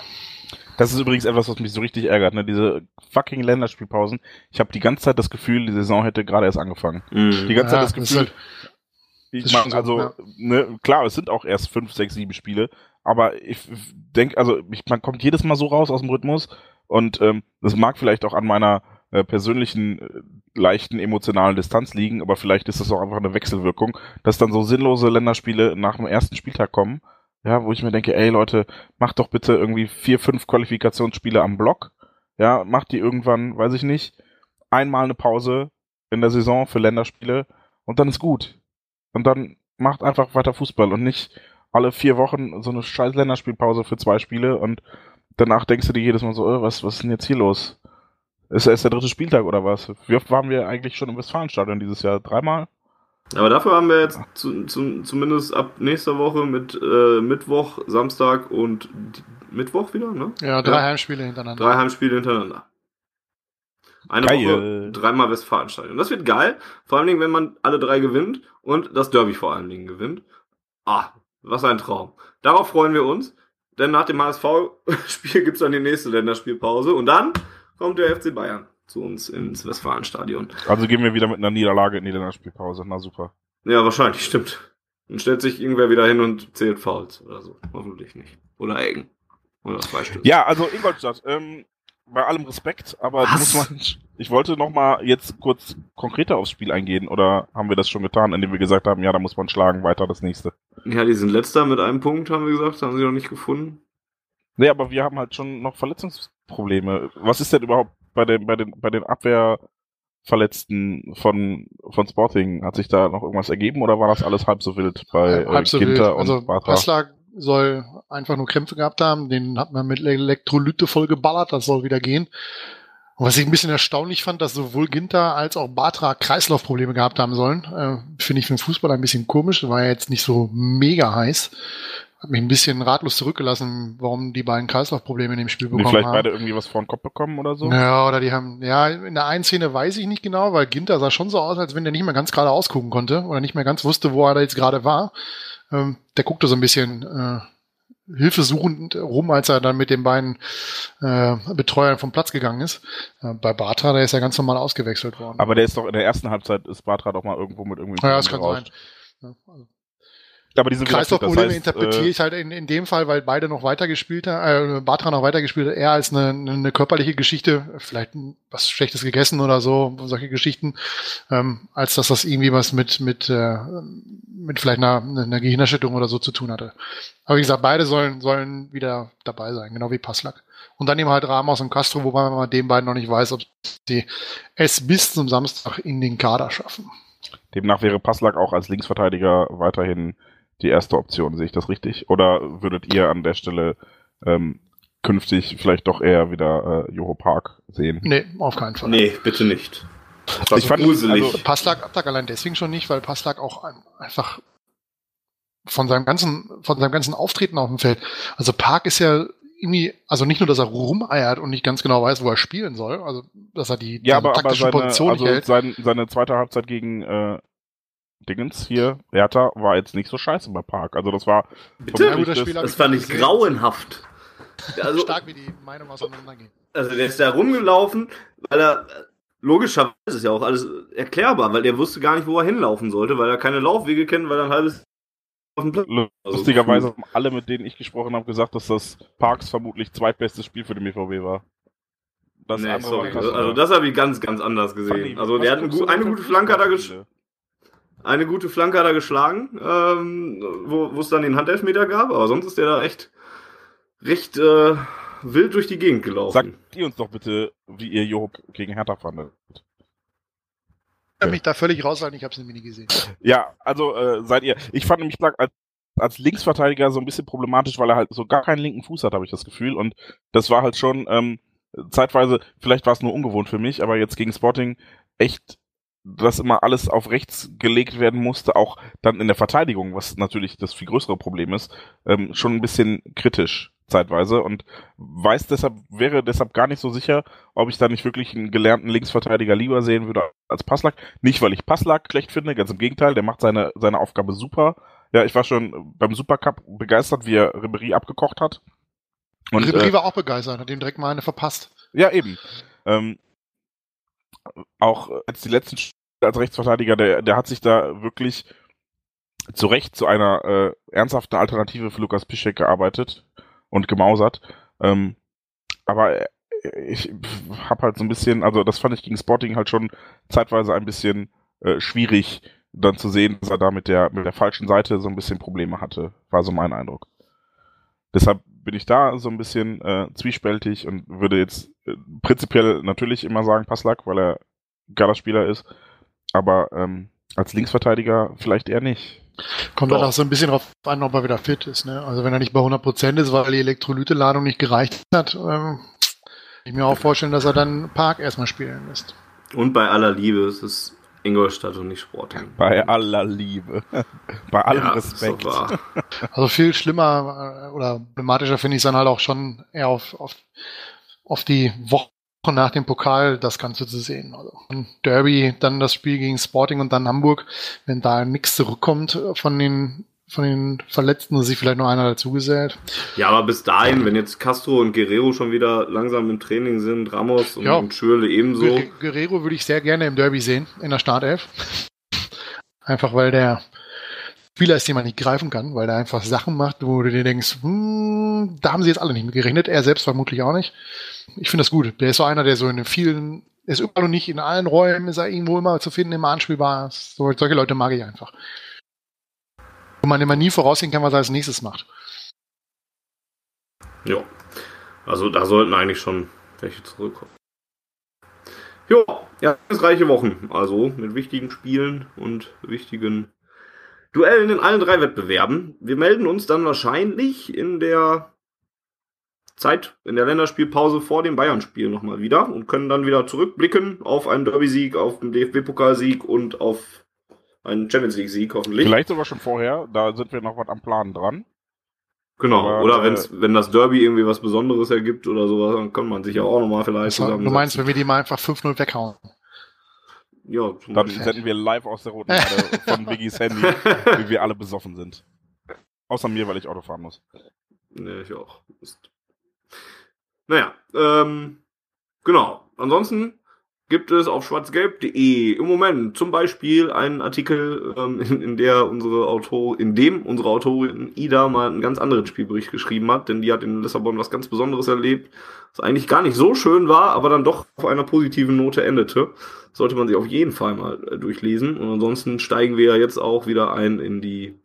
Das ist übrigens etwas, was mich so richtig ärgert, ne? Diese fucking Länderspielpausen. Ich habe die ganze Zeit das Gefühl, die Saison hätte gerade erst angefangen.
Mhm.
Die ganze
Ja,
Zeit das
das
Gefühl,
halt-
ich meine, also,
ja.
ne, klar, es sind auch erst fünf, sechs, sieben Spiele, aber ich denke, also ich, man kommt jedes Mal so raus aus dem Rhythmus und ähm, das mag vielleicht auch an meiner äh, persönlichen äh, leichten emotionalen Distanz liegen, aber vielleicht ist das auch einfach eine Wechselwirkung, dass dann so sinnlose Länderspiele nach dem ersten Spieltag kommen, ja, wo ich mir denke, ey Leute, macht doch bitte irgendwie vier, fünf Qualifikationsspiele am Block, ja, macht die irgendwann, weiß ich nicht, einmal eine Pause in der Saison für Länderspiele und dann ist gut. Und dann macht einfach weiter Fußball und nicht alle vier Wochen so eine scheiß Länderspielpause für zwei Spiele und danach denkst du dir jedes Mal so, äh, was, was ist denn jetzt hier los? Ist erst der dritte Spieltag oder was? Wie oft waren wir eigentlich schon im Westfalenstadion dieses Jahr? Dreimal?
Aber dafür haben wir jetzt zu, zu, zumindest ab nächster Woche mit äh, Mittwoch, Samstag und Mittwoch wieder, ne?
Ja, drei Heimspiele hintereinander.
Drei Heimspiele hintereinander. Eine
Geil.
Woche, dreimal Westfalenstadion. Das wird geil. Vor allen Dingen, wenn man alle drei gewinnt und das Derby vor allen Dingen gewinnt. Ah, was ein Traum. Darauf freuen wir uns. Denn nach dem HSV-Spiel gibt's dann die nächste Länderspielpause. Und dann kommt der FC Bayern zu uns ins Westfalenstadion.
Also gehen wir wieder mit einer Niederlage in die Länderspielpause. Na super.
Ja, wahrscheinlich, stimmt. Dann stellt sich irgendwer wieder hin und zählt Fouls oder so. Hoffentlich nicht. Oder Ecken. Oder Freistöße.
Ja, also Ingolstadt, ähm, bei allem Respekt, aber muss man, ich wollte noch mal jetzt kurz konkreter aufs Spiel eingehen oder haben wir das schon getan, indem wir gesagt haben, ja, da muss man schlagen, weiter das nächste.
Ja, die sind letzter mit einem Punkt, haben wir gesagt. Haben sie noch nicht gefunden.
Nee, aber wir haben halt schon noch Verletzungsprobleme. Was ist denn überhaupt bei den, bei den, bei den Abwehrverletzten von, von Sporting? Hat sich da noch irgendwas ergeben oder war das alles halb so wild bei
halb
äh,
so wild.
Ginter und
Also
Batra?
Passlag soll einfach nur Krämpfe gehabt haben. Den hat man mit Elektrolyte voll geballert. Das soll wieder gehen. Und was ich ein bisschen erstaunlich fand, dass sowohl Ginter als auch Batra Kreislaufprobleme gehabt haben sollen. Äh, Finde ich für den Fußball ein bisschen komisch. War ja jetzt nicht so mega heiß. Hat mich ein bisschen ratlos zurückgelassen, warum die beiden Kreislaufprobleme in dem Spiel
Haben
bekommen
vielleicht
haben.
beide irgendwie was vor den Kopf bekommen oder so?
Ja, oder die haben, ja, in der einen Szene weiß ich nicht genau, weil Ginter sah schon so aus, als wenn der nicht mehr ganz gerade ausgucken konnte oder nicht mehr ganz wusste, wo er da jetzt gerade war. Ähm, der guckte so ein bisschen äh, hilfesuchend rum, als er dann mit den beiden äh, Betreuern vom Platz gegangen ist. Äh, bei Batra, der ist ja ganz normal ausgewechselt worden.
Aber der ist doch in der ersten Halbzeit ist Batra doch mal irgendwo mit irgendwie
ja, das kann sein. Ja, also
Aber diese
Kreislaufprobleme
das heißt,
interpretiere
äh,
ich halt in, in dem Fall, weil beide noch weitergespielt haben, äh, Batra noch weitergespielt hat, eher als eine, eine körperliche Geschichte, vielleicht was Schlechtes gegessen oder so, solche Geschichten, ähm, als dass das irgendwie was mit, mit, äh, mit vielleicht einer, einer Gehirnerschütterung oder so zu tun hatte. Aber wie gesagt, beide sollen, sollen wieder dabei sein, genau wie Passlack. Und dann eben halt Ramos und Castro, wobei man bei den beiden noch nicht weiß, ob sie es bis zum Samstag in den Kader schaffen.
Demnach wäre Passlack auch als Linksverteidiger weiterhin die erste Option. Sehe ich das richtig? Oder würdet ihr an der Stelle ähm, künftig vielleicht doch eher wieder äh, Joho Park sehen?
Nee, auf keinen Fall.
Nee, bitte nicht. War
Ich fand-
gruselig.
also-
Passlag, Abtag allein deswegen schon nicht, weil Passlag auch ein- einfach von seinem ganzen, von seinem ganzen Auftreten auf dem Feld. Also Park ist ja irgendwie, also nicht nur, dass er rumeiert und nicht ganz genau weiß, wo er spielen soll, also dass er die
Ja, aber, aber
taktische
seine,
Position
also
hält.
sein, seine zweite Halbzeit gegen äh, Dingens hier, Hertha, war jetzt nicht so scheiße bei Park. Also das war
Bitte?
Das
das-
Spiel
Das fand ich grauenhaft. Also,
Stark, wie die Meinungen auseinandergehen.
also der ist da rumgelaufen, weil er logischerweise ist ja auch alles erklärbar, weil er wusste gar nicht, wo er hinlaufen sollte, weil er keine Laufwege kennt, weil er ein halbes auf dem Platz. Also,
lustigerweise haben alle, mit denen ich gesprochen habe, gesagt, dass das Parks vermutlich zweitbestes Spiel für den BVB war. Das
nee, sorry. Also das habe ich ganz, ganz anders gesehen. Also der hat eine, eine gute Flanke hat er
Fußballspiele?
gesch eine gute Flanke hat er geschlagen, ähm, wo es dann den Handelfmeter gab, aber sonst ist der da echt recht äh, wild durch die Gegend gelaufen.
Sagt ihr uns doch bitte, wie ihr Job gegen Hertha fandet.
Ich kann mich da völlig raushalten, ich habe es nämlich nie gesehen.
Ja, also äh, seid ihr. Ich fand nämlich als, als Linksverteidiger so ein bisschen problematisch, weil er halt so gar keinen linken Fuß hat, habe ich das Gefühl. Und das war halt schon ähm, zeitweise, vielleicht war es nur ungewohnt für mich, aber jetzt gegen Sporting echt, dass immer alles auf rechts gelegt werden musste, auch dann in der Verteidigung, was natürlich das viel größere Problem ist, ähm, schon ein bisschen kritisch zeitweise und weiß deshalb, wäre deshalb gar nicht so sicher, ob ich da nicht wirklich einen gelernten Linksverteidiger lieber sehen würde als Passlack. Nicht, weil ich Passlack schlecht finde, ganz im Gegenteil, der macht seine, seine Aufgabe super. Ja, ich war schon beim Supercup begeistert, wie er Ribery abgekocht hat.
Und Ribery äh, war auch begeistert, hat ihm direkt mal eine verpasst.
Ja, eben. Ähm, auch als die letzten als Rechtsverteidiger, der, der hat sich da wirklich zu Recht zu einer äh, ernsthaften Alternative für Lukas Piszek gearbeitet und gemausert. Ähm, aber äh, ich habe halt so ein bisschen, also das fand ich gegen Sporting halt schon zeitweise ein bisschen äh, schwierig, dann zu sehen, dass er da mit der, mit der falschen Seite so ein bisschen Probleme hatte, war so mein Eindruck. Deshalb bin ich da so ein bisschen äh, zwiespältig und würde jetzt äh, prinzipiell natürlich immer sagen Passlack, weil er geiler Spieler ist, aber ähm, als Linksverteidiger vielleicht eher nicht.
Kommt Doch. dann auch so ein bisschen drauf an, ob er wieder fit ist. Ne? Also wenn er nicht bei 100% ist, weil die Elektrolyteladung nicht gereicht hat, ähm, ich mir auch vorstellen, dass er dann Park erstmal spielen lässt.
Und bei aller Liebe, es ist Ingolstadt und nicht Sporting.
Bei aller Liebe. bei allem ja, Respekt.
Also viel schlimmer äh, oder problematischer finde ich es dann halt auch schon eher auf, auf, auf die Woche nach dem Pokal das Ganze zu sehen. Also Derby, dann das Spiel gegen Sporting und dann Hamburg. Wenn da nichts zurückkommt von den von den Verletzten sich vielleicht noch einer dazugesellt.
Ja, aber bis dahin, wenn jetzt Castro und Guerrero schon wieder langsam im Training sind, Ramos und, ja. und Schürle ebenso.
Guerrero würde ich sehr gerne im Derby sehen, in der Startelf. Einfach weil der Spieler ist, den man nicht greifen kann, weil der einfach Sachen macht, wo du dir denkst, hm, da haben sie jetzt alle nicht mit gerechnet, er selbst vermutlich auch nicht. Ich finde das gut. Der ist so einer, der so in den vielen, ist überall noch nicht in allen Räumen, ist er irgendwo immer zu finden, immer anspielbar. So, solche Leute mag ich einfach wo man immer nie voraussehen kann, was er als nächstes macht.
Ja, also da sollten eigentlich schon welche zurückkommen. Jo, ja, reiche Wochen, also mit wichtigen Spielen und wichtigen Duellen in allen drei Wettbewerben. Wir melden uns dann wahrscheinlich in der Zeit, in der Länderspielpause vor dem Bayern-Spiel nochmal wieder und können dann wieder zurückblicken auf einen Derby-Sieg, auf den DFB-Pokalsieg und auf einen Champions League-Sieg hoffentlich.
Vielleicht sogar schon vorher, da sind wir noch was am Plan dran.
Genau, Aber, oder wenn's, äh, wenn das Derby irgendwie was Besonderes ergibt oder sowas, dann kann man sich ja auch nochmal vielleicht
zusammen. Du meinst, wenn wir die mal einfach 5-0 weghauen?
Ja, Dann senden wir live aus der roten Erde von Viggys Handy, wie wir alle besoffen sind. Außer mir, weil ich Auto fahren muss.
Nee, ich auch. Naja, ähm, genau. Ansonsten gibt es auf schwarzgelb.de im Moment zum Beispiel einen Artikel, ähm, in, in, der unsere Autor, in dem unsere Autorin Ida mal einen ganz anderen Spielbericht geschrieben hat, denn die hat in Lissabon was ganz Besonderes erlebt, was eigentlich gar nicht so schön war, aber dann doch auf einer positiven Note endete. Sollte man sich auf jeden Fall mal äh, durchlesen. Und ansonsten steigen wir ja jetzt auch wieder ein in die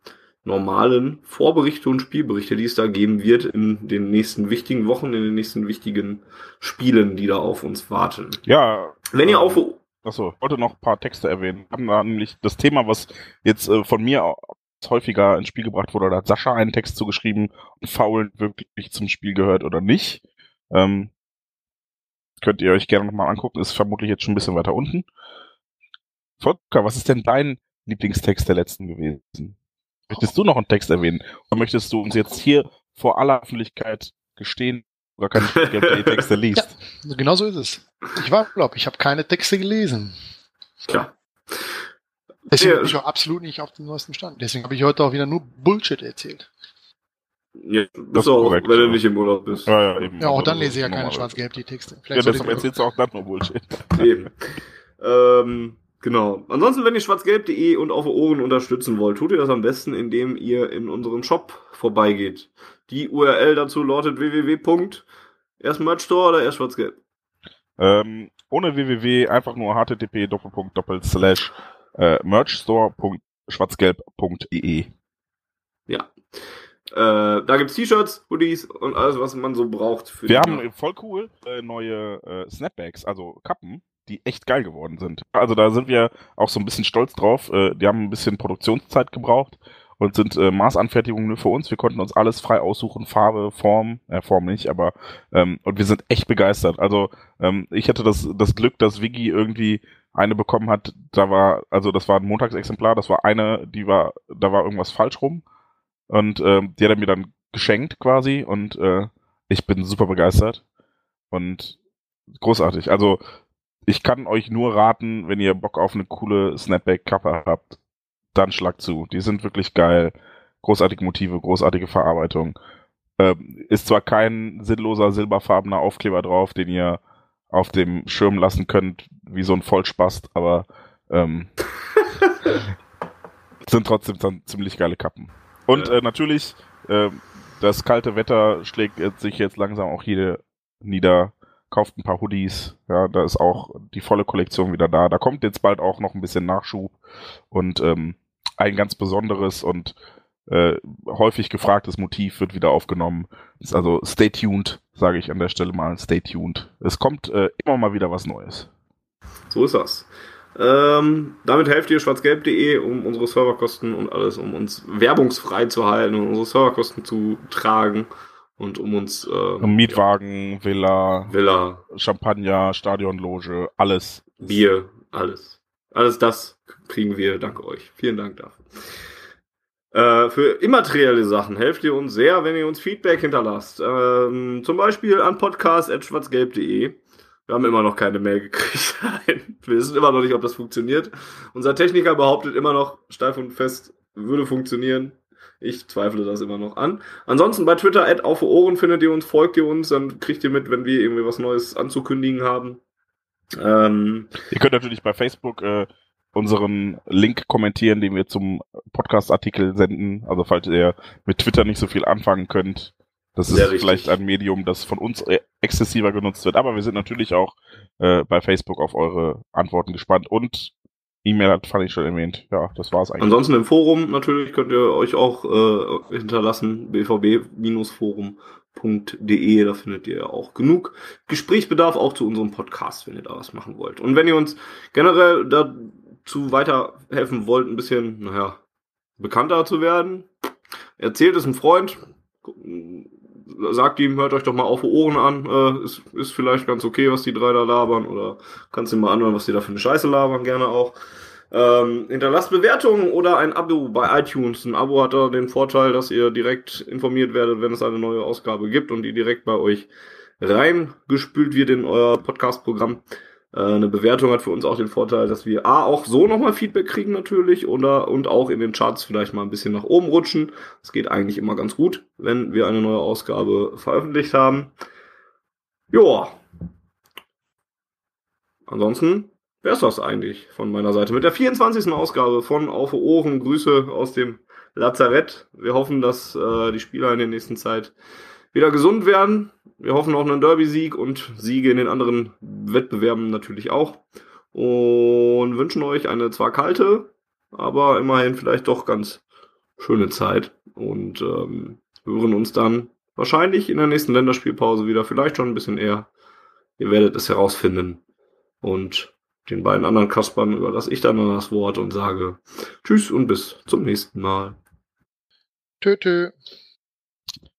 normalen Vorberichte und Spielberichte, die es da geben wird in den nächsten wichtigen Wochen, in den nächsten wichtigen Spielen, die da auf uns warten.
Ja.
Wenn ihr ähm, auf
Achso, ich wollte noch ein paar Texte erwähnen. Wir haben da nämlich das Thema, was jetzt äh, von mir häufiger ins Spiel gebracht wurde, da hat Sascha einen Text zugeschrieben, ob Faulen wirklich zum Spiel gehört oder nicht. Ähm, könnt ihr euch gerne nochmal angucken, ist vermutlich jetzt schon ein bisschen weiter unten. Volker, was ist denn dein Lieblingstext der letzten gewesen? Möchtest du noch einen Text erwähnen? Oder möchtest du uns jetzt hier vor aller Öffentlichkeit gestehen, gar keine Texte liest?
Ja, genau so ist es. Ich war glaube ich habe keine Texte gelesen.
Klar.
Deswegen bin ich auch absolut nicht auf dem neuesten Stand. Deswegen habe ich heute auch wieder nur Bullshit erzählt.
Ja, das ist auch, korrekt, wenn du nicht im Urlaub bist.
Ja, ja, eben. ja auch dann lese ich ja keine schwarz-gelb die Texte.
Vielleicht ja, deshalb erzählst du auch dann nur Bullshit.
Eben. ähm, Genau. Ansonsten, wenn ihr schwarzgelb.de und auf Ohren unterstützen wollt, tut ihr das am besten, indem ihr in unserem Shop vorbeigeht. Die URL dazu lautet www. Erst Merch Store oder erst schwarzgelb?
Ähm, ohne www, einfach nur http doppelpunkt doppelt slash äh, merchstore.schwarzgelb.de.
Ja. Äh, da gibt's T-Shirts, Hoodies und alles, was man so braucht.
Für Wir haben voll cool äh, neue äh, Snapbacks, also Kappen, die echt geil geworden sind. Also da sind wir auch so ein bisschen stolz drauf. Äh, die haben ein bisschen Produktionszeit gebraucht und sind äh, Maßanfertigungen nur für uns. Wir konnten uns alles frei aussuchen, Farbe, Form, äh, Form nicht, aber ähm, und wir sind echt begeistert. Also ähm, ich hatte das, das Glück, dass Wiggy irgendwie eine bekommen hat, da war, also das war ein Montagsexemplar, das war eine, die war, da war irgendwas falsch rum und ähm, die hat er mir dann geschenkt quasi und äh, ich bin super begeistert und großartig. Also ich kann euch nur raten, wenn ihr Bock auf eine coole Snapback-Kappe habt, dann schlag zu. Die sind wirklich geil. Großartige Motive, großartige Verarbeitung. Ähm, ist zwar kein sinnloser silberfarbener Aufkleber drauf, den ihr auf dem Schirm lassen könnt, wie so ein Vollspast, aber ähm, sind trotzdem dann ziemlich geile Kappen. Und äh, natürlich, äh, das kalte Wetter schlägt sich jetzt langsam auch hier nieder. Kauft ein paar Hoodies. Ja, da ist auch die volle Kollektion wieder da. Da kommt jetzt bald auch noch ein bisschen Nachschub und ähm, ein ganz besonderes und äh, häufig gefragtes Motiv wird wieder aufgenommen. Ist also stay tuned, sage ich an der Stelle mal. Stay tuned. Es kommt äh, immer mal wieder was Neues.
So ist das. Ähm, damit helft ihr schwarzgelb.de, um unsere Serverkosten und alles, um uns werbungsfrei zu halten und unsere Serverkosten zu tragen und um uns
äh, Mietwagen, ja, Villa,
Villa,
Champagner, Stadionloge, alles.
Bier, alles. Alles das kriegen wir, danke euch. Vielen Dank dafür. Äh, für immaterielle Sachen helft ihr uns sehr, wenn ihr uns Feedback hinterlasst. Ähm, zum Beispiel an podcast.schwarzgelb.de. Wir haben immer noch keine Mail gekriegt. Wir wissen immer noch nicht, ob das funktioniert. Unser Techniker behauptet immer noch steif und fest, würde funktionieren. Ich zweifle das immer noch an. Ansonsten bei Twitter, at auf Ohren findet ihr uns, folgt ihr uns, dann kriegt ihr mit, wenn wir irgendwie was Neues anzukündigen haben.
Ähm, ihr könnt natürlich bei Facebook äh, unseren Link kommentieren, den wir zum Podcast-Artikel senden. Also falls ihr mit Twitter nicht so viel anfangen könnt, das ist richtig. vielleicht ein Medium, das von uns e- exzessiver genutzt wird. Aber wir sind natürlich auch äh, bei Facebook auf eure Antworten gespannt. Und E-Mail hat fand ich schon erwähnt. Ja, das war's eigentlich.
Ansonsten im Forum natürlich könnt ihr euch auch äh, hinterlassen, bvb-forum.de, da findet ihr auch genug Gesprächsbedarf auch zu unserem Podcast, wenn ihr da was machen wollt. Und wenn ihr uns generell dazu weiterhelfen wollt, ein bisschen, naja, bekannter zu werden, erzählt es einem Freund, sagt ihm, hört euch doch mal auf Ohren an, äh, ist, ist vielleicht ganz okay, was die drei da labern, oder kannst du mal anhören, was die da für eine Scheiße labern, gerne auch. Ähm, hinterlasst Bewertungen oder ein Abo bei iTunes. Ein Abo hat da den Vorteil, dass ihr direkt informiert werdet, wenn es eine neue Ausgabe gibt und die direkt bei euch reingespült wird in euer Podcast-Programm. Äh, eine Bewertung hat für uns auch den Vorteil, dass wir A, auch so nochmal Feedback kriegen natürlich oder, und auch in den Charts vielleicht mal ein bisschen nach oben rutschen. Das geht eigentlich immer ganz gut, wenn wir eine neue Ausgabe veröffentlicht haben. Joa. Ansonsten wäre es das eigentlich von meiner Seite. Mit der 24. Ausgabe von Auf Ohren. Grüße aus dem Lazarett. Wir hoffen, dass äh, die Spieler in der nächsten Zeit wieder gesund werden. Wir hoffen auf einen Derby-Sieg und Siege in den anderen Wettbewerben natürlich auch. Und wünschen euch eine zwar kalte, aber immerhin vielleicht doch ganz schöne Zeit. Und ähm, hören uns dann wahrscheinlich in der nächsten Länderspielpause wieder, vielleicht schon ein bisschen eher. Ihr werdet es herausfinden. Und den beiden anderen Kaspern überlasse ich dann das Wort und sage Tschüss und bis zum nächsten Mal.
Tschö, tschö.